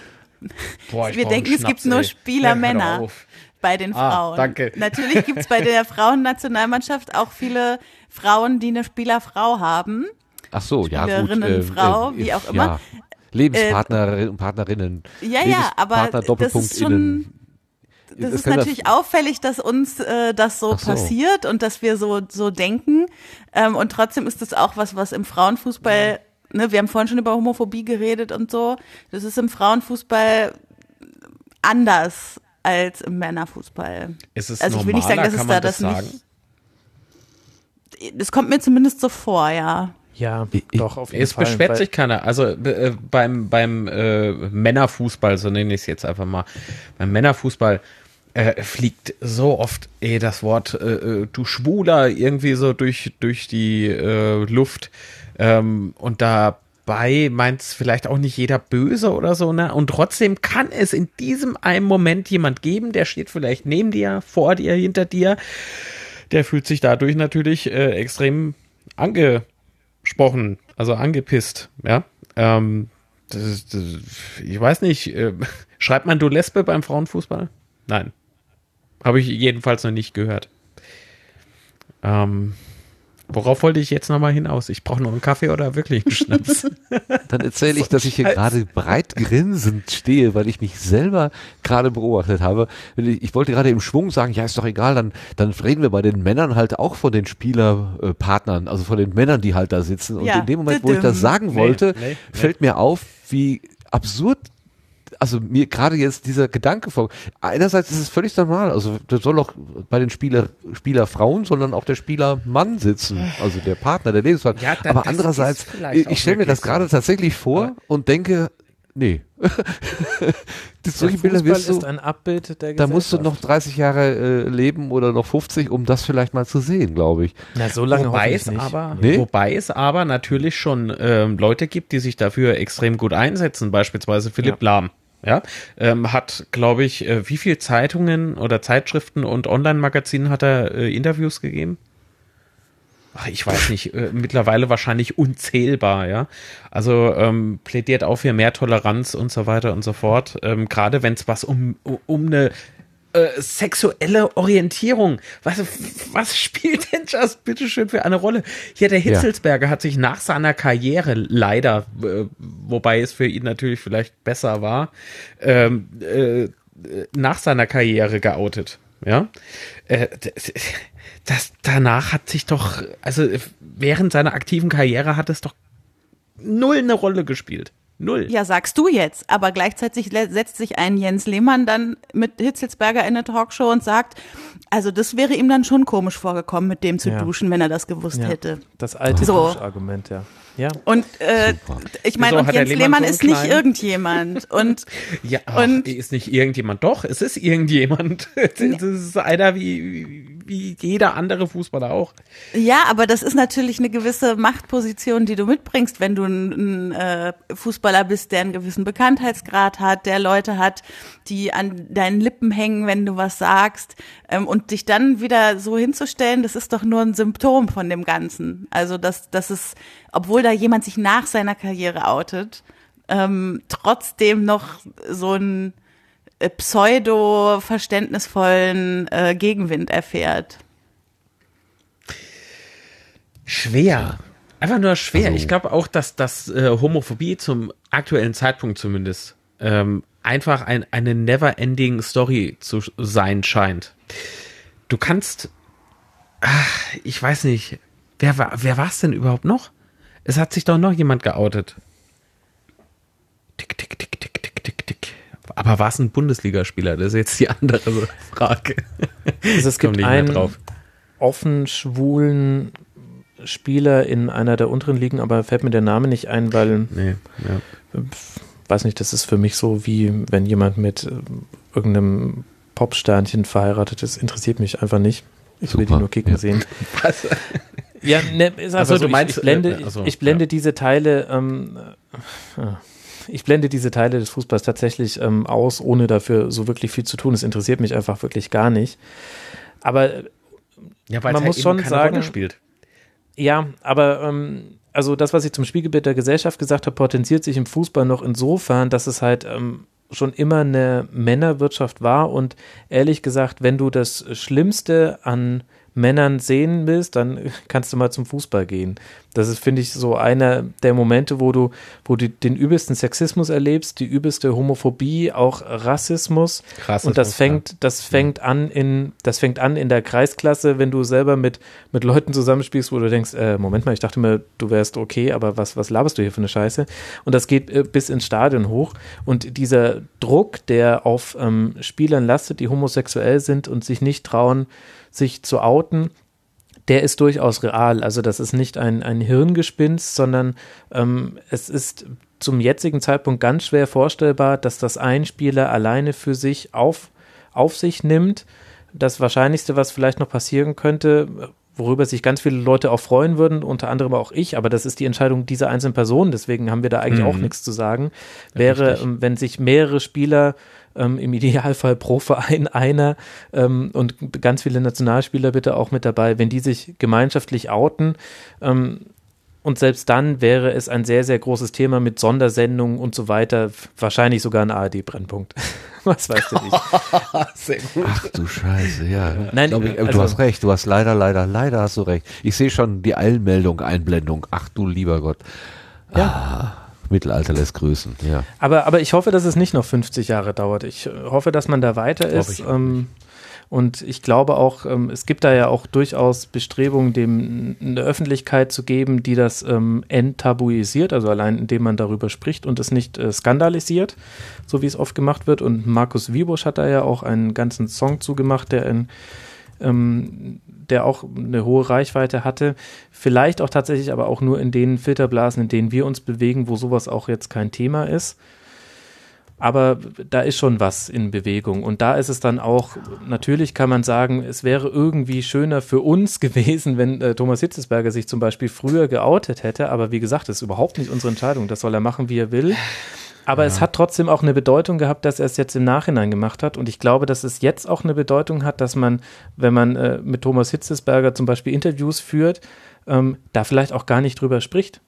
D: Boah, wir denken, es gibt nur Spielermänner bei den ah, Frauen.
B: Danke.
D: Natürlich gibt es bei der Frauennationalmannschaft auch viele Frauen, die eine Spielerfrau haben.
A: Ach so, ja gut.
D: Spielerinnen, äh, Frau, äh, wie auch immer. Ja.
A: Lebenspartner und Partnerinnen.
D: Ja, ja, aber das ist schon das ist natürlich das auffällig, dass uns äh, das so, so, passiert und dass wir so so denken. Ähm, und trotzdem ist das auch was, was im Frauenfußball, ja. ne, wir haben vorhin schon über Homophobie geredet und so. Das ist im Frauenfußball anders als im Männerfußball.
B: Ist es also ich will nicht sagen, dass es da das, das nicht.
D: Es kommt mir zumindest so vor, ja.
E: Ja, doch, auf jeden
B: es Fall. Es beschwert sich keiner. Also äh, beim, beim äh, Männerfußball, so nenne ich es jetzt einfach mal, beim Männerfußball äh, fliegt so oft eh das Wort äh, äh, du Schwuler irgendwie so durch, durch die äh, Luft. Ähm, und dabei meint es vielleicht auch nicht jeder böse oder so, ne? Und trotzdem kann es in diesem einen Moment jemand geben, der steht vielleicht neben dir, vor dir, hinter dir. Der fühlt sich dadurch natürlich äh, extrem angesprochen, also angepisst, ja. Ähm, das, das, ich weiß nicht, äh, schreibt man du Lesbe beim Frauenfußball? Nein. Habe ich jedenfalls noch nicht gehört. Ähm, Worauf wollte ich jetzt nochmal hinaus? Ich brauche noch einen Kaffee oder wirklich einen Schnaps?
A: Dann erzähle ich, dass ich hier gerade breit grinsend stehe, weil ich mich selber gerade beobachtet habe. Ich wollte gerade im Schwung sagen, ja, ist doch egal, dann, dann reden wir bei den Männern halt auch von den Spielerpartnern, also von den Männern, die halt da sitzen. Und
D: Ja,
A: in dem Moment, wo ich das sagen wollte,
B: nee, nee.
A: fällt mir auf, wie absurd also mir gerade jetzt dieser Gedanke vor. Einerseits ist es völlig normal, also da soll auch bei den Spieler, Spieler Frauen, sondern auch der Spieler Mann sitzen, also der Partner, der Lebenspartner.
B: Ja,
A: Aber andererseits, ich stelle mir das gerade tatsächlich vor
B: Aber-
A: und denke, nee. das, solche
E: Der
A: Bilder
E: Fußball
A: wirst du,
E: ist ein Abbild der
A: da musst du noch 30 Jahre äh, leben oder noch 50, um das vielleicht mal zu sehen, glaube ich.
E: Na, so lange
B: wobei
E: hoffe
B: es
E: ich nicht.
B: aber,
A: Nee?
B: wobei es aber natürlich schon ähm, Leute gibt, die sich dafür extrem gut einsetzen. Beispielsweise Philipp Lahm. Ja, ähm, hat, glaube ich, äh, wie viel Zeitungen oder Zeitschriften und Online-Magazinen hat er äh, Interviews gegeben? Ach, ich weiß nicht, äh, mittlerweile wahrscheinlich unzählbar, ja. Also ähm, plädiert auch für mehr Toleranz und so weiter und so fort. Ähm, Gerade wenn es was um, um eine äh, sexuelle Orientierung. Was, was spielt denn das bitteschön für eine Rolle? Hier, der Hitzelsberger hat sich nach seiner Karriere leider, äh, wobei es für ihn natürlich vielleicht besser war, ähm, äh, nach seiner Karriere geoutet. Ja, äh, das, das danach hat sich doch, also während seiner aktiven Karriere hat es doch null eine Rolle gespielt. Null.
D: Ja, sagst du jetzt. Aber gleichzeitig le- setzt sich ein Jens Lehmann dann mit Hitzelsberger in eine Talkshow und sagt, also das wäre ihm dann schon komisch vorgekommen, mit dem zu
E: Ja.
D: duschen, wenn er das gewusst
E: Ja.
D: hätte.
E: Das alte
D: So.
E: Argument, ja. Ja,
D: Und äh, ich meine, und Jens
B: Lehmann
D: Lehmann
B: so
D: ist nicht
B: kleinen?
D: irgendjemand. Und
B: Ja, ach,
D: Und-
B: ist nicht irgendjemand. Doch, es ist irgendjemand. Das ist einer wie, wie jeder andere Fußballer auch.
D: ja, aber das ist natürlich eine gewisse Machtposition, die du mitbringst, wenn du ein, ein äh, Fußballer bist, der einen gewissen Bekanntheitsgrad hat, der Leute hat, die an deinen Lippen hängen, wenn du was sagst. Ähm, und dich dann wieder so hinzustellen, das ist doch nur ein Symptom von dem Ganzen. Also, dass, dass es, obwohl da jemand sich nach seiner Karriere outet, ähm, trotzdem noch so einen äh, pseudo-verständnisvollen äh, Gegenwind erfährt.
B: Schwer. Einfach nur schwer.
A: Also-
B: ich glaube auch, dass das äh, Homophobie zum aktuellen Zeitpunkt zumindest ähm, einfach ein, eine never-ending Story zu sein scheint. Du kannst, ach, ich weiß nicht, wer war, wer war es denn überhaupt noch? Es hat sich doch noch jemand geoutet. Tick, tick, tick, tick, tick, tick, tick. Aber war es ein Bundesligaspieler? Das ist jetzt die andere Frage.
E: also es gibt einen
B: drauf.
E: offen schwulen Spieler in einer der unteren Ligen, aber fällt mir der Name nicht ein, weil
B: Nee, ja.
E: Weiß nicht, das ist für mich so wie wenn jemand mit äh, irgendeinem Popsternchen verheiratet ist, interessiert mich einfach nicht. Ich will die
A: Super,
E: nur kicken
A: ja.
E: sehen.
B: Was?
E: Ja, ne, ist
B: Ach
E: einfach
B: so,
E: so,
B: du meinst,
E: ich, ich blende,
B: äh, ach so,
E: ich blende
B: ja.
E: diese Teile, ähm, äh, ich blende diese Teile des Fußballs tatsächlich ähm, aus, ohne dafür so wirklich viel zu tun. Es interessiert mich einfach wirklich gar nicht. Aber
B: Ja,
E: Man
B: es
E: muss
B: halt
E: schon sagen-. Ja, aber ähm, also das, was ich zum Spiegelbild der Gesellschaft gesagt habe, potenziert sich im Fußball noch insofern, dass es halt ähm, schon immer eine Männerwirtschaft war. Und ehrlich gesagt, wenn du das Schlimmste an Männern sehen willst, dann kannst du mal zum Fußball gehen. Das ist, finde ich, so einer der Momente, wo du, wo du den übelsten Sexismus erlebst, die übelste Homophobie, auch Rassismus.
B: Rassismus,
E: und das fängt, das fängt an in, das fängt an in der Kreisklasse, wenn du selber mit, mit Leuten zusammenspielst, wo du denkst, äh, Moment mal, ich dachte mir, du wärst okay, aber was, was laberst du hier für eine Scheiße? Und das geht äh, bis ins Stadion hoch. Und dieser Druck, der auf ähm, Spielern lastet, die homosexuell sind und sich nicht trauen, sich zu outen, der ist durchaus real. Also das ist nicht ein, ein Hirngespinst, sondern ähm, es ist zum jetzigen Zeitpunkt ganz schwer vorstellbar, dass das ein Spieler alleine für sich auf, auf sich nimmt. Das Wahrscheinlichste, was vielleicht noch passieren könnte, worüber sich ganz viele Leute auch freuen würden, unter anderem auch ich, aber das ist die Entscheidung dieser einzelnen Person, deswegen haben wir da eigentlich auch nichts zu sagen, wäre,
B: richtig.
E: ähm, wenn sich mehrere Spieler ähm, im Idealfall pro Verein einer ähm, und ganz viele Nationalspieler bitte auch mit dabei, wenn die sich gemeinschaftlich outen, ähm, und selbst dann wäre es ein sehr, sehr großes Thema mit Sondersendungen und so weiter. Wahrscheinlich sogar ein ARD-Brennpunkt. Was weißt du nicht.
A: sehr gut. Ach du Scheiße, ja.
E: Nein,
A: ich,
E: also,
A: du hast recht, du hast leider, leider, leider hast du recht. Ich sehe schon die Eilmeldung, Einblendung. Ach du lieber Gott. Ja. Ah. Mittelalter lässt grüßen, ja.
E: Aber, aber ich hoffe, dass es nicht noch 50 Jahre dauert. Ich hoffe, dass man da weiter ist. Ähm, und ich glaube auch, ähm, es gibt da ja auch durchaus Bestrebungen, dem eine Öffentlichkeit zu geben, die das ähm, enttabuisiert, also allein indem man darüber spricht und es nicht äh, skandalisiert, so wie es oft gemacht wird. Und Markus Wiebusch hat da ja auch einen ganzen Song zugemacht, der in ähm, der auch eine hohe Reichweite hatte. Vielleicht auch tatsächlich aber auch nur in den Filterblasen, in denen wir uns bewegen, wo sowas auch jetzt kein Thema ist aber da ist schon was in Bewegung. Und da ist es dann auch, natürlich kann man sagen, es wäre irgendwie schöner für uns gewesen, wenn äh, Thomas Hitzesberger sich zum Beispiel früher geoutet hätte. Aber wie gesagt, das ist überhaupt nicht unsere Entscheidung. Das soll er machen, wie er will. Aber ja. es hat trotzdem auch eine Bedeutung gehabt, dass er es jetzt im Nachhinein gemacht hat. Und ich glaube, dass es jetzt auch eine Bedeutung hat, dass man, wenn man äh, mit Thomas Hitzesberger zum Beispiel Interviews führt, ähm, da vielleicht auch gar nicht drüber spricht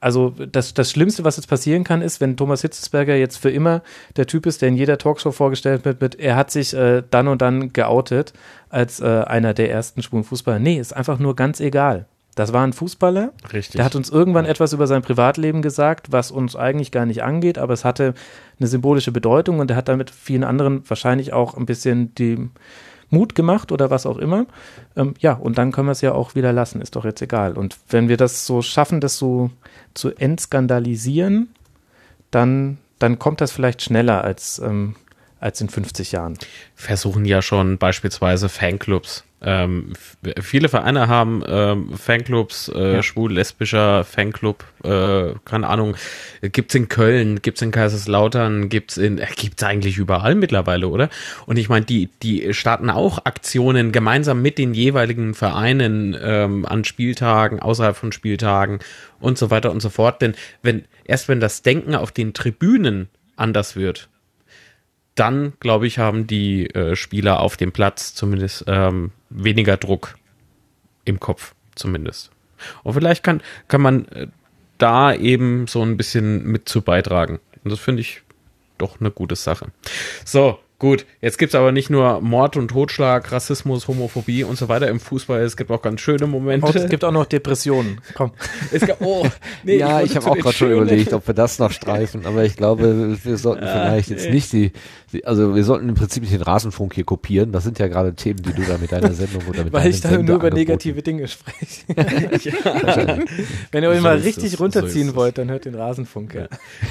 E: also das, das Schlimmste, was jetzt passieren kann, ist, wenn Thomas Hitzesberger jetzt für immer der Typ ist, der in jeder Talkshow vorgestellt wird mit, er hat sich äh, dann und dann geoutet als äh, einer der ersten schwulen Fußballer. Nee, ist einfach nur ganz egal. Das war ein Fußballer.
B: Richtig.
E: Der hat uns irgendwann etwas über sein Privatleben gesagt, was uns eigentlich gar nicht angeht, aber es hatte eine symbolische Bedeutung und er hat damit vielen anderen wahrscheinlich auch ein bisschen die Mut gemacht oder was auch immer. Ähm, ja, und dann können wir es ja auch wieder lassen, ist doch jetzt egal. Und wenn wir das so schaffen, das so zu entskandalisieren, dann, dann kommt das vielleicht schneller als, ähm, als in 50 Jahren.
B: Versuchen ja schon beispielsweise Fanclubs ähm, viele Vereine haben ähm, Fanclubs, äh, ja. schwul-lesbischer Fanclub, äh, keine Ahnung, gibt's in Köln, gibt's in Kaiserslautern, gibt's in, äh, gibt's eigentlich überall mittlerweile, oder? Und ich meine, die, die starten auch Aktionen gemeinsam mit den jeweiligen Vereinen ähm, an Spieltagen, außerhalb von Spieltagen und so weiter und so fort. Denn wenn, erst wenn das Denken auf den Tribünen anders wird, dann, glaube ich, haben die äh, Spieler auf dem Platz zumindest ähm, weniger Druck im Kopf, zumindest. Und vielleicht kann, kann man äh, da eben so ein bisschen mit zu beitragen. Und das finde ich doch eine gute Sache. So, Gut, jetzt gibt es aber nicht nur Mord und Totschlag, Rassismus, Homophobie und so weiter im Fußball. Es gibt auch ganz schöne Momente. Und
E: es gibt auch noch Depressionen. Komm.
A: Gab, oh, nee, ja, ich, ich habe auch gerade schon überlegt, ob wir das noch streifen. Aber ich glaube, wir sollten ah, vielleicht nee. jetzt nicht die, die, also wir sollten im Prinzip nicht den Rasenfunk hier kopieren. Das sind ja gerade Themen, die du da mit deiner Sendung oder mit
E: Weil ich da nur über negative Dinge spreche. ja. Wenn ihr euch mal richtig das, runterziehen so wollt, dann hört den Rasenfunk. Ja.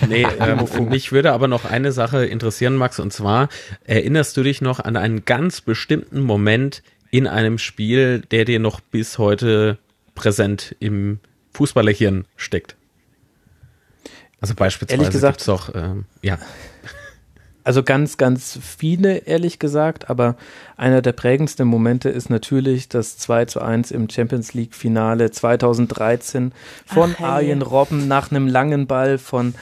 B: Nee, ähm, mich würde aber noch eine Sache interessieren, Max, und zwar Erinnerst du dich noch an einen ganz bestimmten Moment in einem Spiel, der dir noch bis heute präsent im Fußballerhirn steckt? Also beispielsweise
E: Ehrlich gesagt, gibt's
B: auch, ähm, ja.
E: Also ganz, ganz viele, ehrlich gesagt, aber einer der prägendsten Momente ist natürlich das 2 zu 1 im Champions League Finale 2013 von Ach, hey. Arjen Robben nach einem langen Ball von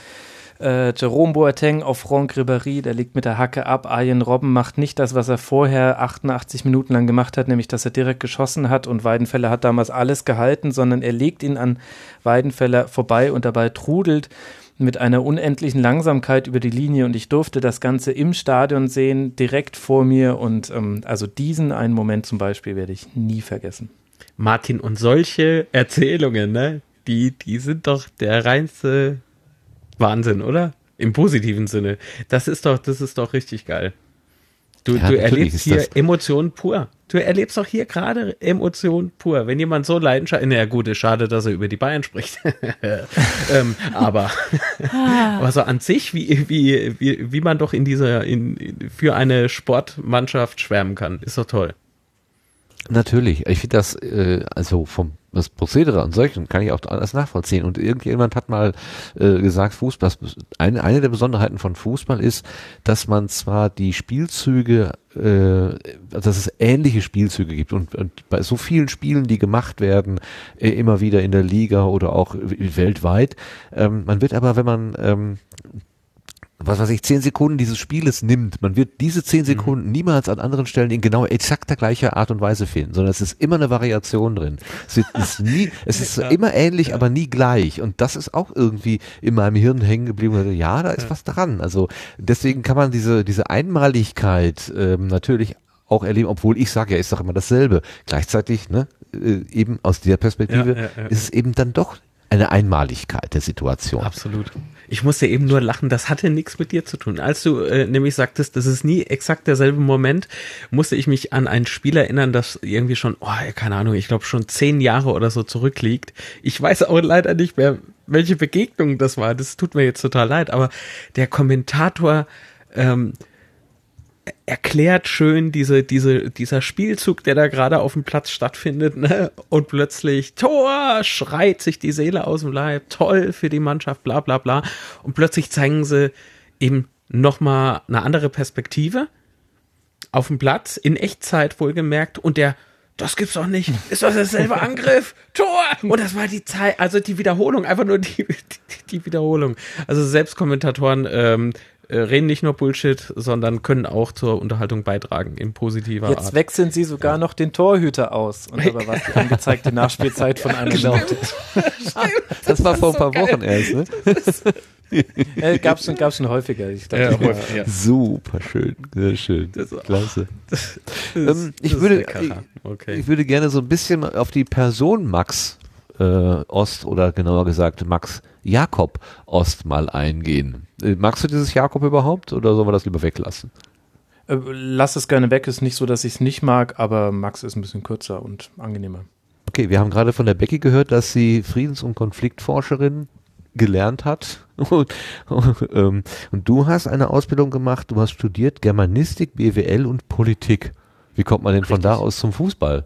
E: äh, Jerome Boateng auf Franck Ribéry, der liegt mit der Hacke ab. Arjen Robben macht nicht das, was er vorher 88 Minuten lang gemacht hat, nämlich dass er direkt geschossen hat und Weidenfeller hat damals alles gehalten, sondern er legt ihn an Weidenfeller vorbei und dabei trudelt mit einer unendlichen Langsamkeit über die Linie und ich durfte das Ganze im Stadion sehen, direkt vor mir und ähm, also diesen einen Moment zum Beispiel werde ich nie vergessen.
B: Martin, und solche Erzählungen, ne, die, die sind doch der reinste Wahnsinn, oder? Im positiven Sinne. Das ist doch, das ist doch richtig geil. Du, ja, du erlebst hier Emotionen pur. Du erlebst doch hier gerade Emotionen pur. Wenn jemand so leidenschaftlich, na gut, ist schade, dass er über die Bayern spricht. ähm, aber, ah. aber so an sich, wie, wie, wie, wie man doch in dieser, in, für eine Sportmannschaft schwärmen kann, ist doch toll.
A: Natürlich. Ich finde das, äh, also vom das Prozedere an solchen kann ich auch alles nachvollziehen. Und irgendjemand hat mal äh, gesagt, Fußball, eine, eine der Besonderheiten von Fußball ist, dass man zwar die Spielzüge, äh, dass es ähnliche Spielzüge gibt und, und bei so vielen Spielen, die gemacht werden, äh, immer wieder in der Liga oder auch weltweit. Ähm, man wird aber, wenn man ähm, was weiß ich, zehn Sekunden dieses Spieles nimmt, man wird diese zehn Sekunden mhm. niemals an anderen Stellen in genau exakt der gleichen Art und Weise finden, sondern es ist immer eine Variation drin. Es ist nie, es ist ja. immer ähnlich, ja. aber nie gleich. Und das ist auch irgendwie in meinem Hirn hängen geblieben. Ja, da ist ja. was dran. Also deswegen kann man diese, diese Einmaligkeit ähm, natürlich auch erleben, obwohl ich sage, ja, ist doch immer dasselbe. Gleichzeitig, ne, äh, eben aus dieser Perspektive ist es eben dann doch eine Einmaligkeit der Situation.
B: Absolut. Ich musste eben nur lachen, das hatte nichts mit dir zu tun. Als du äh, nämlich sagtest, das ist nie exakt derselbe Moment, musste ich mich an ein Spiel erinnern, das irgendwie schon, oh, keine Ahnung, ich glaube schon zehn Jahre oder so zurückliegt. Ich weiß auch leider nicht mehr, welche Begegnung das war. Das tut mir jetzt total leid, aber der Kommentator ähm, erklärt schön diese, diese, dieser Spielzug, der da gerade auf dem Platz stattfindet, ne? Und plötzlich, Tor, schreit sich die Seele aus dem Leib, toll für die Mannschaft, bla, bla, bla. Und plötzlich zeigen sie eben nochmal eine andere Perspektive auf dem Platz, in Echtzeit wohlgemerkt, und der, das gibt's doch nicht. Ist doch derselbe Angriff. Tor! Und das war die Zeit, also die Wiederholung, einfach nur die, die, die Wiederholung. Also selbst Kommentatoren ähm, äh, reden nicht nur Bullshit, sondern können auch zur Unterhaltung beitragen in positiver
E: Jetzt Art. Jetzt wechseln sie sogar ja. noch den Torhüter aus. Und aber was die angezeigte Nachspielzeit von einem
A: genau. lautet. Das war vor ein paar so Wochen erst, ne?
E: äh, gab's schon, gab's schon häufiger. Ich dachte,
A: ja, häufig, ja. Super schön, sehr schön. Das, Klasse. Das, das, ähm, ich, würde, ich, okay. ich würde gerne so ein bisschen auf die Person Max äh, Ost oder genauer gesagt Max Jakob Ost mal eingehen. Äh, magst du dieses Jakob überhaupt oder sollen wir das lieber weglassen?
E: Äh, lass es gerne weg, ist nicht so, dass ich es nicht mag, aber Max ist ein bisschen kürzer und angenehmer.
A: Okay, wir haben gerade von der Becky gehört, dass sie Friedens- und Konfliktforscherin gelernt hat. Und, ähm, und, du hast eine Ausbildung gemacht, du hast studiert Germanistik, BWL und Politik. Wie kommt man denn Richtig. von da aus zum Fußball?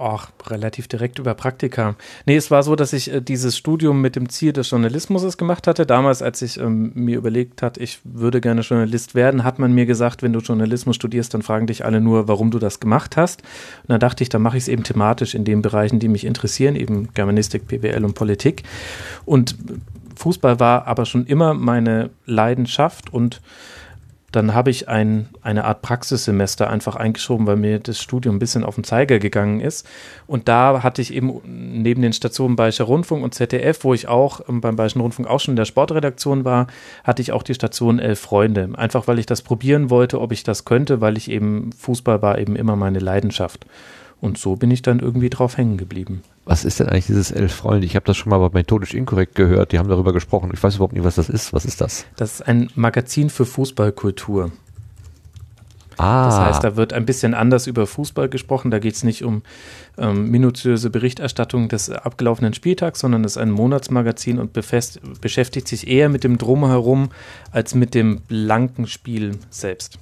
E: Ach, relativ direkt über Praktika. Nee, es war so, dass ich äh, dieses Studium mit dem Ziel des Journalismus gemacht hatte. Damals, als ich ähm, mir überlegt hat, ich würde gerne Journalist werden, hat man mir gesagt, wenn du Journalismus studierst, dann fragen dich alle nur, warum du das gemacht hast. Und dann dachte ich, dann mache ich es eben thematisch in den Bereichen, die mich interessieren, eben Germanistik, BWL und Politik. Und Fußball war aber schon immer meine Leidenschaft und dann habe ich ein, eine Art Praxissemester einfach eingeschoben, weil mir das Studium ein bisschen auf den Zeiger gegangen ist. Und da hatte ich eben neben den Stationen Bayerischer Rundfunk und ZDF, wo ich auch ähm, beim Bayerischen Rundfunk auch schon in der Sportredaktion war, hatte ich auch die Station Elf Freunde. Einfach weil ich das probieren wollte, ob ich das könnte, weil ich eben Fußball war eben immer meine Leidenschaft. Und so bin ich dann irgendwie drauf hängen geblieben.
A: Was ist denn eigentlich dieses Elf Freunde? Ich habe das schon mal bei Methodisch Inkorrekt gehört. Die haben darüber gesprochen. Ich weiß überhaupt nicht, was das ist. Was ist das?
E: Das ist ein Magazin für Fußballkultur. Ah. Das heißt, da wird ein bisschen anders über Fußball gesprochen. Da geht es nicht um ähm, minutiöse Berichterstattung des abgelaufenen Spieltags, sondern es ist ein Monatsmagazin und befest, beschäftigt sich eher mit dem Drumherum als mit dem blanken Spiel selbst.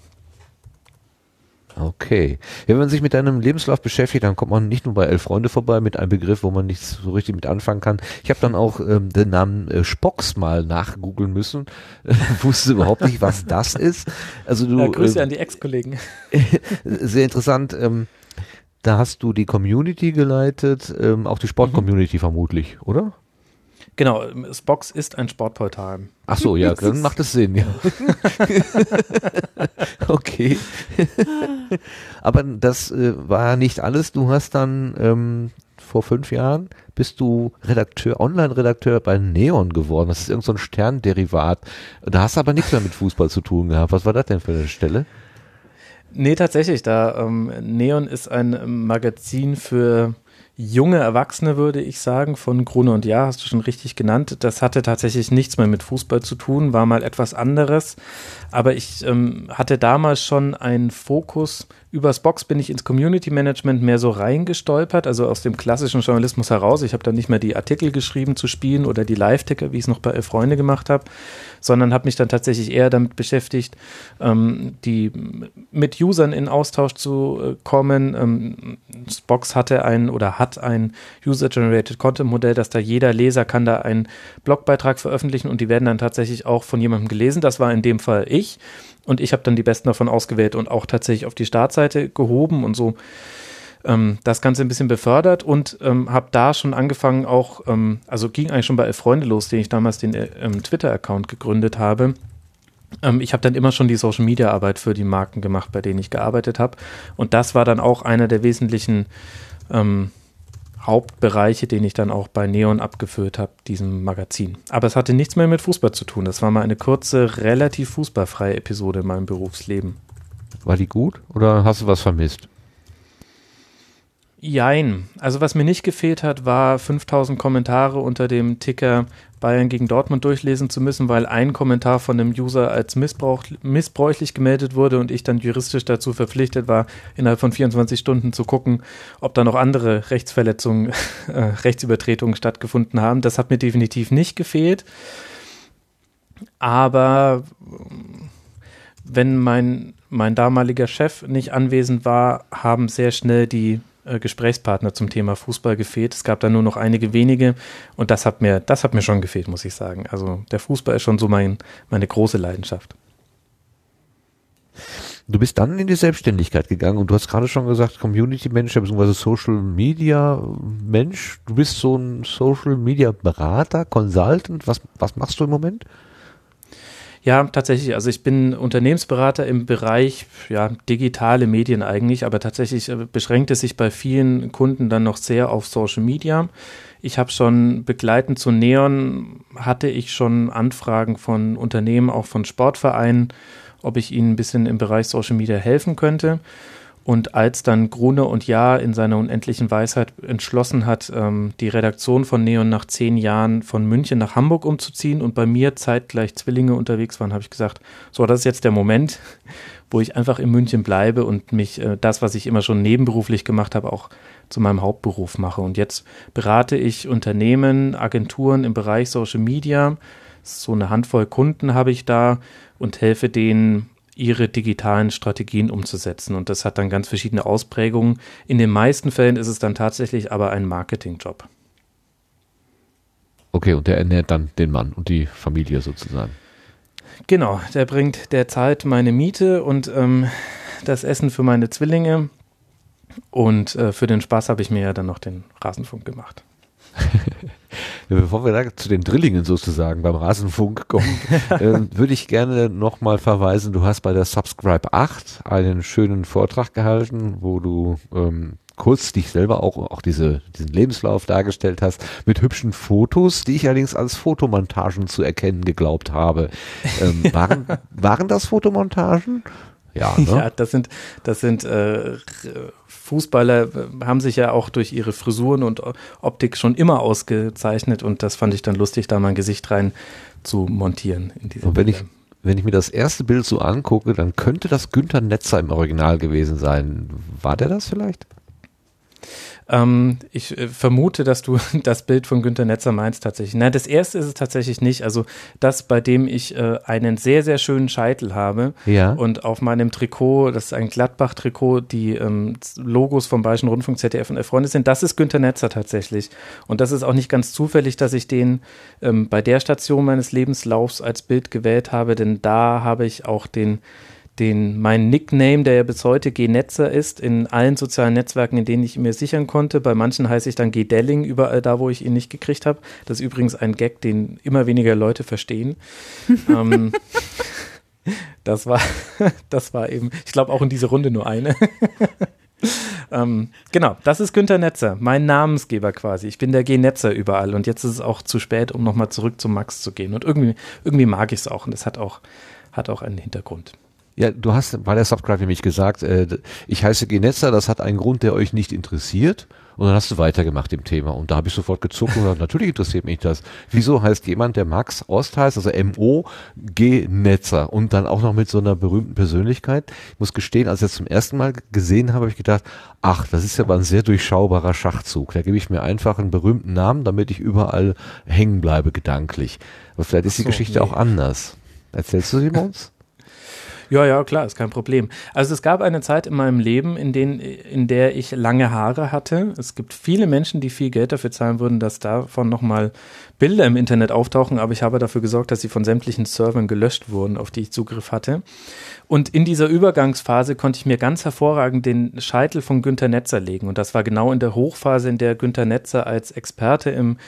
A: Okay. Wenn man sich mit deinem Lebenslauf beschäftigt, dann kommt man nicht nur bei Elf Freunde vorbei mit einem Begriff, wo man nichts so richtig mit anfangen kann. Ich habe dann auch ähm, den Namen äh, Spocks mal nachgoogeln müssen. wusste überhaupt nicht, was das ist. Also du,
E: ja, Grüße äh, an die Ex-Kollegen.
A: sehr interessant. Ähm, da hast du die Community geleitet, ähm, auch die Sport-Community mhm. vermutlich, oder?
E: Genau, Spox ist ein Sportportal.
A: Ach so, ja, dann macht es Sinn, ja. okay. Aber das äh, war nicht alles. Du hast dann ähm, vor fünf Jahren bist du Redakteur, Online-Redakteur bei Neon geworden. Das ist irgendein so Sternderivat. Da hast du aber nichts mehr mit Fußball zu tun gehabt. Was war das denn für eine Stelle?
E: Nee, tatsächlich. Da ähm, Neon ist ein Magazin für junge Erwachsene, würde ich sagen, von Grune und Ja, hast du schon richtig genannt. Das hatte tatsächlich nichts mehr mit Fußball zu tun, war mal etwas anderes. Aber ich ähm, hatte damals schon einen Fokus übers Box bin ich ins Community Management mehr so reingestolpert, also aus dem klassischen Journalismus heraus. Ich habe dann nicht mehr die Artikel geschrieben zu Spielen oder die Live-Ticker, wie ich es noch bei Elf Freunde gemacht habe, sondern habe mich dann tatsächlich eher damit beschäftigt, ähm, die mit Usern in Austausch zu äh, kommen. Ähm, Box hatte ein oder hat ein User-Generated Content-Modell, dass da jeder Leser kann da einen Blogbeitrag veröffentlichen und die werden dann tatsächlich auch von jemandem gelesen. Das war in dem Fall ich. Und ich habe dann die besten davon ausgewählt und auch tatsächlich auf die Startseite gehoben und so ähm, das Ganze ein bisschen befördert und ähm, habe da schon angefangen auch, ähm, also ging eigentlich schon bei Elf Freunde los, den ich damals den äh, ähm, Twitter-Account gegründet habe. Ähm, ich habe dann immer schon die Social-Media-Arbeit für die Marken gemacht, bei denen ich gearbeitet habe. Und das war dann auch einer der wesentlichen ähm, Hauptbereiche, den ich dann auch bei Neon abgeführt habe, diesem Magazin. Aber es hatte nichts mehr mit Fußball zu tun. Das war mal eine kurze, relativ fußballfreie Episode in meinem Berufsleben.
A: War die gut oder hast du was vermisst?
E: Jein. Also was mir nicht gefehlt hat, war 5000 Kommentare unter dem Ticker Bayern gegen Dortmund durchlesen zu müssen, weil ein Kommentar von einem User als Missbrauch, missbräuchlich gemeldet wurde und ich dann juristisch dazu verpflichtet war, innerhalb von 24 Stunden zu gucken, ob da noch andere Rechtsverletzungen, äh, Rechtsübertretungen stattgefunden haben. Das hat mir definitiv nicht gefehlt. Aber wenn mein, mein damaliger Chef nicht anwesend war, haben sehr schnell die äh, Gesprächspartner zum Thema Fußball gefehlt. Es gab da nur noch einige wenige und das hat mir, das hat mir schon gefehlt, muss ich sagen. Also der Fußball ist schon so mein, meine große Leidenschaft.
A: Du bist dann in die Selbstständigkeit gegangen und du hast gerade schon gesagt, Community Manager bzw. Social Media Mensch. Du bist so ein Social Media Berater, Consultant. Was, was machst du im Moment?
E: Ja, tatsächlich. Also ich bin Unternehmensberater im Bereich ja, digitale Medien eigentlich, aber tatsächlich äh, beschränkt es sich bei vielen Kunden dann noch sehr auf Social Media. Ich habe schon begleitend zu Neon, hatte ich schon Anfragen von Unternehmen, auch von Sportvereinen, ob ich ihnen ein bisschen im Bereich Social Media helfen könnte. Und als dann Grune und Jahr in seiner unendlichen Weisheit entschlossen hat, ähm, die Redaktion von Neon nach zehn Jahren von München nach Hamburg umzuziehen und bei mir zeitgleich Zwillinge unterwegs waren, habe ich gesagt, so, das ist jetzt der Moment, wo ich einfach in München bleibe und mich äh, das, was ich immer schon nebenberuflich gemacht habe, auch zu meinem Hauptberuf mache. Und jetzt berate ich Unternehmen, Agenturen im Bereich Social Media. So eine Handvoll Kunden habe ich da und helfe denen ihre digitalen Strategien umzusetzen. Und das hat dann ganz verschiedene Ausprägungen. In den meisten Fällen ist es dann tatsächlich aber ein Marketingjob.
A: Okay, und der ernährt dann den Mann und die Familie sozusagen.
E: Genau, der bringt, der zahlt meine Miete und ähm, das Essen für meine Zwillinge. Und äh, für den Spaß habe ich mir ja dann noch den Rasenfunk gemacht.
A: Bevor wir da zu den Drillingen sozusagen beim Rasenfunk kommen, äh, würde ich gerne nochmal verweisen, du hast bei der Subscribe 8 einen schönen Vortrag gehalten, wo du ähm, kurz dich selber auch, auch diese, diesen Lebenslauf dargestellt hast, mit hübschen Fotos, die ich allerdings als Fotomontagen zu erkennen geglaubt habe. Ähm, waren, waren das Fotomontagen?
E: Ja, ne? ja das sind, das sind äh, Fußballer äh, haben sich ja auch durch ihre Frisuren und Optik schon immer ausgezeichnet und das fand ich dann lustig, da mein Gesicht rein zu montieren.
A: In diese und wenn ich, wenn ich mir das erste Bild so angucke, dann könnte das Günther Netzer im Original gewesen sein. War der das vielleicht?
E: Ähm, ich äh, vermute, dass du das Bild von Günter Netzer meinst tatsächlich. Nein, das erste ist es tatsächlich nicht. Also das, bei dem ich äh, einen sehr, sehr schönen Scheitel habe
A: ja.
E: und auf meinem Trikot, das ist ein Gladbach-Trikot, die ähm, Logos vom Bayerischen Rundfunk, ZDF und Freunde sind, das ist Günter Netzer tatsächlich. Und das ist auch nicht ganz zufällig, dass ich den ähm, bei der Station meines Lebenslaufs als Bild gewählt habe, denn da habe ich auch den den, mein Nickname, der ja bis heute G-Netzer ist, in allen sozialen Netzwerken, in denen ich ihn mir sichern konnte. Bei manchen heiße ich dann G-Delling, überall da, wo ich ihn nicht gekriegt habe. Das ist übrigens ein Gag, den immer weniger Leute verstehen. ähm, das war, das war eben, ich glaube auch in dieser Runde nur eine. ähm, genau, das ist Günter Netzer, mein Namensgeber quasi. Ich bin der G-Netzer überall und jetzt ist es auch zu spät, um nochmal zurück zum Max zu gehen. Und irgendwie, irgendwie mag ich es auch und das hat auch, hat auch einen Hintergrund.
A: Ja, du hast bei der Subscribe nämlich gesagt, äh, ich heiße Genetzer, das hat einen Grund, der euch nicht interessiert. Und dann hast du weitergemacht im Thema. Und da habe ich sofort gezuckt und gesagt, natürlich interessiert mich das. Wieso heißt jemand, der Max Ost heißt, also M-O, G-Netzer und dann auch noch mit so einer berühmten Persönlichkeit? Ich muss gestehen, als ich das zum ersten Mal gesehen habe, habe ich gedacht, ach, das ist ja aber ein sehr durchschaubarer Schachzug. Da gebe ich mir einfach einen berühmten Namen, damit ich überall hängen bleibe gedanklich. Aber vielleicht ist so, die Geschichte nee. auch anders. Erzählst du sie uns?
E: Ja, ja, klar, ist kein Problem. Also es gab eine Zeit in meinem Leben, in, den, in der ich lange Haare hatte. Es gibt viele Menschen, die viel Geld dafür zahlen würden, dass davon nochmal Bilder im Internet auftauchen, aber ich habe dafür gesorgt, dass sie von sämtlichen Servern gelöscht wurden, auf die ich Zugriff hatte. Und in dieser Übergangsphase konnte ich mir ganz hervorragend den Scheitel von Günter Netzer legen. Und das war genau in der Hochphase, in der Günter Netzer als Experte im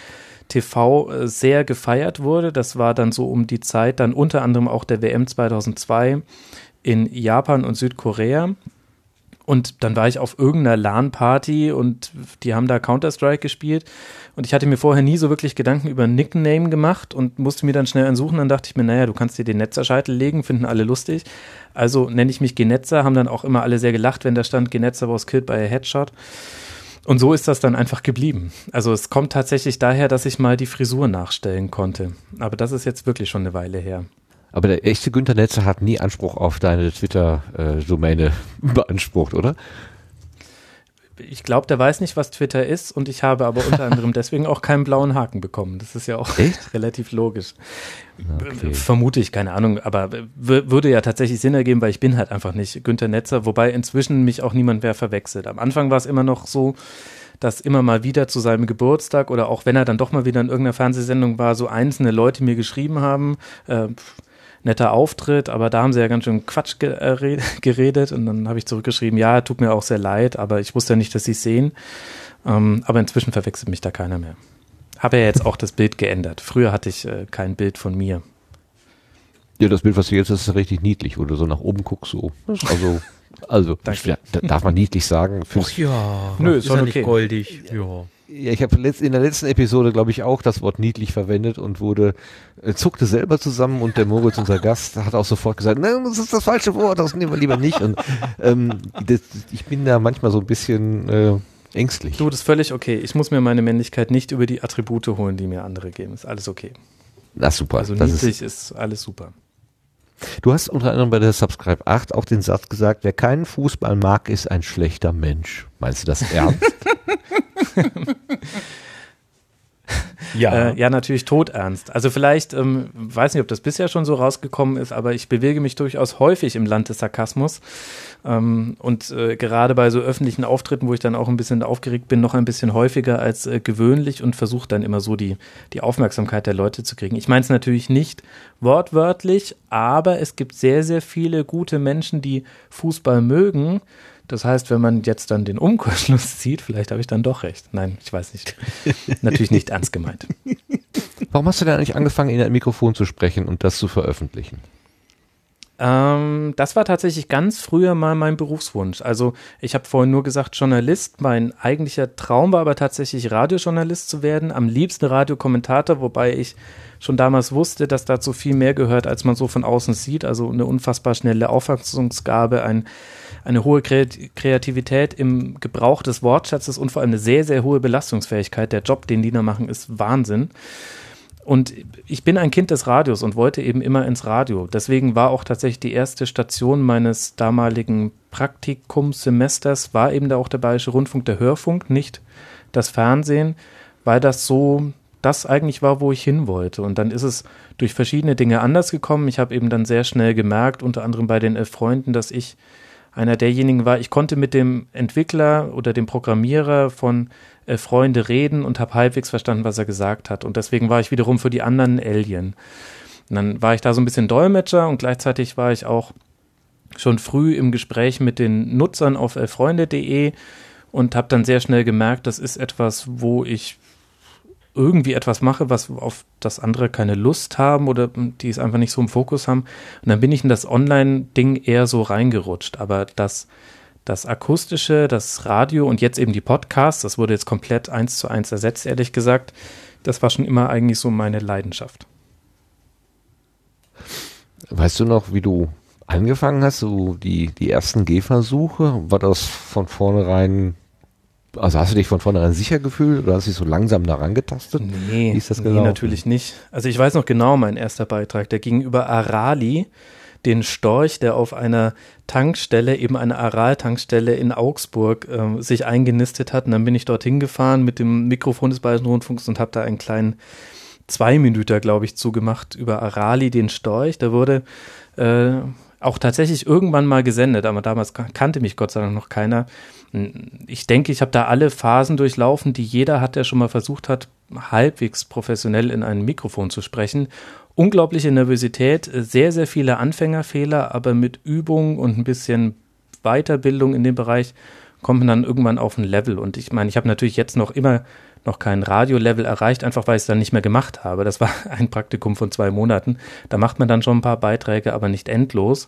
E: TV äh, sehr gefeiert wurde. Das war dann so um die Zeit dann unter anderem auch der WM 2002 in Japan und Südkorea. Und dann war ich auf irgendeiner LAN-Party und die haben da Counter-Strike gespielt. Und ich hatte mir vorher nie so wirklich Gedanken über Nickname gemacht und musste mir dann schnell einen suchen. Dann dachte ich mir, naja, du kannst dir den Netzerscheitel legen, finden alle lustig. Also nenne ich mich Genetzer, haben dann auch immer alle sehr gelacht, wenn da stand, Genetzer was killed by a Headshot. Und so ist das dann einfach geblieben. Also es kommt tatsächlich daher, dass ich mal die Frisur nachstellen konnte. Aber das ist jetzt wirklich schon eine Weile her.
A: Aber der echte Günter Netzer hat nie Anspruch auf deine Twitter-Domäne beansprucht, oder?
E: Ich glaube, der weiß nicht, was Twitter ist und ich habe aber unter anderem deswegen auch keinen blauen Haken bekommen. Das ist ja auch Echt? relativ logisch. Okay. Vermute ich, keine Ahnung, aber würde ja tatsächlich Sinn ergeben, weil ich bin halt einfach nicht Günter Netzer, wobei inzwischen mich auch niemand mehr verwechselt. Am Anfang war es immer noch so, dass immer mal wieder zu seinem Geburtstag oder auch wenn er dann doch mal wieder in irgendeiner Fernsehsendung war, so einzelne Leute mir geschrieben haben, äh, netter Auftritt, aber da haben sie ja ganz schön Quatsch äh, geredet und dann habe ich zurückgeschrieben, ja, tut mir auch sehr leid, aber ich wusste ja nicht, dass sie es sehen. Ähm, aber inzwischen verwechselt mich da keiner mehr. Habe ja jetzt auch das Bild geändert. Früher hatte ich äh, kein Bild von mir.
A: Ja, das Bild, was du jetzt hast, ist richtig niedlich, wo du so nach oben guckst, so. Also, also, darf man niedlich sagen.
B: Ach ja, nö, ist, ist ja nicht goldig.
A: Ja. Ja, ich habe in der letzten Episode, glaube ich, auch das Wort niedlich verwendet und wurde, äh, zuckte selber zusammen und der Moritz, unser Gast, hat auch sofort gesagt, nein, das ist das falsche Wort, das nehmen wir lieber nicht. Und ähm, das, ich bin da manchmal so ein bisschen äh, ängstlich.
E: Du, das ist völlig okay. Ich muss mir meine Männlichkeit nicht über die Attribute holen, die mir andere geben. Ist alles okay.
A: Na super.
E: Also niedlich ist, ist alles super.
A: Du hast unter anderem bei der Subscribe 8 auch den Satz gesagt, wer keinen Fußball mag, ist ein schlechter Mensch. Meinst du das ernst?
E: ja. Äh, ja, natürlich todernst. Also vielleicht, ähm, weiß nicht, ob das bisher schon so rausgekommen ist, aber ich bewege mich durchaus häufig im Land des Sarkasmus. Ähm, und äh, gerade bei so öffentlichen Auftritten, wo ich dann auch ein bisschen aufgeregt bin, noch ein bisschen häufiger als äh, gewöhnlich und versuche dann immer so die, die Aufmerksamkeit der Leute zu kriegen. Ich meine es natürlich nicht wortwörtlich, aber es gibt sehr, sehr viele gute Menschen, die Fußball mögen das heißt, wenn man jetzt dann den Umkehrschluss zieht, vielleicht habe ich dann doch recht. Nein, ich weiß nicht. Natürlich nicht ernst gemeint.
A: Warum hast du denn eigentlich angefangen, in ein Mikrofon zu sprechen und das zu veröffentlichen?
E: Ähm, das war tatsächlich ganz früher mal mein Berufswunsch. Also ich habe vorhin nur gesagt Journalist. Mein eigentlicher Traum war aber tatsächlich Radiojournalist zu werden. Am liebsten Radiokommentator, wobei ich schon damals wusste, dass dazu viel mehr gehört, als man so von außen sieht. Also eine unfassbar schnelle Auffassungsgabe, ein eine hohe Kreativität im Gebrauch des Wortschatzes und vor allem eine sehr, sehr hohe Belastungsfähigkeit. Der Job, den die da machen, ist Wahnsinn. Und ich bin ein Kind des Radios und wollte eben immer ins Radio. Deswegen war auch tatsächlich die erste Station meines damaligen Praktikumssemesters, war eben da auch der Bayerische Rundfunk, der Hörfunk, nicht das Fernsehen, weil das so das eigentlich war, wo ich hin wollte. Und dann ist es durch verschiedene Dinge anders gekommen. Ich habe eben dann sehr schnell gemerkt, unter anderem bei den elf Freunden, dass ich einer derjenigen war, ich konnte mit dem Entwickler oder dem Programmierer von äh, Freunde reden und habe halbwegs verstanden, was er gesagt hat. Und deswegen war ich wiederum für die anderen Alien. Und dann war ich da so ein bisschen Dolmetscher und gleichzeitig war ich auch schon früh im Gespräch mit den Nutzern auf elfreunde.de und habe dann sehr schnell gemerkt, das ist etwas, wo ich irgendwie etwas mache, was auf das andere keine Lust haben oder die es einfach nicht so im Fokus haben. Und dann bin ich in das Online-Ding eher so reingerutscht. Aber das, das Akustische, das Radio und jetzt eben die Podcasts, das wurde jetzt komplett eins zu eins ersetzt, ehrlich gesagt. Das war schon immer eigentlich so meine Leidenschaft.
A: Weißt du noch, wie du angefangen hast, so die, die ersten Gehversuche? War das von vornherein also hast du dich von vornherein sicher gefühlt oder hast du dich so langsam daran getastet?
E: Nee, Wie ist das nee, natürlich nicht. Also ich weiß noch genau mein erster Beitrag, der ging über Arali, den Storch, der auf einer Tankstelle, eben eine Aral-Tankstelle in Augsburg, äh, sich eingenistet hat. Und dann bin ich dorthin gefahren mit dem Mikrofon des Bayerischen Rundfunks und habe da einen kleinen zwei Minuten, glaube ich, zugemacht über Arali, den Storch. Da wurde äh, auch tatsächlich irgendwann mal gesendet, aber damals kannte mich Gott sei Dank noch keiner. Ich denke, ich habe da alle Phasen durchlaufen, die jeder hat, der schon mal versucht hat, halbwegs professionell in ein Mikrofon zu sprechen. Unglaubliche Nervosität, sehr, sehr viele Anfängerfehler, aber mit Übung und ein bisschen Weiterbildung in dem Bereich kommt man dann irgendwann auf ein Level. Und ich meine, ich habe natürlich jetzt noch immer noch kein Radiolevel erreicht, einfach weil ich es dann nicht mehr gemacht habe. Das war ein Praktikum von zwei Monaten. Da macht man dann schon ein paar Beiträge, aber nicht endlos.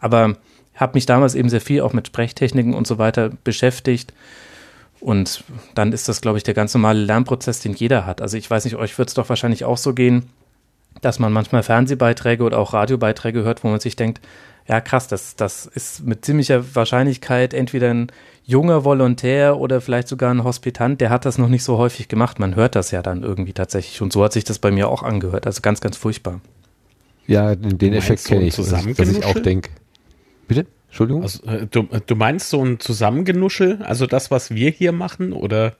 E: Aber habe mich damals eben sehr viel auch mit Sprechtechniken und so weiter beschäftigt. Und dann ist das, glaube ich, der ganz normale Lernprozess, den jeder hat. Also ich weiß nicht, euch wird es doch wahrscheinlich auch so gehen, dass man manchmal Fernsehbeiträge oder auch Radiobeiträge hört, wo man sich denkt, ja krass, das, das ist mit ziemlicher Wahrscheinlichkeit entweder ein junger Volontär oder vielleicht sogar ein Hospitant, der hat das noch nicht so häufig gemacht. Man hört das ja dann irgendwie tatsächlich. Und so hat sich das bei mir auch angehört. Also ganz, ganz furchtbar.
A: Ja, den, den Effekt kenne ich, dass, ich auch denke. Bitte? Entschuldigung?
B: Also, äh, du, du meinst so ein Zusammengenuschel? Also das, was wir hier machen? Oder?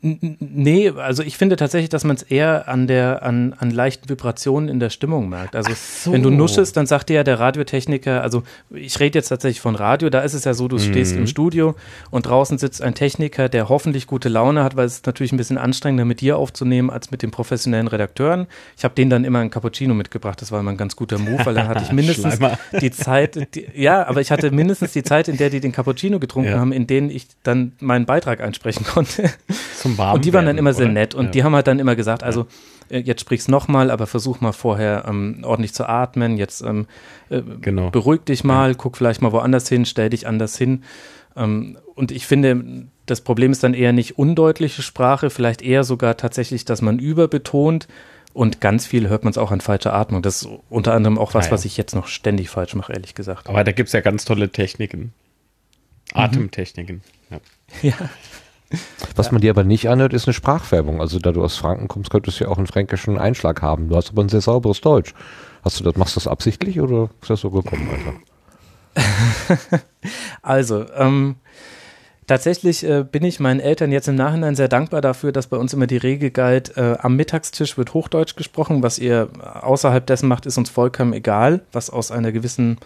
E: Nee, also ich finde tatsächlich, dass man es eher an der, an, an leichten Vibrationen in der Stimmung merkt. Also so. wenn du nuschelst, dann sagt dir ja der Radiotechniker, also ich rede jetzt tatsächlich von Radio, da ist es ja so, du mhm. stehst im Studio und draußen sitzt ein Techniker, der hoffentlich gute Laune hat, weil es ist natürlich ein bisschen anstrengender mit dir aufzunehmen als mit den professionellen Redakteuren. Ich habe denen dann immer ein Cappuccino mitgebracht, das war immer ein ganz guter Move, weil dann hatte ich mindestens die Zeit, die, ja, aber ich hatte mindestens die Zeit, in der die den Cappuccino getrunken ja. haben, in denen ich dann meinen Beitrag einsprechen konnte.
B: Zum Warm
E: Und die waren dann immer sehr oder? nett und ja. die haben halt dann immer gesagt, also äh, jetzt sprich's nochmal, aber versuch mal vorher ähm, ordentlich zu atmen, jetzt ähm, äh, genau. beruhig dich mal, ja. guck vielleicht mal woanders hin, stell dich anders hin. Ähm, und ich finde, das Problem ist dann eher nicht undeutliche Sprache, vielleicht eher sogar tatsächlich, dass man überbetont und ganz viel hört man es auch an falscher Atmung. Das ist unter anderem auch was, ja. was ich jetzt noch ständig falsch mache, ehrlich gesagt.
B: Aber da gibt es ja ganz tolle Techniken. Mhm. Atemtechniken. Mhm. Ja. ja.
A: Was ja. man dir aber nicht anhört, ist eine Sprachfärbung. Also da du aus Franken kommst, könntest du ja auch einen fränkischen Einschlag haben. Du hast aber ein sehr sauberes Deutsch. Hast du das, machst du das absichtlich oder ist das so gekommen,
E: Alter? also, ähm, tatsächlich äh, bin ich meinen Eltern jetzt im Nachhinein sehr dankbar dafür, dass bei uns immer die Regel galt, äh, am Mittagstisch wird Hochdeutsch gesprochen. Was ihr außerhalb dessen macht, ist uns vollkommen egal, was aus einer gewissen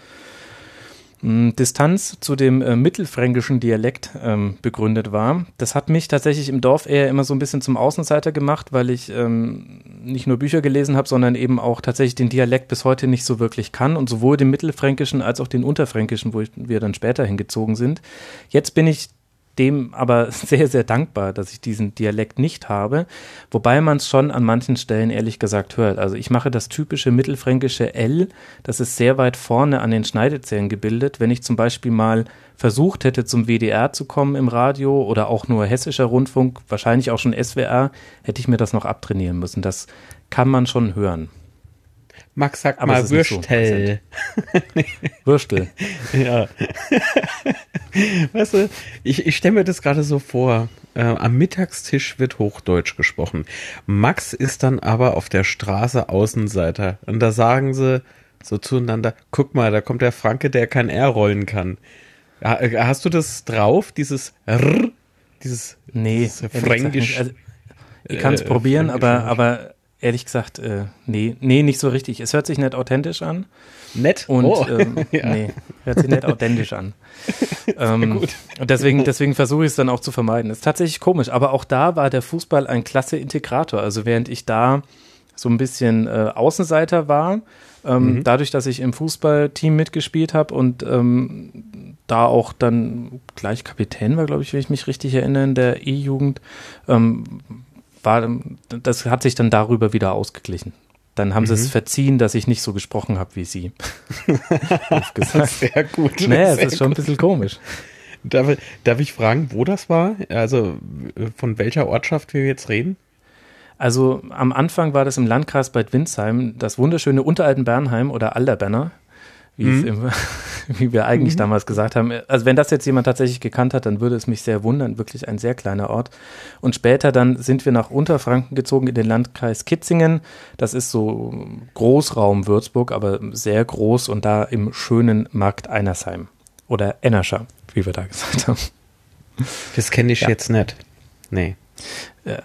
E: Distanz zu dem äh, mittelfränkischen Dialekt ähm, begründet war. Das hat mich tatsächlich im Dorf eher immer so ein bisschen zum Außenseiter gemacht, weil ich ähm, nicht nur Bücher gelesen habe, sondern eben auch tatsächlich den Dialekt bis heute nicht so wirklich kann und sowohl den mittelfränkischen als auch den unterfränkischen, wo ich, wir dann später hingezogen sind. Jetzt bin ich dem aber sehr, sehr dankbar, dass ich diesen Dialekt nicht habe, wobei man es schon an manchen Stellen ehrlich gesagt hört. Also ich mache das typische mittelfränkische L, das ist sehr weit vorne an den Schneidezähnen gebildet. Wenn ich zum Beispiel mal versucht hätte, zum WDR zu kommen im Radio oder auch nur hessischer Rundfunk, wahrscheinlich auch schon SWR, hätte ich mir das noch abtrainieren müssen. Das kann man schon hören.
B: Max sagt Aber mal Würstel.
E: So Würstel.
B: ja. weißt du, ich, ich stelle mir das gerade so vor. Äh, am Mittagstisch wird Hochdeutsch gesprochen. Max ist dann aber auf der Straße Außenseiter. Und da sagen sie so zueinander, guck mal, da kommt der Franke, der kein R rollen kann. Äh, hast du das drauf, dieses R, dieses,
E: nee,
B: dieses Fränkisch?
E: Also, ich kann es äh, probieren, aber, aber ehrlich gesagt, äh, nee, nee, nicht so richtig. Es hört sich nicht authentisch an.
B: Nett?
E: Und oh. ähm, ja. nee, hört sich nicht authentisch an. ähm, gut. Und deswegen, deswegen versuche ich es dann auch zu vermeiden. Ist tatsächlich komisch, aber auch da war der Fußball ein klasse Integrator. Also während ich da so ein bisschen äh, Außenseiter war, ähm, mhm. dadurch, dass ich im Fußballteam mitgespielt habe und ähm, da auch dann gleich Kapitän war, glaube ich, wenn ich mich richtig erinnere, in der E-Jugend, ähm, war, das hat sich dann darüber wieder ausgeglichen. Dann haben mhm. sie es mhm. verziehen, dass ich nicht so gesprochen habe wie sie.
B: sehr gut.
E: Naja, es ist schon ein bisschen komisch.
B: Darf, darf ich fragen, wo das war? Also von welcher Ortschaft wir jetzt reden?
E: Also am Anfang war das im Landkreis Bad Windsheim, das wunderschöne Unteralten Bernheim oder Alderbenner mhm. im, wie wir eigentlich mhm. damals gesagt haben. Also wenn das jetzt jemand tatsächlich gekannt hat, dann würde es mich sehr wundern. Wirklich ein sehr kleiner Ort. Und später dann sind wir nach Unterfranken gezogen in den Landkreis Kitzingen. Das ist so Großraum Würzburg, aber sehr groß und da im schönen Markt Einersheim. Oder Ennerscher, wie wir da gesagt haben.
B: Das kenne ich ja. jetzt nicht. Nee.
E: Äh,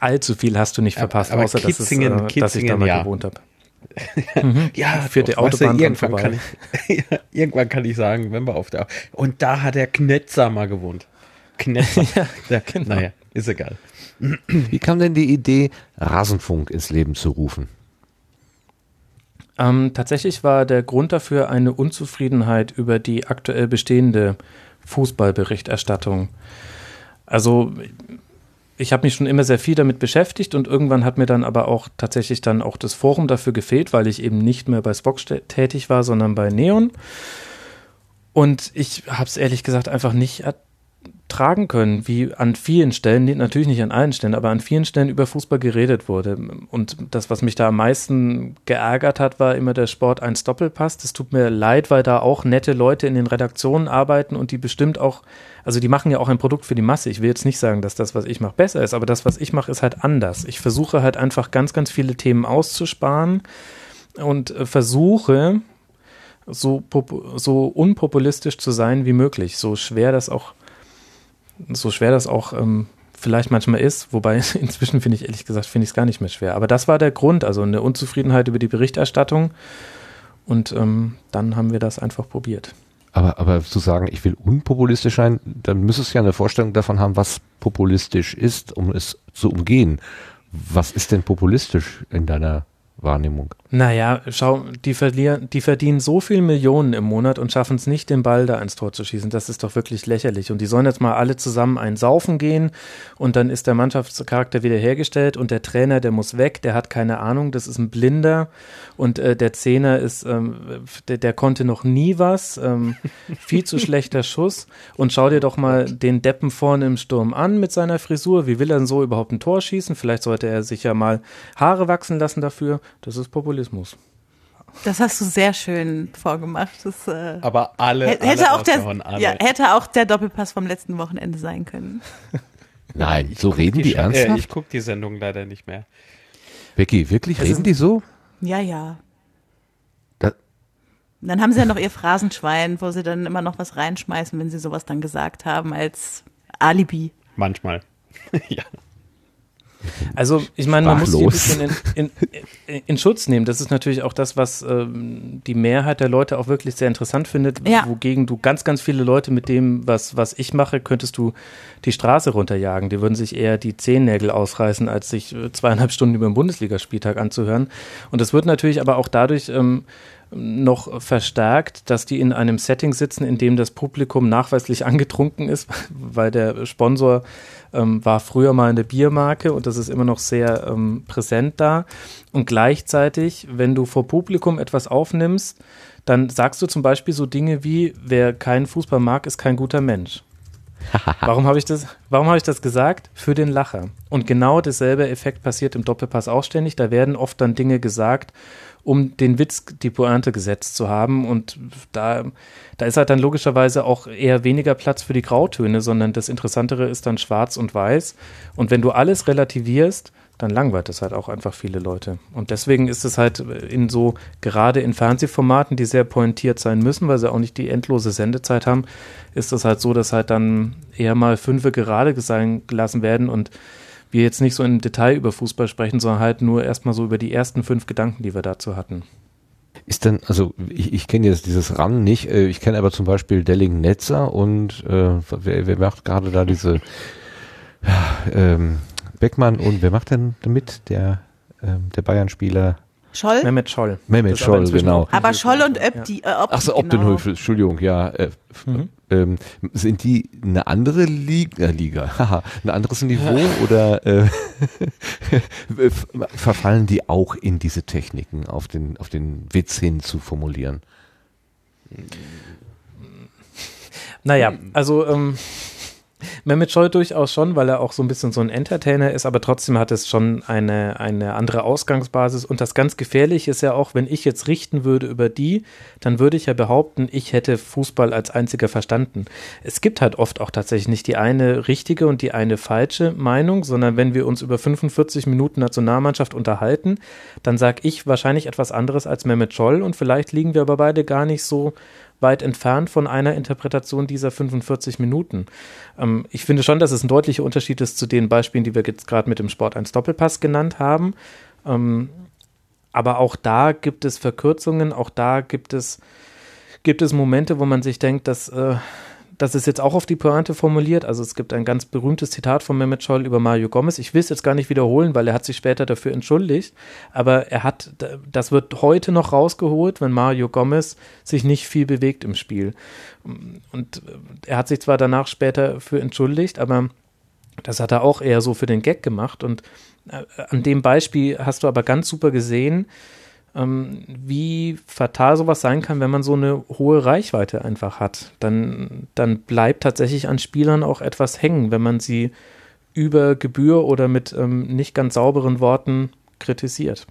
E: allzu viel hast du nicht verpasst,
B: aber, aber außer Kitzingen, dass, es, äh, Kitzingen, dass ich da mal ja. gewohnt habe. Mhm. ja, für die Autobahn du, irgendwann, kann ich, ja, irgendwann kann ich sagen, wenn wir auf der und da hat der Knetzer mal gewohnt. Knetzer. ja, genau. Naja, ist egal.
A: Wie kam denn die Idee, Rasenfunk ins Leben zu rufen?
E: Ähm, tatsächlich war der Grund dafür eine Unzufriedenheit über die aktuell bestehende Fußballberichterstattung. Also ich habe mich schon immer sehr viel damit beschäftigt und irgendwann hat mir dann aber auch tatsächlich dann auch das Forum dafür gefehlt, weil ich eben nicht mehr bei Spock tätig war, sondern bei Neon. Und ich habe es ehrlich gesagt einfach nicht tragen können, wie an vielen Stellen, natürlich nicht an allen Stellen, aber an vielen Stellen über Fußball geredet wurde. Und das, was mich da am meisten geärgert hat, war immer der Sport 1 Doppelpass. Das tut mir leid, weil da auch nette Leute in den Redaktionen arbeiten und die bestimmt auch, also die machen ja auch ein Produkt für die Masse. Ich will jetzt nicht sagen, dass das, was ich mache, besser ist, aber das, was ich mache, ist halt anders. Ich versuche halt einfach ganz, ganz viele Themen auszusparen und äh, versuche, so, so unpopulistisch zu sein wie möglich, so schwer das auch so schwer das auch ähm, vielleicht manchmal ist, wobei inzwischen finde ich ehrlich gesagt, finde ich es gar nicht mehr schwer. Aber das war der Grund, also eine Unzufriedenheit über die Berichterstattung. Und ähm, dann haben wir das einfach probiert.
A: Aber, aber zu sagen, ich will unpopulistisch sein, dann müsstest du ja eine Vorstellung davon haben, was populistisch ist, um es zu umgehen. Was ist denn populistisch in deiner Wahrnehmung.
E: Naja, schau, die, verlieren, die verdienen so viel Millionen im Monat und schaffen es nicht, den Ball da ins Tor zu schießen. Das ist doch wirklich lächerlich. Und die sollen jetzt mal alle zusammen ein Saufen gehen und dann ist der Mannschaftscharakter wiederhergestellt und der Trainer, der muss weg, der hat keine Ahnung, das ist ein Blinder und äh, der Zehner ist, ähm, der, der, konnte noch nie was, ähm, viel zu schlechter Schuss. Und schau dir doch mal den Deppen vorne im Sturm an mit seiner Frisur. Wie will er denn so überhaupt ein Tor schießen? Vielleicht sollte er sich ja mal Haare wachsen lassen dafür. Das ist Populismus.
D: Das hast du sehr schön vorgemacht. Das,
B: äh, Aber alle,
D: hätte,
B: alle
D: auch der, alle. Ja, hätte auch der Doppelpass vom letzten Wochenende sein können.
A: Nein, so reden die, ernsthaft?
B: Äh, ich gucke die Sendung leider nicht mehr.
A: Becky, wirklich? Das reden die so?
D: Ja, ja. Da dann haben sie ja noch ihr Phrasenschwein, wo sie dann immer noch was reinschmeißen, wenn sie sowas dann gesagt haben, als Alibi.
B: Manchmal. ja.
E: Also ich meine, man muss sie ein bisschen in, in, in, Schutz nehmen. Das ist natürlich auch das, was ähm, die Mehrheit der Leute auch wirklich sehr interessant findet, ja. wogegen du ganz, ganz viele Leute mit dem, was, was ich mache, könntest du die Straße runterjagen. Die würden sich eher die Zehennägel ausreißen, als sich äh, zweieinhalb Stunden über den Bundesligaspieltag anzuhören. Und das wird natürlich aber auch dadurch ähm, noch verstärkt, dass die in einem Setting sitzen, in dem das Publikum nachweislich angetrunken ist, weil der Sponsor ähm, war früher mal eine Biermarke und das ist immer noch sehr ähm, präsent da. Und gleichzeitig, wenn du vor Publikum etwas aufnimmst, dann sagst du zum Beispiel so Dinge wie, wer keinen Fußball mag, ist kein guter Mensch. warum habe ich das, habe ich das gesagt? Für den Lacher. Und genau dasselbe Effekt passiert im Doppelpass auch ständig. Da werden oft dann Dinge gesagt, um den Witz, die Pointe gesetzt zu haben. Und da, da ist halt dann logischerweise auch eher weniger Platz für die Grautöne, sondern das Interessantere ist dann schwarz und weiß. Und wenn du alles relativierst, dann langweilt es halt auch einfach viele Leute. Und deswegen ist es halt in so, gerade in Fernsehformaten, die sehr pointiert sein müssen, weil sie auch nicht die endlose Sendezeit haben, ist es halt so, dass halt dann eher mal fünfe gerade sein gelassen werden und wir jetzt nicht so im Detail über Fußball sprechen, sondern halt nur erstmal so über die ersten fünf Gedanken, die wir dazu hatten.
A: Ist denn, also ich, ich kenne jetzt dieses RAN nicht, äh, ich kenne aber zum Beispiel Delling Netzer und äh, wer, wer macht gerade da diese ähm, Beckmann und wer macht denn damit? Der, ähm, der Bayern-Spieler
D: Scholl?
E: Mehmet Scholl.
A: Mehmet Scholl, genau.
D: Aber Scholl und Öp, die,
A: äh, Ob, Ach so, Obdenhöfel, genau. Entschuldigung, ja. Äh, mhm. ähm, sind die eine andere Liga, äh, Liga haha, ein anderes Niveau oder äh, verfallen die auch in diese Techniken, auf den, auf den Witz hin zu formulieren?
E: Naja, also ähm, Mehmet Scholl durchaus schon, weil er auch so ein bisschen so ein Entertainer ist, aber trotzdem hat es schon eine, eine andere Ausgangsbasis. Und das ganz Gefährliche ist ja auch, wenn ich jetzt richten würde über die, dann würde ich ja behaupten, ich hätte Fußball als einziger verstanden. Es gibt halt oft auch tatsächlich nicht die eine richtige und die eine falsche Meinung, sondern wenn wir uns über 45 Minuten Nationalmannschaft unterhalten, dann sage ich wahrscheinlich etwas anderes als Mehmet Scholl und vielleicht liegen wir aber beide gar nicht so weit entfernt von einer Interpretation dieser 45 Minuten. Ähm, ich finde schon, dass es ein deutlicher Unterschied ist zu den Beispielen, die wir jetzt gerade mit dem Sport 1 Doppelpass genannt haben. Ähm, aber auch da gibt es Verkürzungen, auch da gibt es, gibt es Momente, wo man sich denkt, dass äh, das ist jetzt auch auf die Pointe formuliert. Also es gibt ein ganz berühmtes Zitat von Mehmet Scholl über Mario Gomez. Ich will es jetzt gar nicht wiederholen, weil er hat sich später dafür entschuldigt. Aber er hat, das wird heute noch rausgeholt, wenn Mario Gomez sich nicht viel bewegt im Spiel. Und er hat sich zwar danach später für entschuldigt, aber das hat er auch eher so für den Gag gemacht. Und äh, an dem Beispiel hast du aber ganz super gesehen, ähm, wie fatal sowas sein kann, wenn man so eine hohe Reichweite einfach hat. Dann, dann bleibt tatsächlich an Spielern auch etwas hängen, wenn man sie über Gebühr oder mit ähm, nicht ganz sauberen Worten kritisiert.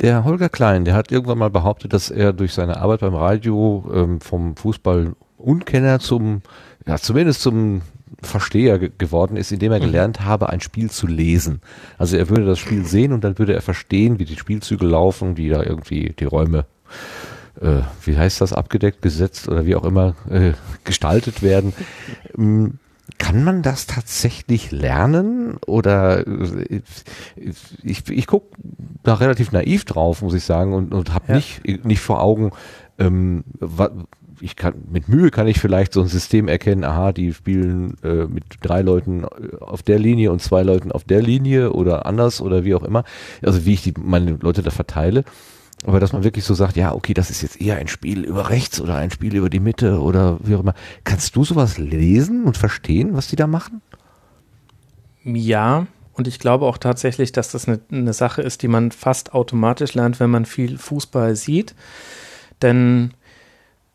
A: Der Holger Klein, der hat irgendwann mal behauptet, dass er durch seine Arbeit beim Radio ähm, vom Fußball Unkenner zum, ja, zumindest zum Versteher geworden ist, indem er mhm. gelernt habe, ein Spiel zu lesen. Also er würde das Spiel sehen und dann würde er verstehen, wie die Spielzüge laufen, wie da irgendwie die Räume, äh, wie heißt das, abgedeckt, gesetzt oder wie auch immer äh, gestaltet werden. Ähm, kann man das tatsächlich lernen oder äh, ich, ich gucke da relativ naiv drauf, muss ich sagen, und, und habe ja. nicht, nicht vor Augen, ähm, ich kann, mit Mühe kann ich vielleicht so ein System erkennen, aha, die spielen äh, mit drei Leuten äh, auf der Linie und zwei Leuten auf der Linie oder anders oder wie auch immer. Also wie ich die, meine Leute da verteile. Aber dass man wirklich so sagt, ja, okay, das ist jetzt eher ein Spiel über rechts oder ein Spiel über die Mitte oder wie auch immer. Kannst du sowas lesen und verstehen, was die da machen?
E: Ja, und ich glaube auch tatsächlich, dass das eine, eine Sache ist, die man fast automatisch lernt, wenn man viel Fußball sieht. Denn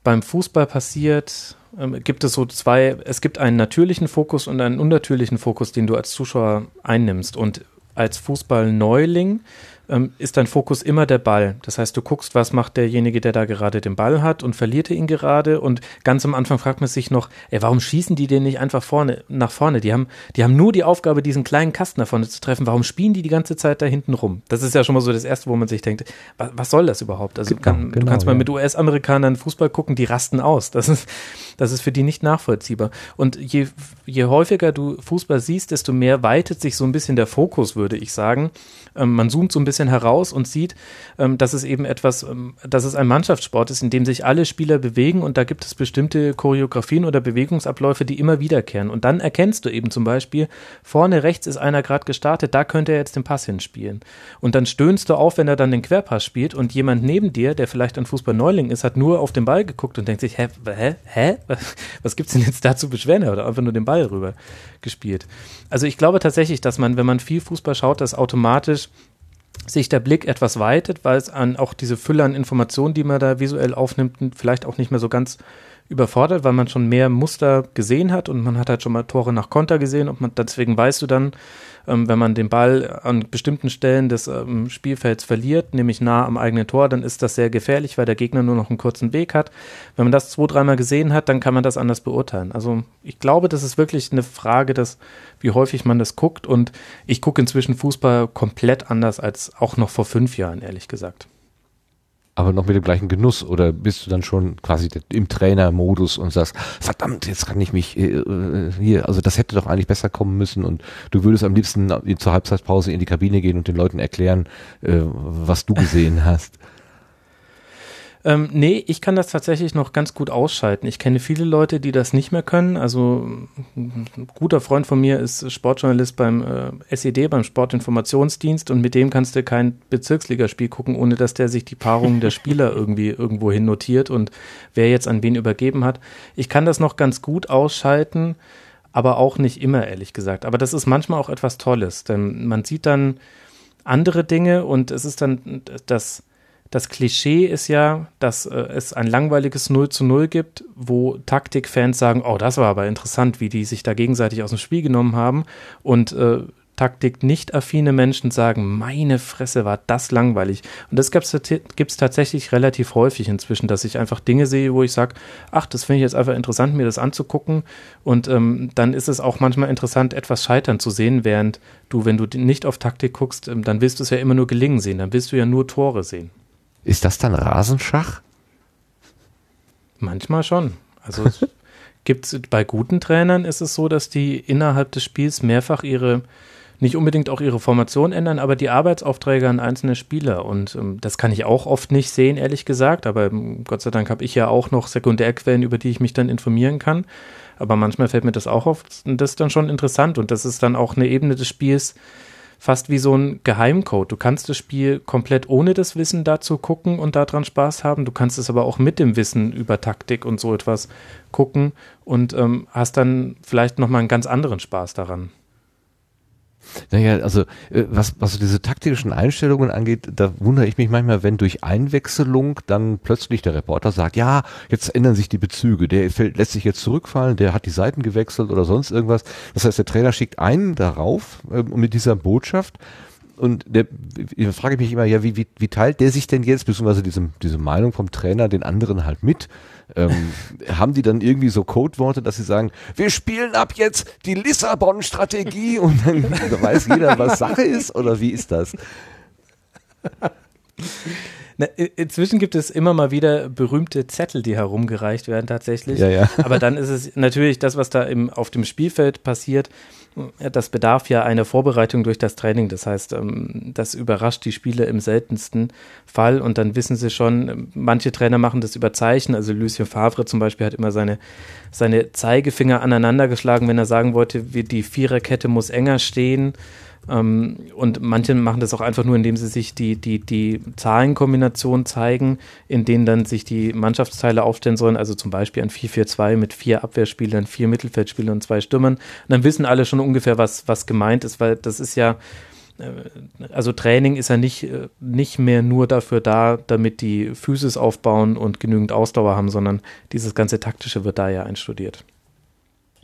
E: beim Fußball passiert, ähm, gibt es so zwei, es gibt einen natürlichen Fokus und einen unnatürlichen Fokus, den du als Zuschauer einnimmst. Und als Fußballneuling ähm, ist dein Fokus immer der Ball. Das heißt, du guckst, was macht derjenige, der da gerade den Ball hat und verliert er ihn gerade. Und ganz am Anfang fragt man sich noch, ey, warum schießen die den nicht einfach vorne, nach vorne? Die haben, die haben nur die Aufgabe, diesen kleinen Kasten nach vorne zu treffen. Warum spielen die die ganze Zeit da hinten rum? Das ist ja schon mal so das Erste, wo man sich denkt, was, was soll das überhaupt? Also genau, kann, genau, du kannst mal ja. mit US-Amerikanern Fußball gucken, die rasten aus. Das ist, das ist für die nicht nachvollziehbar. Und je, je häufiger du Fußball siehst, desto mehr weitet sich so ein bisschen der Fokus, würde ich sagen. Ähm, man zoomt so ein bisschen heraus und sieht, ähm, dass es eben etwas, ähm, dass es ein Mannschaftssport ist, in dem sich alle Spieler bewegen und da gibt es bestimmte Choreografien oder Bewegungsabläufe, die immer wiederkehren. Und dann erkennst du eben zum Beispiel, vorne rechts ist einer gerade gestartet, da könnte er jetzt den Pass hinspielen. Und dann stöhnst du auf, wenn er dann den Querpass spielt und jemand neben dir, der vielleicht ein Fußball-Neuling ist, hat nur auf den Ball geguckt und denkt sich, hä, hä, hä? Was gibt's denn jetzt da zu beschweren? Oder einfach nur den Ball rüber gespielt. Also ich glaube tatsächlich, dass man, wenn man viel Fußball schaut, dass automatisch sich der Blick etwas weitet, weil es an auch diese Fülle an Informationen, die man da visuell aufnimmt, vielleicht auch nicht mehr so ganz überfordert, weil man schon mehr Muster gesehen hat und man hat halt schon mal Tore nach Konter gesehen und man, deswegen weißt du dann, ähm, wenn man den Ball an bestimmten Stellen des ähm, Spielfelds verliert, nämlich nah am eigenen Tor, dann ist das sehr gefährlich, weil der Gegner nur noch einen kurzen Weg hat. Wenn man das zwei, dreimal gesehen hat, dann kann man das anders beurteilen. Also ich glaube, das ist wirklich eine Frage, dass, wie häufig man das guckt und ich gucke inzwischen Fußball komplett anders als auch noch vor fünf Jahren, ehrlich gesagt
A: aber noch mit dem gleichen Genuss oder bist du dann schon quasi im Trainermodus und sagst, verdammt, jetzt kann ich mich äh, äh, hier, also das hätte doch eigentlich besser kommen müssen und du würdest am liebsten zur Halbzeitpause in die Kabine gehen und den Leuten erklären, äh, was du gesehen hast.
E: Ähm, nee, ich kann das tatsächlich noch ganz gut ausschalten. Ich kenne viele Leute, die das nicht mehr können. Also ein guter Freund von mir ist Sportjournalist beim äh, SED, beim Sportinformationsdienst und mit dem kannst du kein Bezirksligaspiel gucken, ohne dass der sich die Paarungen der Spieler irgendwie irgendwo hin notiert und wer jetzt an wen übergeben hat. Ich kann das noch ganz gut ausschalten, aber auch nicht immer, ehrlich gesagt. Aber das ist manchmal auch etwas Tolles, denn man sieht dann andere Dinge und es ist dann das das Klischee ist ja, dass äh, es ein langweiliges 0 zu 0 gibt, wo Taktikfans sagen, oh, das war aber interessant, wie die sich da gegenseitig aus dem Spiel genommen haben. Und äh, Taktik nicht affine Menschen sagen, meine Fresse war das langweilig. Und das gibt es tatsächlich relativ häufig inzwischen, dass ich einfach Dinge sehe, wo ich sage, ach, das finde ich jetzt einfach interessant, mir das anzugucken. Und ähm, dann ist es auch manchmal interessant, etwas scheitern zu sehen, während du, wenn du nicht auf Taktik guckst, ähm, dann willst du es ja immer nur gelingen sehen, dann willst du ja nur Tore sehen.
A: Ist das dann Rasenschach?
E: Manchmal schon. Also gibt's bei guten Trainern ist es so, dass die innerhalb des Spiels mehrfach ihre nicht unbedingt auch ihre Formation ändern, aber die Arbeitsaufträge an einzelne Spieler. Und ähm, das kann ich auch oft nicht sehen, ehrlich gesagt. Aber ähm, Gott sei Dank habe ich ja auch noch Sekundärquellen, über die ich mich dann informieren kann. Aber manchmal fällt mir das auch auf. Und das ist dann schon interessant. Und das ist dann auch eine Ebene des Spiels, fast wie so ein Geheimcode. Du kannst das Spiel komplett ohne das Wissen dazu gucken und daran Spaß haben. Du kannst es aber auch mit dem Wissen über Taktik und so etwas gucken und ähm, hast dann vielleicht nochmal einen ganz anderen Spaß daran.
A: Naja, also äh, was, was diese taktischen Einstellungen angeht, da wundere ich mich manchmal, wenn durch Einwechslung dann plötzlich der Reporter sagt, ja, jetzt ändern sich die Bezüge, der fällt, lässt sich jetzt zurückfallen, der hat die Seiten gewechselt oder sonst irgendwas. Das heißt, der Trainer schickt einen darauf äh, mit dieser Botschaft und der, ich frage mich immer, ja, wie, wie, wie teilt der sich denn jetzt, beziehungsweise diese, diese Meinung vom Trainer den anderen halt mit? Ähm, haben die dann irgendwie so Codeworte, dass sie sagen, wir spielen ab jetzt die Lissabon-Strategie und dann weiß jeder, was Sache ist? Oder wie ist das?
E: Na, inzwischen gibt es immer mal wieder berühmte Zettel, die herumgereicht werden tatsächlich.
A: Ja, ja.
E: Aber dann ist es natürlich das, was da im, auf dem Spielfeld passiert, das bedarf ja einer Vorbereitung durch das Training. Das heißt, ähm, das überrascht die Spieler im seltensten Fall und dann wissen sie schon, manche Trainer machen das über Zeichen. Also Lucien Favre zum Beispiel hat immer seine, seine Zeigefinger aneinander geschlagen, wenn er sagen wollte, die Viererkette muss enger stehen. Ähm, und manche machen das auch einfach nur, indem sie sich die, die, die Zahlenkombination zeigen, in denen dann sich die Mannschaftsteile aufstellen sollen. Also zum Beispiel ein 4-4-2 mit vier Abwehrspielern, vier Mittelfeldspielern und zwei Stürmern. Und dann wissen alle schon ungefähr, was, was gemeint ist, weil das ist ja, äh, also Training ist ja nicht, äh, nicht mehr nur dafür da, damit die Physis aufbauen und genügend Ausdauer haben, sondern dieses ganze Taktische wird da ja einstudiert.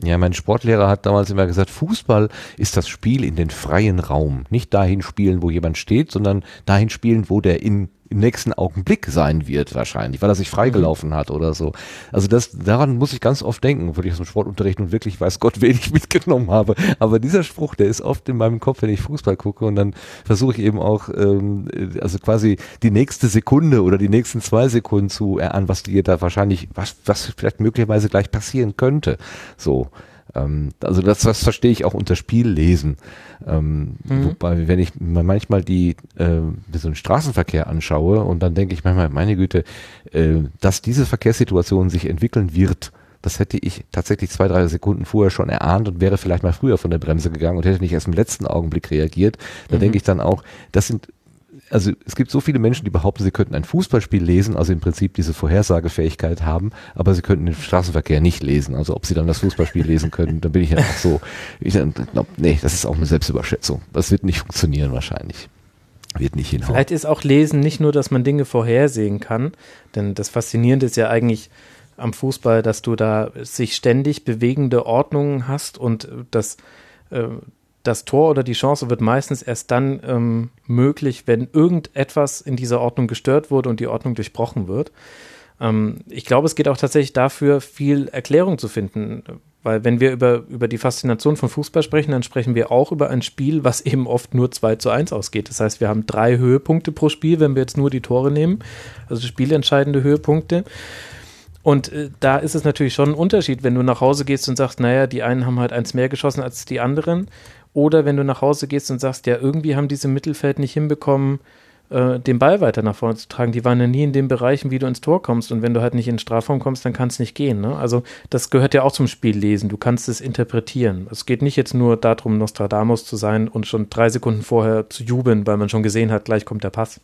A: Ja, mein Sportlehrer hat damals immer gesagt, Fußball ist das Spiel in den freien Raum. Nicht dahin spielen, wo jemand steht, sondern dahin spielen, wo der in im nächsten Augenblick sein wird wahrscheinlich, weil er sich freigelaufen hat oder so. Also das, daran muss ich ganz oft denken, obwohl ich aus dem Sportunterricht nun wirklich weiß Gott wenig mitgenommen habe. Aber dieser Spruch, der ist oft in meinem Kopf, wenn ich Fußball gucke und dann versuche ich eben auch, ähm, also quasi die nächste Sekunde oder die nächsten zwei Sekunden zu erahnen, was dir da wahrscheinlich, was, was vielleicht möglicherweise gleich passieren könnte. So. Ähm, also das, das verstehe ich auch unter Spiellesen. Ähm, mhm. Wobei, wenn ich manchmal die äh, so einen Straßenverkehr anschaue und dann denke ich manchmal, meine Güte, äh, dass diese Verkehrssituation sich entwickeln wird, das hätte ich tatsächlich zwei, drei Sekunden vorher schon erahnt und wäre vielleicht mal früher von der Bremse gegangen und hätte nicht erst im letzten Augenblick reagiert. Da mhm. denke ich dann auch, das sind also es gibt so viele Menschen, die behaupten, sie könnten ein Fußballspiel lesen, also im Prinzip diese Vorhersagefähigkeit haben, aber sie könnten den Straßenverkehr nicht lesen. Also ob sie dann das Fußballspiel lesen können, dann bin ich ja so. Ich glaube, nee, das ist auch eine Selbstüberschätzung. Das wird nicht funktionieren wahrscheinlich. Wird nicht hinhauen.
E: Vielleicht ist auch Lesen nicht nur, dass man Dinge vorhersehen kann, denn das Faszinierende ist ja eigentlich am Fußball, dass du da sich ständig bewegende Ordnungen hast und das äh, das Tor oder die Chance wird meistens erst dann ähm, möglich, wenn irgendetwas in dieser Ordnung gestört wurde und die Ordnung durchbrochen wird. Ähm, ich glaube, es geht auch tatsächlich dafür, viel Erklärung zu finden. Weil wenn wir über, über die Faszination von Fußball sprechen, dann sprechen wir auch über ein Spiel, was eben oft nur 2 zu 1 ausgeht. Das heißt, wir haben drei Höhepunkte pro Spiel, wenn wir jetzt nur die Tore nehmen, also spielentscheidende Höhepunkte. Und äh, da ist es natürlich schon ein Unterschied, wenn du nach Hause gehst und sagst, naja, die einen haben halt eins mehr geschossen als die anderen. Oder wenn du nach Hause gehst und sagst, ja, irgendwie haben diese Mittelfeld nicht hinbekommen, äh, den Ball weiter nach vorne zu tragen. Die waren ja nie in den Bereichen, wie du ins Tor kommst. Und wenn du halt nicht in den Strafraum kommst, dann kann es nicht gehen. Ne? Also das gehört ja auch zum Spiellesen. Du kannst es interpretieren. Es geht nicht jetzt nur darum, Nostradamus zu sein und schon drei Sekunden vorher zu jubeln, weil man schon gesehen hat, gleich kommt der Pass.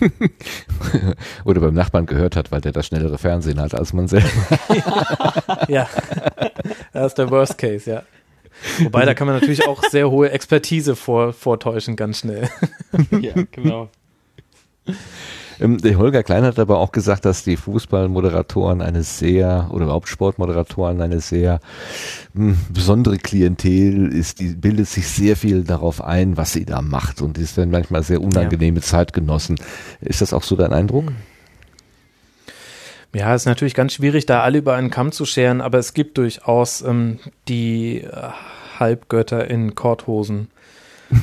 A: Oder beim Nachbarn gehört hat, weil der das schnellere Fernsehen hat als man selber.
E: ja, das ist der Worst Case, ja. Wobei, da kann man natürlich auch sehr hohe Expertise vor, vortäuschen, ganz schnell. ja, genau.
A: Ähm, der Holger Klein hat aber auch gesagt, dass die Fußballmoderatoren eine sehr, oder überhaupt Sportmoderatoren eine sehr mh, hm, besondere Klientel ist. Die bildet sich sehr viel darauf ein, was sie da macht. Und die ist dann manchmal sehr unangenehme ja. Zeitgenossen. Ist das auch so dein Eindruck?
E: Ja, ist natürlich ganz schwierig, da alle über einen Kamm zu scheren, aber es gibt durchaus ähm, die äh, Halbgötter in Korthosen.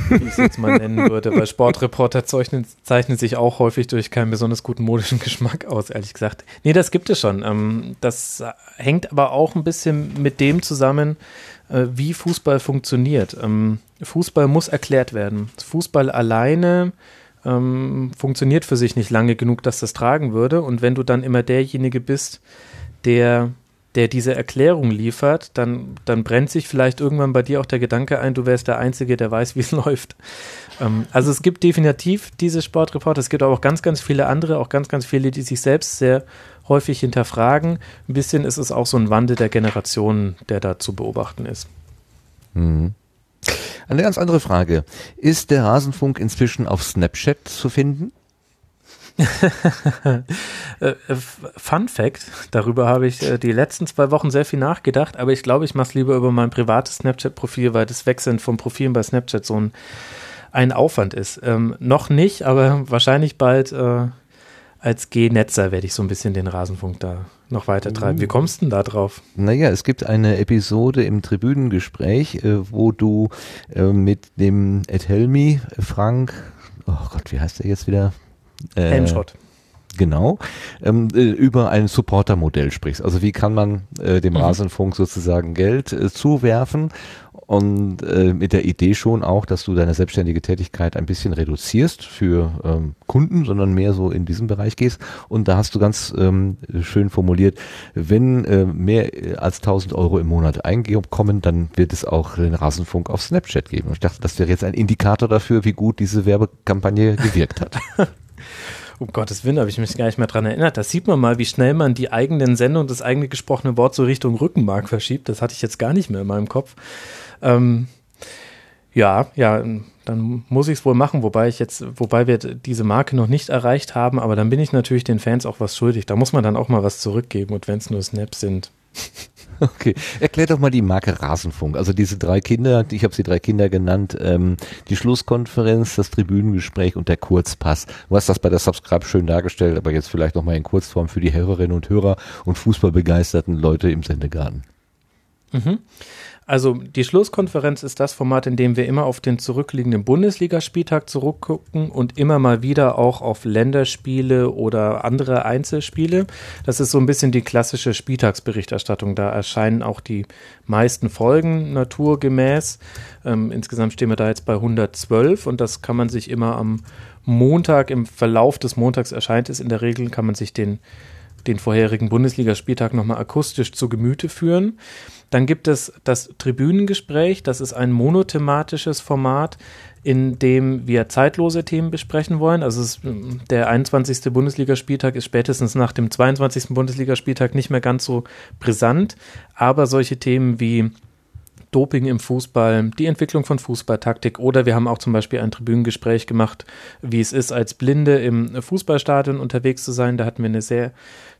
E: wie ich es jetzt mal nennen würde, weil Sportreporter zeichnen, zeichnen sich auch häufig durch keinen besonders guten modischen Geschmack aus, ehrlich gesagt. Nee, das gibt es schon. Ähm, das hängt aber auch ein bisschen mit dem zusammen, äh, wie Fußball funktioniert. Ähm, Fußball muss erklärt werden. Fußball alleine ähm, funktioniert für sich nicht lange genug, dass das tragen würde. Und wenn du dann immer derjenige bist, der der diese Erklärung liefert, dann, dann brennt sich vielleicht irgendwann bei dir auch der Gedanke ein, du wärst der Einzige, der weiß, wie es läuft. Ähm, also es gibt definitiv diese Sportreporter, es gibt aber auch ganz, ganz viele andere, auch ganz, ganz viele, die sich selbst sehr häufig hinterfragen. Ein bisschen ist es auch so ein Wandel der Generationen, der da zu beobachten ist.
A: Mhm. Eine ganz andere Frage. Ist der Rasenfunk inzwischen auf Snapchat zu finden?
E: Äh, äh, Fun Fact, darüber habe ich äh, die letzten zwei Wochen sehr viel nachgedacht, aber ich glaube, ich mache es lieber über mein privates Snapchat-Profil, weil das Wechseln von Profilen bei Snapchat so ein, ein Aufwand ist. Ähm, noch nicht, aber wahrscheinlich bald äh, als G-Netzer werde ich so ein bisschen den Rasenfunk da noch weiter treiben. Wie kommst du denn da drauf?
A: Naja, es gibt eine Episode im Tribünengespräch, äh, wo du äh, mit dem Ed Helmi, Frank, oh Gott, wie heißt der jetzt wieder?
E: Äh.
A: Genau, ähm, äh, über ein Supportermodell sprichst. Also wie kann man äh, dem mhm. Rasenfunk sozusagen Geld äh, zuwerfen und äh, mit der Idee schon auch, dass du deine selbstständige Tätigkeit ein bisschen reduzierst für ähm, Kunden, sondern mehr so in diesem Bereich gehst. Und da hast du ganz ähm, schön formuliert, wenn äh, mehr als 1000 Euro im Monat einkommen, dann wird es auch den Rasenfunk auf Snapchat geben. Und ich dachte, das wäre jetzt ein Indikator dafür, wie gut diese Werbekampagne gewirkt hat.
E: Um Gottes Willen habe ich mich gar nicht mehr dran erinnert. Da sieht man mal, wie schnell man die eigenen Sendungen, das eigene gesprochene Wort so Richtung Rückenmark verschiebt. Das hatte ich jetzt gar nicht mehr in meinem Kopf. Ähm, ja, ja, dann muss ich es wohl machen, wobei ich jetzt, wobei wir diese Marke noch nicht erreicht haben, aber dann bin ich natürlich den Fans auch was schuldig. Da muss man dann auch mal was zurückgeben und wenn es nur Snaps sind.
A: Okay, erklär doch mal die Marke Rasenfunk. Also diese drei Kinder, ich habe sie drei Kinder genannt, ähm, die Schlusskonferenz, das Tribünengespräch und der Kurzpass. Du hast das bei der Subscribe schön dargestellt, aber jetzt vielleicht nochmal in Kurzform für die Hörerinnen und Hörer und fußballbegeisterten Leute im Sendegarten.
E: Mhm. Also die Schlusskonferenz ist das Format, in dem wir immer auf den zurückliegenden Bundesligaspieltag zurückgucken und immer mal wieder auch auf Länderspiele oder andere Einzelspiele. Das ist so ein bisschen die klassische Spieltagsberichterstattung. Da erscheinen auch die meisten Folgen naturgemäß. Ähm, insgesamt stehen wir da jetzt bei 112 und das kann man sich immer am Montag, im Verlauf des Montags erscheint es in der Regel, kann man sich den den vorherigen Bundesligaspieltag nochmal akustisch zu Gemüte führen. Dann gibt es das Tribünengespräch, das ist ein monothematisches Format, in dem wir zeitlose Themen besprechen wollen. Also es, der 21. Bundesligaspieltag ist spätestens nach dem 22. Bundesligaspieltag nicht mehr ganz so brisant, aber solche Themen wie Doping im Fußball, die Entwicklung von Fußballtaktik oder wir haben auch zum Beispiel ein Tribünengespräch gemacht, wie es ist, als Blinde im Fußballstadion unterwegs zu sein. Da hatten wir eine sehr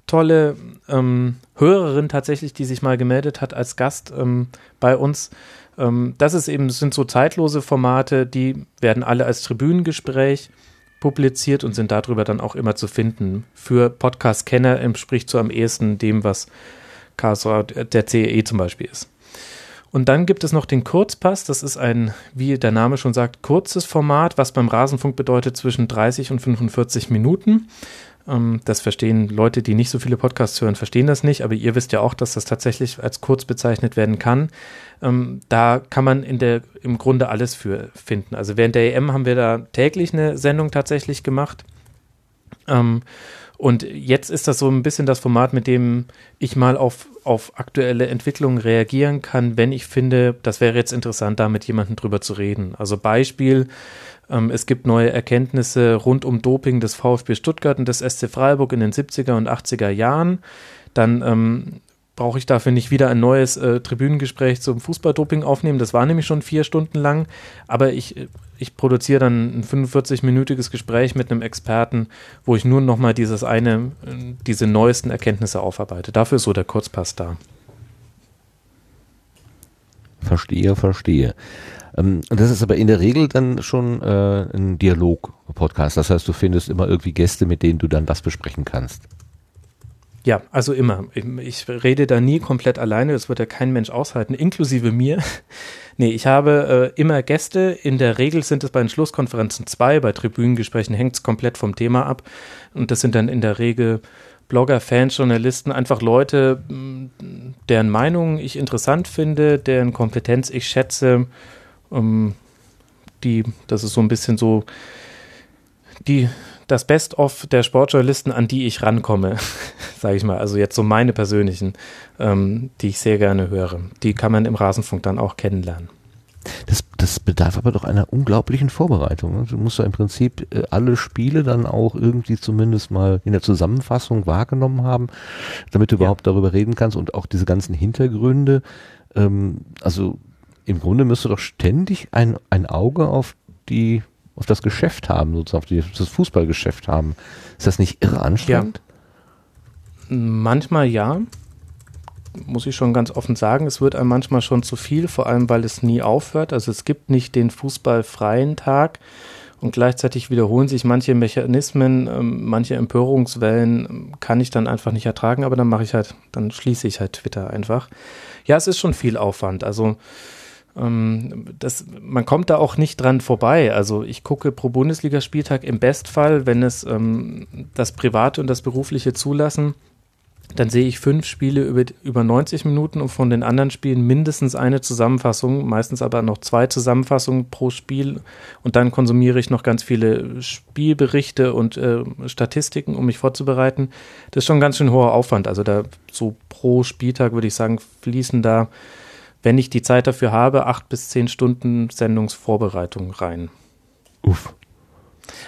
E: tolle ähm, Hörerin tatsächlich, die sich mal gemeldet hat als Gast ähm, bei uns. Ähm, das ist eben, sind so zeitlose Formate, die werden alle als Tribünengespräch publiziert und sind darüber dann auch immer zu finden. Für Podcast-Kenner entspricht so am ehesten dem, was der CEE zum Beispiel ist. Und dann gibt es noch den Kurzpass. Das ist ein, wie der Name schon sagt, kurzes Format, was beim Rasenfunk bedeutet zwischen 30 und 45 Minuten. Ähm, das verstehen Leute, die nicht so viele Podcasts hören, verstehen das nicht, aber ihr wisst ja auch, dass das tatsächlich als kurz bezeichnet werden kann. Ähm, da kann man in der, im Grunde alles für finden. Also während der EM haben wir da täglich eine Sendung tatsächlich gemacht. Ähm, und jetzt ist das so ein bisschen das Format, mit dem ich mal auf, auf aktuelle Entwicklungen reagieren kann, wenn ich finde, das wäre jetzt interessant, da mit jemandem drüber zu reden. Also Beispiel, ähm, es gibt neue Erkenntnisse rund um Doping des VfB Stuttgart und des SC Freiburg in den 70er und 80er Jahren. Dann ähm, brauche ich dafür nicht wieder ein neues äh, Tribünengespräch zum Fußballdoping aufnehmen. Das war nämlich schon vier Stunden lang. Aber ich, ich produziere dann ein 45-minütiges Gespräch mit einem Experten, wo ich nur nochmal dieses eine, äh, diese neuesten Erkenntnisse aufarbeite. Dafür ist so der Kurzpass da.
A: Verstehe, verstehe. Ähm, das ist aber in der Regel dann schon äh, ein Dialog-Podcast. Das heißt, du findest immer irgendwie Gäste, mit denen du dann das besprechen kannst.
E: Ja, also immer. Ich rede da nie komplett alleine, das wird ja kein Mensch aushalten, inklusive mir. nee, ich habe äh, immer Gäste. In der Regel sind es bei den Schlusskonferenzen zwei, bei Tribünengesprächen hängt es komplett vom Thema ab. Und das sind dann in der Regel Blogger, Fans, Journalisten, einfach Leute, deren Meinung ich interessant finde, deren Kompetenz ich schätze. Ähm, die, das ist so ein bisschen so die das Best-of der Sportjournalisten, an die ich rankomme, sage ich mal. Also jetzt so meine persönlichen, ähm, die ich sehr gerne höre. Die kann man im Rasenfunk dann auch kennenlernen.
A: Das, das bedarf aber doch einer unglaublichen Vorbereitung. Ne? Du musst ja im Prinzip äh, alle Spiele dann auch irgendwie zumindest mal in der Zusammenfassung wahrgenommen haben, damit du ja. überhaupt darüber reden kannst und auch diese ganzen Hintergründe. Ähm, also im Grunde müsst du doch ständig ein, ein Auge auf die auf das Geschäft haben, sozusagen auf, die, auf das Fußballgeschäft haben. Ist das nicht irre anstrengend?
E: Ja. Manchmal ja. Muss ich schon ganz offen sagen, es wird einem manchmal schon zu viel, vor allem weil es nie aufhört. Also es gibt nicht den fußballfreien Tag und gleichzeitig wiederholen sich manche Mechanismen, ähm, manche Empörungswellen ähm, kann ich dann einfach nicht ertragen, aber dann mache ich halt, dann schließe ich halt Twitter einfach. Ja, es ist schon viel Aufwand. Also ähm, das, man kommt da auch nicht dran vorbei. Also ich gucke pro Bundesligaspieltag im Bestfall, wenn es ähm, das Private und das Berufliche zulassen, dann sehe ich fünf Spiele über, über 90 Minuten und von den anderen Spielen mindestens eine Zusammenfassung, meistens aber noch zwei Zusammenfassungen pro Spiel. Und dann konsumiere ich noch ganz viele Spielberichte und äh, Statistiken, um mich vorzubereiten. Das ist schon ganz schön hoher Aufwand. Also da so pro Spieltag würde ich sagen, fließen da wenn ich die Zeit dafür habe, acht bis zehn Stunden Sendungsvorbereitung rein. Uff.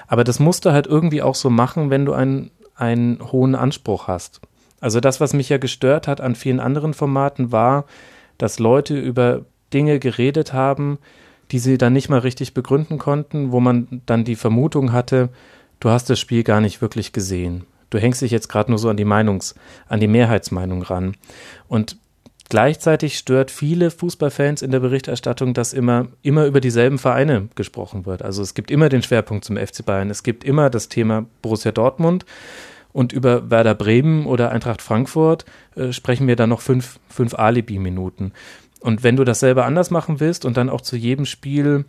E: Aber das musst du halt irgendwie auch so machen, wenn du einen, einen hohen Anspruch hast. Also das, was mich ja gestört hat an vielen anderen Formaten, war, dass Leute über Dinge geredet haben, die sie dann nicht mal richtig begründen konnten, wo man dann die Vermutung hatte, du hast das Spiel gar nicht wirklich gesehen. Du hängst dich jetzt gerade nur so an die Meinungs, an die Mehrheitsmeinung ran. Und Gleichzeitig stört viele Fußballfans in der Berichterstattung, dass immer, immer über dieselben Vereine gesprochen wird. Also es gibt immer den Schwerpunkt zum FC Bayern. Es gibt immer das Thema Borussia Dortmund. Und über Werder Bremen oder Eintracht Frankfurt äh, sprechen wir dann noch fünf, fünf Alibi-Minuten. Und wenn du das selber anders machen willst und dann auch zu jedem Spiel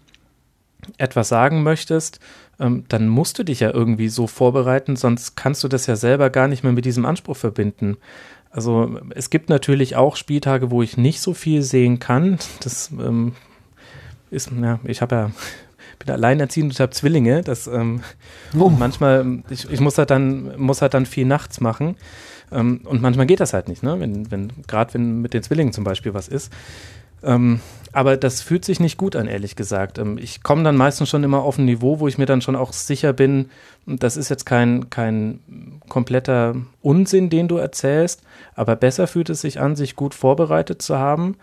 E: etwas sagen möchtest, ähm, dann musst du dich ja irgendwie so vorbereiten, sonst kannst du das ja selber gar nicht mehr mit diesem Anspruch verbinden. Also es gibt natürlich auch Spieltage, wo ich nicht so viel sehen kann. Das ähm, ist, ja, ich habe ja bin alleinerziehend und habe Zwillinge. Das ähm, oh. manchmal, ich, ich, muss halt dann, muss halt dann viel nachts machen. Ähm, und manchmal geht das halt nicht, ne? Wenn, wenn, gerade wenn mit den Zwillingen zum Beispiel was ist. Ähm, aber das fühlt sich nicht gut an, ehrlich gesagt. Ähm, ich komme dann meistens schon immer auf ein Niveau, wo ich mir dann schon auch sicher bin, das ist jetzt kein, kein kompletter Unsinn, den du erzählst, aber besser fühlt es sich an, sich gut vorbereitet zu haben.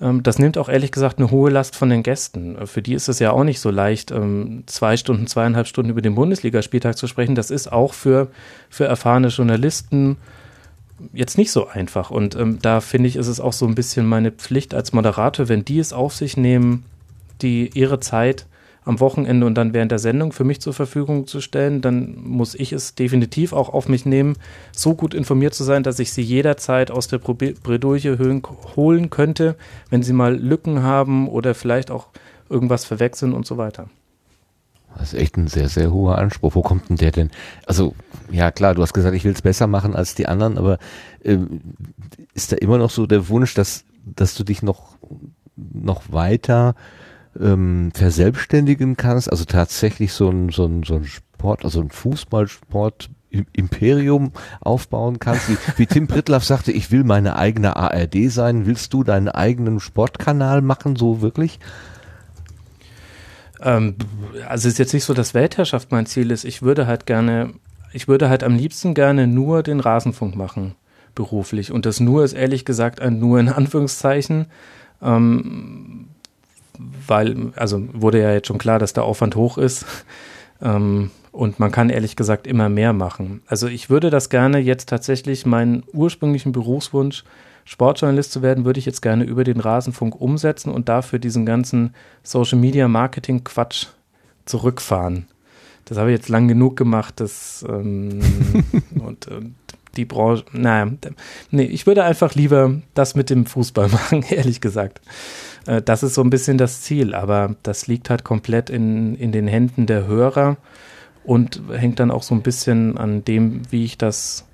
E: Ähm, das nimmt auch ehrlich gesagt eine hohe Last von den Gästen. Für die ist es ja auch nicht so leicht, ähm, zwei Stunden, zweieinhalb Stunden über den Bundesligaspieltag zu sprechen. Das ist auch für, für erfahrene Journalisten jetzt nicht so einfach. Und ähm, da finde ich, ist es auch so ein bisschen meine Pflicht als Moderator, wenn die es auf sich nehmen, die ihre Zeit am Wochenende und dann während der Sendung für mich zur Verfügung zu stellen, dann muss ich es definitiv auch auf mich nehmen, so gut informiert zu sein, dass ich sie jederzeit aus der Bredouille holen könnte, wenn sie mal Lücken haben oder vielleicht auch irgendwas verwechseln und so weiter.
A: Das ist echt ein sehr, sehr hoher Anspruch. Wo kommt denn der denn? Also, ja klar, du hast gesagt, ich will es besser machen als die anderen, aber äh, ist da immer noch so der Wunsch, dass, dass du dich noch, noch weiter ähm, verselbstständigen kannst? Also tatsächlich so ein, so ein, so ein Sport, also ein Fußballsport Imperium aufbauen kannst. Wie, wie Tim Pritlaff sagte, ich will meine eigene ARD sein. Willst du deinen eigenen Sportkanal machen, so wirklich?
E: Ähm, also es ist jetzt nicht so, dass Weltherrschaft mein Ziel ist. Ich würde halt gerne, ich würde halt am liebsten gerne nur den Rasenfunk machen, beruflich. Und das nur ist ehrlich gesagt ein nur in Anführungszeichen. Ähm, weil, also wurde ja jetzt schon klar, dass der Aufwand hoch ist. Ähm, und man kann ehrlich gesagt immer mehr machen. Also ich würde das gerne jetzt tatsächlich meinen ursprünglichen Berufswunsch Sportjournalist zu werden, würde ich jetzt gerne über den Rasenfunk umsetzen und dafür diesen ganzen Social Media Marketing Quatsch zurückfahren. Das habe ich jetzt lang genug gemacht, das ähm, und, und die Branche, naja, nee, ich würde einfach lieber das mit dem Fußball machen, ehrlich gesagt. Äh, das ist so ein bisschen das Ziel, aber das liegt halt komplett in, in den Händen der Hörer und hängt dann auch so ein bisschen an dem, wie ich das,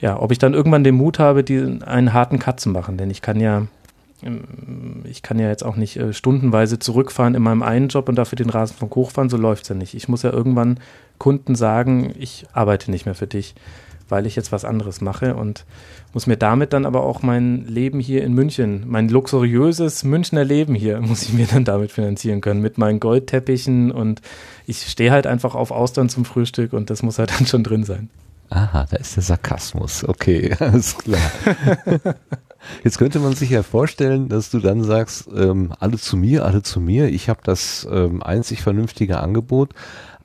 E: ja, ob ich dann irgendwann den Mut habe, die, einen harten Cut zu machen, denn ich kann ja, ähm, ich kann ja jetzt auch nicht äh, stundenweise zurückfahren in meinem einen Job und dafür den Rasenfunk hochfahren, so läuft's ja nicht. Ich muss ja irgendwann Kunden sagen, ich arbeite nicht mehr für dich, weil ich jetzt was anderes mache und muss mir damit dann aber auch mein Leben hier in München, mein luxuriöses Münchner Leben hier, muss ich mir dann damit finanzieren können, mit meinen Goldteppichen und ich stehe halt einfach auf Austern zum Frühstück und das muss halt dann schon drin sein.
A: Aha, da ist der Sarkasmus. Okay, alles klar. Jetzt könnte man sich ja vorstellen, dass du dann sagst, ähm, alle zu mir, alle zu mir, ich habe das ähm, einzig vernünftige Angebot,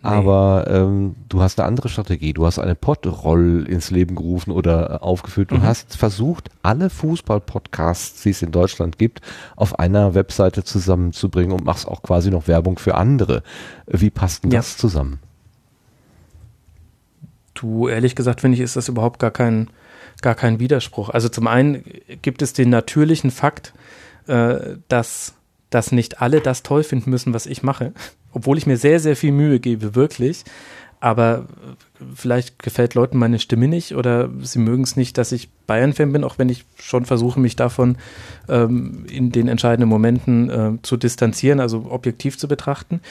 A: Nee. Aber ähm, du hast eine andere Strategie. Du hast eine Podroll ins Leben gerufen oder äh, aufgeführt. Du mhm. hast versucht, alle Fußball-Podcasts, die es in Deutschland gibt, auf einer Webseite zusammenzubringen und machst auch quasi noch Werbung für andere. Wie passt denn ja. das zusammen?
E: Du, ehrlich gesagt, finde ich, ist das überhaupt gar kein, gar kein Widerspruch. Also zum einen gibt es den natürlichen Fakt, äh, dass dass nicht alle das toll finden müssen, was ich mache obwohl ich mir sehr, sehr viel Mühe gebe, wirklich. Aber vielleicht gefällt Leuten meine Stimme nicht oder sie mögen es nicht, dass ich Bayern-Fan bin, auch wenn ich schon versuche, mich davon ähm, in den entscheidenden Momenten äh, zu distanzieren, also objektiv zu betrachten.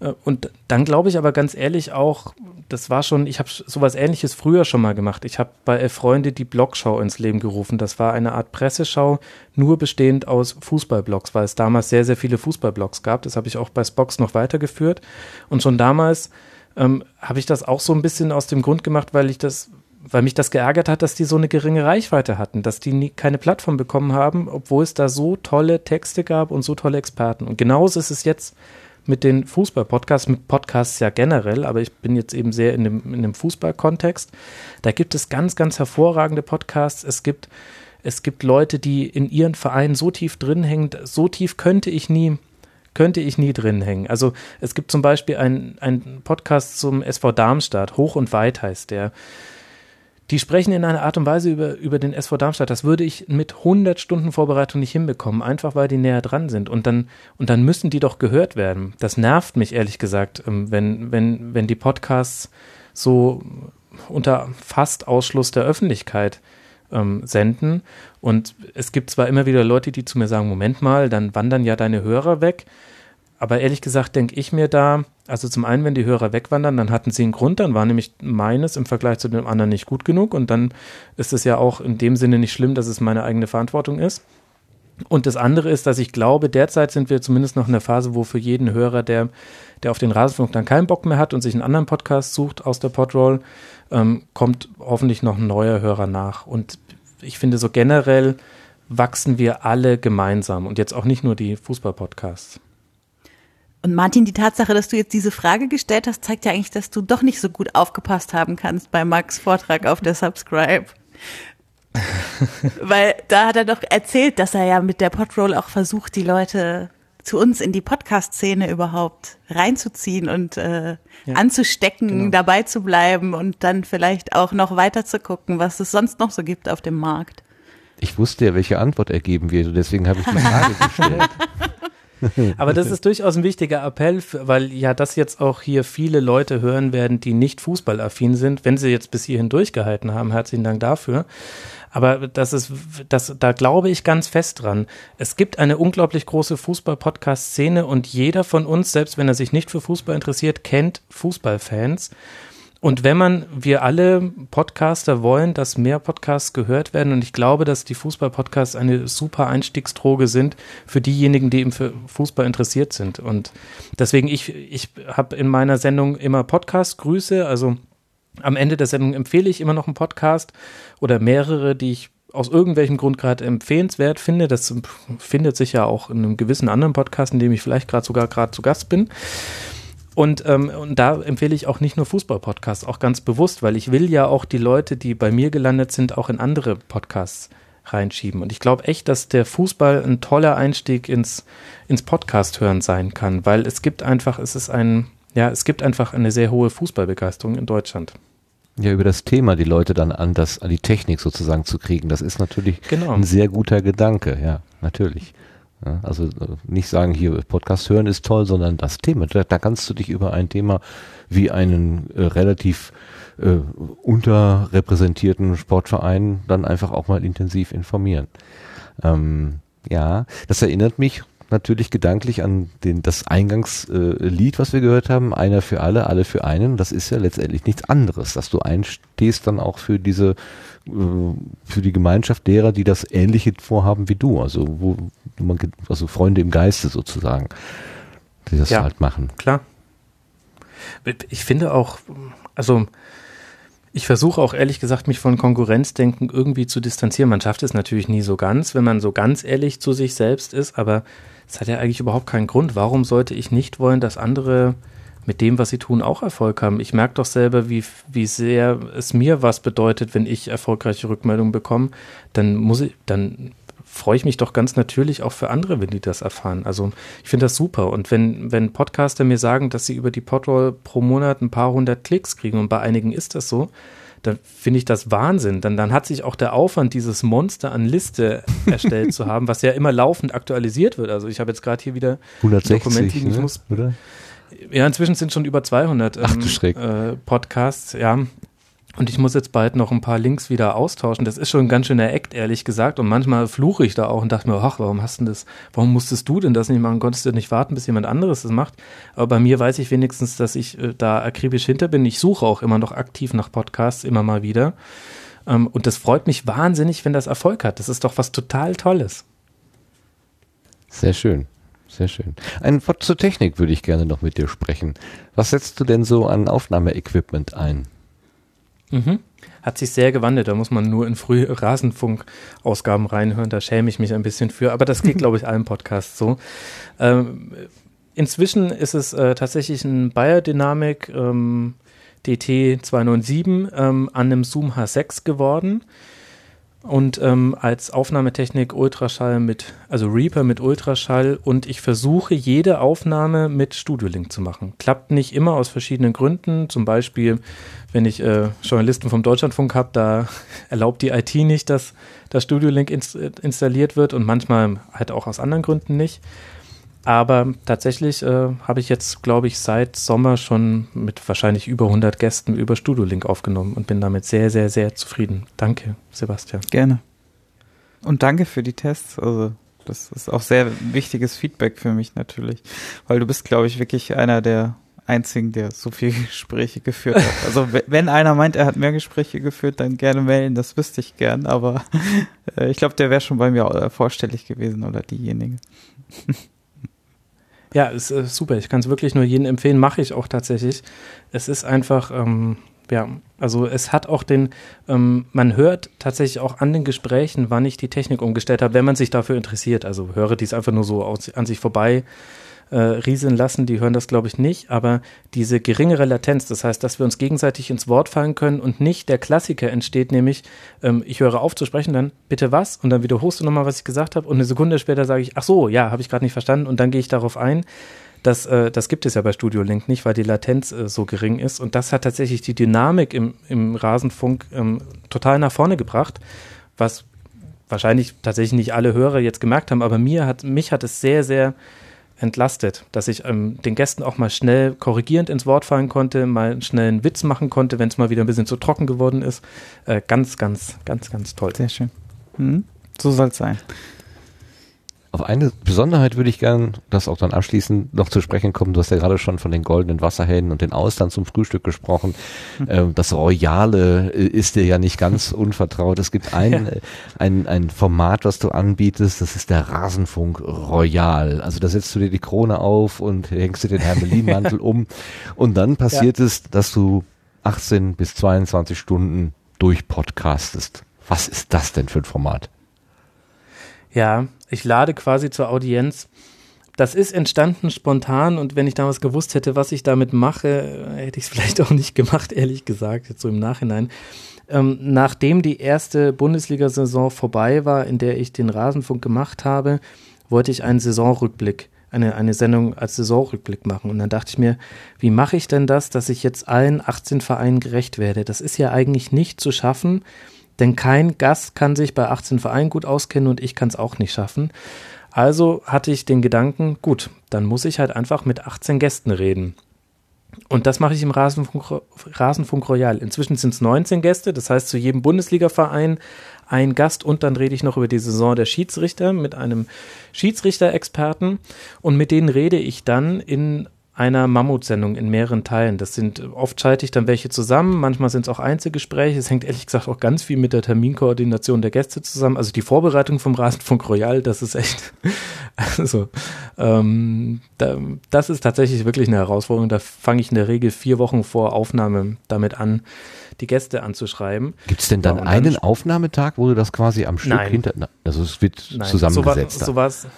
E: Äh, und dann glaube ich aber ganz ehrlich auch, das war schon, ich habe sowas ähnliches früher schon mal gemacht. Ich habe bei Elf Freunde die Blogschau ins Leben gerufen. Das war eine Art Presseschau, nur bestehend aus Fußballblogs, weil es damals sehr, sehr viele Fußballblogs gab. Das habe ich auch bei Spox noch weitergeführt. Und schon damals ähm, habe ich das auch so ein bisschen aus dem Grund gemacht, weil ich das, weil mich das geärgert hat, dass die so eine geringe Reichweite hatten, dass die nie, keine Plattform bekommen haben, obwohl es da so tolle Texte gab und so tolle Experten. Und genauso ist es jetzt mit den Fußball-Podcasts, mit Podcasts ja generell, aber ich bin jetzt eben sehr in dem, in dem Fußball-Kontext. Da gibt es ganz, ganz hervorragende Podcasts. Es gibt, es gibt Leute, die in ihren Vereinen so tief drin hängen, so tief könnte ich nie könnte ich nie drin hängen. Also es gibt zum Beispiel einen Podcast zum SV Darmstadt, Hoch und Weit heißt der. Die sprechen in einer Art und Weise über, über den SV Darmstadt. Das würde ich mit 100 Stunden Vorbereitung nicht hinbekommen, einfach weil die näher dran sind. Und dann, und dann müssen die doch gehört werden. Das nervt mich ehrlich gesagt, ähm, wenn, wenn, wenn die Podcasts so unter fast Ausschluss der Öffentlichkeit ähm, senden. Und es gibt zwar immer wieder Leute, die zu mir sagen, Moment mal, dann wandern ja deine Hörer weg. Aber ehrlich gesagt denke ich mir da, also zum einen, wenn die Hörer wegwandern, dann hatten sie einen Grund, dann war nämlich meines im Vergleich zu dem anderen nicht gut genug und dann ist es ja auch in dem Sinne nicht schlimm, dass es meine eigene Verantwortung ist. Und das andere ist, dass ich glaube, derzeit sind wir zumindest noch in der Phase, wo für jeden Hörer, der, der auf den Rasenfunk dann keinen Bock mehr hat und sich einen anderen Podcast sucht aus der Podroll, ähm, kommt hoffentlich noch ein neuer Hörer nach. Und ich finde, so generell wachsen wir alle gemeinsam und jetzt auch nicht nur die Fußball-Podcasts.
D: Und Martin, die Tatsache, dass du jetzt diese Frage gestellt hast, zeigt ja eigentlich, dass du doch nicht so gut aufgepasst haben kannst bei Max Vortrag auf der Subscribe. Weil da hat er doch erzählt, dass er ja mit der Podroll auch versucht, die Leute zu uns in die Podcast-Szene überhaupt reinzuziehen und äh, ja, anzustecken, genau. dabei zu bleiben und dann vielleicht auch noch weiter zu gucken, was es sonst noch so gibt auf dem Markt.
A: Ich wusste ja, welche Antwort er geben wird, deswegen habe ich die Frage gestellt.
E: Aber das ist durchaus ein wichtiger Appell, weil ja das jetzt auch hier viele Leute hören werden, die nicht fußballaffin sind. Wenn sie jetzt bis hierhin durchgehalten haben, herzlichen Dank dafür. Aber das ist, das, da glaube ich ganz fest dran. Es gibt eine unglaublich große Fußball-Podcast-Szene und jeder von uns, selbst wenn er sich nicht für Fußball interessiert, kennt Fußballfans. Und wenn man, wir alle Podcaster wollen, dass mehr Podcasts gehört werden und ich glaube, dass die Fußball-Podcasts eine super Einstiegsdroge sind für diejenigen, die eben für Fußball interessiert sind. Und deswegen, ich, ich habe in meiner Sendung immer Podcast-Grüße, also am Ende der Sendung empfehle ich immer noch einen Podcast oder mehrere, die ich aus irgendwelchem Grund gerade empfehlenswert finde. Das findet sich ja auch in einem gewissen anderen Podcast, in dem ich vielleicht gerade sogar gerade zu Gast bin. Und, ähm, und da empfehle ich auch nicht nur Fußball-Podcasts, auch ganz bewusst, weil ich will ja auch die Leute, die bei mir gelandet sind, auch in andere Podcasts reinschieben. Und ich glaube echt, dass der Fußball ein toller Einstieg ins, ins Podcast-Hören sein kann, weil es gibt einfach, es ist ein, ja, es gibt einfach eine sehr hohe Fußballbegeisterung in Deutschland.
A: Ja, über das Thema die Leute dann an das, an die Technik sozusagen zu kriegen, das ist natürlich genau. ein sehr guter Gedanke, ja, natürlich. Ja, also äh, nicht sagen, hier Podcast hören ist toll, sondern das Thema. Da, da kannst du dich über ein Thema wie einen äh, relativ äh, unterrepräsentierten Sportverein dann einfach auch mal intensiv informieren. Ähm, ja, das erinnert mich natürlich gedanklich an den, das Eingangslied, äh, was wir gehört haben, einer für alle, alle für einen. Das ist ja letztendlich nichts anderes, dass du einstehst dann auch für diese, äh, für die Gemeinschaft derer, die das Ähnliche vorhaben wie du. Also, wo man, also Freunde im Geiste sozusagen, die das ja, halt machen.
E: Klar. Ich finde auch, also, ich versuche auch ehrlich gesagt, mich von Konkurrenzdenken irgendwie zu distanzieren. Man schafft es natürlich nie so ganz, wenn man so ganz ehrlich zu sich selbst ist, aber es hat ja eigentlich überhaupt keinen Grund. Warum sollte ich nicht wollen, dass andere mit dem, was sie tun, auch Erfolg haben? Ich merke doch selber, wie, wie sehr es mir was bedeutet, wenn ich erfolgreiche Rückmeldungen bekomme. Dann muss ich, dann freue ich mich doch ganz natürlich auch für andere, wenn die das erfahren. Also ich finde das super. Und wenn, wenn Podcaster mir sagen, dass sie über die Podroll pro Monat ein paar hundert Klicks kriegen und bei einigen ist das so, dann finde ich das Wahnsinn. Dann, dann hat sich auch der Aufwand, dieses Monster an Liste erstellt zu haben, was ja immer laufend aktualisiert wird. Also ich habe jetzt gerade hier wieder
A: 160, Dokumente.
E: Ich ne? muss, oder? Ja, inzwischen sind schon über 200
A: Ach, du ähm,
E: äh, Podcasts. Ja, und ich muss jetzt bald noch ein paar Links wieder austauschen. Das ist schon ein ganz schöner Act, ehrlich gesagt. Und manchmal fluche ich da auch und dachte mir, ach, warum hast du das, warum musstest du denn das nicht machen? Konntest du nicht warten, bis jemand anderes das macht? Aber bei mir weiß ich wenigstens, dass ich äh, da akribisch hinter bin. Ich suche auch immer noch aktiv nach Podcasts, immer mal wieder. Ähm, und das freut mich wahnsinnig, wenn das Erfolg hat. Das ist doch was total Tolles.
A: Sehr schön. Sehr schön. Ein Wort zur Technik würde ich gerne noch mit dir sprechen. Was setzt du denn so an Aufnahmeequipment ein?
E: Mhm. Hat sich sehr gewandelt. Da muss man nur in frühe Rasenfunk-Ausgaben reinhören. Da schäme ich mich ein bisschen für. Aber das geht, glaube ich, allen Podcasts so. Ähm, inzwischen ist es äh, tatsächlich ein Bayer Dynamic ähm, DT 297 ähm, an einem Zoom H6 geworden und ähm, als Aufnahmetechnik Ultraschall mit, also Reaper mit Ultraschall und ich versuche jede Aufnahme mit Studio Link zu machen. Klappt nicht immer aus verschiedenen Gründen. Zum Beispiel, wenn ich äh, Journalisten vom Deutschlandfunk habe, da erlaubt die IT nicht, dass das Studio Link ins, installiert wird und manchmal halt auch aus anderen Gründen nicht. Aber tatsächlich äh, habe ich jetzt, glaube ich, seit Sommer schon mit wahrscheinlich über 100 Gästen über Studio Link aufgenommen und bin damit sehr, sehr, sehr zufrieden. Danke, Sebastian.
F: Gerne. Und danke für die Tests. Also, das ist auch sehr wichtiges Feedback für mich natürlich, weil du bist, glaube ich, wirklich einer der einzigen, der so viele Gespräche geführt hat. Also wenn einer meint, er hat mehr Gespräche geführt, dann gerne melden, das wüsste ich gern, aber äh, ich glaube, der wäre schon bei mir äh, vorstellig gewesen oder diejenige.
E: Ja, ist äh, super. Ich kann es wirklich nur jedem empfehlen. Mache ich auch tatsächlich. Es ist einfach, ähm, ja, also es hat auch den, ähm, man hört tatsächlich auch an den Gesprächen, wann ich die Technik umgestellt habe, wenn man sich dafür interessiert. Also höre dies einfach nur so aus, an sich vorbei äh, rieseln lassen, die hören das, glaube ich, nicht. Aber diese geringere Latenz, das heißt, dass wir uns gegenseitig ins Wort fallen können und nicht der Klassiker entsteht, nämlich ähm, ich höre auf zu sprechen, dann bitte was und dann wiederholst du nochmal, was ich gesagt habe und eine Sekunde später sage ich, ach so, ja, habe ich gerade nicht verstanden und dann gehe ich darauf ein. Das, äh, das gibt es ja bei Studio Link nicht, weil die Latenz äh, so gering ist. Und das hat tatsächlich die Dynamik im, im Rasenfunk ähm, total nach vorne gebracht, was wahrscheinlich tatsächlich nicht alle Hörer jetzt gemerkt haben, aber mir hat, mich hat es sehr, sehr entlastet, dass ich ähm, den Gästen auch mal schnell korrigierend ins Wort fallen konnte, mal schnell einen Witz machen konnte, wenn es mal wieder ein bisschen zu trocken geworden ist. Äh, ganz, ganz, ganz, ganz toll.
F: Sehr schön. Mhm. So soll es sein.
A: Auf eine Besonderheit würde ich gern, das auch dann abschließend noch zu sprechen kommen. Du hast ja gerade schon von den goldenen Wasserhähnen und den Austern zum Frühstück gesprochen. Mhm. Das Royale äh, ist dir ja nicht ganz unvertraut. Es gibt ein, ja. Ein, ein Format, was du anbietest, das ist der Rasenfunk Royal. Also da setzt du dir die Krone auf und hängst dir den Hermelinmantel um und dann passiert ja. es, dass du 18 bis 22 Stunden durchpodcastest. Was ist das denn für ein Format?
E: Ja, ich lade quasi zur Audienz. Das ist entstanden spontan und wenn ich damals gewusst hätte, was ich damit mache, hätte ich es vielleicht auch nicht gemacht, ehrlich gesagt, jetzt so im Nachhinein. Ähm, nachdem die erste Bundesliga-Saison vorbei war, in der ich den Rasenfunk gemacht habe, wollte ich einen Saisonrückblick eine, eine Sendung als Saisonrückblick machen. Und dann dachte ich mir, wie mache ich denn das, dass ich jetzt allen 18 Vereinen gerecht werde? Das ist ja eigentlich nicht zu schaffen, denn kein Gast kann sich bei 18 Vereinen gut auskennen und ich kann es auch nicht schaffen. Also hatte ich den Gedanken, gut, dann muss ich halt einfach mit 18 Gästen reden. Und das mache ich im Rasenfunk, Rasenfunk Royal. Inzwischen sind es 19 Gäste, das heißt zu jedem Bundesligaverein ein Gast und dann rede ich noch über die Saison der Schiedsrichter mit einem Schiedsrichter-Experten und mit denen rede ich dann in einer Mammutsendung in mehreren Teilen. Das sind oft schalte ich dann welche zusammen, manchmal sind es auch Einzelgespräche. Es hängt ehrlich gesagt auch ganz viel mit der Terminkoordination der Gäste zusammen. Also die Vorbereitung vom Rasenfunk Royal, das ist echt, also ähm, da, das ist tatsächlich wirklich eine Herausforderung. Da fange ich in der Regel vier Wochen vor Aufnahme damit an, die Gäste anzuschreiben.
A: Gibt es denn dann, ja, dann einen Aufnahmetag, wo du das quasi am Stück
E: nein.
A: hinter, also es wird nein. zusammengesetzt?
E: So war, so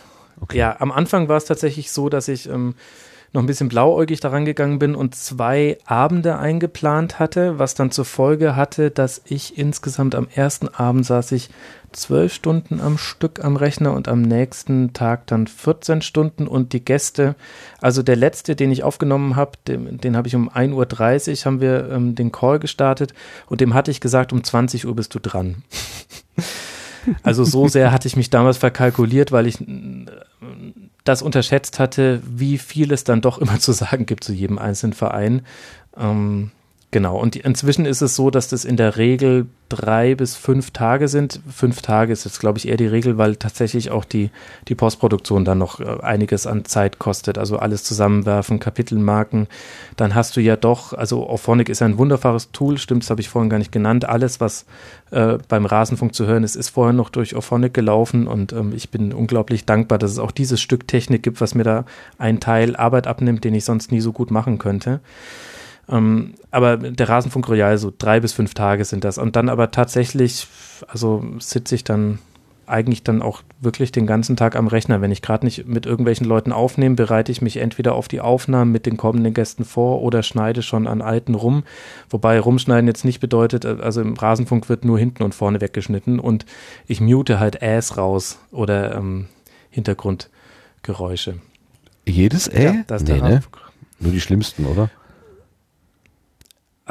E: okay. Ja, am Anfang war es tatsächlich so, dass ich ähm, noch ein bisschen blauäugig daran gegangen bin und zwei Abende eingeplant hatte, was dann zur Folge hatte, dass ich insgesamt am ersten Abend saß ich zwölf Stunden am Stück am Rechner und am nächsten Tag dann 14 Stunden und die Gäste, also der letzte, den ich aufgenommen habe, den, den habe ich um 1.30 Uhr, haben wir ähm, den Call gestartet und dem hatte ich gesagt, um 20 Uhr bist du dran. also so sehr hatte ich mich damals verkalkuliert, weil ich das unterschätzt hatte, wie viel es dann doch immer zu sagen gibt zu jedem einzelnen Verein. Ähm, genau. Und inzwischen ist es so, dass das in der Regel drei bis fünf Tage sind. Fünf Tage ist jetzt, glaube ich, eher die Regel, weil tatsächlich auch die, die Postproduktion dann noch äh, einiges an Zeit kostet. Also alles zusammenwerfen, Kapitelmarken. Dann hast du ja doch, also Auphonic ist ein wunderbares Tool, stimmt, das habe ich vorhin gar nicht genannt. Alles, was äh, beim Rasenfunk zu hören ist, ist vorher noch durch Auphonic gelaufen und ähm, ich bin unglaublich dankbar, dass es auch dieses Stück Technik gibt, was mir da einen Teil Arbeit abnimmt, den ich sonst nie so gut machen könnte. Ähm, aber der Rasenfunk Royal, so drei bis fünf Tage sind das. Und dann aber tatsächlich, also sitze ich dann eigentlich dann auch wirklich den ganzen Tag am Rechner. Wenn ich gerade nicht mit irgendwelchen Leuten aufnehme, bereite ich mich entweder auf die Aufnahmen mit den kommenden Gästen vor oder schneide schon an alten rum. Wobei rumschneiden jetzt nicht bedeutet, also im Rasenfunk wird nur hinten und vorne weggeschnitten und ich mute halt Äs raus oder ähm, Hintergrundgeräusche.
A: Jedes Ä? Ja, das nee, ne? Nur die schlimmsten, oder?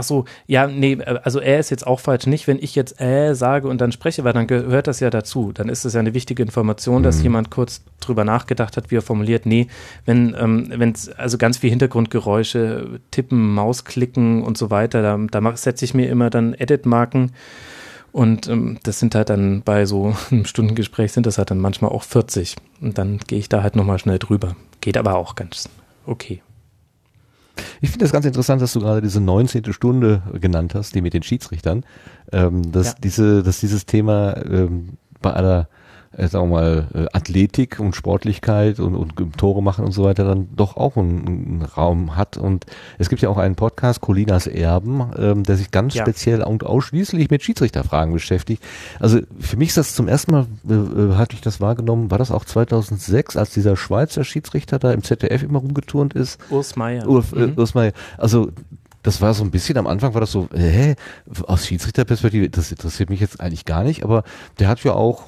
E: Ach so, ja, nee, äh, also er ist jetzt auch falsch. Nicht, wenn ich jetzt äh sage und dann spreche, weil dann gehört das ja dazu. Dann ist es ja eine wichtige Information, dass mhm. jemand kurz drüber nachgedacht hat, wie er formuliert. Nee, wenn ähm, es also ganz viel Hintergrundgeräusche, Tippen, Mausklicken und so weiter, da, da setze ich mir immer dann Edit-Marken. Und ähm, das sind halt dann bei so einem Stundengespräch sind das halt dann manchmal auch 40. Und dann gehe ich da halt nochmal schnell drüber. Geht aber auch ganz okay.
A: Ich finde das ganz interessant, dass du gerade diese 19. Stunde genannt hast, die mit den Schiedsrichtern. Ähm, dass, ja. diese, dass dieses Thema ähm, bei aller äh, sagen wir mal, äh, Athletik und Sportlichkeit und, und Tore machen und so weiter dann doch auch einen, einen Raum hat. Und es gibt ja auch einen Podcast, Colinas Erben, ähm, der sich ganz ja. speziell und ausschließlich mit Schiedsrichterfragen beschäftigt. Also für mich ist das zum ersten Mal, äh, äh hatte ich das wahrgenommen, war das auch 2006, als dieser Schweizer Schiedsrichter da im ZDF immer rumgeturnt ist?
E: Urs Meier.
A: Ur, äh, mhm. Urs Meier. Also das war so ein bisschen am Anfang war das so, hä, aus Schiedsrichterperspektive, das interessiert mich jetzt eigentlich gar nicht, aber der hat ja auch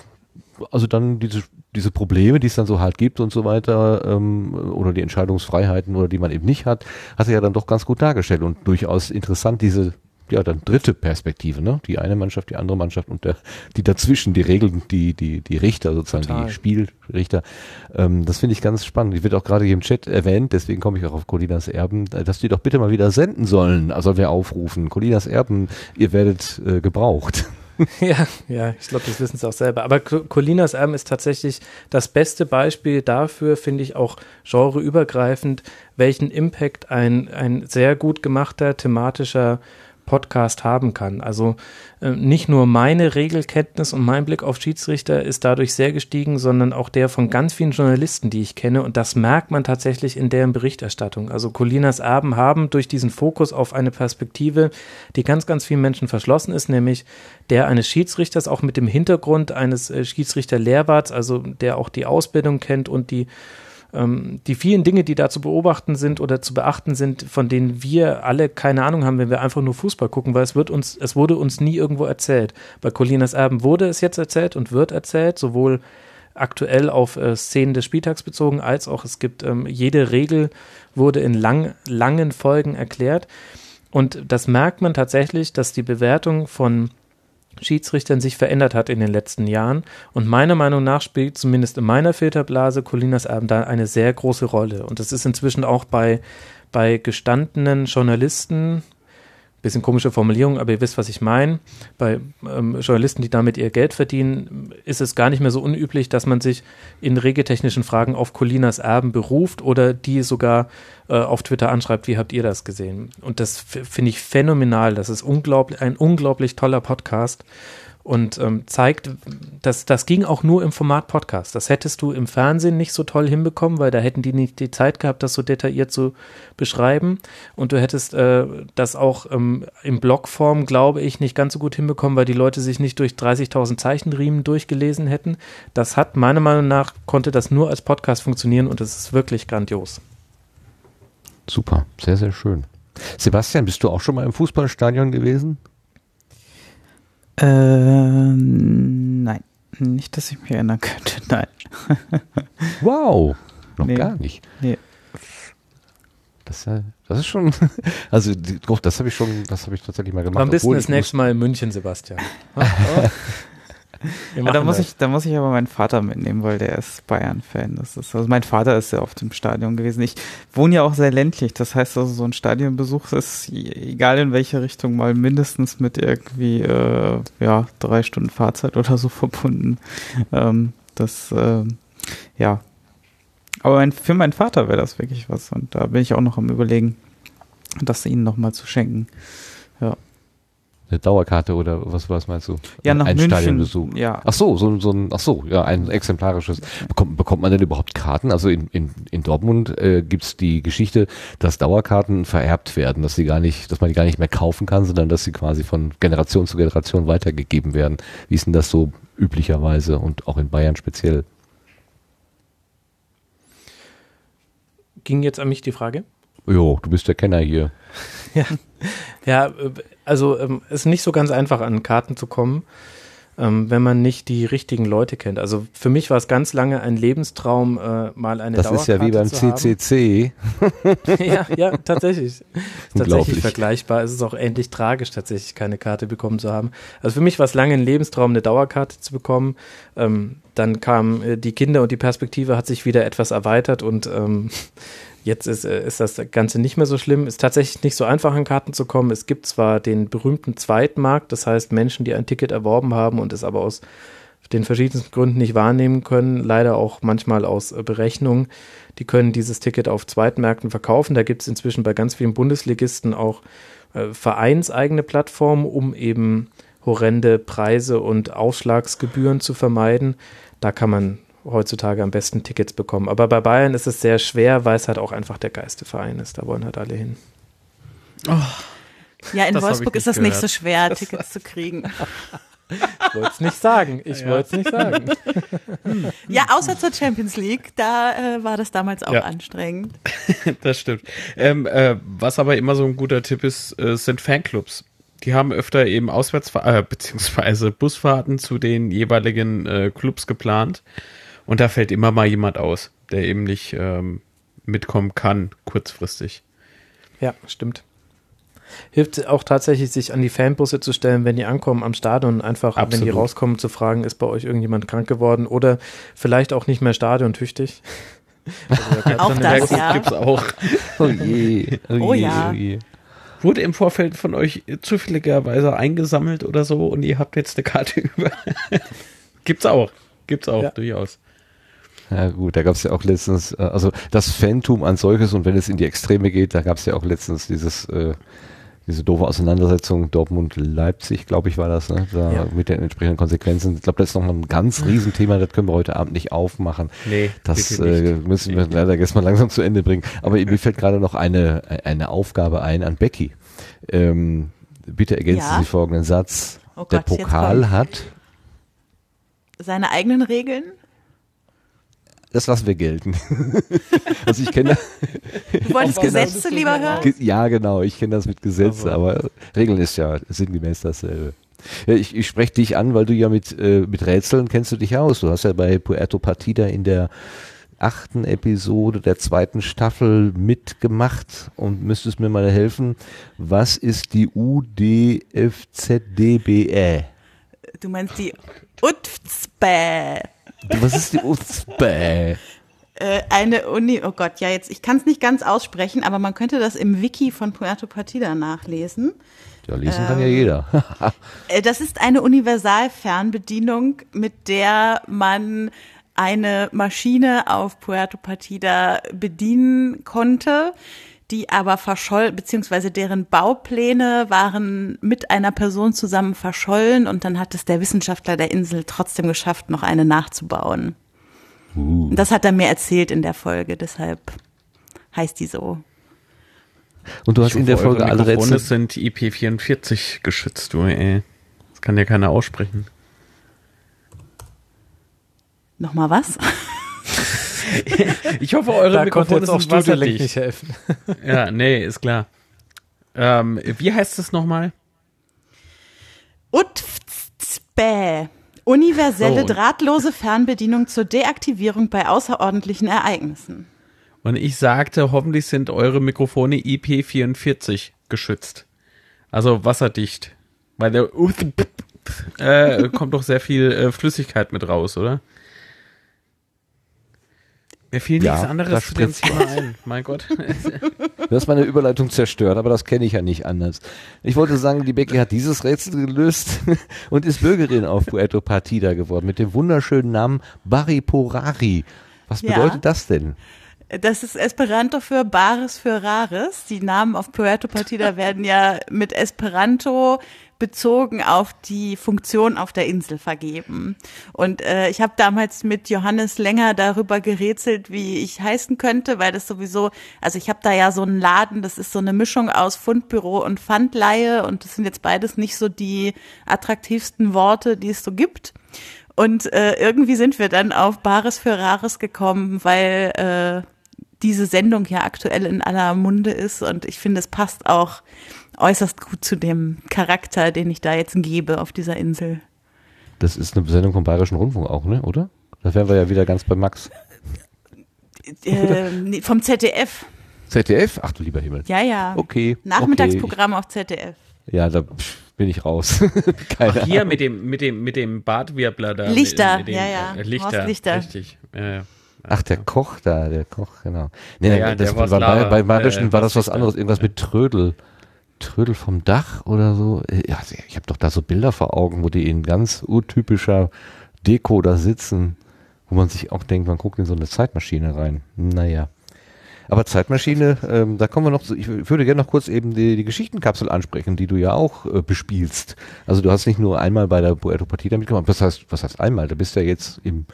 A: also dann diese, diese Probleme, die es dann so halt gibt und so weiter, ähm, oder die Entscheidungsfreiheiten oder die man eben nicht hat, hat er ja dann doch ganz gut dargestellt und durchaus interessant, diese ja, dann dritte Perspektive, ne? Die eine Mannschaft, die andere Mannschaft und der, die dazwischen, die Regeln, die, die, die Richter sozusagen, Total. die Spielrichter. Ähm, das finde ich ganz spannend. Die wird auch gerade hier im Chat erwähnt, deswegen komme ich auch auf Colinas Erben, dass die doch bitte mal wieder senden sollen. Also wir aufrufen. Colinas Erben, ihr werdet äh, gebraucht.
E: ja, ja, ich glaube, das wissen sie auch selber. Aber Colinas Erben ist tatsächlich das beste Beispiel dafür, finde ich auch genreübergreifend, welchen Impact ein, ein sehr gut gemachter thematischer Podcast haben kann. Also äh, nicht nur meine Regelkenntnis und mein Blick auf Schiedsrichter ist dadurch sehr gestiegen, sondern auch der von ganz vielen Journalisten, die ich kenne. Und das merkt man tatsächlich in deren Berichterstattung. Also Colinas Erben haben durch diesen Fokus auf eine Perspektive, die ganz, ganz vielen Menschen verschlossen ist, nämlich der eines Schiedsrichters, auch mit dem Hintergrund eines äh, Schiedsrichter-Lehrwarts, also der auch die Ausbildung kennt und die ähm, die vielen Dinge, die da zu beobachten sind oder zu beachten sind, von denen wir alle keine Ahnung haben, wenn wir einfach nur Fußball gucken, weil es wird uns, es wurde uns nie irgendwo erzählt. Bei Colinas Erben wurde es jetzt erzählt und wird erzählt, sowohl aktuell auf äh, Szenen des Spieltags bezogen, als auch es gibt ähm, jede Regel wurde in lang, langen Folgen erklärt. Und das merkt man tatsächlich, dass die Bewertung von Schiedsrichtern sich verändert hat in den letzten Jahren. Und meiner Meinung nach spielt zumindest in meiner Filterblase Colinas Erben da eine sehr große Rolle. Und das ist inzwischen auch bei, bei gestandenen Journalisten, bisschen komische Formulierung, aber ihr wisst, was ich meine. Bei ähm, Journalisten, die damit ihr Geld verdienen, ist es gar nicht mehr so unüblich, dass man sich in regeltechnischen Fragen auf Colinas Erben beruft oder die sogar äh, auf Twitter anschreibt, wie habt ihr das gesehen? Und das finde ich phänomenal. Das ist unglaublich, ein unglaublich toller Podcast und ähm, zeigt, dass das ging auch nur im Format Podcast. Das hättest du im Fernsehen nicht so toll hinbekommen, weil da hätten die nicht die Zeit gehabt, das so detailliert zu beschreiben. Und du hättest äh, das auch ähm, in Blogform, glaube ich, nicht ganz so gut hinbekommen, weil die Leute sich nicht durch 30.000 Zeichenriemen durchgelesen hätten. Das hat meiner Meinung nach konnte das nur als Podcast funktionieren und es ist wirklich grandios.
A: Super, sehr sehr schön. Sebastian, bist du auch schon mal im Fußballstadion gewesen?
F: Ähm, nein. Nicht, dass ich mich erinnern könnte, nein.
A: wow, noch nee. gar nicht.
F: Nee.
A: Das, das ist schon, also das habe ich schon, das habe ich tatsächlich mal gemacht.
E: Wann bist du das nächste Mal in München, Sebastian?
F: Ja, da, muss ich, da muss ich aber meinen Vater mitnehmen, weil der ist Bayern-Fan. also mein Vater ist ja oft im Stadion gewesen. Ich wohne ja auch sehr ländlich. Das heißt also, so ein Stadionbesuch ist, egal in welche Richtung, mal mindestens mit irgendwie äh, ja, drei Stunden Fahrzeit oder so verbunden. Ähm, das, äh, ja. Aber mein, für meinen Vater wäre das wirklich was. Und da bin ich auch noch am überlegen, das ihnen nochmal zu schenken. Ja.
A: Eine Dauerkarte oder was, was meinst du?
F: Ja, nach
A: ein
F: München.
A: Stadionbesuch.
F: Ja.
A: Ach so, so, so ein, ach so, ja, ein exemplarisches. Bekommt, bekommt man denn überhaupt Karten? Also in, in, in Dortmund äh, gibt die Geschichte, dass Dauerkarten vererbt werden, dass sie gar nicht, dass man die gar nicht mehr kaufen kann, sondern dass sie quasi von Generation zu Generation weitergegeben werden. Wie ist denn das so üblicherweise und auch in Bayern speziell?
E: Ging jetzt an mich die Frage?
A: Jo, du bist der Kenner hier.
E: ja. ja, also ähm, ist nicht so ganz einfach an Karten zu kommen, ähm, wenn man nicht die richtigen Leute kennt. Also für mich war es ganz lange ein Lebenstraum, äh, mal eine
A: Das ist ja wie beim CCC.
E: ja, ja, tatsächlich. Tatsächlich vergleichbar. Es ist auch endlich tragisch, tatsächlich keine Karte bekommen zu haben. Also für mich war es lange ein Lebenstraum, eine Dauerkarte zu bekommen. Ähm, dann kamen äh, die Kinder und die Perspektive hat sich wieder etwas erweitert und ähm, Jetzt ist, äh, ist das Ganze nicht mehr so schlimm. Ist tatsächlich nicht so einfach an Karten zu kommen. Es gibt zwar den berühmten Zweitmarkt, das heißt Menschen, die ein Ticket erworben haben und es aber aus den verschiedensten Gründen nicht wahrnehmen können, leider auch manchmal aus äh, Berechnungen, die können dieses Ticket auf Zweitmärkten verkaufen. Da gibt es inzwischen bei ganz vielen Bundesligisten auch äh, vereinseigene Plattformen, um eben horrende Preise und Aufschlagsgebühren zu vermeiden. Da kann man heutzutage am besten Tickets bekommen. Aber bei Bayern ist es sehr schwer, weil es halt auch einfach der Geisteverein ist. Da wollen halt alle hin.
D: Oh, ja, in Wolfsburg ist das gehört. nicht so schwer, das Tickets zu kriegen.
E: Ich wollte es nicht sagen. Ich ja. wollte es nicht sagen.
D: Ja, außer zur Champions League, da äh, war das damals auch ja. anstrengend.
B: Das stimmt. Ähm, äh, was aber immer so ein guter Tipp ist, äh, sind Fanclubs. Die haben öfter eben Auswärtsfahrten, äh, beziehungsweise Busfahrten zu den jeweiligen äh, Clubs geplant. Und da fällt immer mal jemand aus, der eben nicht ähm, mitkommen kann, kurzfristig.
E: Ja, stimmt. Hilft auch tatsächlich, sich an die Fanbusse zu stellen, wenn die ankommen am Stadion, einfach, Absolut. wenn die rauskommen, zu fragen, ist bei euch irgendjemand krank geworden oder vielleicht auch nicht mehr stadiontüchtig.
D: Also, auch das, ja.
B: Gibt's auch.
A: Oh je.
D: Oh, oh je, ja. Oh je.
B: Wurde im Vorfeld von euch zufälligerweise eingesammelt oder so und ihr habt jetzt eine Karte über? Gibt's auch. Gibt's auch, ja. durchaus.
A: Ja gut, da gab es ja auch letztens, äh, also das Phantom an solches und wenn es in die Extreme geht, da gab es ja auch letztens dieses, äh, diese doofe Auseinandersetzung Dortmund-Leipzig, glaube ich, war das, ne? Da ja. mit den entsprechenden Konsequenzen. Ich glaube, das ist noch ein ganz Riesenthema, das können wir heute Abend nicht aufmachen.
B: Nee,
A: das äh, müssen wir leider jetzt mal langsam zu Ende bringen. Aber mir fällt gerade noch eine, eine Aufgabe ein an Becky. Ähm, bitte ergänzen ja? Sie folgenden Satz. Oh Der Gott, Pokal hat
D: seine eigenen Regeln?
A: Das lassen wir gelten. also ich kenne
D: Du wolltest Gesetze lieber hören?
A: Ja, genau, ich kenne das mit Gesetzen, aber, aber Regeln ist ja sinngemäß dasselbe. Ja, ich, ich spreche dich an, weil du ja mit, äh, mit Rätseln kennst du dich aus. Du hast ja bei Puerto Partida in der achten Episode der zweiten Staffel mitgemacht und müsstest mir mal helfen. Was ist die UDFZDBE?
D: Du meinst die UTFZBE.
A: Was ist die UTFZBE?
D: Äh, eine Uni, oh Gott, ja jetzt, ich kann es nicht ganz aussprechen, aber man könnte das im Wiki von Puerto Partida nachlesen.
A: Ja, lesen ähm, kann ja jeder.
D: Äh, das ist eine Universalfernbedienung, mit der man eine Maschine auf Puerto Partida bedienen konnte, die aber verschollen, beziehungsweise deren Baupläne waren mit einer Person zusammen verschollen und dann hat es der Wissenschaftler der Insel trotzdem geschafft, noch eine nachzubauen. Uh. Das hat er mir erzählt in der Folge, deshalb heißt die so.
A: Und du hast in der Folge alle Rätsel.
B: sind IP44 geschützt, du, ey. Das kann ja keiner aussprechen.
D: Nochmal was?
B: ich hoffe, eure
E: da
B: Mikrofone
E: sind wasserdicht. nicht helfen.
B: ja, nee, ist klar. Ähm, wie heißt es nochmal?
D: UTFZBÄ. Universelle oh. drahtlose Fernbedienung zur Deaktivierung bei außerordentlichen Ereignissen.
B: Und ich sagte, hoffentlich sind eure Mikrofone IP44 geschützt. Also wasserdicht. Weil der äh, kommt doch sehr viel äh, Flüssigkeit mit raus, oder? Mir fiel ja, nichts anderes zu dem Thema ein. Mein Gott.
A: Du hast meine Überleitung zerstört, aber das kenne ich ja nicht anders. Ich wollte sagen, die Becky hat dieses Rätsel gelöst und ist Bürgerin auf Puerto Partida geworden mit dem wunderschönen Namen Barry Porari. Was bedeutet ja. das denn?
D: Das ist Esperanto für Bares für Rares. Die Namen auf Puerto Partida werden ja mit Esperanto bezogen auf die Funktion auf der Insel vergeben. Und äh, ich habe damals mit Johannes länger darüber gerätselt, wie ich heißen könnte, weil das sowieso, also ich habe da ja so einen Laden, das ist so eine Mischung aus Fundbüro und Pfandleihe und das sind jetzt beides nicht so die attraktivsten Worte, die es so gibt. Und äh, irgendwie sind wir dann auf Bares für Rares gekommen, weil äh, diese Sendung ja aktuell in aller Munde ist und ich finde, es passt auch äußerst gut zu dem Charakter, den ich da jetzt gebe auf dieser Insel.
A: Das ist eine Sendung vom Bayerischen Rundfunk auch, ne? Oder? Da wären wir ja wieder ganz bei Max.
D: Äh, vom ZDF.
A: ZDF? Ach du lieber Himmel.
D: Ja, ja.
A: Okay.
D: Nachmittagsprogramm okay. auf ZDF.
A: Ja, da bin ich raus.
B: Keine Ach, hier Ahnung. mit dem, mit dem, mit dem Bartwirbler da.
D: Lichter,
B: mit,
D: mit dem, ja, ja.
B: Äh, Lichter,
D: Lichter.
B: Richtig. Ja, ja.
A: Ach, der Koch da, der Koch, genau. Nee,
B: ja, ja,
A: das war, bei, bei Bayerischen äh, war das was anderes, irgendwas mit Trödel. Trödel vom Dach oder so. Ja, ich habe doch da so Bilder vor Augen, wo die in ganz urtypischer Deko da sitzen, wo man sich auch denkt, man guckt in so eine Zeitmaschine rein. Naja. Aber Zeitmaschine, ähm, da kommen wir noch zu, ich würde gerne noch kurz eben die, die Geschichtenkapsel ansprechen, die du ja auch äh, bespielst. Also du hast nicht nur einmal bei der Puerto Partida mitgemacht, was heißt, was heißt einmal? Du bist ja jetzt im,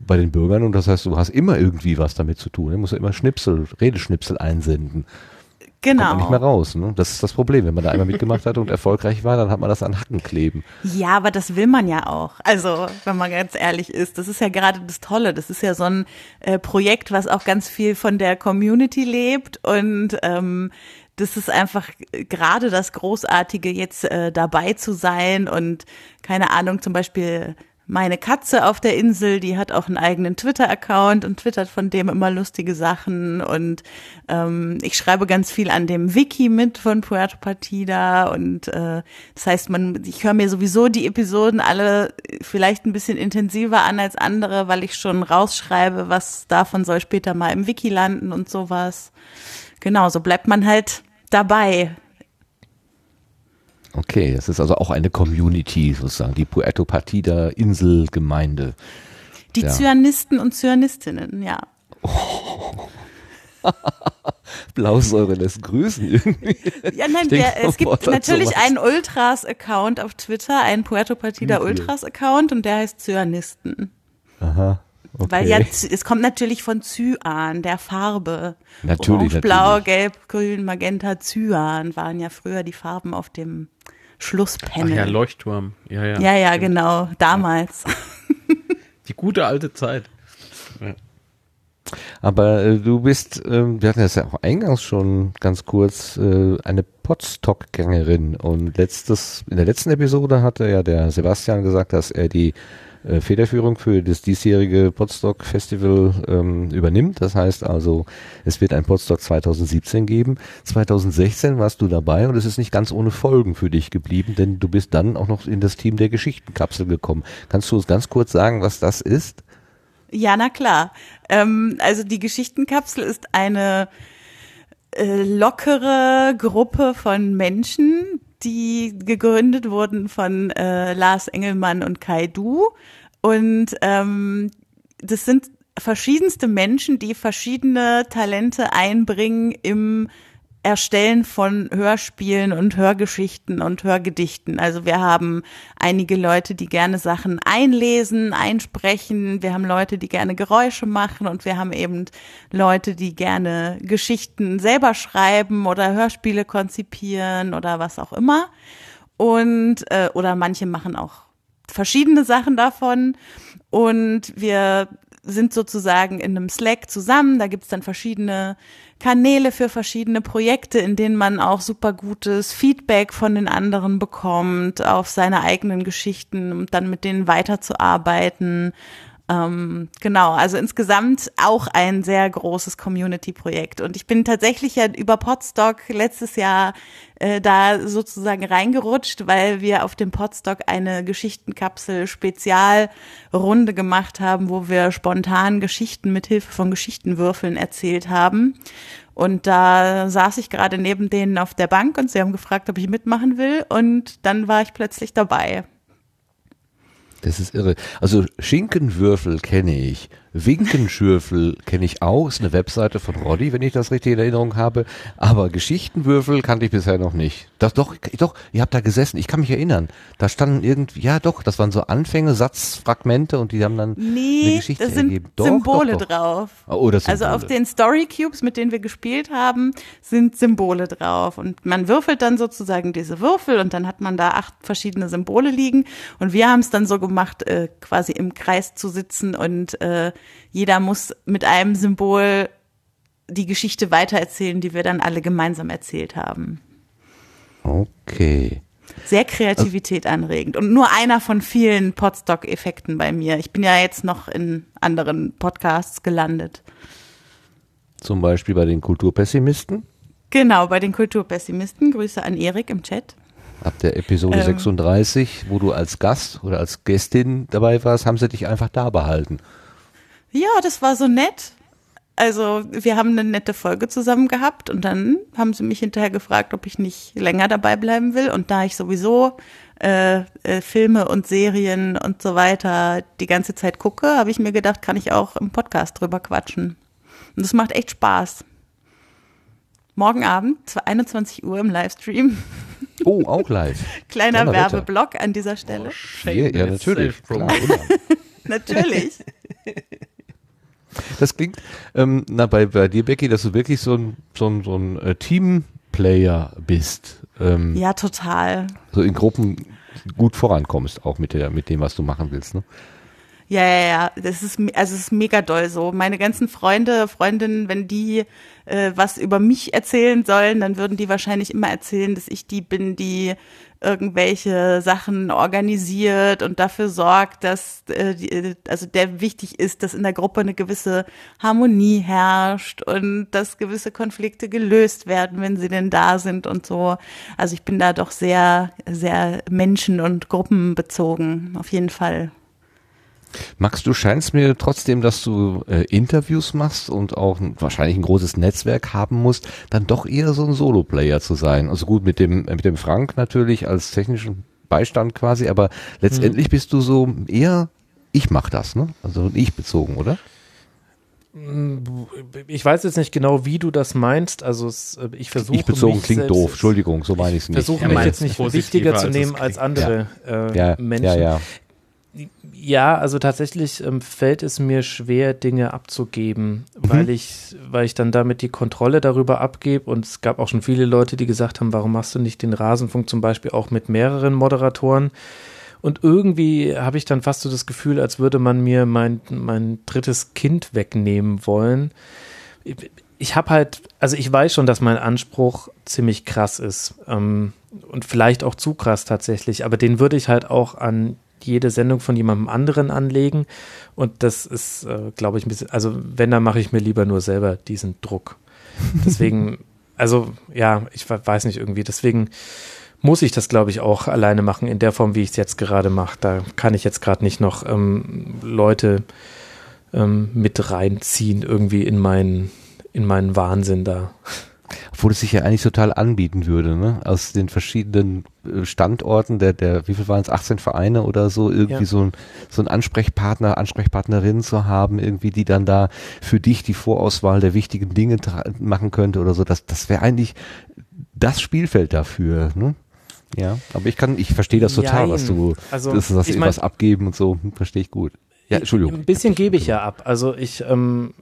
A: bei den Bürgern und das heißt, du hast immer irgendwie was damit zu tun. Du musst ja immer Schnipsel, Redeschnipsel einsenden.
D: Genau.
A: Kommt man nicht mehr raus. Ne? Das ist das Problem. Wenn man da einmal mitgemacht hat und erfolgreich war, dann hat man das an Hacken kleben.
D: Ja, aber das will man ja auch. Also, wenn man ganz ehrlich ist, das ist ja gerade das Tolle. Das ist ja so ein äh, Projekt, was auch ganz viel von der Community lebt und ähm, das ist einfach gerade das Großartige, jetzt äh, dabei zu sein und keine Ahnung, zum Beispiel meine Katze auf der Insel, die hat auch einen eigenen Twitter-Account und twittert von dem immer lustige Sachen. Und ähm, ich schreibe ganz viel an dem Wiki mit von Puerto Partida. Und äh, das heißt, man, ich höre mir sowieso die Episoden alle vielleicht ein bisschen intensiver an als andere, weil ich schon rausschreibe, was davon soll später mal im Wiki landen und sowas. Genau, so bleibt man halt dabei
A: Okay, es ist also auch eine Community sozusagen, die Puerto Partida Inselgemeinde.
D: Die ja. Zyanisten und Zyanistinnen, ja.
A: Oh. Blausäure lässt grüßen irgendwie.
D: Ja, nein, der, es gibt natürlich einen Ultras-Account auf Twitter, einen Puerto Partida Ultras-Account und der heißt Zyanisten.
A: Aha. Okay.
D: Weil ja, es kommt natürlich von Cyan, der Farbe.
A: Natürlich.
D: Orange, Blau, Gelb, Grün, Magenta, Cyan waren ja früher die Farben auf dem Schlusspanel. Ach
B: ja, Leuchtturm. Ja, ja.
D: Ja, ja, genau. Damals.
B: Die gute alte Zeit.
A: Ja. Aber äh, du bist, äh, wir hatten das ja auch eingangs schon ganz kurz, äh, eine Podstock-Gängerin und letztes, in der letzten Episode hatte ja der Sebastian gesagt, dass er die äh, Federführung für das diesjährige Podstock Festival ähm, übernimmt. Das heißt also, es wird ein Podstock 2017 geben. 2016 warst du dabei und es ist nicht ganz ohne Folgen für dich geblieben, denn du bist dann auch noch in das Team der Geschichtenkapsel gekommen. Kannst du uns ganz kurz sagen, was das ist?
D: Ja, na klar. Ähm, also die Geschichtenkapsel ist eine äh, lockere Gruppe von Menschen, die gegründet wurden von äh, Lars Engelmann und Kai Du. Und ähm, das sind verschiedenste Menschen, die verschiedene Talente einbringen im Erstellen von Hörspielen und Hörgeschichten und Hörgedichten. Also wir haben einige Leute, die gerne Sachen einlesen, einsprechen. Wir haben Leute, die gerne Geräusche machen und wir haben eben Leute, die gerne Geschichten selber schreiben oder Hörspiele konzipieren oder was auch immer. Und äh, oder manche machen auch verschiedene Sachen davon. Und wir sind sozusagen in einem Slack zusammen. Da gibt's dann verschiedene Kanäle für verschiedene Projekte, in denen man auch super gutes Feedback von den anderen bekommt auf seine eigenen Geschichten und dann mit denen weiterzuarbeiten. Ähm, genau, also insgesamt auch ein sehr großes Community-Projekt. Und ich bin tatsächlich ja über Podstock letztes Jahr äh, da sozusagen reingerutscht, weil wir auf dem Podstock eine Geschichtenkapsel-Spezialrunde gemacht haben, wo wir spontan Geschichten mit Hilfe von Geschichtenwürfeln erzählt haben. Und da saß ich gerade neben denen auf der Bank und sie haben gefragt, ob ich mitmachen will. Und dann war ich plötzlich dabei.
A: Das ist irre. Also Schinkenwürfel kenne ich. Winkenschürfel kenne ich auch, ist eine Webseite von Roddy, wenn ich das richtig in Erinnerung habe. Aber Geschichtenwürfel kannte ich bisher noch nicht. Das doch, doch, ihr habt da gesessen. Ich kann mich erinnern. Da standen irgendwie, ja doch, das waren so Anfänge, Satzfragmente und die haben dann
D: nee,
A: eine Geschichte
D: das sind
A: ergeben. Doch,
D: Symbole
A: doch, doch.
D: drauf.
A: Oh, das
D: Also auf den Story Cubes, mit denen wir gespielt haben, sind Symbole drauf. Und man würfelt dann sozusagen diese Würfel und dann hat man da acht verschiedene Symbole liegen. Und wir haben es dann so gemacht, äh, quasi im Kreis zu sitzen und äh, jeder muss mit einem Symbol die Geschichte weitererzählen, die wir dann alle gemeinsam erzählt haben.
A: Okay.
D: Sehr Kreativität anregend und nur einer von vielen Podstock-Effekten bei mir. Ich bin ja jetzt noch in anderen Podcasts gelandet.
A: Zum Beispiel bei den Kulturpessimisten.
D: Genau, bei den Kulturpessimisten. Grüße an Erik im Chat.
A: Ab der Episode
D: Ähm.
A: 36, wo du als Gast oder als Gästin dabei warst, haben sie dich einfach da behalten.
D: Ja, das war so nett. Also wir haben eine nette Folge zusammen gehabt und dann haben sie mich hinterher gefragt, ob ich nicht länger dabei bleiben will. Und da ich sowieso äh, äh, Filme und Serien und so weiter die ganze Zeit gucke, habe ich mir gedacht, kann ich auch im Podcast drüber quatschen. Und das macht echt Spaß. Morgen Abend, zwar 21 Uhr im Livestream.
A: Oh, auch live.
D: Kleiner
A: Donnerwetter.
D: Werbeblock an dieser Stelle.
A: Ja, ja, natürlich.
D: Natürlich.
A: Das klingt, ähm, na, bei, bei dir, Becky, dass du wirklich so ein, so ein, so ein äh, Teamplayer bist. Ähm,
D: Ja, total.
A: So in Gruppen gut vorankommst, auch mit der, mit dem, was du machen willst, ne?
D: Ja, ja, ja. Das ist, also es ist mega doll so. Meine ganzen Freunde, Freundinnen, wenn die äh, was über mich erzählen sollen, dann würden die wahrscheinlich immer erzählen, dass ich die bin, die irgendwelche Sachen organisiert und dafür sorgt, dass äh, also der wichtig ist, dass in der Gruppe eine gewisse Harmonie herrscht und dass gewisse Konflikte gelöst werden, wenn sie denn da sind und so. Also ich bin da doch sehr, sehr menschen- und gruppenbezogen, auf jeden Fall.
A: Max, du scheinst mir trotzdem, dass du äh, Interviews machst und auch ein, wahrscheinlich ein großes Netzwerk haben musst, dann doch eher so ein Solo-Player zu sein. Also gut, mit dem, äh, mit dem Frank natürlich als technischen Beistand quasi, aber letztendlich bist du so eher, ich mach das, ne? Also ich bezogen, oder?
E: Ich weiß jetzt nicht genau, wie du das meinst. Also es, äh, ich versuche
A: ich bezogen
E: mich
A: klingt doof, Entschuldigung, so meine ich es nicht.
E: Versuche
B: Er
E: mich jetzt nicht wichtiger zu
B: als
E: nehmen als
B: klingt.
E: andere äh,
A: ja,
E: Menschen.
A: ja, ja.
E: Also tatsächlich ähm, fällt es mir schwer, Dinge abzugeben,
A: Mhm.
E: weil ich, weil ich dann damit die Kontrolle darüber abgebe. Und es gab auch schon viele Leute, die gesagt haben, warum machst du nicht den Rasenfunk zum Beispiel auch mit mehreren Moderatoren? Und irgendwie habe ich dann fast so das Gefühl, als würde man mir mein, mein drittes Kind wegnehmen wollen. ich habe halt, also ich weiß schon, dass mein Anspruch ziemlich krass ist ähm, und vielleicht auch zu krass tatsächlich, aber den würde ich halt auch an jede Sendung von jemandem anderen anlegen und das ist, äh, glaube ich, ein bisschen, also wenn, dann mache ich mir lieber nur selber diesen Druck. Deswegen, also ja, ich weiß nicht irgendwie, deswegen muss ich das, glaube ich, auch alleine machen in der Form, wie ich es jetzt gerade mache. Da kann ich jetzt gerade nicht noch ähm, Leute ähm, mit reinziehen irgendwie in meinen in meinen Wahnsinn da.
A: Obwohl es sich ja eigentlich total anbieten würde, ne? Aus den verschiedenen äh, Standorten der, der, wie viel waren es, 18 Vereine oder so, irgendwie ja. so ein, so ein Ansprechpartner, Ansprechpartnerin zu haben, irgendwie, die dann da für dich die Vorauswahl der wichtigen Dinge machen könnte oder so. Das, das wäre eigentlich das Spielfeld dafür, ne? Ja, aber ich kann, ich verstehe das total, Jein. was du, also, das das was abgeben und so, hm, verstehe ich gut.
E: Ja, Entschuldigung. Ein bisschen gebe ich ja ab. Also ich, ähm,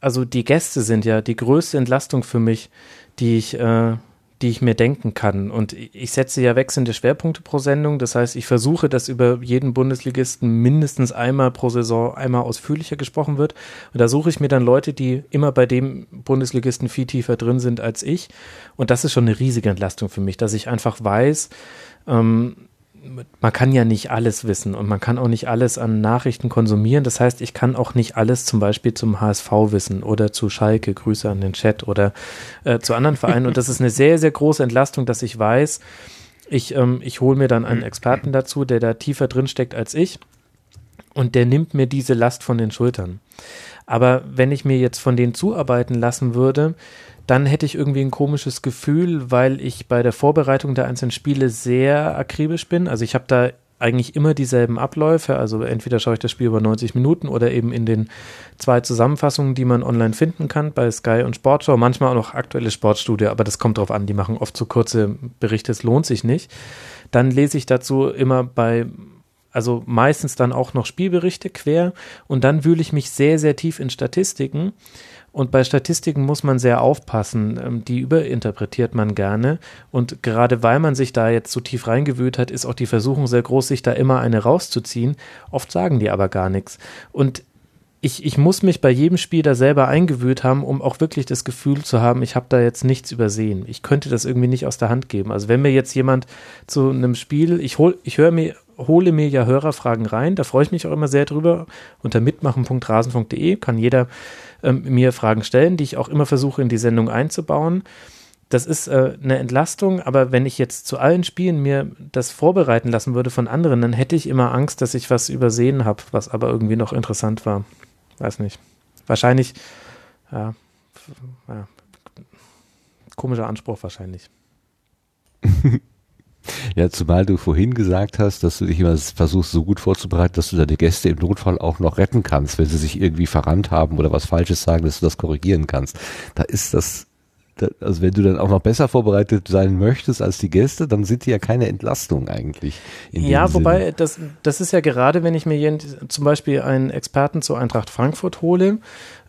E: also die Gäste sind ja die größte Entlastung für mich, die ich, äh, die ich mir denken kann. Und ich setze ja wechselnde Schwerpunkte pro Sendung. Das heißt, ich versuche, dass über jeden Bundesligisten mindestens einmal pro Saison einmal ausführlicher gesprochen wird. Und da suche ich mir dann Leute, die immer bei dem Bundesligisten viel tiefer drin sind als ich. Und das ist schon eine riesige Entlastung für mich, dass ich einfach weiß, ähm, man kann ja nicht alles wissen und man kann auch nicht alles an Nachrichten konsumieren. Das heißt, ich kann auch nicht alles zum Beispiel zum HSV wissen oder zu Schalke, Grüße an den Chat oder äh, zu anderen Vereinen. Und das ist eine sehr, sehr große Entlastung, dass ich weiß, ich, ähm, ich hole mir dann einen Experten dazu, der da tiefer drin steckt als ich und der nimmt mir diese Last von den Schultern. Aber wenn ich mir jetzt von denen zuarbeiten lassen würde, dann hätte ich irgendwie ein komisches Gefühl, weil ich bei der Vorbereitung der einzelnen Spiele sehr akribisch bin. Also ich habe da eigentlich immer dieselben Abläufe. Also entweder schaue ich das Spiel über 90 Minuten oder eben in den zwei Zusammenfassungen, die man online finden kann bei Sky und Sportschau. Manchmal auch noch aktuelle Sportstudio, aber das kommt drauf an. Die machen oft so kurze Berichte, es lohnt sich nicht. Dann lese ich dazu immer bei also meistens dann auch noch Spielberichte quer und dann wühle ich mich sehr, sehr tief in Statistiken und bei Statistiken muss man sehr aufpassen. Ähm, die überinterpretiert man gerne. Und gerade weil man sich da jetzt so tief reingewühlt hat, ist auch die Versuchung sehr groß, sich da immer eine rauszuziehen. Oft sagen die aber gar nichts. Und ich, ich muss mich bei jedem Spiel da selber eingewühlt haben, um auch wirklich das Gefühl zu haben, ich habe da jetzt nichts übersehen. Ich könnte das irgendwie nicht aus der Hand geben. Also wenn mir jetzt jemand zu einem Spiel, ich hol, ich höre mir, hole mir ja Hörerfragen rein, da freue ich mich auch immer sehr drüber. Unter mitmachen.rasen.de kann jeder ähm, mir Fragen stellen, die ich auch immer versuche in die Sendung einzubauen. Das ist äh, eine Entlastung, aber wenn ich jetzt zu allen Spielen mir das vorbereiten lassen würde von anderen, dann hätte ich immer Angst, dass ich was übersehen habe, was aber irgendwie noch interessant war. Weiß nicht. Wahrscheinlich, ja, ja komischer Anspruch wahrscheinlich.
A: Ja, zumal du vorhin gesagt hast, dass du dich immer versuchst, so gut vorzubereiten, dass du deine Gäste im Notfall auch noch retten kannst, wenn sie sich irgendwie verrannt haben oder was Falsches sagen, dass du das korrigieren kannst. Da ist das, also wenn du dann auch noch besser vorbereitet sein möchtest als die Gäste, dann sind die ja keine Entlastung eigentlich.
E: ja, wobei, das, das ist ja gerade, wenn ich mir hier zum Beispiel einen Experten zur Eintracht Frankfurt hole,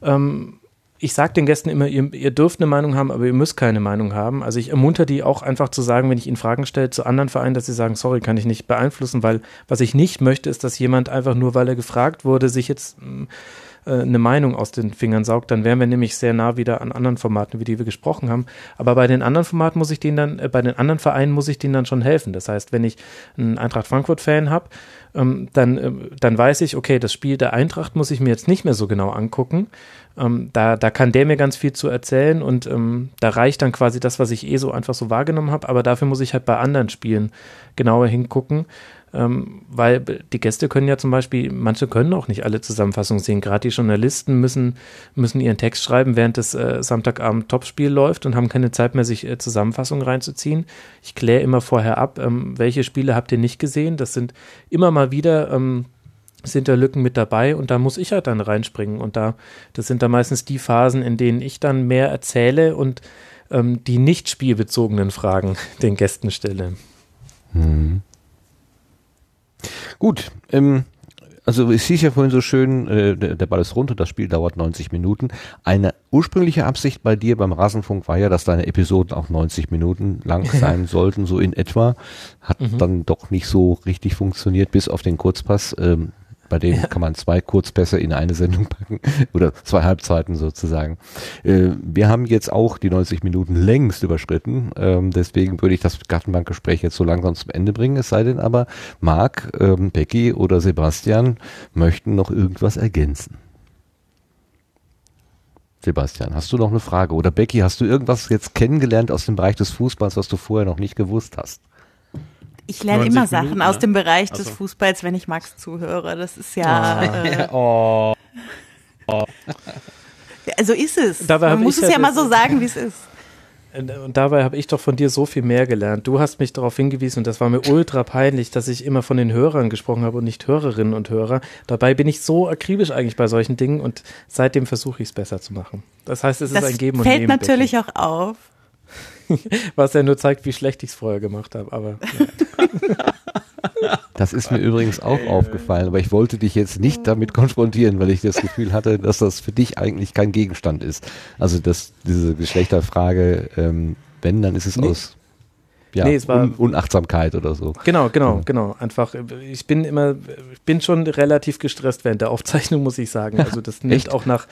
E: ähm, ich sage den Gästen immer, ihr, ihr, dürft eine Meinung haben, aber ihr müsst keine Meinung haben. Also ich ermunter die auch einfach zu sagen, wenn ich ihnen Fragen stelle zu anderen Vereinen, dass sie sagen, sorry, kann ich nicht beeinflussen, weil was ich nicht möchte, ist, dass jemand einfach nur, weil er gefragt wurde, sich jetzt äh, eine Meinung aus den Fingern saugt. Dann wären wir nämlich sehr nah wieder an anderen Formaten, wie die wir gesprochen haben. Aber bei den anderen Formaten muss ich denen dann, äh, bei den anderen Vereinen muss ich denen dann schon helfen. Das heißt, wenn ich einen Eintracht Frankfurt-Fan habe, ähm, dann, äh, dann weiß ich, okay, das Spiel der Eintracht muss ich mir jetzt nicht mehr so genau angucken ähm, da, da kann der mir ganz viel zu erzählen und ähm, da reicht dann quasi das, was ich eh so einfach so wahrgenommen habe, aber dafür muss ich halt bei anderen Spielen genauer hingucken, ähm, weil die Gäste können ja zum Beispiel, manche können auch nicht alle Zusammenfassungen sehen, gerade die Journalisten müssen, müssen ihren Text schreiben, während das äh, Samstagabend Topspiel läuft und haben keine Zeit mehr, sich äh, Zusammenfassungen reinzuziehen. Ich kläre immer vorher ab, ähm, welche Spiele habt ihr nicht gesehen, das sind immer mal wieder ähm, sind da Lücken mit dabei und da muss ich halt dann reinspringen. Und da, das sind da meistens die Phasen, in denen ich dann mehr erzähle und ähm, die nicht spielbezogenen Fragen den Gästen stelle. Hm.
A: Gut, ähm, also es hieß ja vorhin so schön, äh, der, der Ball ist rund und das Spiel dauert 90 Minuten. Eine ursprüngliche Absicht bei dir beim Rasenfunk war ja, dass deine Episoden auch 90 Minuten lang sein sollten, so in etwa. Hat mhm. dann doch nicht so richtig funktioniert, bis auf den Kurzpass. Ähm, Bei denen ja. kann man zwei Kurzpässe in eine Sendung packen oder zwei Halbzeiten sozusagen. Äh, wir haben jetzt auch die 90 Minuten längst überschritten. Ähm, deswegen würde ich das Gartenbankgespräch jetzt so langsam zum Ende bringen. Es sei denn aber, Marc, ähm, Becky oder Sebastian möchten noch irgendwas ergänzen. Sebastian, hast du noch eine Frage? Oder Becky, hast du irgendwas jetzt kennengelernt aus dem Bereich des Fußballs, was du vorher noch nicht gewusst hast?
D: Ich lerne immer Sachen Minuten, aus ne? dem Bereich also. des Fußballs, wenn ich Max zuhöre. Das ist ja. Äh, oh. oh. Also ist es. Dabei Man muss es ja mal so sagen, wie es ist.
E: Und dabei habe ich doch von dir so viel mehr gelernt. Du hast mich darauf hingewiesen und das war mir ultra peinlich, dass ich immer von den Hörern gesprochen habe und nicht Hörerinnen und Hörer. Dabei bin ich so akribisch eigentlich bei solchen Dingen und seitdem versuche ich es besser zu machen. Das heißt, es das ist ein Geben und
D: Nehmen. Das fällt natürlich auch auf.
E: Was ja nur zeigt, wie schlecht ich es vorher gemacht habe. Aber
A: ja. Das ist mir übrigens auch aufgefallen, aber ich wollte dich jetzt nicht damit konfrontieren, weil ich das Gefühl hatte, dass das für dich eigentlich kein Gegenstand ist. Also dass diese Geschlechterfrage, ähm, wenn, dann ist es nee. aus ja, nee, es war Un Unachtsamkeit oder so.
E: Genau, genau, genau. Einfach, ich bin immer, ich bin schon relativ gestresst während der Aufzeichnung, muss ich sagen. Also das nimmt auch nach,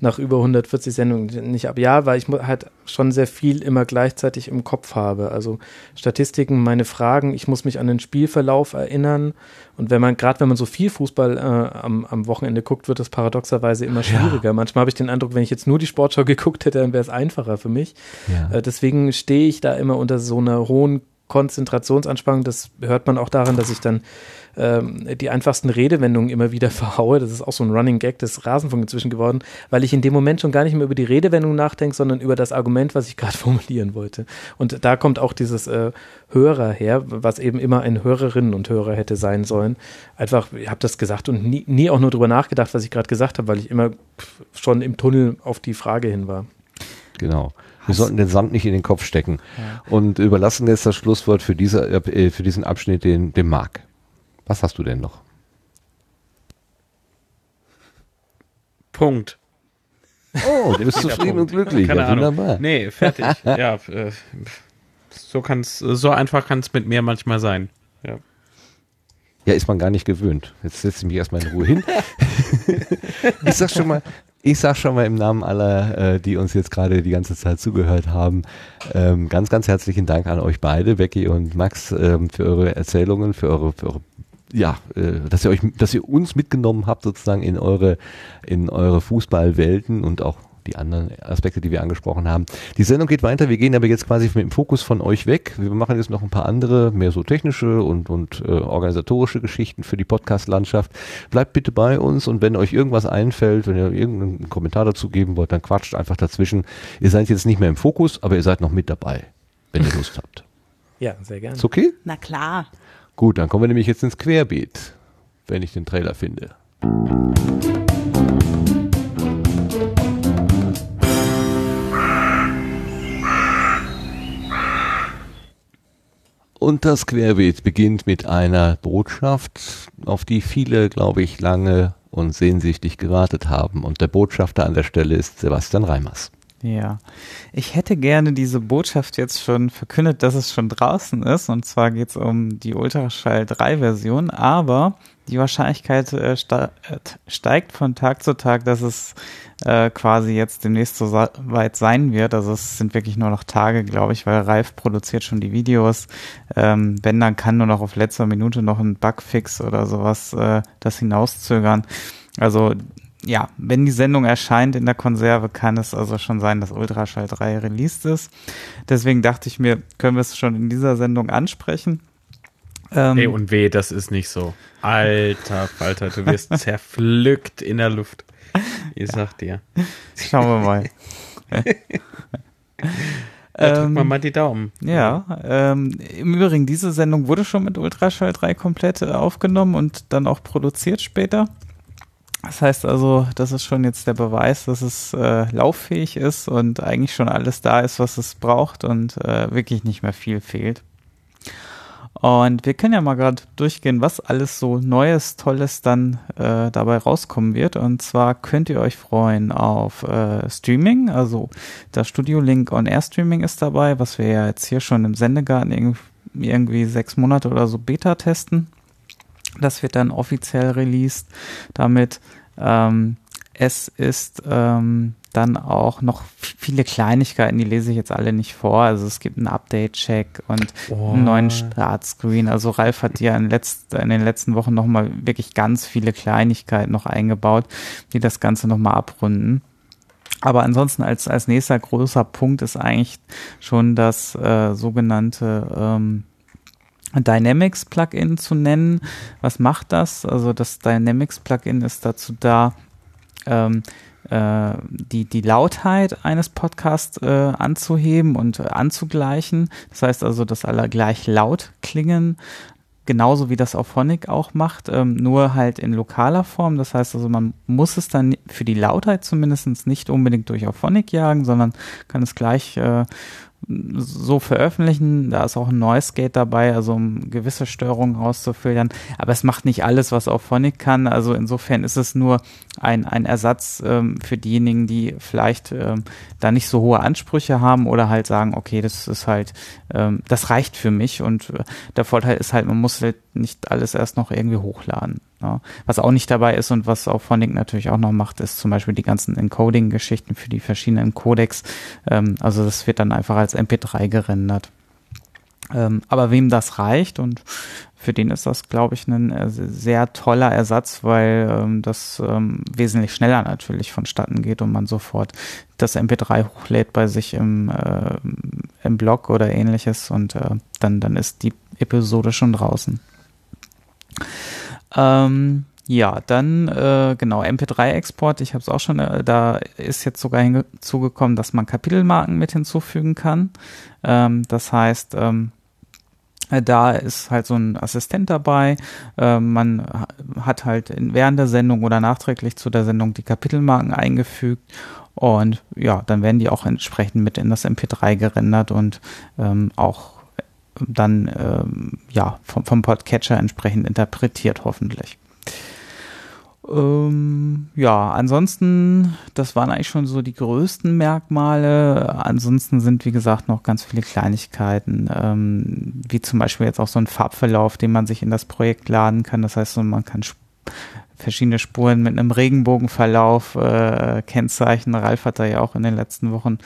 E: nach über 140 Sendungen nicht ab. Ja, weil ich halt schon sehr viel immer gleichzeitig im Kopf habe. Also Statistiken, meine Fragen, ich muss mich an den Spielverlauf erinnern. Und wenn man, gerade wenn man so viel Fußball äh, am, am Wochenende guckt, wird das paradoxerweise immer schwieriger. Ja. Manchmal habe ich den Eindruck, wenn ich jetzt nur die Sportschau geguckt hätte, dann wäre es einfacher für mich. Ja. Äh, deswegen stehe ich da immer unter so einer hohen Konzentrationsanspannung. Das hört man auch daran, dass ich dann ähm, die einfachsten Redewendungen immer wieder verhaue. Das ist auch so ein Running Gag des Rasenfunk inzwischen geworden, weil ich in dem Moment schon gar nicht mehr über die Redewendung nachdenke, sondern über das Argument, was ich gerade formulieren wollte. Und da kommt auch dieses äh, Hörer her, was eben immer ein Hörerinnen und Hörer hätte sein sollen. Einfach, ich habe das gesagt und nie, nie auch nur darüber nachgedacht, was ich gerade gesagt habe, weil ich immer schon im Tunnel auf die Frage hin war.
A: Genau. Wir sollten den Sand nicht in den Kopf stecken. Ja. Und überlassen jetzt das Schlusswort für, diese, äh, für diesen Abschnitt den, dem Marc. Was hast du denn noch?
B: Punkt.
A: Oh, du bist zufrieden und glücklich.
B: Keine ja, wunderbar. Ahnung. Nee, fertig. ja, äh, so kann's, so einfach kann es mit mir manchmal sein. Ja.
A: Ja, ist man gar nicht gewöhnt. Jetzt setze ich mich erstmal in Ruhe hin. ich sag schon mal, ich sag schon mal im Namen aller, äh, die uns jetzt gerade die ganze Zeit zugehört haben, ähm, ganz, ganz herzlichen Dank an euch beide, Becky und Max, ähm, für eure Erzählungen, für eure, für eure ja, äh, dass ihr euch, dass ihr uns mitgenommen habt sozusagen in eure, in eure Fußballwelten und auch die anderen Aspekte, die wir angesprochen haben. Die Sendung geht weiter. Wir gehen aber jetzt quasi mit dem Fokus von euch weg. Wir machen jetzt noch ein paar andere, mehr so technische und, und äh, organisatorische Geschichten für die Podcast-Landschaft. Bleibt bitte bei uns und wenn euch irgendwas einfällt, wenn ihr irgendeinen Kommentar dazu geben wollt, dann quatscht einfach dazwischen. Ihr seid jetzt nicht mehr im Fokus, aber ihr seid noch mit dabei, wenn ihr Lust habt.
E: Ja, sehr gerne.
A: Ist okay?
D: Na klar.
A: Gut, dann kommen wir nämlich jetzt ins Querbeet, wenn ich den Trailer finde. Und das Querbeet beginnt mit einer Botschaft, auf die viele, glaube ich, lange und sehnsüchtig gewartet haben. Und der Botschafter an der Stelle ist Sebastian Reimers.
F: Ja, ich hätte gerne diese Botschaft jetzt schon verkündet, dass es schon draußen ist. Und zwar geht es um die Ultraschall 3 Version, aber die Wahrscheinlichkeit äh, steigt von Tag zu Tag, dass es äh, quasi jetzt demnächst so weit sein wird. Also es sind wirklich nur noch Tage, glaube ich, weil Ralf produziert schon die Videos. Ähm, wenn, dann kann nur noch auf letzter Minute noch ein Bugfix oder sowas äh, das hinauszögern. Also ja, wenn die Sendung erscheint in der Konserve, kann es also schon sein, dass Ultraschall 3 released ist. Deswegen dachte ich mir, können wir es schon in dieser Sendung ansprechen.
B: Ähm, Ey, und weh, das ist nicht so. Alter Falter, du wirst zerpflückt in der Luft. Ich sag dir.
F: Schauen wir mal.
B: Ja, drück mal mal die Daumen.
F: Ja, ähm, im Übrigen, diese Sendung wurde schon mit Ultraschall 3 komplett aufgenommen und dann auch produziert später. Das heißt also, das ist schon jetzt der Beweis, dass es äh, lauffähig ist und eigentlich schon alles da ist, was es braucht und äh, wirklich nicht mehr viel fehlt. Und wir können ja mal gerade durchgehen, was alles so Neues, Tolles dann äh, dabei rauskommen wird. Und zwar könnt ihr euch freuen auf äh, Streaming, also das Studio Link On Air Streaming ist dabei, was wir ja jetzt hier schon im Sendegarten irgendwie, irgendwie sechs Monate oder so Beta testen. Das wird dann offiziell released damit. Ähm, es ist ähm, dann auch noch viele Kleinigkeiten, die lese ich jetzt alle nicht vor. Also es gibt einen Update-Check und oh. einen neuen Startscreen. Also Ralf hat ja in, letzt, in den letzten Wochen nochmal wirklich ganz viele Kleinigkeiten noch eingebaut, die das Ganze nochmal abrunden. Aber ansonsten als, als nächster großer Punkt ist eigentlich schon das äh, sogenannte ähm, Dynamics Plugin zu nennen. Was macht das? Also das Dynamics Plugin ist dazu da, ähm, äh, die, die Lautheit eines Podcasts äh, anzuheben und äh, anzugleichen. Das heißt also, dass alle gleich laut klingen. Genauso wie das auf Phonic auch macht, ähm, nur halt in lokaler Form. Das heißt also, man muss es dann für die Lautheit zumindest nicht unbedingt durch auf Phonic jagen, sondern kann es gleich äh, so veröffentlichen. Da ist auch ein Noise Gate dabei, also um gewisse Störungen rauszufiltern. Aber es macht nicht alles, was auch Phonic kann. Also insofern ist es nur ein, ein Ersatz ähm, für diejenigen, die vielleicht ähm, da nicht so hohe Ansprüche haben oder halt sagen, okay, das ist halt, ähm, das reicht für mich. Und äh, der Vorteil ist halt, man muss halt nicht alles erst noch irgendwie hochladen. Ja. Was auch nicht dabei ist und was auch Phonic natürlich auch noch macht, ist zum Beispiel die ganzen Encoding-Geschichten für die verschiedenen Codecs. Ähm, also das wird dann einfach als MP3 gerendert. Ähm, aber wem das reicht und für den ist das, glaube ich, ein äh, sehr toller Ersatz, weil ähm, das ähm, wesentlich schneller natürlich vonstatten geht und man sofort das MP3 hochlädt bei sich im, äh, im Blog oder ähnliches und äh, dann, dann ist die Episode schon draußen. Ähm, ja, dann äh, genau MP3-Export. Ich habe es auch schon. Äh, da ist jetzt sogar hinzugekommen, dass man Kapitelmarken mit hinzufügen kann. Ähm, das heißt, ähm, da ist halt so ein Assistent dabei. Äh, man hat halt während der Sendung oder nachträglich zu der Sendung die Kapitelmarken eingefügt. Und ja, dann werden die auch entsprechend mit in das MP3 gerendert und ähm, auch dann ähm, ja vom, vom Podcatcher entsprechend interpretiert hoffentlich. Ähm, ja, ansonsten, das waren eigentlich schon so die größten Merkmale. Ansonsten sind, wie gesagt, noch ganz viele Kleinigkeiten, ähm, wie zum Beispiel jetzt auch so ein Farbverlauf, den man sich in das Projekt laden kann. Das heißt, man kann verschiedene Spuren mit einem Regenbogenverlauf äh, kennzeichnen. Ralf hat da ja auch in den letzten Wochen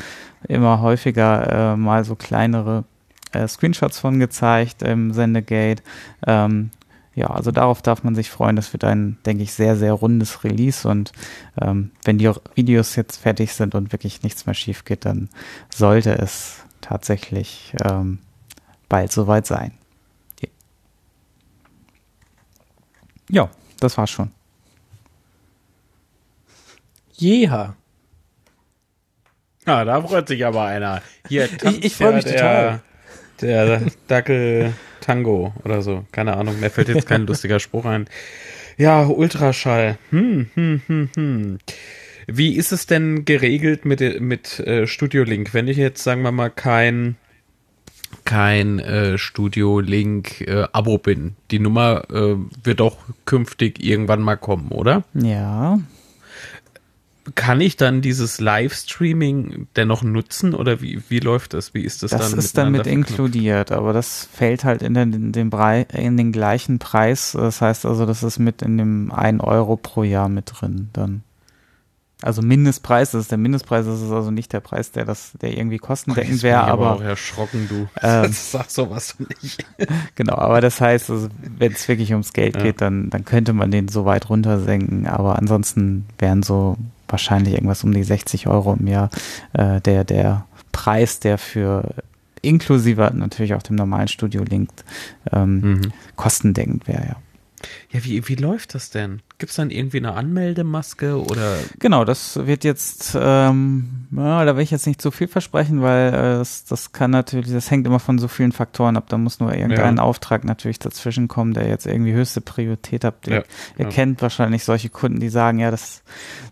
F: immer häufiger äh, mal so kleinere äh, Screenshots von gezeigt im Sendegate. Ähm, ja, also darauf darf man sich freuen. Das wird ein, denke ich, sehr, sehr rundes Release. Und ähm, wenn die Videos jetzt fertig sind und wirklich nichts mehr schief geht, dann sollte es tatsächlich ähm, bald soweit sein. Ja, das war's schon.
B: Jeha. Ah, da freut sich aber einer. Hier,
F: ich, ich freue mich der, total.
B: Der Dackel Tango oder so. Keine Ahnung. Mir fällt jetzt kein lustiger Spruch ein. Ja, Ultraschall. Hm, hm, hm, hm. Wie ist es denn geregelt mit, mit äh, Studio Link? Wenn ich jetzt, sagen wir mal, kein, kein äh, Studio Link äh, Abo bin, die Nummer äh, wird doch künftig irgendwann mal kommen, oder?
F: Ja
B: kann ich dann dieses Livestreaming dennoch nutzen oder wie, wie läuft das? Wie ist das,
F: das
B: dann?
F: Das ist dann mit inkludiert, aber das fällt halt in den, in den, Brei, in den gleichen Preis. Das heißt also, das ist mit in dem 1 Euro pro Jahr mit drin dann. Also Mindestpreis, das ist der Mindestpreis, das ist also nicht der Preis, der das, der irgendwie kostendeckend wäre, aber.
B: aber auch erschrocken, du. Ähm, Sag sowas nicht.
F: genau, aber das heißt, also, wenn es wirklich ums Geld ja. geht, dann, dann könnte man den so weit runtersenken, aber ansonsten wären so wahrscheinlich irgendwas um die 60 Euro im Jahr äh, der, der Preis, der für inklusive natürlich auch dem normalen Studio Link ähm, mhm. kostendeckend wäre, ja.
B: Ja, wie, wie läuft das denn? Gibt es dann irgendwie eine Anmeldemaske oder?
F: Genau, das wird jetzt, ähm, ja, da will ich jetzt nicht zu viel versprechen, weil äh, das, das kann natürlich, das hängt immer von so vielen Faktoren ab. Da muss nur irgendein ja. Auftrag natürlich dazwischen kommen, der jetzt irgendwie höchste Priorität hat. Ihr, ja, ihr kennt wahrscheinlich solche Kunden, die sagen, ja, das,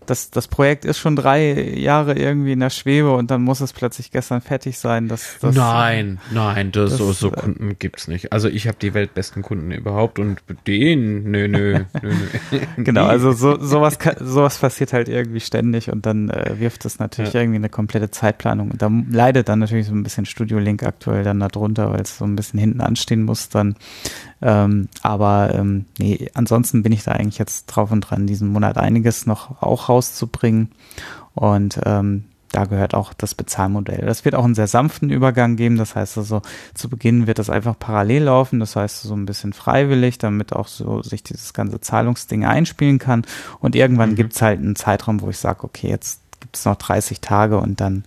F: das, das Projekt ist schon drei Jahre irgendwie in der Schwebe und dann muss es plötzlich gestern fertig sein. Das, das,
B: nein, nein, das, das so, so Kunden gibt's nicht. Also ich habe die weltbesten Kunden überhaupt und denen nö, nö, nö, nö.
F: Genau, also so, sowas, sowas passiert halt irgendwie ständig und dann äh, wirft es natürlich ja. irgendwie eine komplette Zeitplanung. Und da leidet dann natürlich so ein bisschen Studio Link aktuell dann darunter, weil es so ein bisschen hinten anstehen muss dann. Ähm, aber ähm, nee, ansonsten bin ich da eigentlich jetzt drauf und dran, diesen Monat einiges noch auch rauszubringen. Und ähm, da gehört auch das Bezahlmodell. Das wird auch einen sehr sanften Übergang geben. Das heißt also, zu Beginn wird das einfach parallel laufen. Das heißt so ein bisschen freiwillig, damit auch so sich dieses ganze Zahlungsding einspielen kann. Und irgendwann mhm. gibt es halt einen Zeitraum, wo ich sage, okay, jetzt gibt es noch 30 Tage und dann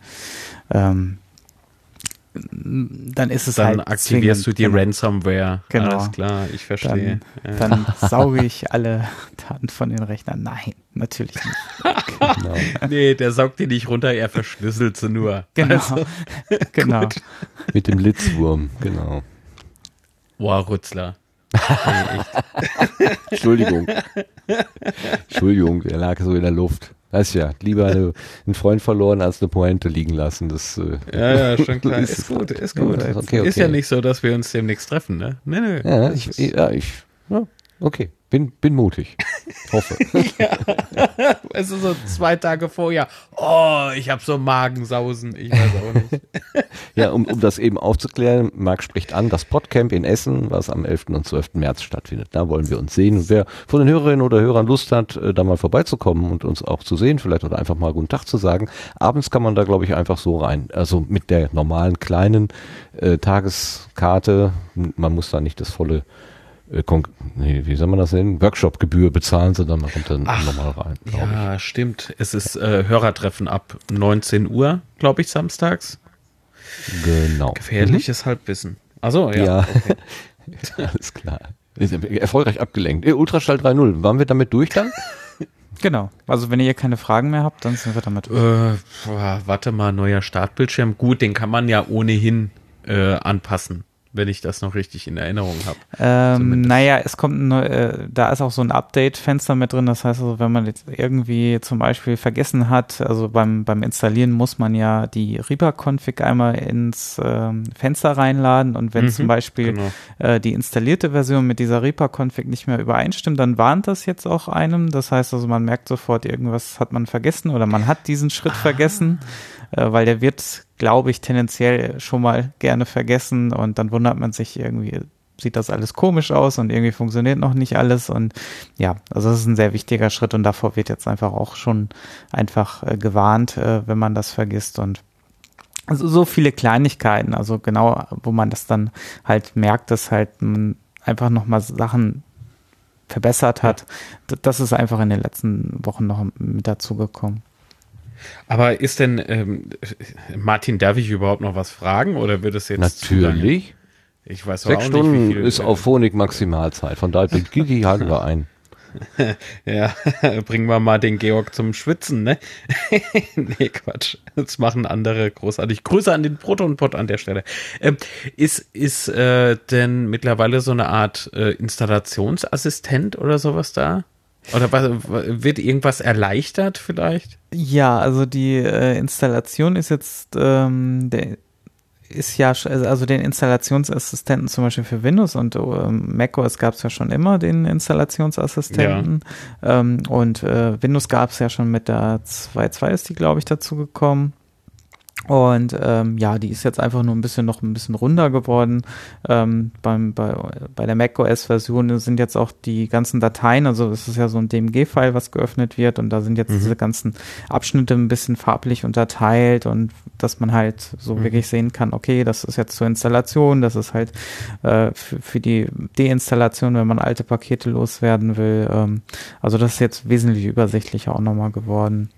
F: ähm, dann ist es
B: dann
F: halt.
B: Dann aktivierst zwingend. du die genau. Ransomware.
F: Genau.
B: Alles klar, ich verstehe.
F: Dann, ja. dann sauge ich alle Daten von den Rechnern. Nein, natürlich nicht.
B: genau. Nee, der saugt die nicht runter, er verschlüsselt sie nur.
F: Genau. Also, genau.
A: Mit dem Litzwurm, genau.
B: Boah, Rutzler.
A: Entschuldigung. Entschuldigung, er lag so in der Luft. Weißt ja, lieber eine, einen Freund verloren als eine Pointe liegen lassen. Das,
B: äh, ja, ja, schon klar. ist, ist gut, ist gut. Okay, okay. Ist ja nicht so, dass wir uns demnächst treffen, ne? Nee, nee.
A: Ja, ich, ja, ich, ja, okay. Bin, bin mutig. Hoffe. ja.
B: Es ist so zwei Tage vorher. Oh, ich habe so Magensausen. Ich weiß auch nicht.
A: ja, um, um das eben aufzuklären, Marc spricht an, das Podcamp in Essen, was am 11. und 12. März stattfindet. Da wollen wir uns sehen. wer von den Hörerinnen oder Hörern Lust hat, äh, da mal vorbeizukommen und uns auch zu sehen, vielleicht oder einfach mal guten Tag zu sagen. Abends kann man da, glaube ich, einfach so rein. Also mit der normalen kleinen äh, Tageskarte. Man muss da nicht das volle äh, nee, wie soll man das nennen? Workshop-Gebühr bezahlen sie, dann man kommt dann Ach, nochmal rein.
B: Ja, ich. stimmt. Es ist äh, Hörertreffen ab 19 Uhr, glaube ich, samstags.
A: Genau.
B: Gefährliches mhm. Halbwissen. Also ja.
A: ja. Okay. Alles klar. Erfolgreich abgelenkt. Äh, Ultraschall 3.0, waren wir damit durch dann?
F: Genau. Also wenn ihr keine Fragen mehr habt, dann sind wir damit.
B: Äh, warte mal, neuer Startbildschirm. Gut, den kann man ja ohnehin äh, anpassen wenn ich das noch richtig in Erinnerung habe.
F: Ähm, naja, es kommt, ein, äh, da ist auch so ein Update-Fenster mit drin. Das heißt also, wenn man jetzt irgendwie zum Beispiel vergessen hat, also beim, beim Installieren muss man ja die Reaper-Config einmal ins ähm, Fenster reinladen und wenn mhm, zum Beispiel genau. äh, die installierte Version mit dieser Reaper-Config nicht mehr übereinstimmt, dann warnt das jetzt auch einem. Das heißt also, man merkt sofort, irgendwas hat man vergessen oder man hat diesen Schritt ah. vergessen äh, weil der wird, glaube ich, tendenziell schon mal gerne vergessen und dann wundert man sich irgendwie, sieht das alles komisch aus und irgendwie funktioniert noch nicht alles und ja, also das ist ein sehr wichtiger Schritt und davor wird jetzt einfach auch schon einfach äh, gewarnt, äh, wenn man das vergisst und also so viele Kleinigkeiten, also genau, wo man das dann halt merkt, dass halt man einfach nochmal Sachen verbessert hat. Das ist einfach in den letzten Wochen noch mit dazu gekommen.
B: Aber ist denn, ähm, Martin, darf ich überhaupt noch was fragen oder wird es jetzt
A: Natürlich.
B: Ich weiß
A: Sechs auch Stunden nicht, wie viel, ist auf Phonik Maximalzeit. Von daher Gigi halten wir ein.
B: ja, bringen wir mal den Georg zum Schwitzen, ne? nee, Quatsch. Das machen andere großartig. Grüße an den Protonpot an der Stelle. Ähm, ist ist äh, denn mittlerweile so eine Art äh, Installationsassistent oder sowas da? Oder was, wird irgendwas erleichtert vielleicht?
F: Ja, also die äh, Installation ist jetzt, ähm, der ist ja, also den Installationsassistenten zum Beispiel für Windows und ähm, macOS gab es ja schon immer den Installationsassistenten. Ja. Ähm, und äh, Windows gab es ja schon mit der 2.2 ist die, glaube ich, dazu gekommen. Und ähm, ja, die ist jetzt einfach nur ein bisschen noch ein bisschen runder geworden. Ähm, beim, bei, bei der macOS-Version sind jetzt auch die ganzen Dateien, also es ist ja so ein DMG-File, was geöffnet wird und da sind jetzt mhm. diese ganzen Abschnitte ein bisschen farblich unterteilt und dass man halt so mhm. wirklich sehen kann, okay, das ist jetzt zur Installation, das ist halt äh, für, für die Deinstallation, wenn man alte Pakete loswerden will. Ähm, also das ist jetzt wesentlich übersichtlicher auch nochmal geworden.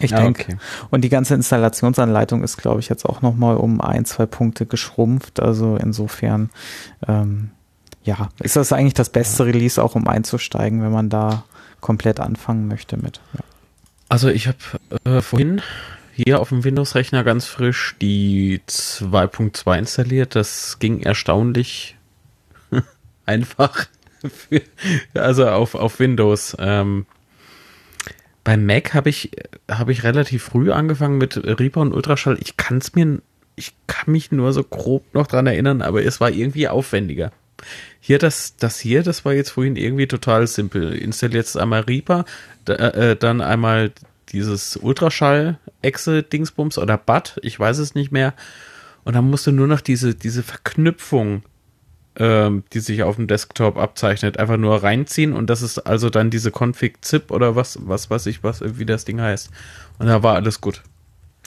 F: Ich ja, denke. Okay. Und die ganze Installationsanleitung ist, glaube ich, jetzt auch nochmal um ein, zwei Punkte geschrumpft. Also insofern, ähm, ja, ist das eigentlich das beste Release auch, um einzusteigen, wenn man da komplett anfangen möchte mit. Ja.
B: Also ich habe äh, vorhin hier auf dem Windows-Rechner ganz frisch die 2.2 installiert. Das ging erstaunlich einfach. Für, also auf, auf Windows. Ähm, beim Mac habe ich, hab ich relativ früh angefangen mit Reaper und Ultraschall. Ich kann es mir, ich kann mich nur so grob noch dran erinnern, aber es war irgendwie aufwendiger. Hier, das, das hier, das war jetzt vorhin irgendwie total simpel. Installiert jetzt einmal Reaper, da, äh, dann einmal dieses Ultraschall-Exe-Dingsbums oder BAT, ich weiß es nicht mehr. Und dann musst du nur noch diese, diese Verknüpfung, ähm, die sich auf dem Desktop abzeichnet, einfach nur reinziehen und das ist also dann diese Config-Zip oder was, was weiß ich, was, wie das Ding heißt. Und da war alles gut.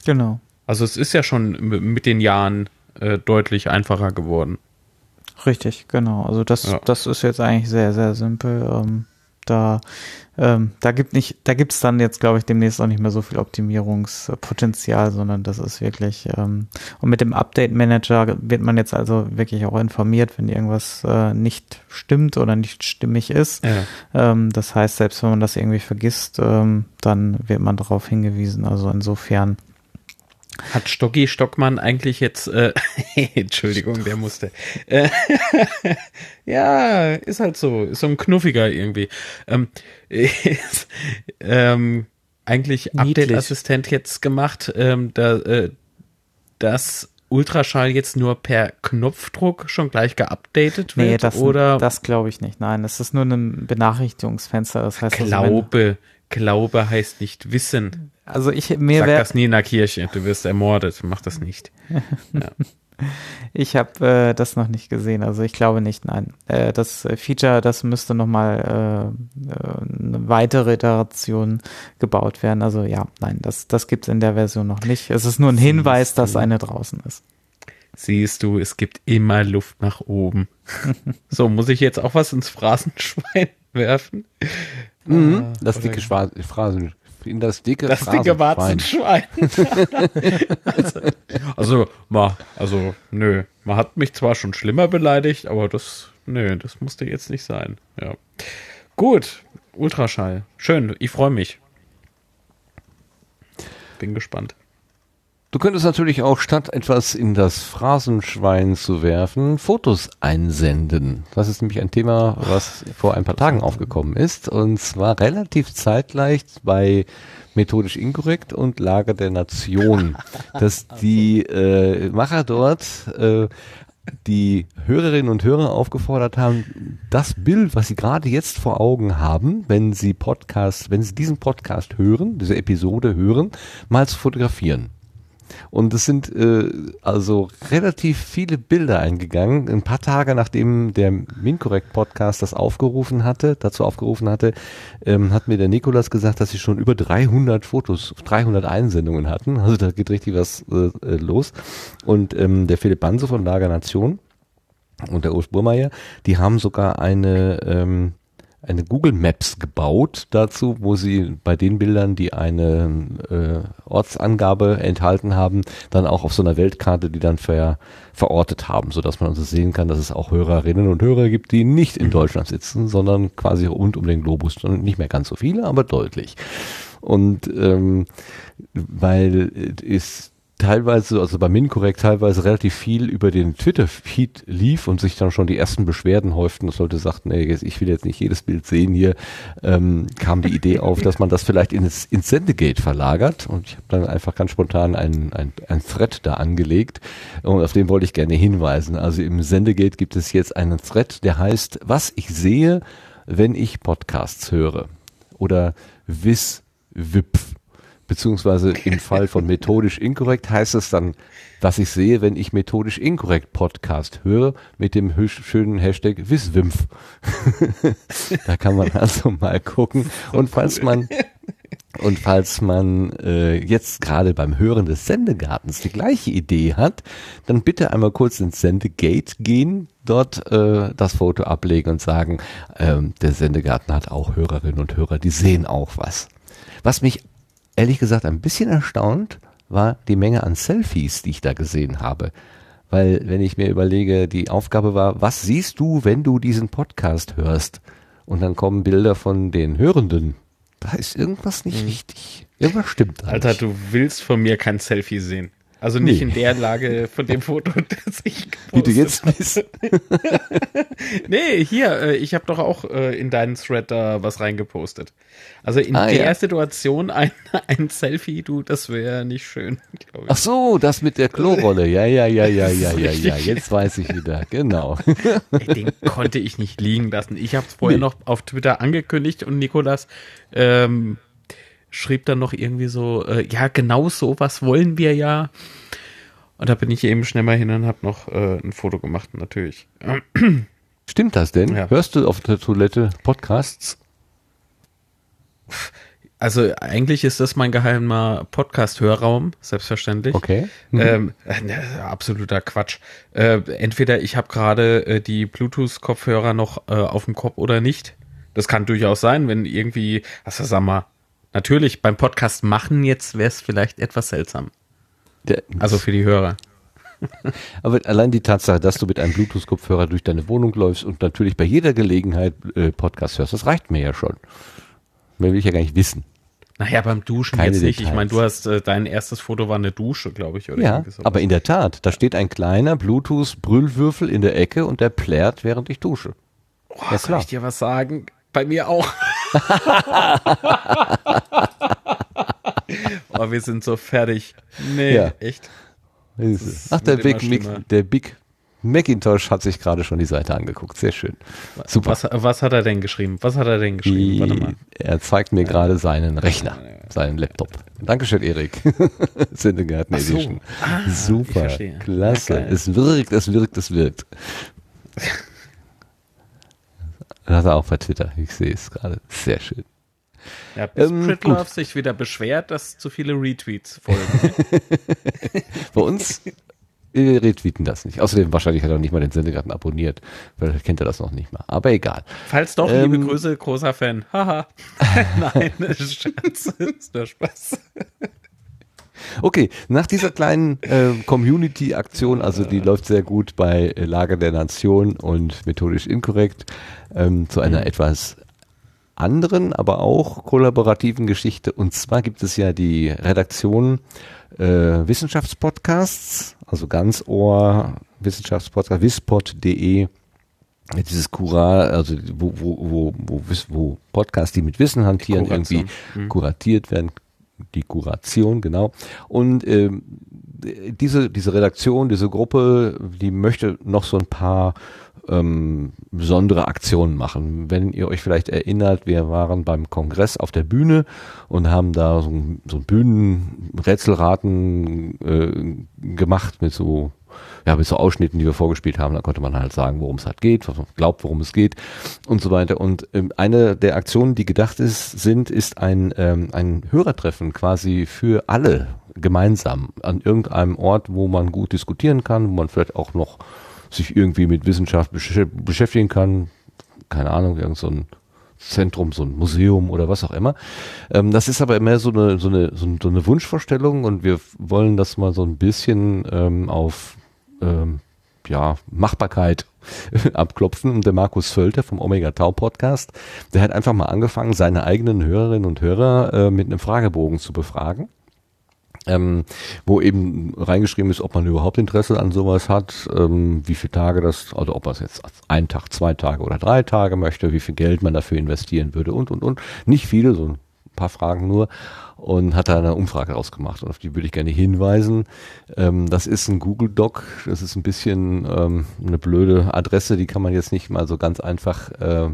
F: Genau.
B: Also es ist ja schon mit den Jahren äh, deutlich einfacher geworden.
F: Richtig, genau. Also das, ja. das ist jetzt eigentlich sehr, sehr simpel. Ähm, da ähm, da gibt nicht, da gibt's dann jetzt, glaube ich, demnächst auch nicht mehr so viel Optimierungspotenzial, sondern das ist wirklich, ähm, und mit dem Update Manager wird man jetzt also wirklich auch informiert, wenn irgendwas äh, nicht stimmt oder nicht stimmig ist. Ja. Ähm, das heißt, selbst wenn man das irgendwie vergisst, ähm, dann wird man darauf hingewiesen. Also insofern
B: hat Stocki Stockmann eigentlich jetzt, äh, Entschuldigung, der musste. Äh, ja, ist halt so, ist so ein Knuffiger irgendwie. Ähm, ist, ähm, eigentlich Update-Assistent jetzt gemacht, ähm, da, äh, dass Ultraschall jetzt nur per Knopfdruck schon gleich geupdatet wird? Nee,
F: das,
B: oder?
F: das glaube ich nicht. Nein, es ist nur ein Benachrichtigungsfenster. Das heißt,
B: glaube, also Glaube heißt nicht wissen.
F: Also ich mir
B: Sag das nie in der Kirche, du wirst ermordet, mach das nicht. Ja.
F: Ich habe äh, das noch nicht gesehen, also ich glaube nicht, nein. Äh, das Feature, das müsste nochmal äh, äh, eine weitere Iteration gebaut werden. Also ja, nein, das, das gibt es in der Version noch nicht. Es ist nur ein Hinweis, dass eine draußen ist.
B: Siehst du, es gibt immer Luft nach oben. so, muss ich jetzt auch was ins Phrasenschwein werfen?
A: Mhm, ah, das dicke Phrasen, in das dicke
B: Das dicke Warzenschwein. also, also, ma, also, nö. Man hat mich zwar schon schlimmer beleidigt, aber das, nö, das musste jetzt nicht sein. Ja. Gut, Ultraschall. Schön, ich freue mich. Bin gespannt.
A: Du könntest natürlich auch statt etwas in das Phrasenschwein zu werfen, Fotos einsenden. Das ist nämlich ein Thema, was vor ein paar Tagen aufgekommen ist und zwar relativ zeitgleich bei methodisch inkorrekt und Lager der Nation, dass die äh, Macher dort äh, die Hörerinnen und Hörer aufgefordert haben, das Bild, was sie gerade jetzt vor Augen haben, wenn sie Podcast, wenn sie diesen Podcast hören, diese Episode hören, mal zu fotografieren. Und es sind äh, also relativ viele Bilder eingegangen. Ein paar Tage nachdem der Mincorrect Podcast das aufgerufen hatte, dazu aufgerufen hatte, ähm, hat mir der Nikolas gesagt, dass sie schon über 300 Fotos, 300 Einsendungen hatten. Also da geht richtig was äh, äh, los. Und ähm, der Philipp Banse von Lager Nation und der Ulf Burmeier, die haben sogar eine ähm, eine Google Maps gebaut dazu, wo sie bei den Bildern, die eine äh, Ortsangabe enthalten haben, dann auch auf so einer Weltkarte die dann ver, verortet haben, so dass man also sehen kann, dass es auch Hörerinnen und Hörer gibt, die nicht in mhm. Deutschland sitzen, sondern quasi rund um den Globus, nicht mehr ganz so viele, aber deutlich. Und ähm, weil es teilweise, also bei Minkorrekt teilweise relativ viel über den Twitter-Feed lief und sich dann schon die ersten Beschwerden häuften, dass Leute sagten, ey, ich will jetzt nicht jedes Bild sehen hier, ähm, kam die Idee auf, dass man das vielleicht ins, ins Sendegate verlagert. Und ich habe dann einfach ganz spontan ein, ein, ein Thread da angelegt. Und auf den wollte ich gerne hinweisen. Also im Sendegate gibt es jetzt einen Thread, der heißt, was ich sehe, wenn ich Podcasts höre. Oder Wiss Wipf beziehungsweise im Fall von methodisch inkorrekt heißt es dann, was ich sehe, wenn ich methodisch inkorrekt Podcast höre, mit dem schönen Hashtag Wiswimpf. da kann man also mal gucken. Und falls man und falls man äh, jetzt gerade beim Hören des Sendegartens die gleiche Idee hat, dann bitte einmal kurz ins Sendegate gehen, dort äh, das Foto ablegen und sagen, ähm, der Sendegarten hat auch Hörerinnen und Hörer, die sehen auch was. Was mich ehrlich gesagt ein bisschen erstaunt war die Menge an Selfies, die ich da gesehen habe. Weil wenn ich mir überlege, die Aufgabe war, was siehst du, wenn du diesen Podcast hörst? Und dann kommen Bilder von den Hörenden. Da ist irgendwas nicht mhm. richtig. Irgendwas stimmt
B: da Alter, nicht. du willst von mir kein Selfie sehen. Also nicht nee. in der Lage von dem Foto, das ich
A: gepostet Wie du jetzt bist.
B: nee, hier, äh, ich habe doch auch äh, in deinen Thread da was reingepostet. Also in ah, der ja. Situation ein, ein Selfie, du, das wäre nicht schön,
A: glaube ich. Ach so, das mit der Klorolle. Ja, ja, ja, ja, ja, ja, ja. Jetzt weiß ich wieder. Genau.
B: Ey, den konnte ich nicht liegen lassen. Ich habe es vorher nee. noch auf Twitter angekündigt und Nikolas ähm, schrieb dann noch irgendwie so, äh, ja, genau so was wollen wir ja. Und da bin ich eben schnell mal hin und habe noch äh, ein Foto gemacht, natürlich.
A: Stimmt das denn? Ja. Hörst du auf der Toilette Podcasts?
B: Also eigentlich ist das mein geheimer Podcast-Hörraum, selbstverständlich.
A: Okay.
B: Mhm. Ähm, äh, absoluter Quatsch. Äh, entweder ich habe gerade äh, die Bluetooth-Kopfhörer noch äh, auf dem Kopf oder nicht. Das kann durchaus sein, wenn irgendwie, also sag mal, Natürlich, beim Podcast machen jetzt wäre es vielleicht etwas seltsam. Der, also für die Hörer.
A: Aber allein die Tatsache, dass du mit einem Bluetooth-Kopfhörer durch deine Wohnung läufst und natürlich bei jeder Gelegenheit äh, Podcast hörst, das reicht mir ja schon. Mehr will ich ja gar nicht wissen.
B: Naja, beim Duschen Keine jetzt nicht. Details. Ich meine, du hast, äh, dein erstes Foto war eine Dusche, glaube ich. Oder
A: ja, aber in der Tat, da steht ein kleiner Bluetooth-Brüllwürfel in der Ecke und der plärt, während ich dusche.
B: Oh, ja, soll ich dir was sagen? Bei mir auch. oh, wir sind so fertig. Nee, ja. echt.
A: Ach, der Big, Mick, der Big Macintosh hat sich gerade schon die Seite angeguckt. Sehr schön.
B: Super. Was, was, hat er denn geschrieben? Was hat er denn geschrieben?
A: Warte mal. Er zeigt mir gerade seinen Rechner, seinen Laptop. Dankeschön, Erik. Sendegarten so. Edition. Ah, Super. Klasse. Ja, es wirkt, es wirkt, es wirkt. Das hat er auch bei Twitter. Ich sehe es gerade. Sehr schön.
B: Ja, bis ähm, Pritlove sich wieder beschwert, dass zu viele Retweets folgen.
A: bei uns wir retweeten das nicht. Außerdem wahrscheinlich hat er nicht mal den Sendegarten abonniert. Vielleicht kennt er das noch nicht mal. Aber egal.
B: Falls doch, ähm, liebe Grüße, großer Fan. Haha. Nein, Scherz. Ist nur Spaß.
A: Okay, nach dieser kleinen äh, Community-Aktion, also die läuft sehr gut bei äh, Lager der Nation und methodisch inkorrekt, ähm, zu einer mhm. etwas anderen, aber auch kollaborativen Geschichte. Und zwar gibt es ja die Redaktion äh, Wissenschaftspodcasts, also ganz Ohr Wissenschaftspodcast, wispod.de dieses Kural, also wo, wo, wo, wo, wo Podcasts, die mit Wissen hantieren, Kuration. irgendwie mhm. kuratiert werden, die Kuration, genau. Und ähm, diese, diese Redaktion, diese Gruppe, die möchte noch so ein paar ähm, besondere Aktionen machen. Wenn ihr euch vielleicht erinnert, wir waren beim Kongress auf der Bühne und haben da so so ein Bühnenrätselraten äh, gemacht mit so ja, mit so Ausschnitten, die wir vorgespielt haben, da konnte man halt sagen, worum es halt geht, was man glaubt, worum es geht und so weiter. Und ähm, eine der Aktionen, die gedacht ist, sind, ist ein, ähm, ein Hörertreffen quasi für alle gemeinsam an irgendeinem Ort, wo man gut diskutieren kann, wo man vielleicht auch noch sich irgendwie mit Wissenschaft besch beschäftigen kann. Keine Ahnung, irgend so ein Zentrum, so ein Museum oder was auch immer. Ähm, das ist aber mehr so eine, so eine, so eine Wunschvorstellung und wir wollen das mal so ein bisschen ähm, auf ähm, ja, Machbarkeit abklopfen. Und der Markus Völter vom Omega Tau Podcast, der hat einfach mal angefangen, seine eigenen Hörerinnen und Hörer äh, mit einem Fragebogen zu befragen. Ähm, wo eben reingeschrieben ist, ob man überhaupt Interesse an sowas hat, ähm, wie viele Tage das, also ob man es jetzt einen Tag, zwei Tage oder drei Tage möchte, wie viel Geld man dafür investieren würde und und und. Nicht viele, so ein paar Fragen nur und hat da eine Umfrage rausgemacht und auf die würde ich gerne hinweisen. Ähm, das ist ein Google Doc, das ist ein bisschen ähm, eine blöde Adresse, die kann man jetzt nicht mal so ganz einfach äh,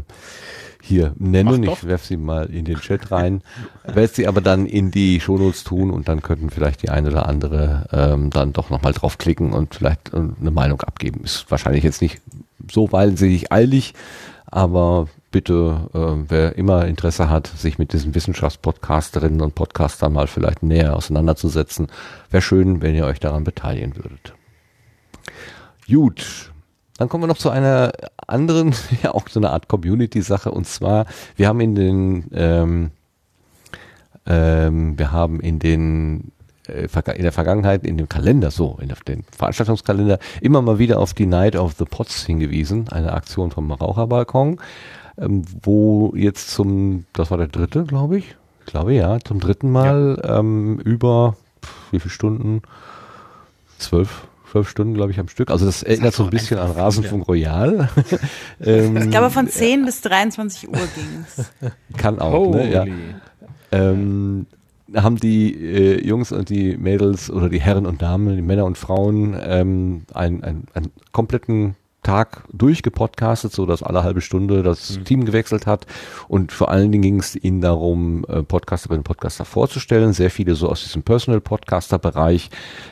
A: hier nennen. Ich werfe sie mal in den Chat rein, werde sie aber dann in die Shownotes tun und dann könnten vielleicht die eine oder andere ähm, dann doch nochmal draufklicken und vielleicht äh, eine Meinung abgeben. Ist wahrscheinlich jetzt nicht so wahnsinnig eilig, aber bitte, äh, wer immer Interesse hat, sich mit diesen Wissenschaftspodcasterinnen und Podcastern mal vielleicht näher auseinanderzusetzen, wäre schön, wenn ihr euch daran beteiligen würdet. Gut, dann kommen wir noch zu einer anderen, ja auch so eine Art Community-Sache und zwar, wir haben in den, ähm, ähm, wir haben in den äh, in der Vergangenheit in dem Kalender, so, in den Veranstaltungskalender, immer mal wieder auf die Night of the Pots hingewiesen, eine Aktion vom Raucherbalkon ähm, wo jetzt zum, das war der dritte, glaube ich, ich glaube ja, zum dritten Mal ja. ähm, über wie viele Stunden? zwölf zwölf Stunden, glaube ich, am Stück. Also das, das erinnert so ein bisschen an Rasenfunk Royal.
D: ähm, ich glaube, von 10 ja. bis 23 Uhr ging's.
A: Kann auch, ne? Ja. Ähm, haben die äh, Jungs und die Mädels oder die Herren und Damen, die Männer und Frauen ähm, einen, einen, einen kompletten Tag durchgepodcastet, so dass alle halbe Stunde das mhm. Team gewechselt hat. Und vor allen Dingen ging es ihnen darum, äh, Podcasterinnen und Podcaster vorzustellen. Sehr viele so aus diesem Personal-Podcaster-Bereich.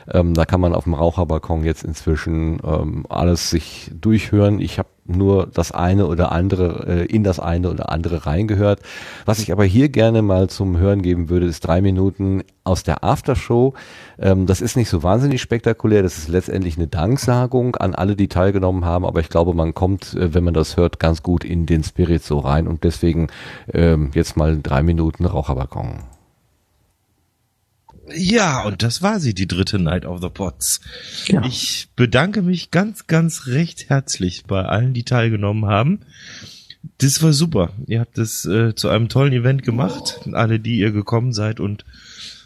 A: Ähm, da kann man auf dem Raucherbalkon jetzt inzwischen ähm, alles sich durchhören. Ich habe nur das eine oder andere, äh, in das eine oder andere reingehört. Was ich aber hier gerne mal zum Hören geben würde, ist drei Minuten aus der Aftershow. Ähm, das ist nicht so wahnsinnig spektakulär, das ist letztendlich eine Danksagung an alle, die teilgenommen haben, aber ich glaube, man kommt, äh, wenn man das hört, ganz gut in den Spirit so rein und deswegen ähm, jetzt mal drei Minuten Raucherbalkon.
G: Ja, und das war sie, die dritte Night of the Pots. Ja. Ich bedanke mich ganz, ganz recht herzlich bei allen, die teilgenommen haben. Das war super. Ihr habt es äh, zu einem tollen Event gemacht. Alle, die ihr gekommen seid und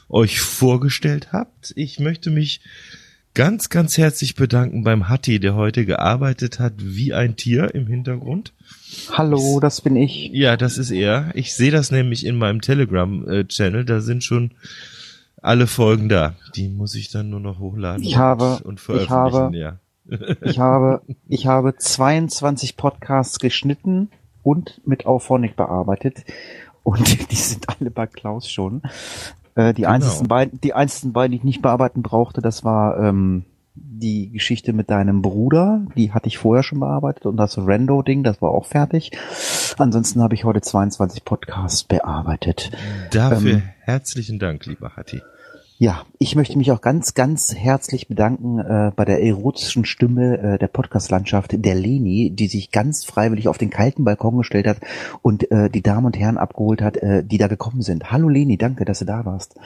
G: euch vorgestellt habt. Ich möchte mich ganz, ganz herzlich bedanken beim Hatti, der heute gearbeitet hat wie ein Tier im Hintergrund.
H: Hallo, das bin ich.
G: Ja, das ist er. Ich sehe das nämlich in meinem Telegram-Channel. Äh, da sind schon alle Folgen da. Die muss ich dann nur noch hochladen
H: ich habe,
G: und
H: veröffentlichen. Ich habe, ja. ich habe, ich habe 22 Podcasts geschnitten und mit Auphonic bearbeitet. Und die sind alle bei Klaus schon. Äh, die genau. einzigen beiden, die einzigen beiden, die ich nicht bearbeiten brauchte, das war ähm, die Geschichte mit deinem Bruder, die hatte ich vorher schon bearbeitet und das Rando-Ding, das war auch fertig. Ansonsten habe ich heute 22 Podcasts bearbeitet.
G: Dafür ähm, herzlichen Dank, lieber Hatti.
H: Ja, ich möchte mich auch ganz, ganz herzlich bedanken äh, bei der erotischen Stimme äh, der Podcast-Landschaft, der Leni, die sich ganz freiwillig auf den kalten Balkon gestellt hat und äh, die Damen und Herren abgeholt hat, äh, die da gekommen sind. Hallo Leni, danke, dass du da warst.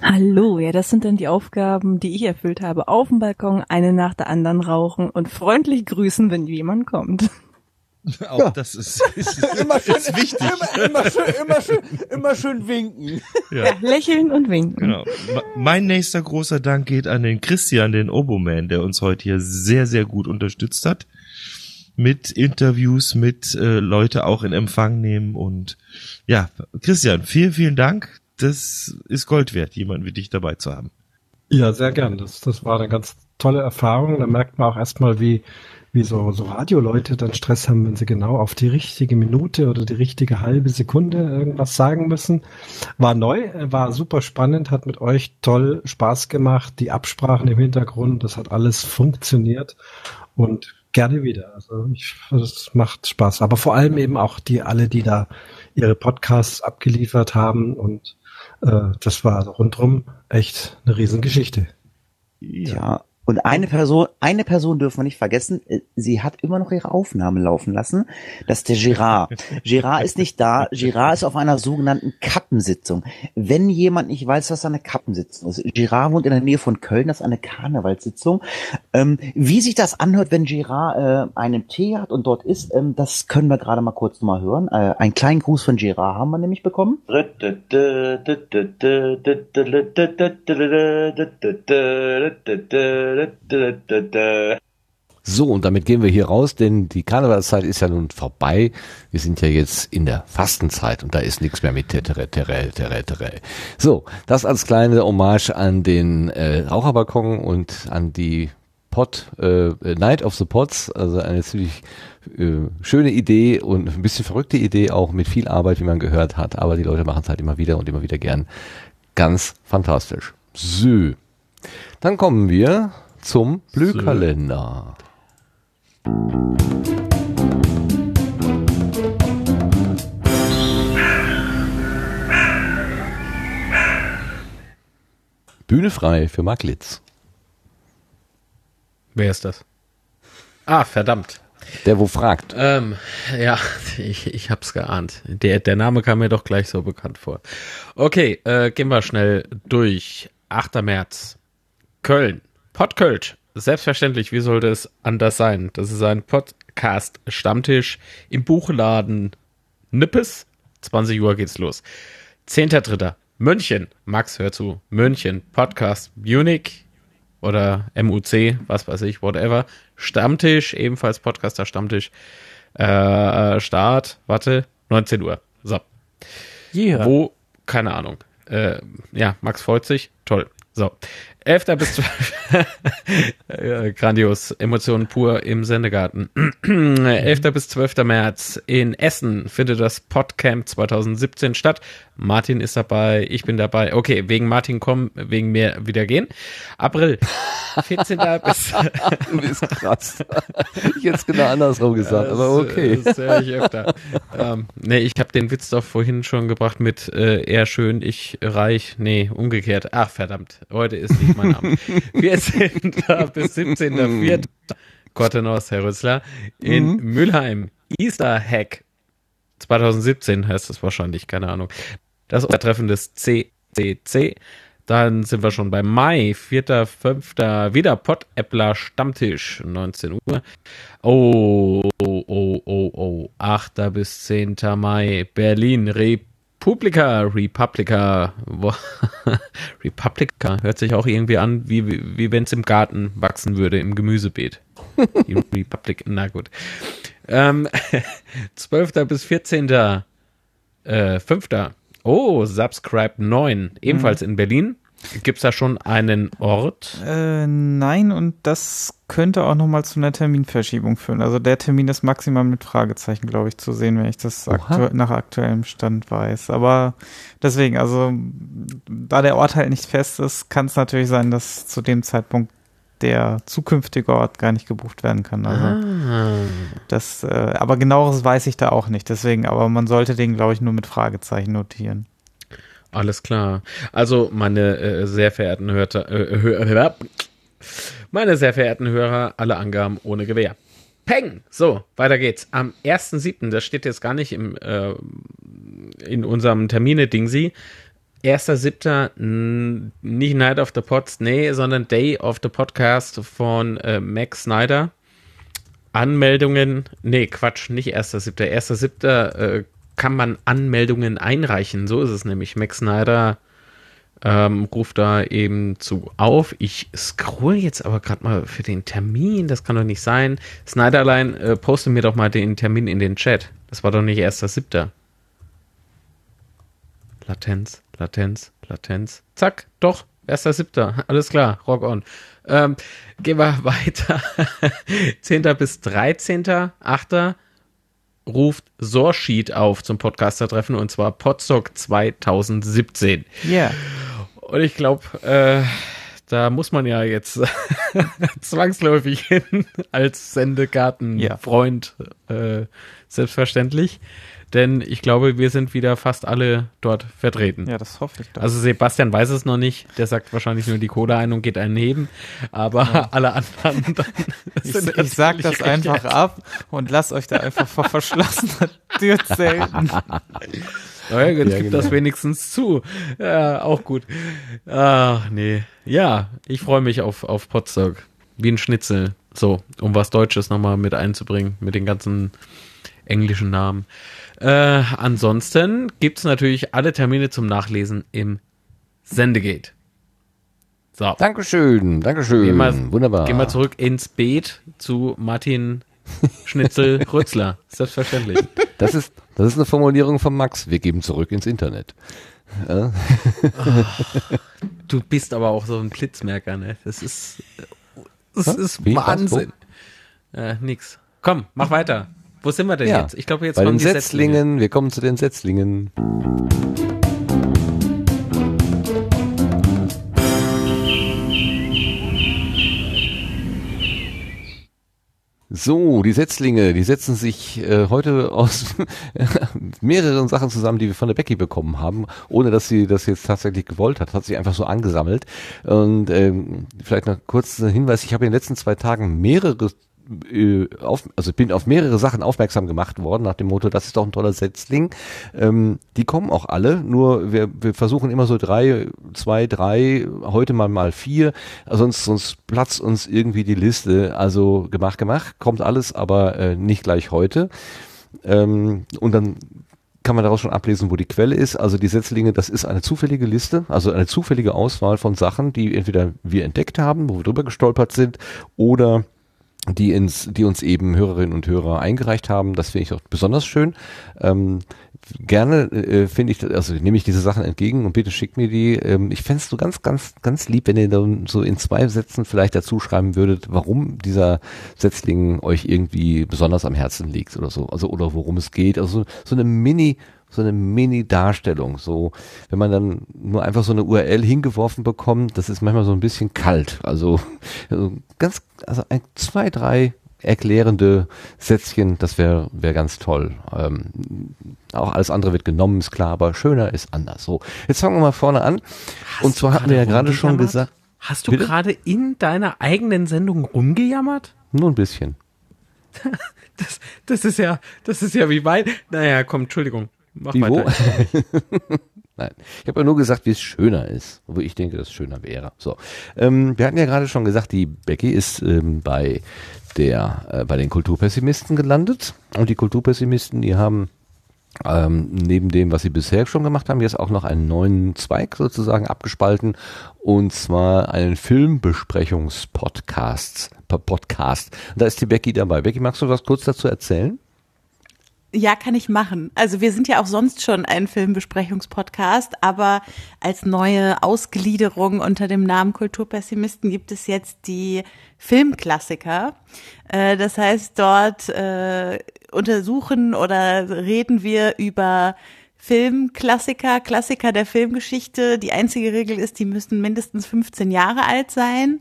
I: Hallo, ja, das sind dann die Aufgaben, die ich erfüllt habe. Auf dem Balkon eine nach der anderen rauchen und freundlich grüßen, wenn jemand kommt.
G: Auch ja. das ist, ist, immer schön, ist wichtig.
H: Immer, immer, schön, immer, schön, immer schön winken.
I: Ja. ja. lächeln und winken.
G: Genau. Mein nächster großer Dank geht an den Christian, den Oboman, der uns heute hier sehr, sehr gut unterstützt hat. Mit Interviews, mit äh, Leute auch in Empfang nehmen und ja, Christian, vielen, vielen Dank. Das ist Gold wert, jemanden wie dich dabei zu haben.
J: Ja, sehr gern. Das, das war eine ganz tolle Erfahrung. Da merkt man auch erstmal, wie, wie so, so Radioleute dann Stress haben, wenn sie genau auf die richtige Minute oder die richtige halbe Sekunde irgendwas sagen müssen. War neu, war super spannend, hat mit euch toll Spaß gemacht, die Absprachen im Hintergrund, das hat alles funktioniert und gerne wieder. Also ich, das macht Spaß. Aber vor allem eben auch die alle, die da ihre Podcasts abgeliefert haben und äh, das war also rundrum echt eine Riesengeschichte.
H: Ja, und eine Person, eine Person dürfen wir nicht vergessen, äh, sie hat immer noch ihre Aufnahme laufen lassen. Das ist der Girard. Girard ist nicht da. Girard ist auf einer sogenannten Kappensitzung. Wenn jemand nicht weiß, was eine Kappensitzung ist. Girard wohnt in der Nähe von Köln, das ist eine Karnevalssitzung. Ähm, wie sich das anhört, wenn Girard äh, einen Tee hat und dort ist, ähm, das können wir gerade mal kurz nochmal hören. Äh, einen kleinen Gruß von Girard haben wir nämlich bekommen.
A: So, und damit gehen wir hier raus, denn die Karnevalszeit ist ja nun vorbei. Wir sind ja jetzt in der Fastenzeit und da ist nichts mehr mit Tetere, Tere, Tere, Tere. So, das als kleine Hommage an den äh, Raucherbalkon und an die Pot, äh, Night of the Pots, also eine ziemlich äh, schöne Idee und ein bisschen verrückte Idee, auch mit viel Arbeit, wie man gehört hat, aber die Leute machen es halt immer wieder und immer wieder gern. Ganz fantastisch. So. Dann kommen wir zum Blühkalender. Bühne frei für Mark Litz.
B: Wer ist das? Ah, verdammt.
A: Der wo fragt.
B: Ähm, ja, ich, ich hab's geahnt. Der, der Name kam mir doch gleich so bekannt vor. Okay, äh, gehen wir schnell durch. 8. März. Köln. Podkölsch. Selbstverständlich, wie sollte es anders sein? Das ist ein Podcast-Stammtisch im Buchladen Nippes. 20 Uhr geht's los. 10.3. München. Max, hör zu. München. Podcast Munich. oder MUC, was weiß ich, whatever. Stammtisch, ebenfalls Podcaster Stammtisch. Äh, Start, warte, 19 Uhr. So.
E: Yeah.
B: Wo, keine Ahnung. Äh, ja, Max freut sich. Toll. So. 11. bis 12. Äh, Grandios. Emotionen pur im Sendegarten. 11. bis 12. März in Essen findet das Podcamp 2017 statt. Martin ist dabei, ich bin dabei. Okay, wegen Martin kommen, wegen mir wieder gehen. April. 14. bis.
A: Du bist krass. ich hätte es genau andersrum gesagt, aber okay.
B: Das höre ich öfter. ähm, nee, ich habe den Witz doch vorhin schon gebracht mit äh, er schön, ich reich. Nee, umgekehrt. Ach, verdammt. Heute ist nicht mein Abend. 14. bis 17.04. Kortenos, Herr Rüssler, in
A: Mhm.
B: Mülheim. Easter Hack 2017 heißt das wahrscheinlich, keine Ahnung. Das Treffen des CCC. Dann sind wir schon beim Mai, 4., 5. wieder Pot-Äppler Stammtisch, 19 Uhr. Oh, oh, oh, oh, oh, 8. bis 10. Mai, Berlin, Republika, Republika, Republika, hört sich auch irgendwie an, wie, wie, wie wenn es im Garten wachsen würde, im Gemüsebeet. Die Republik, na gut. Ähm, 12. bis 14. Äh, 5. Oh, Subscribe 9, ebenfalls in Berlin. Gibt's da schon einen Ort?
F: Äh, nein, und das könnte auch nochmal zu einer Terminverschiebung führen. Also der Termin ist maximal mit Fragezeichen, glaube ich, zu sehen, wenn ich das aktu nach aktuellem Stand weiß. Aber deswegen, also da der Ort halt nicht fest ist, kann es natürlich sein, dass zu dem Zeitpunkt der zukünftige Ort gar nicht gebucht werden kann. Also
B: Ah.
F: das, äh, aber genaueres weiß ich da auch nicht. Deswegen, aber man sollte den, glaube ich, nur mit Fragezeichen notieren.
B: Alles klar. Also, meine äh, sehr verehrten Hörter, äh, Hör, meine sehr verehrten Hörer, alle Angaben ohne Gewehr. Peng! So, weiter geht's. Am 1.7., das steht jetzt gar nicht im, äh, in unserem Termine-Dingsi. 1.7. n- nicht Night of the Pods, nee, sondern Day of the Podcast von äh, Max Snyder. Anmeldungen, nee, Quatsch, nicht 1.7. 1.7. Äh, kann man Anmeldungen einreichen. So ist es nämlich. Max Snyder ähm, ruft da eben zu auf. Ich scroll jetzt aber gerade mal für den Termin. Das kann doch nicht sein. Snyderlein, äh, poste mir doch mal den Termin in den Chat. Das war doch nicht 1.7. Latenz, Latenz, Latenz. Zack, doch, 1.7. Alles klar, rock on. Ähm, gehen wir weiter. 10. bis 13.8. ruft Sorsheet auf zum Podcaster-Treffen und zwar Podstock 2017.
F: Ja.
B: Und ich glaube, äh, da muss man ja jetzt zwangsläufig hin als Sendegartenfreund, äh, selbstverständlich. Denn ich glaube, wir sind wieder fast alle dort vertreten.
F: Ja, das hoffe ich doch.
B: Also Sebastian weiß es noch nicht. Der sagt wahrscheinlich nur die Coda ein und geht einen heben. Aber alle anderen dann
F: Ich,
B: sind
F: ich sag das einfach ab und lass euch da einfach vor verschlossener Tür zelten.
B: Naja, jetzt
A: Ja,
B: gibt
A: genau.
B: das wenigstens zu. Ja, auch gut. Ach, nee. Ja, ich freue mich auf, auf Potsdok. Wie ein Schnitzel. So, um was Deutsches nochmal mit einzubringen, mit den ganzen englischen Namen. Äh, ansonsten gibt's natürlich alle Termine zum Nachlesen im Sendegate. So.
A: Dankeschön, Dankeschön.
B: Gehen wir,
A: Wunderbar.
B: Gehen wir zurück ins Beet zu Martin Schnitzel Rützler. Selbstverständlich.
A: Das ist, das ist eine Formulierung von Max. Wir geben zurück ins Internet. Ja.
B: Du bist aber auch so ein Blitzmerker, ne? Das ist, das ist
A: Wie?
B: Wahnsinn. Äh, nix. Komm, mach weiter. Wo sind wir denn
A: Ja,
B: jetzt? Ich glaube, jetzt
A: Bei
B: kommen
A: den
B: die
A: Setzlingen, wir kommen zu den Setzlingen. So, die Setzlinge, die setzen sich äh, heute aus mehreren Sachen zusammen, die wir von der Becky bekommen haben, ohne dass sie das jetzt tatsächlich gewollt hat, hat sie einfach so angesammelt. Und ähm, vielleicht noch kurz ein Hinweis, ich habe in den letzten zwei Tagen mehrere äh, auf, also bin auf mehrere Sachen aufmerksam gemacht worden, nach dem Motto, das ist doch ein toller Setzling. Ähm, die kommen auch alle, nur wir, wir versuchen immer so drei, zwei, drei, heute mal mal vier, sonst, sonst platzt uns irgendwie die Liste. Also gemacht, gemacht, kommt alles, aber äh, nicht gleich heute. Ähm, und dann kann man daraus schon ablesen, wo die Quelle ist. Also die Setzlinge, das ist eine zufällige Liste, also eine zufällige Auswahl von Sachen, die entweder wir entdeckt haben, wo wir drüber gestolpert sind, oder die, ins, die uns eben Hörerinnen und Hörer eingereicht haben. Das finde ich auch besonders schön. Ähm, gerne äh, finde ich, also nehme ich diese Sachen entgegen und bitte schickt mir die. Ähm, ich fände es so ganz, ganz, ganz lieb, wenn ihr dann so in zwei Sätzen vielleicht dazu schreiben würdet, warum dieser Setzling euch irgendwie besonders am Herzen liegt oder so. Also oder worum es geht. Also so eine Mini- so eine Mini-Darstellung. So, wenn man dann nur einfach so eine URL hingeworfen bekommt, das ist manchmal so ein bisschen kalt. Also, also ganz, also ein, zwei, drei erklärende Sätzchen, das wäre wär ganz toll. Ähm, auch alles andere wird genommen, ist klar, aber schöner ist anders. So, jetzt fangen wir mal vorne an.
K: Hast
A: Und zwar hatten wir ja gerade schon gesagt.
K: Hast du gerade in deiner eigenen Sendung rumgejammert?
A: Nur ein bisschen.
K: Das, das ist ja, das ist ja wie weit. Naja, komm, Entschuldigung. Mach
A: Wie, wo?
K: weiter.
A: Nein, ich habe ja nur gesagt, wie es schöner ist, wo ich denke, dass es schöner wäre. So, ähm, wir hatten ja gerade schon gesagt, die Becky ist ähm, bei der äh, bei den Kulturpessimisten gelandet und die Kulturpessimisten, die haben ähm, neben dem, was sie bisher schon gemacht haben, jetzt auch noch einen neuen Zweig sozusagen abgespalten und zwar einen Filmbesprechungspodcast. Podcast. Da ist die Becky dabei. Becky, magst du was kurz dazu erzählen?
D: Ja, kann ich machen. Also wir sind ja auch sonst schon ein Filmbesprechungspodcast, aber als neue Ausgliederung unter dem Namen Kulturpessimisten gibt es jetzt die Filmklassiker. Äh, das heißt, dort äh, untersuchen oder reden wir über Filmklassiker, Klassiker der Filmgeschichte. Die einzige Regel ist, die müssen mindestens 15 Jahre alt sein.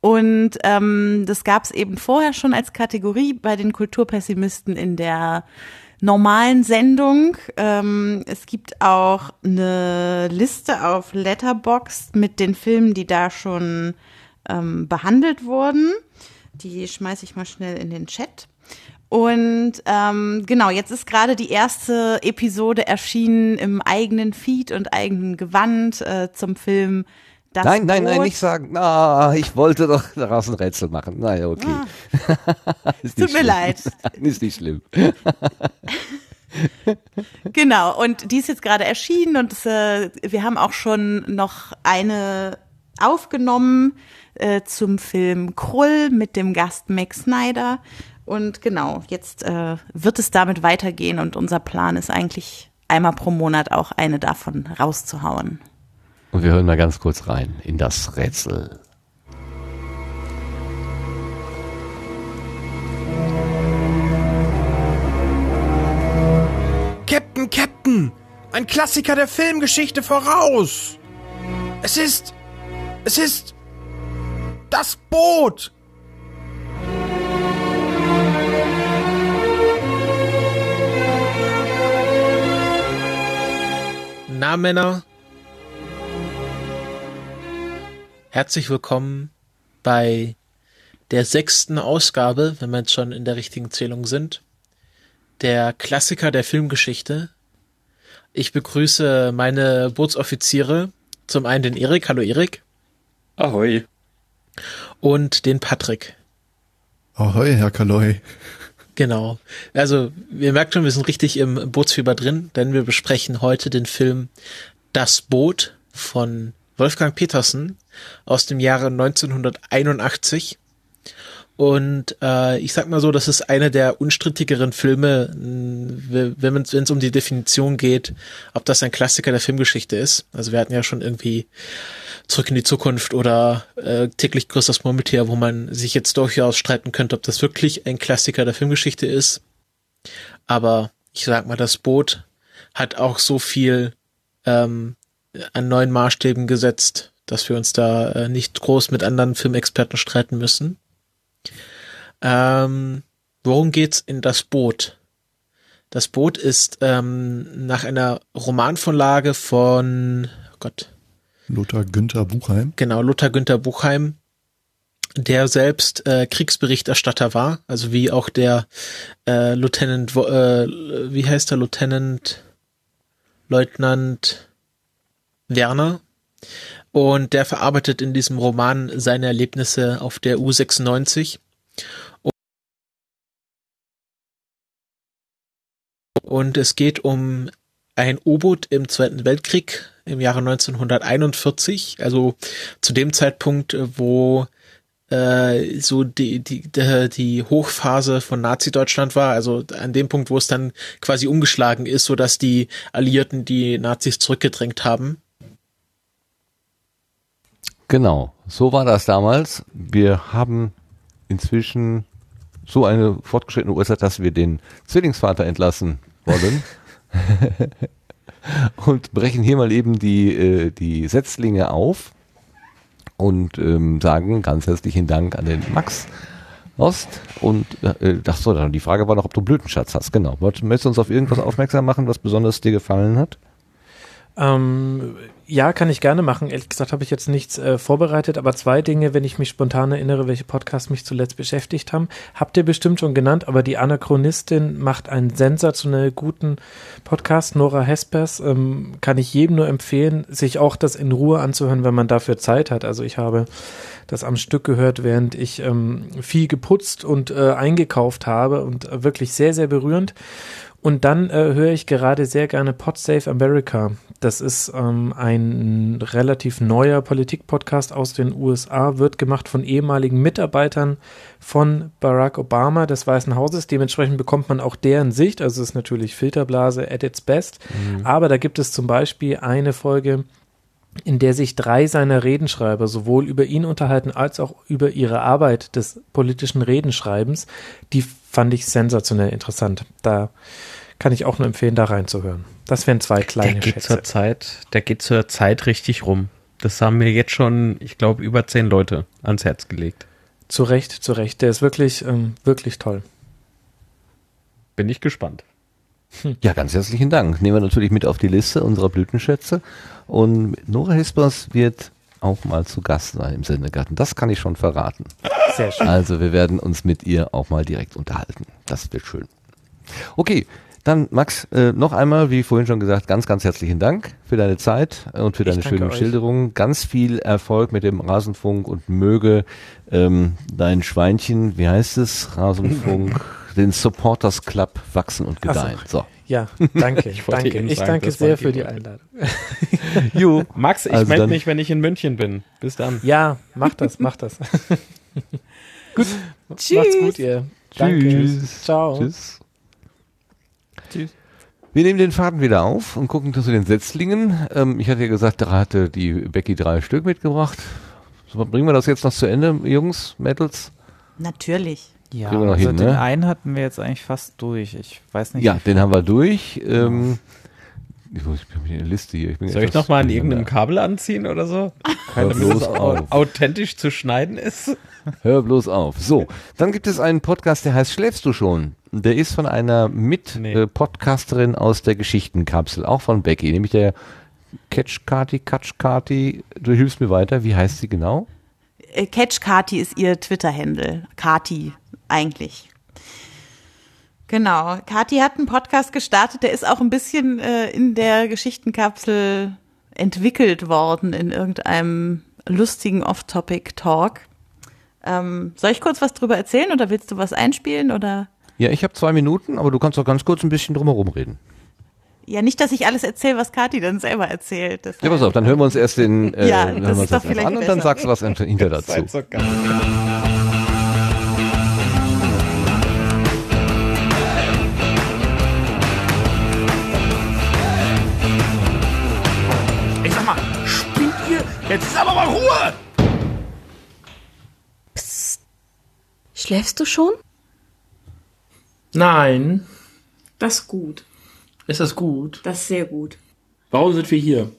D: Und ähm, das gab es eben vorher schon als Kategorie bei den Kulturpessimisten in der normalen Sendung. Ähm, es gibt auch eine Liste auf Letterboxd mit den Filmen, die da schon ähm, behandelt wurden. Die schmeiße ich mal schnell in den Chat. Und ähm, genau, jetzt ist gerade die erste Episode erschienen im eigenen Feed und eigenen Gewand äh, zum Film das
A: nein, nein, nein,
D: Boot.
A: nicht sagen. Ah, ich wollte doch daraus ein Rätsel machen. Naja, okay. ist
D: Tut mir leid.
A: ist nicht schlimm.
D: Genau, und die ist jetzt gerade erschienen und es, äh, wir haben auch schon noch eine aufgenommen äh, zum Film Krull mit dem Gast Max Snyder. Und genau, jetzt äh, wird es damit weitergehen und unser Plan ist eigentlich einmal pro Monat auch eine davon rauszuhauen.
A: Und wir hören mal ganz kurz rein in das Rätsel.
L: Captain, Captain! Ein Klassiker der Filmgeschichte voraus! Es ist. Es ist. Das Boot!
K: Na, Männer. Herzlich willkommen bei der sechsten Ausgabe, wenn wir jetzt schon in der richtigen Zählung sind, der Klassiker der Filmgeschichte. Ich begrüße meine Bootsoffiziere, zum einen den Erik, hallo Erik,
M: Ahoi.
K: und den Patrick.
M: Ahoi, Herr Kaloi.
K: Genau. Also, ihr merkt schon, wir sind richtig im Bootsfieber drin, denn wir besprechen heute den Film Das Boot von Wolfgang Petersen aus dem Jahre 1981. Und äh, ich sag mal so, das ist einer der unstrittigeren Filme, mh, wenn es um die Definition geht, ob das ein Klassiker der Filmgeschichte ist. Also wir hatten ja schon irgendwie Zurück in die Zukunft oder äh, täglich grüßt das Murmeltier, wo man sich jetzt durchaus streiten könnte, ob das wirklich ein Klassiker der Filmgeschichte ist. Aber ich sag mal, das Boot hat auch so viel ähm, an neuen Maßstäben gesetzt, dass wir uns da äh, nicht groß mit anderen Filmexperten streiten müssen. Ähm, worum geht's in das Boot? Das Boot ist ähm, nach einer Romanvorlage von oh Gott,
M: Lothar Günther Buchheim.
K: Genau, Lothar Günther Buchheim, der selbst äh, Kriegsberichterstatter war, also wie auch der äh, Lieutenant, äh, wie heißt der Lieutenant, Leutnant Werner. Und der verarbeitet in diesem Roman seine Erlebnisse auf der U96.
B: und es geht um ein U-Boot im Zweiten Weltkrieg im Jahre 1941, also zu dem Zeitpunkt, wo äh, so die, die, die, Hochphase von Nazi-Deutschland war, also an dem Punkt, wo es dann quasi umgeschlagen ist, so dass die Alliierten die Nazis zurückgedrängt haben.
A: Genau, so war das damals. Wir haben inzwischen so eine fortgeschrittene Uhrzeit, dass wir den Zwillingsvater entlassen wollen. und brechen hier mal eben die, äh, die Setzlinge auf und ähm, sagen ganz herzlichen Dank an den Max Ost. Und äh, das so, dann die Frage war noch, ob du Blütenschatz hast. Genau. Möchtest du uns auf irgendwas aufmerksam machen, was besonders dir gefallen hat?
E: Ähm, ja, kann ich gerne machen. Ehrlich gesagt habe ich jetzt nichts äh, vorbereitet, aber zwei Dinge, wenn ich mich spontan erinnere, welche Podcasts mich zuletzt beschäftigt haben, habt ihr bestimmt schon genannt, aber die Anachronistin macht einen sensationell guten Podcast, Nora Hespers, ähm, kann ich jedem nur empfehlen, sich auch das in Ruhe anzuhören, wenn man dafür Zeit hat. Also ich habe das am Stück gehört, während ich ähm, viel geputzt und äh, eingekauft habe und äh, wirklich sehr, sehr berührend. Und dann äh, höre ich gerade sehr gerne PodSafe America. Das ist ähm, ein relativ neuer Politik-Podcast aus den USA, wird gemacht von ehemaligen Mitarbeitern von Barack Obama des Weißen Hauses. Dementsprechend bekommt man auch deren Sicht. Also es ist natürlich Filterblase at its best. Mhm. Aber da gibt es zum Beispiel eine Folge, in der sich drei seiner Redenschreiber sowohl über ihn unterhalten als auch über ihre Arbeit des politischen Redenschreibens. Die fand ich sensationell interessant. Da kann ich auch nur empfehlen, da reinzuhören. Das wären zwei kleine
B: der geht Schätze. Zur Zeit, der geht zur Zeit richtig rum. Das haben mir jetzt schon, ich glaube, über zehn Leute ans Herz gelegt.
E: Zu Recht, zu Recht. Der ist wirklich, ähm, wirklich toll.
B: Bin ich gespannt.
A: Hm. Ja, ganz herzlichen Dank. Nehmen wir natürlich mit auf die Liste unserer Blütenschätze. Und Nora Hispers wird auch mal zu Gast sein im Sendegarten. Das kann ich schon verraten. Sehr schön. Also wir werden uns mit ihr auch mal direkt unterhalten. Das wird schön. Okay, dann Max, äh, noch einmal, wie vorhin schon gesagt, ganz, ganz herzlichen Dank für deine Zeit und für deine schönen euch. Schilderungen. Ganz viel Erfolg mit dem Rasenfunk und möge ähm, dein Schweinchen, wie heißt es, Rasenfunk, den Supporters Club wachsen und gedeihen. So.
E: Ja, danke. ich danke. Ich danke sehr für die Einladung.
B: jo. Max, ich also melde mich, wenn ich in München bin. Bis dann.
E: Ja, mach das, mach das.
B: gut.
E: Tschüss. Macht's gut, ihr. Danke. Tschüss. Ciao. Tschüss.
A: Tschüss. Wir nehmen den Faden wieder auf und gucken zu den Setzlingen. Ähm, ich hatte ja gesagt, da hatte die Becky drei Stück mitgebracht. So, bringen wir das jetzt noch zu Ende, Jungs, Metals?
D: Natürlich.
F: Ja, also hin, den ne? einen hatten wir jetzt eigentlich fast durch. Ich weiß nicht.
A: Ja, den haben wir durch. Ähm, ich ich bin eine Liste hier.
B: Ich Soll ich nochmal an irgendeinem Kabel anziehen oder so? Keine bloß auf. authentisch zu schneiden ist.
A: Hör bloß auf. So, dann gibt es einen Podcast, der heißt Schläfst du schon? Der ist von einer Mit-Podcasterin nee. aus der Geschichtenkapsel, auch von Becky, nämlich der Catch Kati, Catch Kati. Du hilfst mir weiter. Wie heißt sie genau?
D: Äh, Catch Kati ist ihr Twitter-Handle. Kati, eigentlich. Genau. Kati hat einen Podcast gestartet, der ist auch ein bisschen äh, in der Geschichtenkapsel entwickelt worden in irgendeinem lustigen Off-Topic-Talk. Ähm, soll ich kurz was drüber erzählen oder willst du was einspielen oder?
A: Ja, ich habe zwei Minuten, aber du kannst auch ganz kurz ein bisschen drumherum reden.
D: Ja, nicht, dass ich alles erzähle, was Kathi dann selber erzählt.
A: Das ja, pass auf, dann hören wir uns erst den äh, ja, das ist doch vielleicht an und dann sagst du was hinter dazu.
N: Jetzt ist aber mal Ruhe!
I: Psst. Schläfst du schon?
N: Nein.
I: Das ist gut.
N: Ist das gut?
I: Das ist sehr gut.
N: Warum sind wir hier?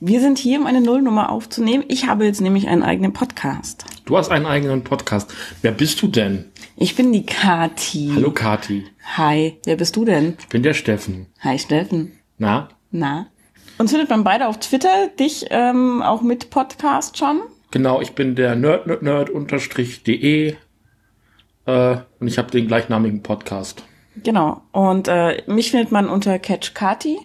I: Wir sind hier, um eine Nullnummer aufzunehmen. Ich habe jetzt nämlich einen eigenen Podcast.
N: Du hast einen eigenen Podcast. Wer bist du denn?
I: Ich bin die Kati.
N: Hallo Kati.
I: Hi, wer bist du denn?
N: Ich bin der Steffen.
I: Hi Steffen.
N: Na?
I: Na? Uns findet man beide auf Twitter, dich ähm, auch mit Podcast schon.
N: Genau, ich bin der nerd nerd nerd unterstrich de äh, und ich habe den gleichnamigen Podcast.
I: Genau. Und äh, mich findet man unter Catch Kati.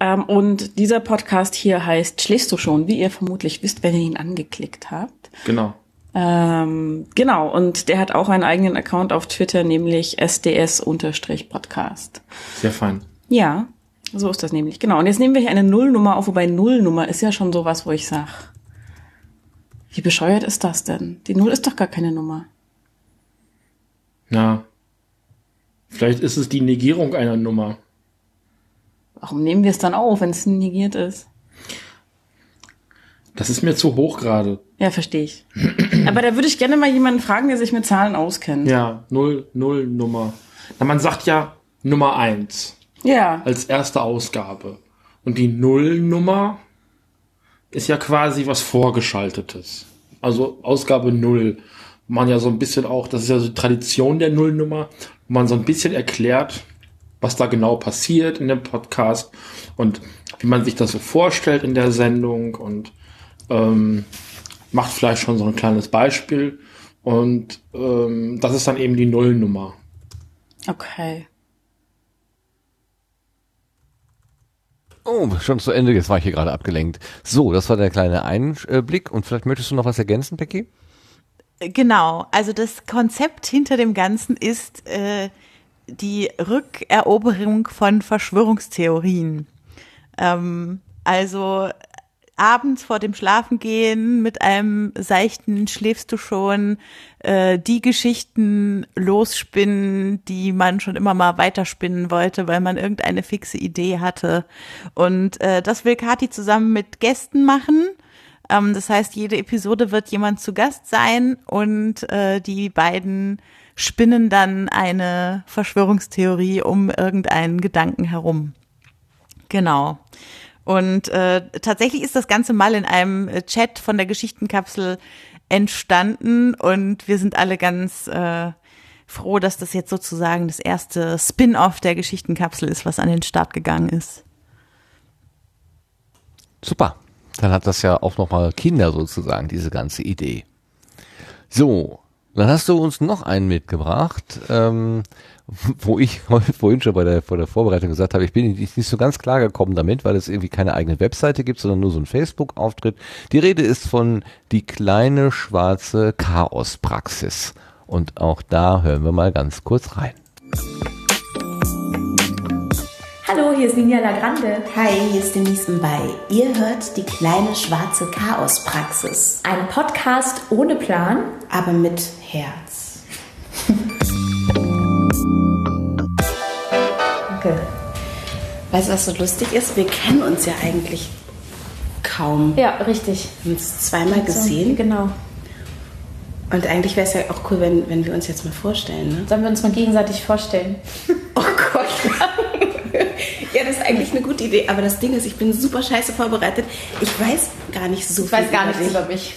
I: Ähm, und dieser Podcast hier heißt Schläfst du schon, wie ihr vermutlich wisst, wenn ihr ihn angeklickt habt.
N: Genau.
O: Ähm, genau, und der hat auch einen eigenen Account auf Twitter, nämlich sds-podcast.
N: Sehr fein.
O: Ja, so ist das nämlich. Genau. Und jetzt nehmen wir hier eine Nullnummer auf, wobei Nullnummer ist ja schon sowas, wo ich sag, wie bescheuert ist das denn? Die Null ist doch gar keine Nummer.
N: Ja. Vielleicht ist es die Negierung einer Nummer.
O: Warum nehmen wir es dann auf, wenn es negiert ist?
N: Das ist mir zu hoch gerade.
O: Ja, verstehe ich. Aber da würde ich gerne mal jemanden fragen, der sich mit Zahlen auskennt.
N: Ja, Null, Null Nummer. Na, man sagt ja Nummer eins.
O: Ja.
N: Als erste Ausgabe. Und die Nullnummer ist ja quasi was Vorgeschaltetes. Also Ausgabe Null. Man ja so ein bisschen auch, das ist ja so die Tradition der Nullnummer, wo man so ein bisschen erklärt, was da genau passiert in dem Podcast und wie man sich das so vorstellt in der Sendung und ähm, macht vielleicht schon so ein kleines Beispiel. Und ähm, das ist dann eben die Nullnummer.
O: Okay.
A: Oh, schon zu Ende, jetzt war ich hier gerade abgelenkt. So, das war der kleine Einblick und vielleicht möchtest du noch was ergänzen, Becky?
D: Genau, also das Konzept hinter dem Ganzen ist äh, die Rückeroberung von Verschwörungstheorien. Ähm, also abends vor dem Schlafengehen mit einem seichten schläfst du schon äh, die Geschichten losspinnen, die man schon immer mal weiterspinnen wollte, weil man irgendeine fixe Idee hatte. Und äh, das will Kati zusammen mit Gästen machen. Ähm, das heißt, jede Episode wird jemand zu Gast sein und äh, die beiden spinnen dann eine Verschwörungstheorie um irgendeinen Gedanken herum. Genau. Und äh, tatsächlich ist das Ganze mal in einem äh, Chat von der Geschichtenkapsel entstanden und wir sind alle ganz äh, froh, dass das jetzt sozusagen das erste Spin-off der Geschichtenkapsel ist, was an den Start gegangen ist.
A: Super. Dann hat das ja auch nochmal Kinder sozusagen, diese ganze Idee. So, dann hast du uns noch einen mitgebracht. Ähm, wo ich vorhin schon bei der, vor der Vorbereitung gesagt habe, ich bin nicht, nicht so ganz klar gekommen damit, weil es irgendwie keine eigene Webseite gibt, sondern nur so ein Facebook-Auftritt. Die Rede ist von die kleine schwarze Chaospraxis. Und auch da hören wir mal ganz kurz rein.
P: Hallo, hier ist Ninja Lagrande. Hi, hier ist Denise Mbay. Ihr hört die kleine schwarze Chaospraxis. Ein Podcast ohne Plan, aber mit Herz.
Q: Weißt du, was so lustig ist? Wir kennen uns ja eigentlich kaum.
P: Ja, richtig.
Q: Wir haben uns zweimal gesehen.
P: Genau.
Q: Und eigentlich wäre es ja auch cool, wenn, wenn wir uns jetzt mal vorstellen. Ne?
P: Sollen wir uns mal gegenseitig vorstellen?
Q: Oh Gott. ja, das ist eigentlich eine gute Idee. Aber das Ding ist, ich bin super scheiße vorbereitet. Ich weiß gar nicht so
P: ich
Q: viel.
P: Ich weiß gar nichts über mich.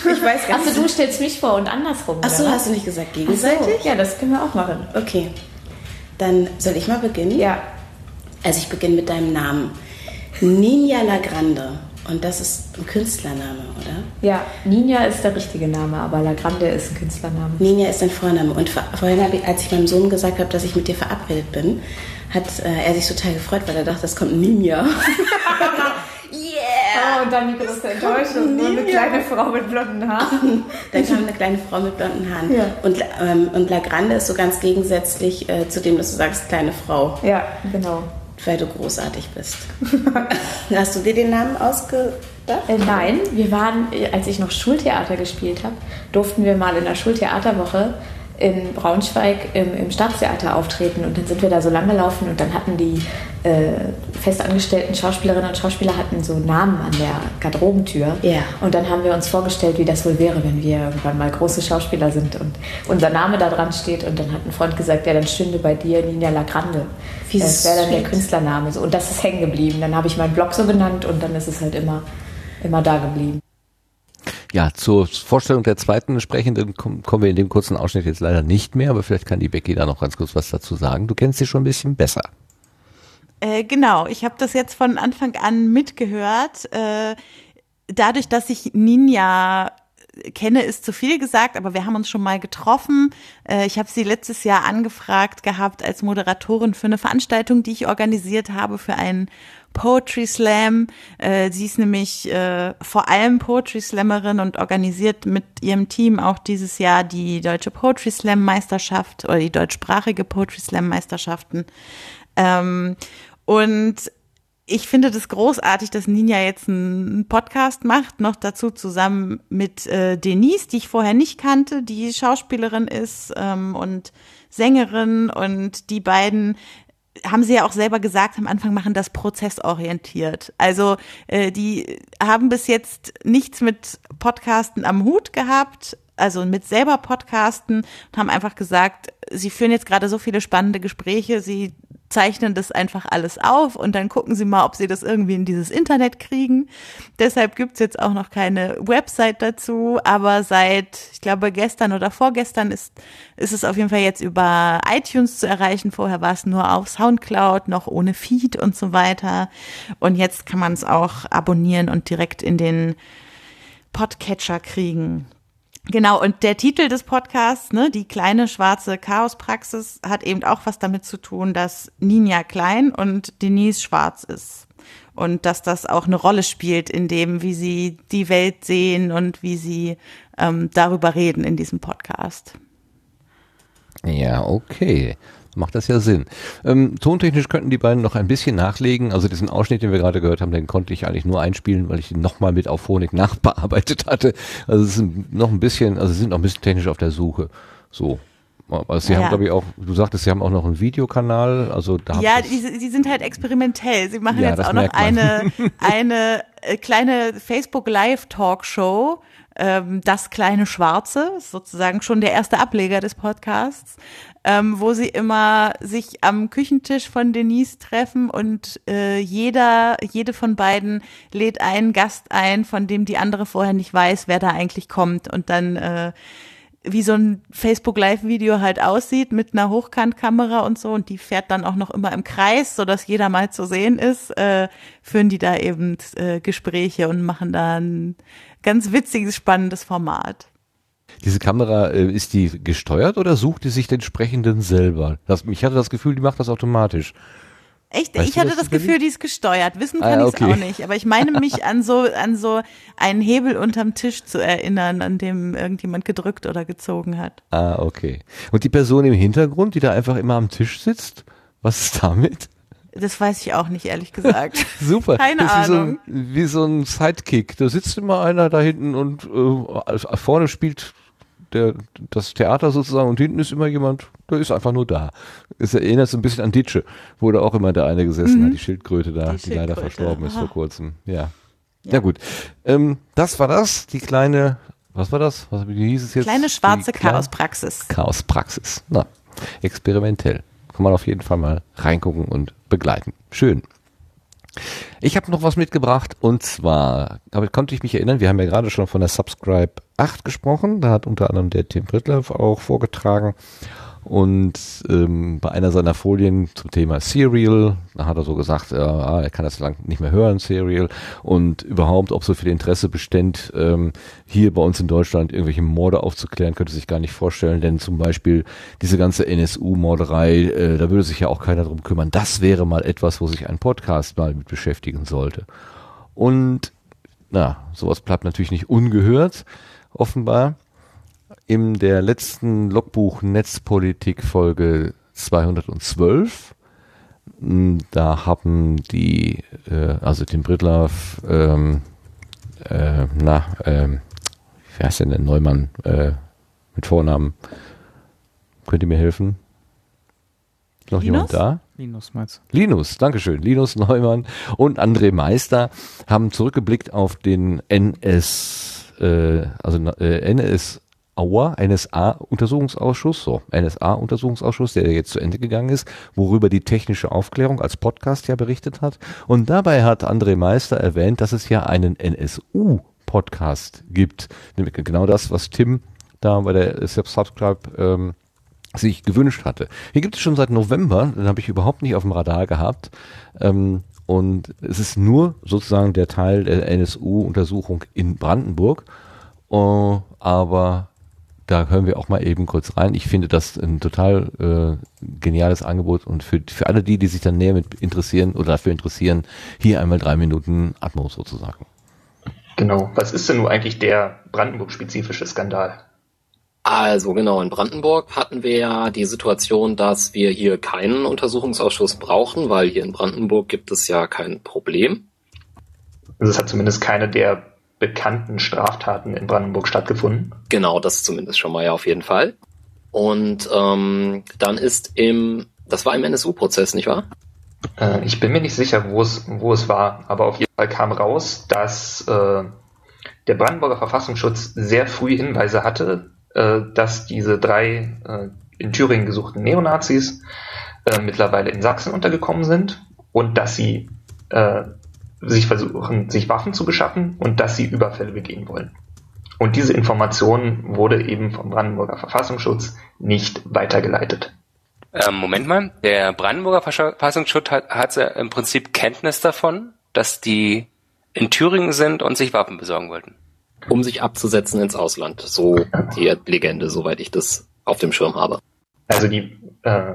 Q: Ich weiß gar
P: Achso,
Q: nicht.
P: du stellst mich vor und andersrum.
Q: Achso, hast du nicht gesagt
P: Ach so,
Q: gegenseitig?
P: Ja, das können wir auch machen.
Q: Okay. Dann soll ich mal beginnen?
P: Ja.
Q: Also ich beginne mit deinem Namen. Ninja Lagrande. Und das ist ein Künstlername, oder?
P: Ja, Ninja ist der richtige Name, aber Lagrande ist ein Künstlername.
Q: Ninja ist dein Vorname. Und vor- vorhin, ich, als ich meinem Sohn gesagt habe, dass ich mit dir verabredet bin, hat äh, er sich total gefreut, weil er dachte, das kommt ein Ninja.
P: Yeah! Oh, und dann die große Enttäuschung. Nur eine
Q: Ninja.
P: kleine Frau mit blonden Haaren.
Q: Dann kam eine kleine Frau mit blonden Haaren.
P: Ja.
Q: Und, ähm, und Lagrande ist so ganz gegensätzlich äh, zu dem, dass du sagst, kleine Frau.
P: Ja, genau.
Q: Weil du großartig bist. Hast du dir den Namen ausgedacht?
P: Äh, nein, wir waren, als ich noch Schultheater gespielt habe, durften wir mal in der Schultheaterwoche in Braunschweig im, im Staatstheater auftreten und dann sind wir da so lang gelaufen und dann hatten die äh, festangestellten Schauspielerinnen und Schauspieler hatten so Namen an der Garderobentür
Q: Ja.
P: und dann haben wir uns vorgestellt, wie das wohl wäre, wenn wir irgendwann mal große Schauspieler sind und unser Name da dran steht und dann hat ein Freund gesagt, ja, dann stünde bei dir Ninja Lagrande.
Q: Wie
P: das wäre dann der. Künstlername so. und das ist hängen geblieben. Dann habe ich meinen Blog so genannt und dann ist es halt immer, immer da geblieben.
A: Ja, zur Vorstellung der zweiten Sprechenden kom- kommen wir in dem kurzen Ausschnitt jetzt leider nicht mehr, aber vielleicht kann die Becky da noch ganz kurz was dazu sagen. Du kennst sie schon ein bisschen besser.
D: Äh, genau, ich habe das jetzt von Anfang an mitgehört. Äh, dadurch, dass ich Ninja kenne, ist zu viel gesagt, aber wir haben uns schon mal getroffen. Äh, ich habe sie letztes Jahr angefragt gehabt als Moderatorin für eine Veranstaltung, die ich organisiert habe für einen Poetry Slam. Äh, sie ist nämlich äh, vor allem Poetry Slammerin und organisiert mit ihrem Team auch dieses Jahr die deutsche Poetry Slam Meisterschaft oder die deutschsprachige Poetry Slam Meisterschaften. Ähm, und ich finde das großartig, dass Ninja jetzt einen Podcast macht, noch dazu zusammen mit äh, Denise, die ich vorher nicht kannte, die Schauspielerin ist ähm, und Sängerin und die beiden haben sie ja auch selber gesagt am Anfang, machen das prozessorientiert. Also äh, die haben bis jetzt nichts mit Podcasten am Hut gehabt, also mit selber Podcasten und haben einfach gesagt, sie führen jetzt gerade so viele spannende Gespräche, sie zeichnen das einfach alles auf und dann gucken sie mal, ob sie das irgendwie in dieses Internet kriegen. Deshalb gibt's jetzt auch noch keine Website dazu, aber seit, ich glaube, gestern oder vorgestern ist, ist es auf jeden Fall jetzt über iTunes zu erreichen. Vorher war es nur auf Soundcloud, noch ohne Feed und so weiter. Und jetzt kann man es auch abonnieren und direkt in den Podcatcher kriegen. Genau, und der Titel des Podcasts, ne, die kleine schwarze Chaospraxis, hat eben auch was damit zu tun, dass Ninja klein und Denise schwarz ist. Und dass das auch eine Rolle spielt in dem, wie sie die Welt sehen und wie sie ähm, darüber reden in diesem Podcast.
A: Ja, okay macht das ja Sinn. Ähm, tontechnisch könnten die beiden noch ein bisschen nachlegen. Also diesen Ausschnitt, den wir gerade gehört haben, den konnte ich eigentlich nur einspielen, weil ich ihn nochmal mit auf Phonik nachbearbeitet hatte. Also es ist noch ein bisschen, also sie sind noch ein bisschen technisch auf der Suche. So. Also sie ja. haben, glaube ich, auch, du sagtest, sie haben auch noch einen Videokanal, also da
D: Ja, die, die sind halt experimentell. Sie machen ja, jetzt auch noch eine, eine äh, kleine Facebook Live Talkshow ähm, Das kleine Schwarze, sozusagen schon der erste Ableger des Podcasts, ähm, wo sie immer sich am Küchentisch von Denise treffen und äh, jeder, jede von beiden lädt einen Gast ein, von dem die andere vorher nicht weiß, wer da eigentlich kommt und dann äh, wie so ein Facebook Live Video halt aussieht mit einer Hochkantkamera und so und die fährt dann auch noch immer im Kreis, so dass jeder mal zu sehen ist, äh, führen die da eben äh, Gespräche und machen dann ganz witziges, spannendes Format.
A: Diese Kamera, äh, ist die gesteuert oder sucht die sich den Sprechenden selber? Das, ich hatte das Gefühl, die macht das automatisch.
D: Echt? Weißt ich hatte das Gefühl, die ist gesteuert. Wissen kann ah, okay. ich es auch nicht. Aber ich meine mich an so, an so einen Hebel unterm Tisch zu erinnern, an dem irgendjemand gedrückt oder gezogen hat.
A: Ah, okay. Und die Person im Hintergrund, die da einfach immer am Tisch sitzt, was ist damit?
D: Das weiß ich auch nicht, ehrlich gesagt.
A: Super.
D: Keine
A: das
D: ist
A: Ahnung. Wie so, ein, wie so ein Sidekick. Da sitzt immer einer da hinten und äh, vorne spielt der, das Theater sozusagen und hinten ist immer jemand, der ist einfach nur da. Es erinnert so ein bisschen an Ditsche, wo da auch immer der eine gesessen mhm. hat, die Schildkröte da, die, die Schildkröte. leider verstorben ist Aha. vor kurzem. Ja. Ja, ja gut. Ähm, das war das, die kleine, was war das? Was, wie hieß es jetzt?
D: Kleine schwarze Chaospraxis.
A: Chaospraxis. Na, experimentell kann man auf jeden Fall mal reingucken und begleiten. Schön. Ich habe noch was mitgebracht und zwar, damit konnte ich mich erinnern, wir haben ja gerade schon von der Subscribe 8 gesprochen, da hat unter anderem der Tim Brittler auch vorgetragen. Und ähm, bei einer seiner Folien zum Thema Serial, da hat er so gesagt, äh, er kann das lang nicht mehr hören, Serial, und überhaupt, ob so viel Interesse beständ, ähm, hier bei uns in Deutschland irgendwelche Morde aufzuklären, könnte sich gar nicht vorstellen, denn zum Beispiel diese ganze NSU-Morderei, äh, da würde sich ja auch keiner drum kümmern. Das wäre mal etwas, wo sich ein Podcast mal mit beschäftigen sollte. Und na, sowas bleibt natürlich nicht ungehört, offenbar in der letzten Logbuch Netzpolitik Folge 212. Hm, da haben die, äh, also Tim Brittlaff, ähm, äh, na, ähm, wie heißt denn der Neumann äh, mit Vornamen? Könnt ihr mir helfen? Ist noch Linus? jemand da?
F: Linus meinst
A: Linus, Dankeschön. Linus Neumann und André Meister haben zurückgeblickt auf den NS, äh, also äh, NS Auer, NSA-Untersuchungsausschuss, so, NSA-Untersuchungsausschuss, der jetzt zu Ende gegangen ist, worüber die technische Aufklärung als Podcast ja berichtet hat. Und dabei hat André Meister erwähnt, dass es ja einen NSU-Podcast gibt. Nämlich genau das, was Tim da bei der Subscribe ähm, sich gewünscht hatte. Hier gibt es schon seit November, den habe ich überhaupt nicht auf dem Radar gehabt. Ähm, und es ist nur sozusagen der Teil der NSU-Untersuchung in Brandenburg. Uh, aber da hören wir auch mal eben kurz rein. Ich finde das ein total äh, geniales Angebot und für, für alle die, die sich dann näher mit interessieren oder dafür interessieren, hier einmal drei Minuten Atmos sozusagen.
R: Genau. Was ist denn nun eigentlich der Brandenburg-spezifische Skandal?
S: Also genau, in Brandenburg hatten wir ja die Situation, dass wir hier keinen Untersuchungsausschuss brauchen, weil hier in Brandenburg gibt es ja kein Problem.
R: Also es hat zumindest keine der bekannten Straftaten in Brandenburg stattgefunden.
S: Genau, das zumindest schon mal ja auf jeden Fall. Und ähm, dann ist im, das war im NSU-Prozess, nicht wahr?
R: Äh, ich bin mir nicht sicher, wo es, wo es war, aber auf jeden Fall kam raus, dass äh, der Brandenburger Verfassungsschutz sehr früh Hinweise hatte, dass diese drei äh, in Thüringen gesuchten Neonazis äh, mittlerweile in Sachsen untergekommen sind und dass sie äh, sich versuchen, sich Waffen zu beschaffen und dass sie Überfälle begehen wollen. Und diese Information wurde eben vom Brandenburger Verfassungsschutz nicht weitergeleitet.
S: Ähm, Moment mal, der Brandenburger Verfassungsschutz hat, hat im Prinzip Kenntnis davon, dass die in Thüringen sind und sich Waffen besorgen wollten um sich abzusetzen ins Ausland. So die Legende, soweit ich das auf dem Schirm habe.
R: Also die, äh,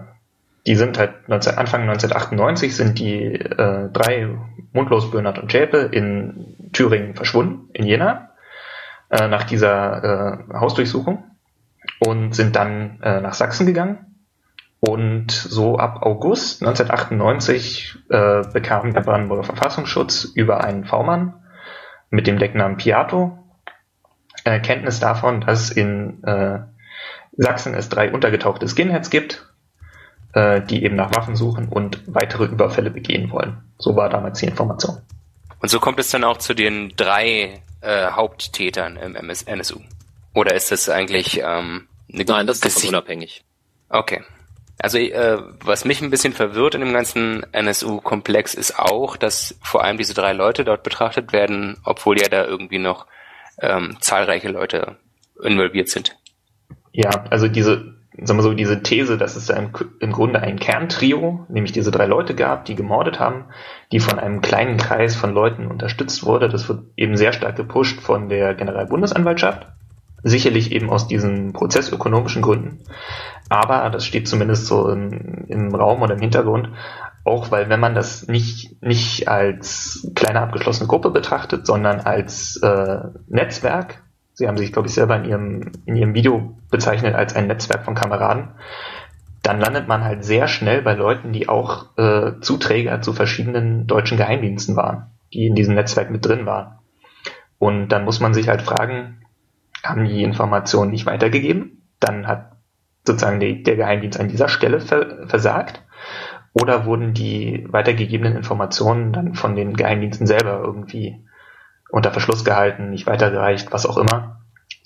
R: die sind halt 19, Anfang 1998 sind die äh, drei Mundlos, Böhnert und Schäpe in Thüringen verschwunden, in Jena, äh, nach dieser äh, Hausdurchsuchung und sind dann äh, nach Sachsen gegangen. Und so ab August 1998 äh, bekam der Brandenburger Verfassungsschutz über einen V-Mann mit dem Decknamen Piato äh, Kenntnis davon, dass in äh, Sachsen es drei untergetauchte Skinheads gibt, äh, die eben nach Waffen suchen und weitere Überfälle begehen wollen. So war damals die Information.
S: Und so kommt es dann auch zu den drei äh, Haupttätern im MS NSU. Oder ist das eigentlich ähm, eine Nein, das ist unabhängig. Okay. Also äh, was mich ein bisschen verwirrt in dem ganzen NSU-Komplex ist auch, dass vor allem diese drei Leute dort betrachtet werden, obwohl ja da irgendwie noch ähm, zahlreiche Leute involviert sind.
R: Ja, also diese, sagen wir so, diese These, dass es im, im Grunde ein Kerntrio, nämlich diese drei Leute gab, die gemordet haben, die von einem kleinen Kreis von Leuten unterstützt wurde, das wird eben sehr stark gepusht von der Generalbundesanwaltschaft. Sicherlich eben aus diesen prozessökonomischen Gründen. Aber das steht zumindest so im, im Raum oder im Hintergrund, auch weil wenn man das nicht, nicht als kleine abgeschlossene Gruppe betrachtet, sondern als äh, Netzwerk, Sie haben sich, glaube ich, selber in Ihrem, in Ihrem Video bezeichnet als ein Netzwerk von Kameraden, dann landet man halt sehr schnell bei Leuten, die auch äh, Zuträger zu verschiedenen deutschen Geheimdiensten waren, die in diesem Netzwerk mit drin waren. Und dann muss man sich halt fragen, haben die Informationen nicht weitergegeben? Dann hat sozusagen der, der Geheimdienst an dieser Stelle ver versagt. Oder wurden die weitergegebenen Informationen dann von den Geheimdiensten selber irgendwie unter Verschluss gehalten, nicht weitergereicht, was auch immer?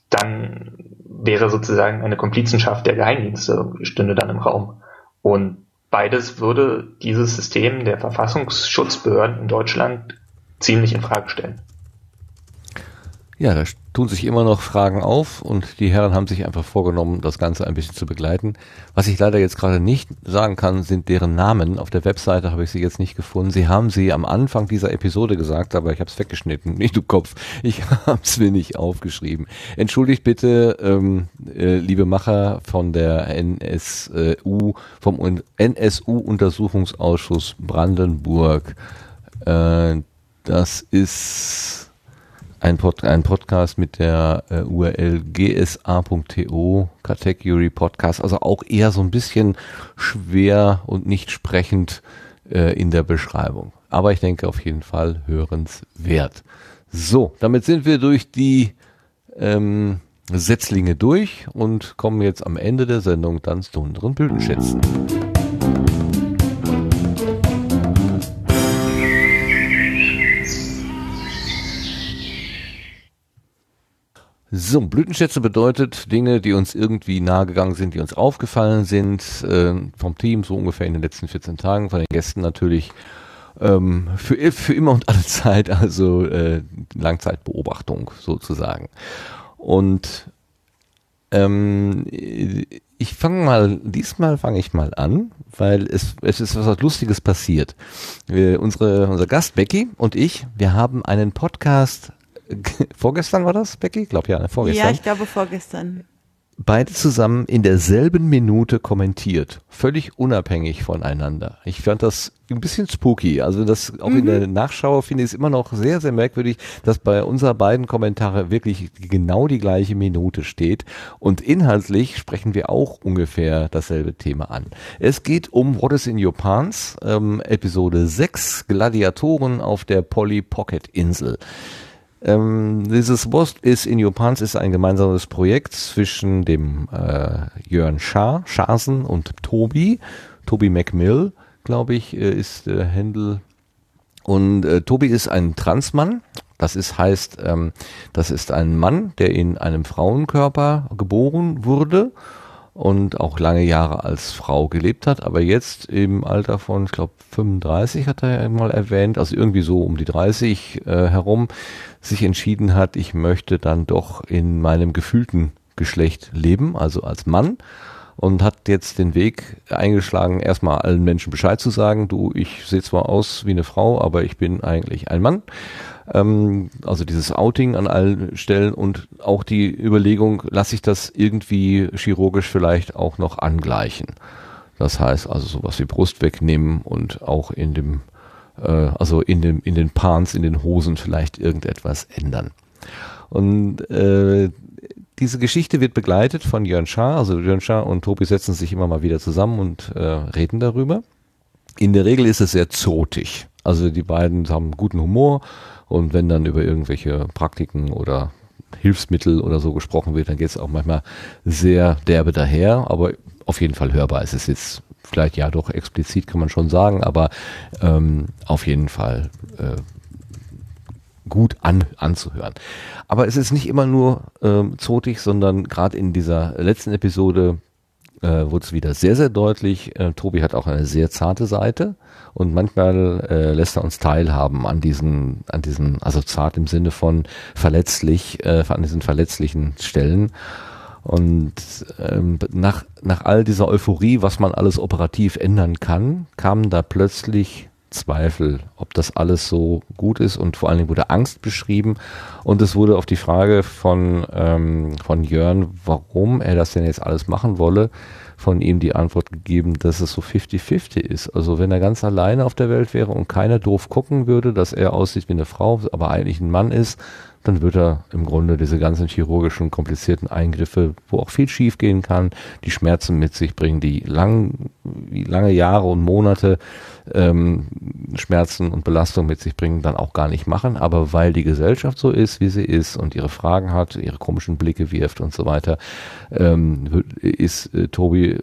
R: Dann wäre sozusagen eine Komplizenschaft der Geheimdienste stünde dann im Raum. Und beides würde dieses System der Verfassungsschutzbehörden in Deutschland ziemlich in Frage stellen.
A: Ja, da tun sich immer noch Fragen auf und die Herren haben sich einfach vorgenommen, das Ganze ein bisschen zu begleiten. Was ich leider jetzt gerade nicht sagen kann, sind deren Namen. Auf der Webseite habe ich sie jetzt nicht gefunden. Sie haben sie am Anfang dieser Episode gesagt, aber ich habe es weggeschnitten. Nicht du Kopf, ich habe es mir nicht aufgeschrieben. Entschuldigt bitte, ähm, äh, liebe Macher von der NSU, vom NSU-Untersuchungsausschuss Brandenburg. Äh, das ist ein, Pod, ein Podcast mit der äh, URL gsa.to, Category Podcast, also auch eher so ein bisschen schwer und nicht sprechend äh, in der Beschreibung. Aber ich denke auf jeden Fall hörenswert. So, damit sind wir durch die ähm, durch und kommen jetzt am Ende der Sendung dann zu unseren Blütenschätzen. So, Blütenschätze bedeutet Dinge, die uns irgendwie nahegegangen sind, die uns aufgefallen sind, äh, vom Team so ungefähr in den letzten 14 Tagen, von den Gästen natürlich ähm, für, für immer und alle Zeit, also äh, Langzeitbeobachtung sozusagen. Und ähm, ich fange mal, diesmal fange ich mal an, weil es, es ist was Lustiges passiert. Wir, unsere, unser Gast Becky und ich, wir haben einen Podcast vorgestern war das, Becky? Ich glaube ja, vorgestern.
D: Ja, ich glaube vorgestern
A: beide zusammen in derselben Minute kommentiert, völlig unabhängig voneinander. Ich fand das ein bisschen spooky. Also das auch mhm. in der Nachschau finde ich es immer noch sehr, sehr merkwürdig, dass bei unserer beiden Kommentare wirklich genau die gleiche Minute steht. Und inhaltlich sprechen wir auch ungefähr dasselbe Thema an. Es geht um What is in Your Pants, ähm, Episode 6, Gladiatoren auf der Polly Pocket Insel. Ähm, dieses What is in Your Pants ist ein gemeinsames Projekt zwischen dem äh, Jörn Schaar, Schasen und Tobi. Tobi McMill, glaube ich, äh, ist äh, Händel. Und äh, Tobi ist ein Transmann. Das ist heißt, ähm, das ist ein Mann, der in einem Frauenkörper geboren wurde und auch lange Jahre als Frau gelebt hat, aber jetzt im Alter von, ich glaube, 35 hat er mal erwähnt, also irgendwie so um die 30 äh, herum, sich entschieden hat, ich möchte dann doch in meinem gefühlten Geschlecht leben, also als Mann und hat jetzt den Weg eingeschlagen, erstmal allen Menschen Bescheid zu sagen, du, ich sehe zwar aus wie eine Frau, aber ich bin eigentlich ein Mann ähm, also dieses Outing an allen Stellen und auch die Überlegung, lasse ich das irgendwie chirurgisch vielleicht auch noch angleichen. Das heißt also sowas wie Brust wegnehmen und auch in dem, äh, also in dem, in den Pants, in den Hosen vielleicht irgendetwas ändern. Und äh, diese Geschichte wird begleitet von Jörn Schaar, also Jörn Schaar und Tobi setzen sich immer mal wieder zusammen und äh, reden darüber. In der Regel ist es sehr zotig. Also die beiden haben guten Humor und wenn dann über irgendwelche Praktiken oder Hilfsmittel oder so gesprochen wird, dann geht es auch manchmal sehr derbe daher, aber auf jeden Fall hörbar. Es ist jetzt vielleicht ja doch explizit, kann man schon sagen, aber ähm, auf jeden Fall äh, gut an, anzuhören. Aber es ist nicht immer nur ähm, zotig, sondern gerade in dieser letzten Episode äh, wurde es wieder sehr, sehr deutlich. Äh, Tobi hat auch eine sehr zarte Seite und manchmal äh, lässt er uns teilhaben an diesen, an diesen, also zart im Sinne von verletzlich, äh, an diesen verletzlichen Stellen. Und ähm, nach, nach all dieser Euphorie, was man alles operativ ändern kann, kamen da plötzlich Zweifel, ob das alles so gut ist und vor allen Dingen wurde Angst beschrieben und es wurde auf die Frage von, ähm, von Jörn, warum er das denn jetzt alles machen wolle, von ihm die Antwort gegeben, dass es so 50-50 ist. Also wenn er ganz alleine auf der Welt wäre und keiner doof gucken würde, dass er aussieht wie eine Frau, aber eigentlich ein Mann ist, dann wird er im Grunde diese ganzen chirurgischen, komplizierten Eingriffe, wo auch viel schief gehen kann, die Schmerzen mit sich bringen, die lang, lange Jahre und Monate ähm, Schmerzen und Belastung mit sich bringen, dann auch gar nicht machen. Aber weil die Gesellschaft so ist, wie sie ist und ihre Fragen hat, ihre komischen Blicke wirft und so weiter, ähm, ist äh, Tobi äh,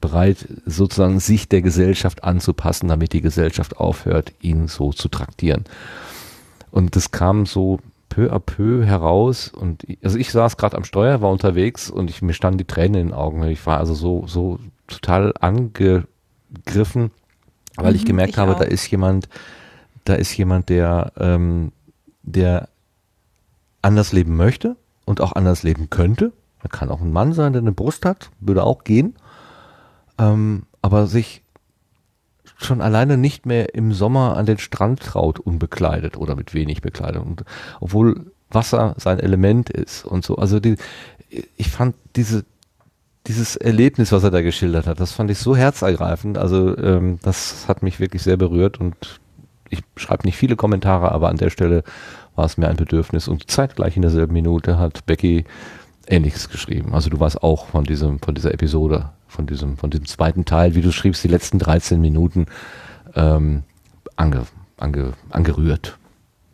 A: bereit, sozusagen sich der Gesellschaft anzupassen, damit die Gesellschaft aufhört, ihn so zu traktieren. Und das kam so peu à peu heraus und also ich saß gerade am Steuer, war unterwegs und ich, mir standen die Tränen in den Augen. Ich war also so, so total angegriffen, weil mhm, ich gemerkt ich habe, auch. da ist jemand, da ist jemand, der, ähm, der anders leben möchte und auch anders leben könnte. Er kann auch ein Mann sein, der eine Brust hat, würde auch gehen. Ähm, aber sich schon alleine nicht mehr im Sommer an den Strand traut, unbekleidet oder mit wenig Bekleidung. Und obwohl Wasser sein Element ist und so. Also die, ich fand diese, dieses Erlebnis, was er da geschildert hat, das fand ich so herzergreifend. Also ähm, das hat mich wirklich sehr berührt und ich schreibe nicht viele Kommentare, aber an der Stelle war es mir ein Bedürfnis. Und zeitgleich in derselben Minute hat Becky Ähnliches geschrieben. Also du warst auch von diesem, von dieser Episode von diesem, von diesem zweiten Teil, wie du schriebst, die letzten 13 Minuten ähm, ange, ange, angerührt.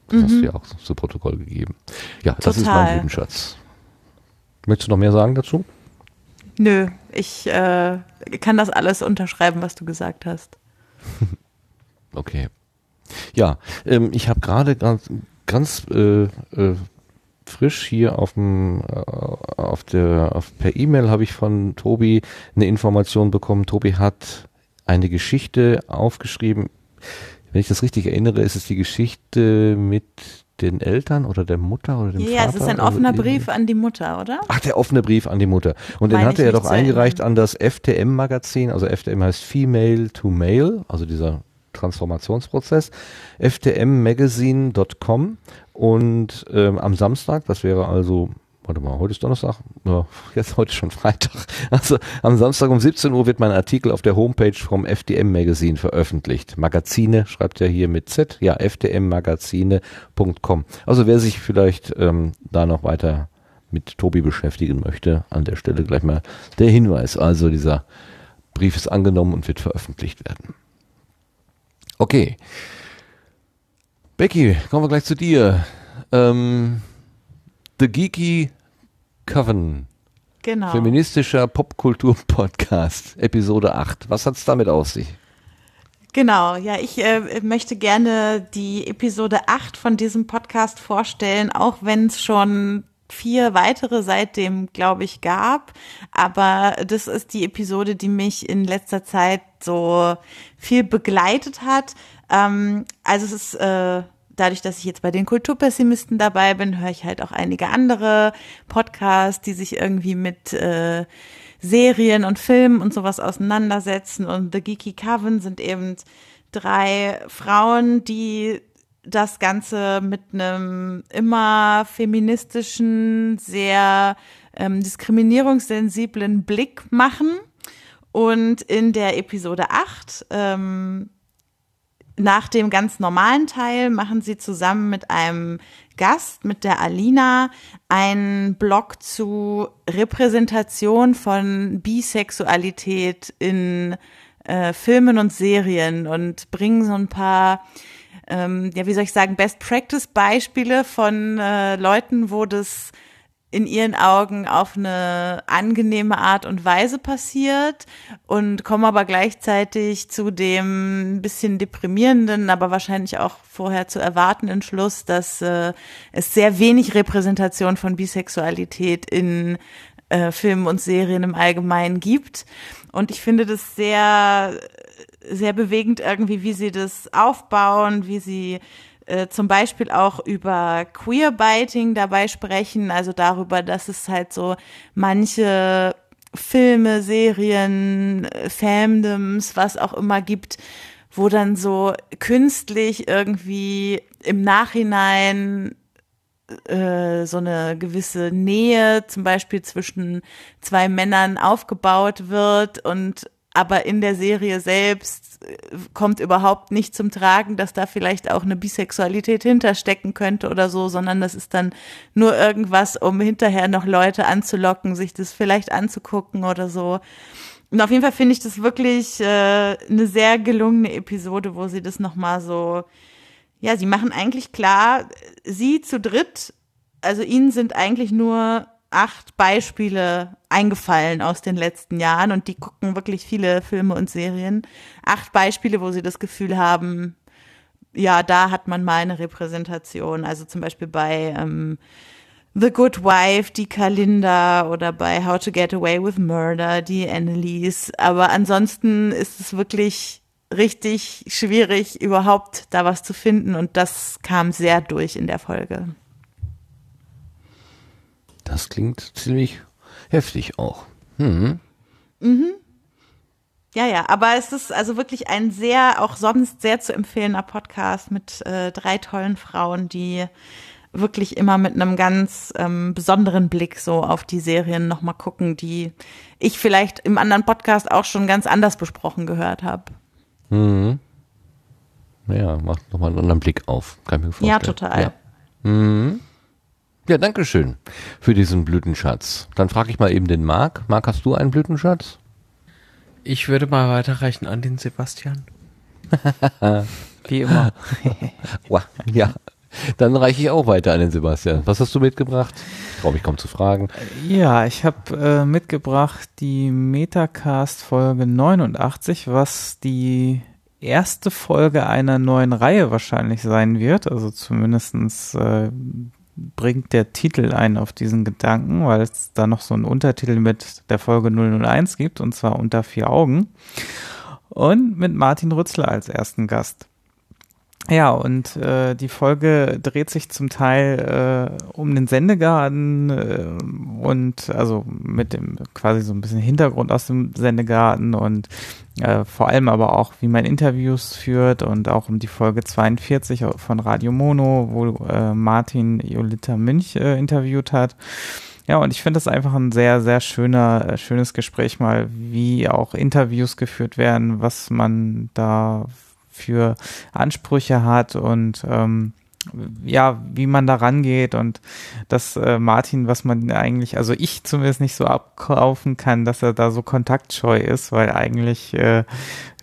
A: Das mhm. hast du ja auch zu Protokoll gegeben. Ja, Total. das ist mein Jugendschatz. Möchtest du noch mehr sagen dazu?
D: Nö, ich äh, kann das alles unterschreiben, was du gesagt hast.
A: okay. Ja, ähm, ich habe gerade ganz, ganz äh, äh, frisch hier auf dem äh, auf der auf per E-Mail habe ich von Tobi eine Information bekommen. Tobi hat eine Geschichte aufgeschrieben. Wenn ich das richtig erinnere, ist es die Geschichte mit den Eltern oder der Mutter oder dem ja, Vater? Ja,
D: es ist ein offener Brief an die Mutter, oder?
A: Ach, der offene Brief an die Mutter. Und Meine den hatte er doch eingereicht an das FTM-Magazin. Also FTM heißt Female to Male, also dieser Transformationsprozess. ftmmagazine.com Und ähm, am Samstag, das wäre also warte mal, heute ist Donnerstag, ja, jetzt heute schon Freitag. Also am Samstag um 17 Uhr wird mein Artikel auf der Homepage vom FDM Magazine veröffentlicht. Magazine schreibt er hier mit Z, ja, fdmmagazine.com. Also wer sich vielleicht ähm, da noch weiter mit Tobi beschäftigen möchte, an der Stelle gleich mal der Hinweis. Also dieser Brief ist angenommen und wird veröffentlicht werden. Okay. Becky, kommen wir gleich zu dir. Ähm, The Geeky Coven.
D: Genau.
A: Feministischer Popkultur-Podcast, Episode 8. Was hat's damit aus sich?
D: Genau, ja, ich äh, möchte gerne die Episode 8 von diesem Podcast vorstellen, auch wenn es schon vier weitere seitdem, glaube ich, gab. Aber das ist die Episode, die mich in letzter Zeit so viel begleitet hat. Ähm, also es ist äh, dadurch, dass ich jetzt bei den Kulturpessimisten dabei bin, höre ich halt auch einige andere Podcasts, die sich irgendwie mit äh, Serien und Filmen und sowas auseinandersetzen. Und The Geeky Coven sind eben drei Frauen, die das Ganze mit einem immer feministischen, sehr ähm, diskriminierungssensiblen Blick machen. Und in der Episode 8 ähm, nach dem ganz normalen Teil machen sie zusammen mit einem Gast, mit der Alina, einen Blog zu Repräsentation von Bisexualität in äh, Filmen und Serien und bringen so ein paar, ähm, ja, wie soll ich sagen, Best Practice Beispiele von äh, Leuten, wo das in ihren Augen auf eine angenehme Art und Weise passiert und komme aber gleichzeitig zu dem bisschen deprimierenden, aber wahrscheinlich auch vorher zu erwartenden Schluss, dass äh, es sehr wenig Repräsentation von Bisexualität in äh, Filmen und Serien im Allgemeinen gibt. Und ich finde das sehr, sehr bewegend irgendwie, wie sie das aufbauen, wie sie äh, zum Beispiel auch über Queerbiting dabei sprechen, also darüber, dass es halt so manche Filme, Serien, Fandoms, was auch immer gibt, wo dann so künstlich irgendwie im Nachhinein äh, so eine gewisse Nähe zum Beispiel zwischen zwei Männern aufgebaut wird und aber in der Serie selbst äh, kommt überhaupt nicht zum Tragen, dass da vielleicht auch eine Bisexualität hinterstecken könnte oder so, sondern das ist dann nur irgendwas, um hinterher noch Leute anzulocken, sich das vielleicht anzugucken oder so. Und auf jeden Fall finde ich das wirklich äh, eine sehr gelungene Episode, wo sie das nochmal so, ja, sie machen eigentlich klar, sie zu dritt, also ihnen sind eigentlich nur acht Beispiele eingefallen aus den letzten Jahren und die gucken wirklich viele Filme und Serien. Acht Beispiele, wo sie das Gefühl haben, ja, da hat man mal eine Repräsentation. Also zum Beispiel bei ähm, The Good Wife, die Kalinda oder bei How to Get Away with Murder, die Annelies. Aber ansonsten ist es wirklich richtig schwierig, überhaupt da was zu finden und das kam sehr durch in der Folge.
A: Das klingt ziemlich heftig auch. Hm.
D: Mhm. Ja, ja, aber es ist also wirklich ein sehr, auch sonst sehr zu empfehlender Podcast mit äh, drei tollen Frauen, die wirklich immer mit einem ganz ähm, besonderen Blick so auf die Serien nochmal gucken, die ich vielleicht im anderen Podcast auch schon ganz anders besprochen gehört habe.
A: Mhm. Ja, macht nochmal einen anderen Blick auf. Kann ich mir vorstellen.
D: Ja, total.
A: Ja. Mhm. Ja, danke schön für diesen Blütenschatz. Dann frage ich mal eben den Marc. Marc, hast du einen Blütenschatz?
B: Ich würde mal weiterreichen an den Sebastian.
F: Wie immer.
A: ja, dann reiche ich auch weiter an den Sebastian. Was hast du mitgebracht? Traue mich kaum zu fragen.
F: Ja, ich habe äh, mitgebracht die Metacast Folge 89, was die erste Folge einer neuen Reihe wahrscheinlich sein wird. Also zumindestens äh, bringt der Titel einen auf diesen Gedanken, weil es da noch so einen Untertitel mit der Folge 001 gibt, und zwar unter vier Augen. Und mit Martin Rützler als ersten Gast. Ja, und äh, die Folge dreht sich zum Teil äh, um den Sendegarten äh, und also mit dem quasi so ein bisschen Hintergrund aus dem Sendegarten und äh, vor allem aber auch, wie man Interviews führt und auch um die Folge 42 von Radio Mono, wo äh, Martin Jolita Münch äh, interviewt hat. Ja, und ich finde das einfach ein sehr, sehr schöner, äh, schönes Gespräch mal, wie auch Interviews geführt werden, was man da für Ansprüche hat und ähm, ja, wie man da rangeht und dass äh, Martin, was man eigentlich, also ich zumindest nicht so abkaufen kann, dass er da so kontaktscheu ist, weil eigentlich äh,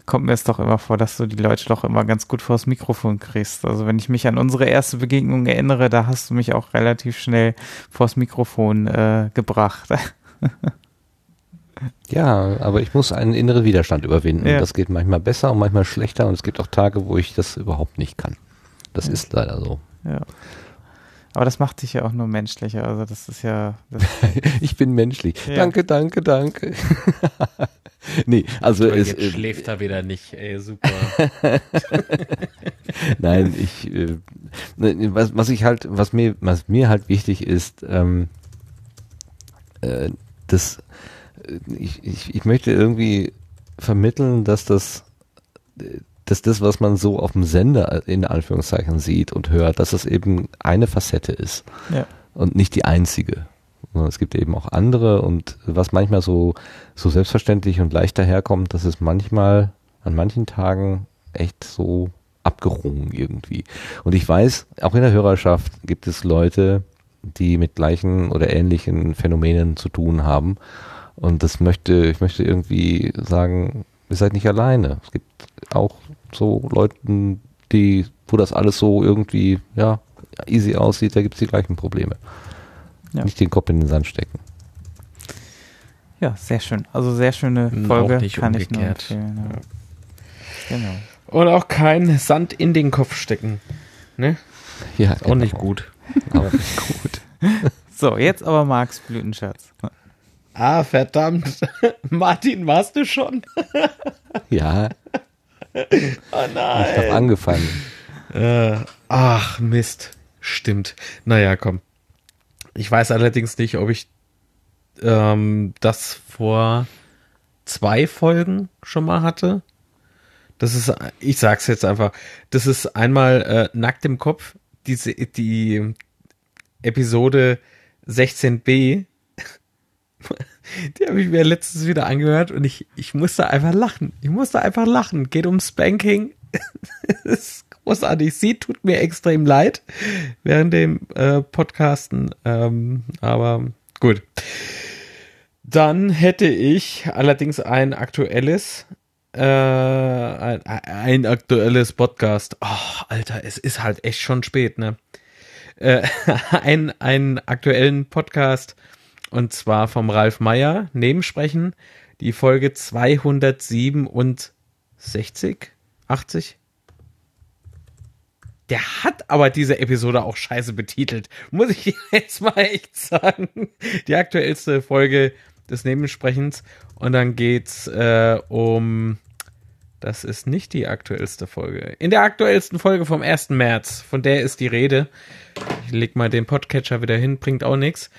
F: kommt mir es doch immer vor, dass du die Leute doch immer ganz gut vors Mikrofon kriegst. Also wenn ich mich an unsere erste Begegnung erinnere, da hast du mich auch relativ schnell vors Mikrofon äh, gebracht.
A: Ja, aber ich muss einen inneren Widerstand überwinden. Ja. Das geht manchmal besser und manchmal schlechter und es gibt auch Tage, wo ich das überhaupt nicht kann. Das ja. ist leider so.
F: Ja. Aber das macht dich ja auch nur menschlicher. Also das ist ja. Das
A: ich bin menschlich. Ja. Danke, danke, danke. nee, also
B: es jetzt äh, schläft er wieder nicht. Ey, super.
A: Nein, ich äh, was, was ich halt, was mir, was mir halt wichtig ist, ähm, äh, das ich, ich, ich möchte irgendwie vermitteln, dass das, dass das, was man so auf dem Sender in Anführungszeichen sieht und hört, dass das eben eine Facette ist ja. und nicht die einzige. Es gibt eben auch andere und was manchmal so, so selbstverständlich und leicht daherkommt, das ist manchmal an manchen Tagen echt so abgerungen irgendwie. Und ich weiß, auch in der Hörerschaft gibt es Leute, die mit gleichen oder ähnlichen Phänomenen zu tun haben und das möchte, ich möchte irgendwie sagen, ihr seid nicht alleine. Es gibt auch so Leute, die, wo das alles so irgendwie, ja, easy aussieht, da gibt es die gleichen Probleme. Ja. Nicht den Kopf in den Sand stecken.
F: Ja, sehr schön. Also sehr schöne Folge, kann umgekehrt. ich nur empfehlen.
B: Ja. Genau. Und auch kein Sand in den Kopf stecken. Ne?
A: Ja,
B: ist auch genau. nicht gut.
A: Auch nicht gut.
F: so, jetzt aber Marks Blütenschatz.
B: Ah, verdammt. Martin, warst du schon?
A: ja.
B: Oh nein.
A: Ich habe angefangen.
B: Äh, ach, Mist. Stimmt. Naja, komm. Ich weiß allerdings nicht, ob ich ähm, das vor zwei Folgen schon mal hatte. Das ist, ich sag's jetzt einfach, das ist einmal äh, nackt im Kopf, diese, die Episode 16b, Die habe ich mir letztens wieder angehört und ich, ich musste einfach lachen. Ich musste einfach lachen. Geht um Spanking. das ist großartig. Sie tut mir extrem leid während dem äh, Podcasten. Ähm, aber gut. Dann hätte ich allerdings ein aktuelles, äh, ein, ein aktuelles Podcast. Oh, Alter, es ist halt echt schon spät, ne? Äh, ein, einen aktuellen Podcast und zwar vom Ralf Meyer, Nebensprechen, die Folge 267, 80. Der hat aber diese Episode auch scheiße betitelt. Muss ich jetzt mal echt sagen. Die aktuellste Folge des Nebensprechens. Und dann geht's äh, um. Das ist nicht die aktuellste Folge. In der aktuellsten Folge vom 1. März, von der ist die Rede. Ich leg mal den Podcatcher wieder hin, bringt auch nichts.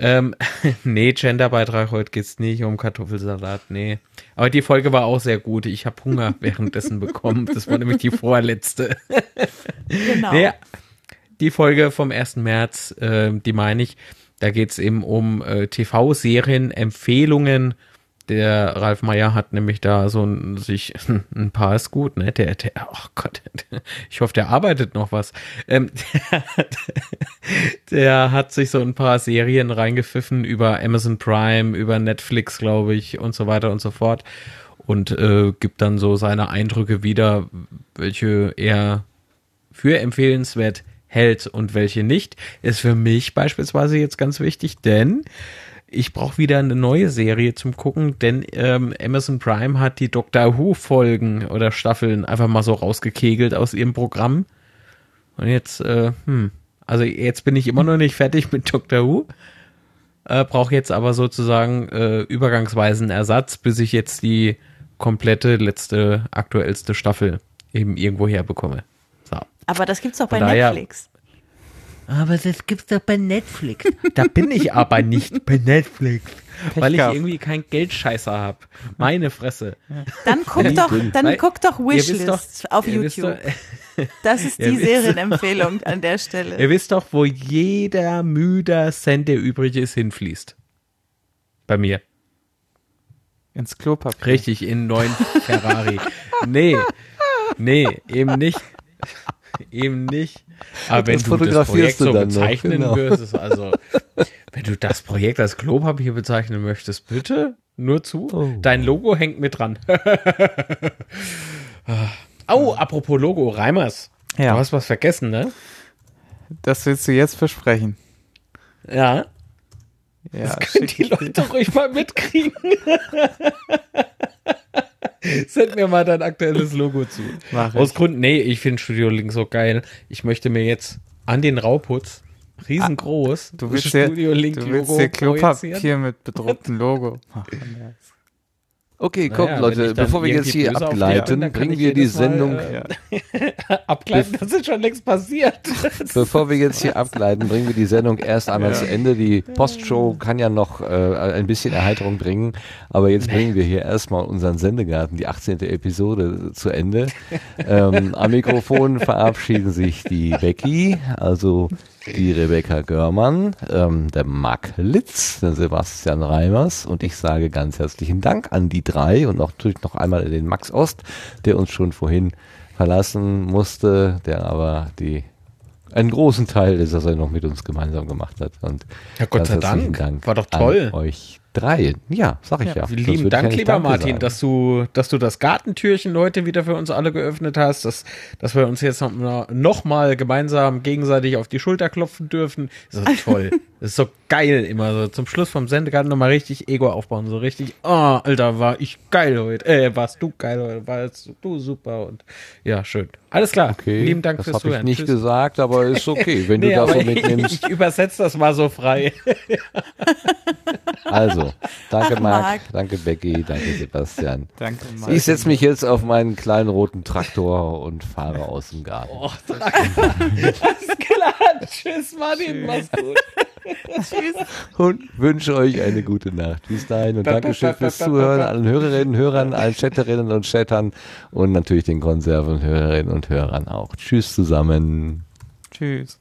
B: Ähm, nee, Genderbeitrag heute geht's nicht um Kartoffelsalat, nee. Aber die Folge war auch sehr gut. Ich habe Hunger währenddessen bekommen. Das war nämlich die vorletzte. genau. Nee, die Folge vom 1. März, äh, die meine ich, da geht's eben um äh, TV-Serien, Empfehlungen der Ralf Meyer hat nämlich da so ein, sich ein paar ist gut, ne? Der, der, oh Gott, ich hoffe, der arbeitet noch was. Ähm, der, der, hat sich so ein paar Serien reingepfiffen über Amazon Prime, über Netflix, glaube ich, und so weiter und so fort. Und äh, gibt dann so seine Eindrücke wieder, welche er für empfehlenswert hält und welche nicht. Ist für mich beispielsweise jetzt ganz wichtig, denn ich brauche wieder eine neue Serie zum Gucken, denn ähm, Amazon Prime hat die Doctor Who Folgen oder Staffeln einfach mal so rausgekegelt aus ihrem Programm. Und jetzt, äh, hm, also jetzt bin ich immer noch nicht fertig mit Doctor Who. Äh, brauche jetzt aber sozusagen äh, übergangsweisen Ersatz, bis ich jetzt die komplette letzte, aktuellste Staffel eben irgendwo herbekomme. So.
D: Aber das gibt's doch bei
B: daher-
D: Netflix.
B: Aber das gibt's doch bei Netflix. Da bin ich aber nicht bei Netflix, weil ich
F: gehabt.
B: irgendwie keinen Geldscheißer habe. Meine Fresse.
D: Dann guck doch, dann
B: weil-
D: guck doch Wishlist
B: doch-
D: auf YouTube.
B: doch-
D: Das ist die Serienempfehlung an der Stelle.
B: Ihr wisst doch, wo jeder müder Cent, der übrig ist, hinfließt. Bei mir.
F: Ins Klopapier.
B: Richtig, in einen neuen Ferrari. Nee, nee, eben nicht. Eben nicht. Aber
A: Und
B: wenn du das Projekt so bezeichnen
A: genau.
B: würdest, also wenn du das Projekt als Klopapier bezeichnen möchtest, bitte nur zu.
A: Oh.
B: Dein Logo hängt mit dran. oh, apropos Logo, Reimers.
F: Ja.
B: Du hast was vergessen, ne?
F: Das willst du jetzt versprechen.
B: Ja.
F: Ja,
B: das können die Leute ruhig mal mitkriegen. Send mir mal dein aktuelles Logo zu.
F: Mach
B: Aus. Gründen, nee, ich finde Studio Link so geil. Ich möchte mir jetzt an den Rauputz riesengroß
F: Du willst
B: Studio Link
F: du willst
B: Logo
F: dir Klopapier mit bedrucktem Logo machen.
A: Okay,
B: Naja,
A: Leute, bevor wir jetzt hier abgleiten,
B: bin,
A: bringen wir die
B: jedes Mal,
A: Sendung,
B: äh, Abgleiten, das ist schon längst passiert.
A: bevor wir jetzt hier abgleiten, bringen wir die Sendung erst einmal
B: Ja.
A: zu Ende. Die Postshow kann ja noch äh, ein bisschen Erheiterung bringen, aber jetzt bringen wir hier erstmal unseren Sendegarten, die 18. Episode zu Ende. Ähm, am Mikrofon verabschieden sich die Becky, also die Rebecca Görmann, ähm, der Marc Litz, der Sebastian Reimers und ich sage ganz herzlichen Dank an die drei und auch natürlich noch einmal den Max Ost, der uns schon vorhin verlassen musste, der aber die einen großen Teil dieser Sendung mit uns gemeinsam gemacht hat. Und
B: Ja, Gott sei
A: herzlichen
B: Dank. War doch toll.
A: Euch drei. Ja, sag ich ja. Das
B: Lieben
A: ja
B: Dank, lieber
A: Danke
B: Martin,
A: sagen.
B: dass du, dass du das Gartentürchen heute wieder für uns alle geöffnet hast, dass, dass wir uns jetzt noch, noch mal gemeinsam gegenseitig auf die Schulter klopfen dürfen. Das ist toll. Das ist so geil immer so. Zum Schluss vom Sendegarten nochmal richtig Ego aufbauen. So richtig, oh, Alter, war ich geil heute. Äh, warst du geil heute. Warst du super und ja, schön. Alles klar.
A: Okay,
B: Lieben Dank
A: das
B: fürs
A: habe ich
B: Zuhören.
A: nicht
B: Tschüss.
A: gesagt, aber ist okay, wenn du
B: Nee,
A: das so mitnimmst.
B: Ich übersetze das mal so frei.
A: Also, danke Marc,
B: Marc.
A: danke Becky, danke Sebastian.
F: Danke, Marc.
A: Ich setze mich jetzt auf meinen kleinen roten Traktor und fahre aus dem Garten.
B: Oh, Alles klar. Tschüss, Martin. Mach's gut.
D: Tschüss.
A: Und wünsche euch eine gute Nacht. Bis dahin und Dankeschön fürs Zuhören, allen Hörerinnen, Hörern, allen Chatterinnen und Chattern und natürlich den Konservenhörerinnen und Hörern auch. Tschüss zusammen.
F: Tschüss.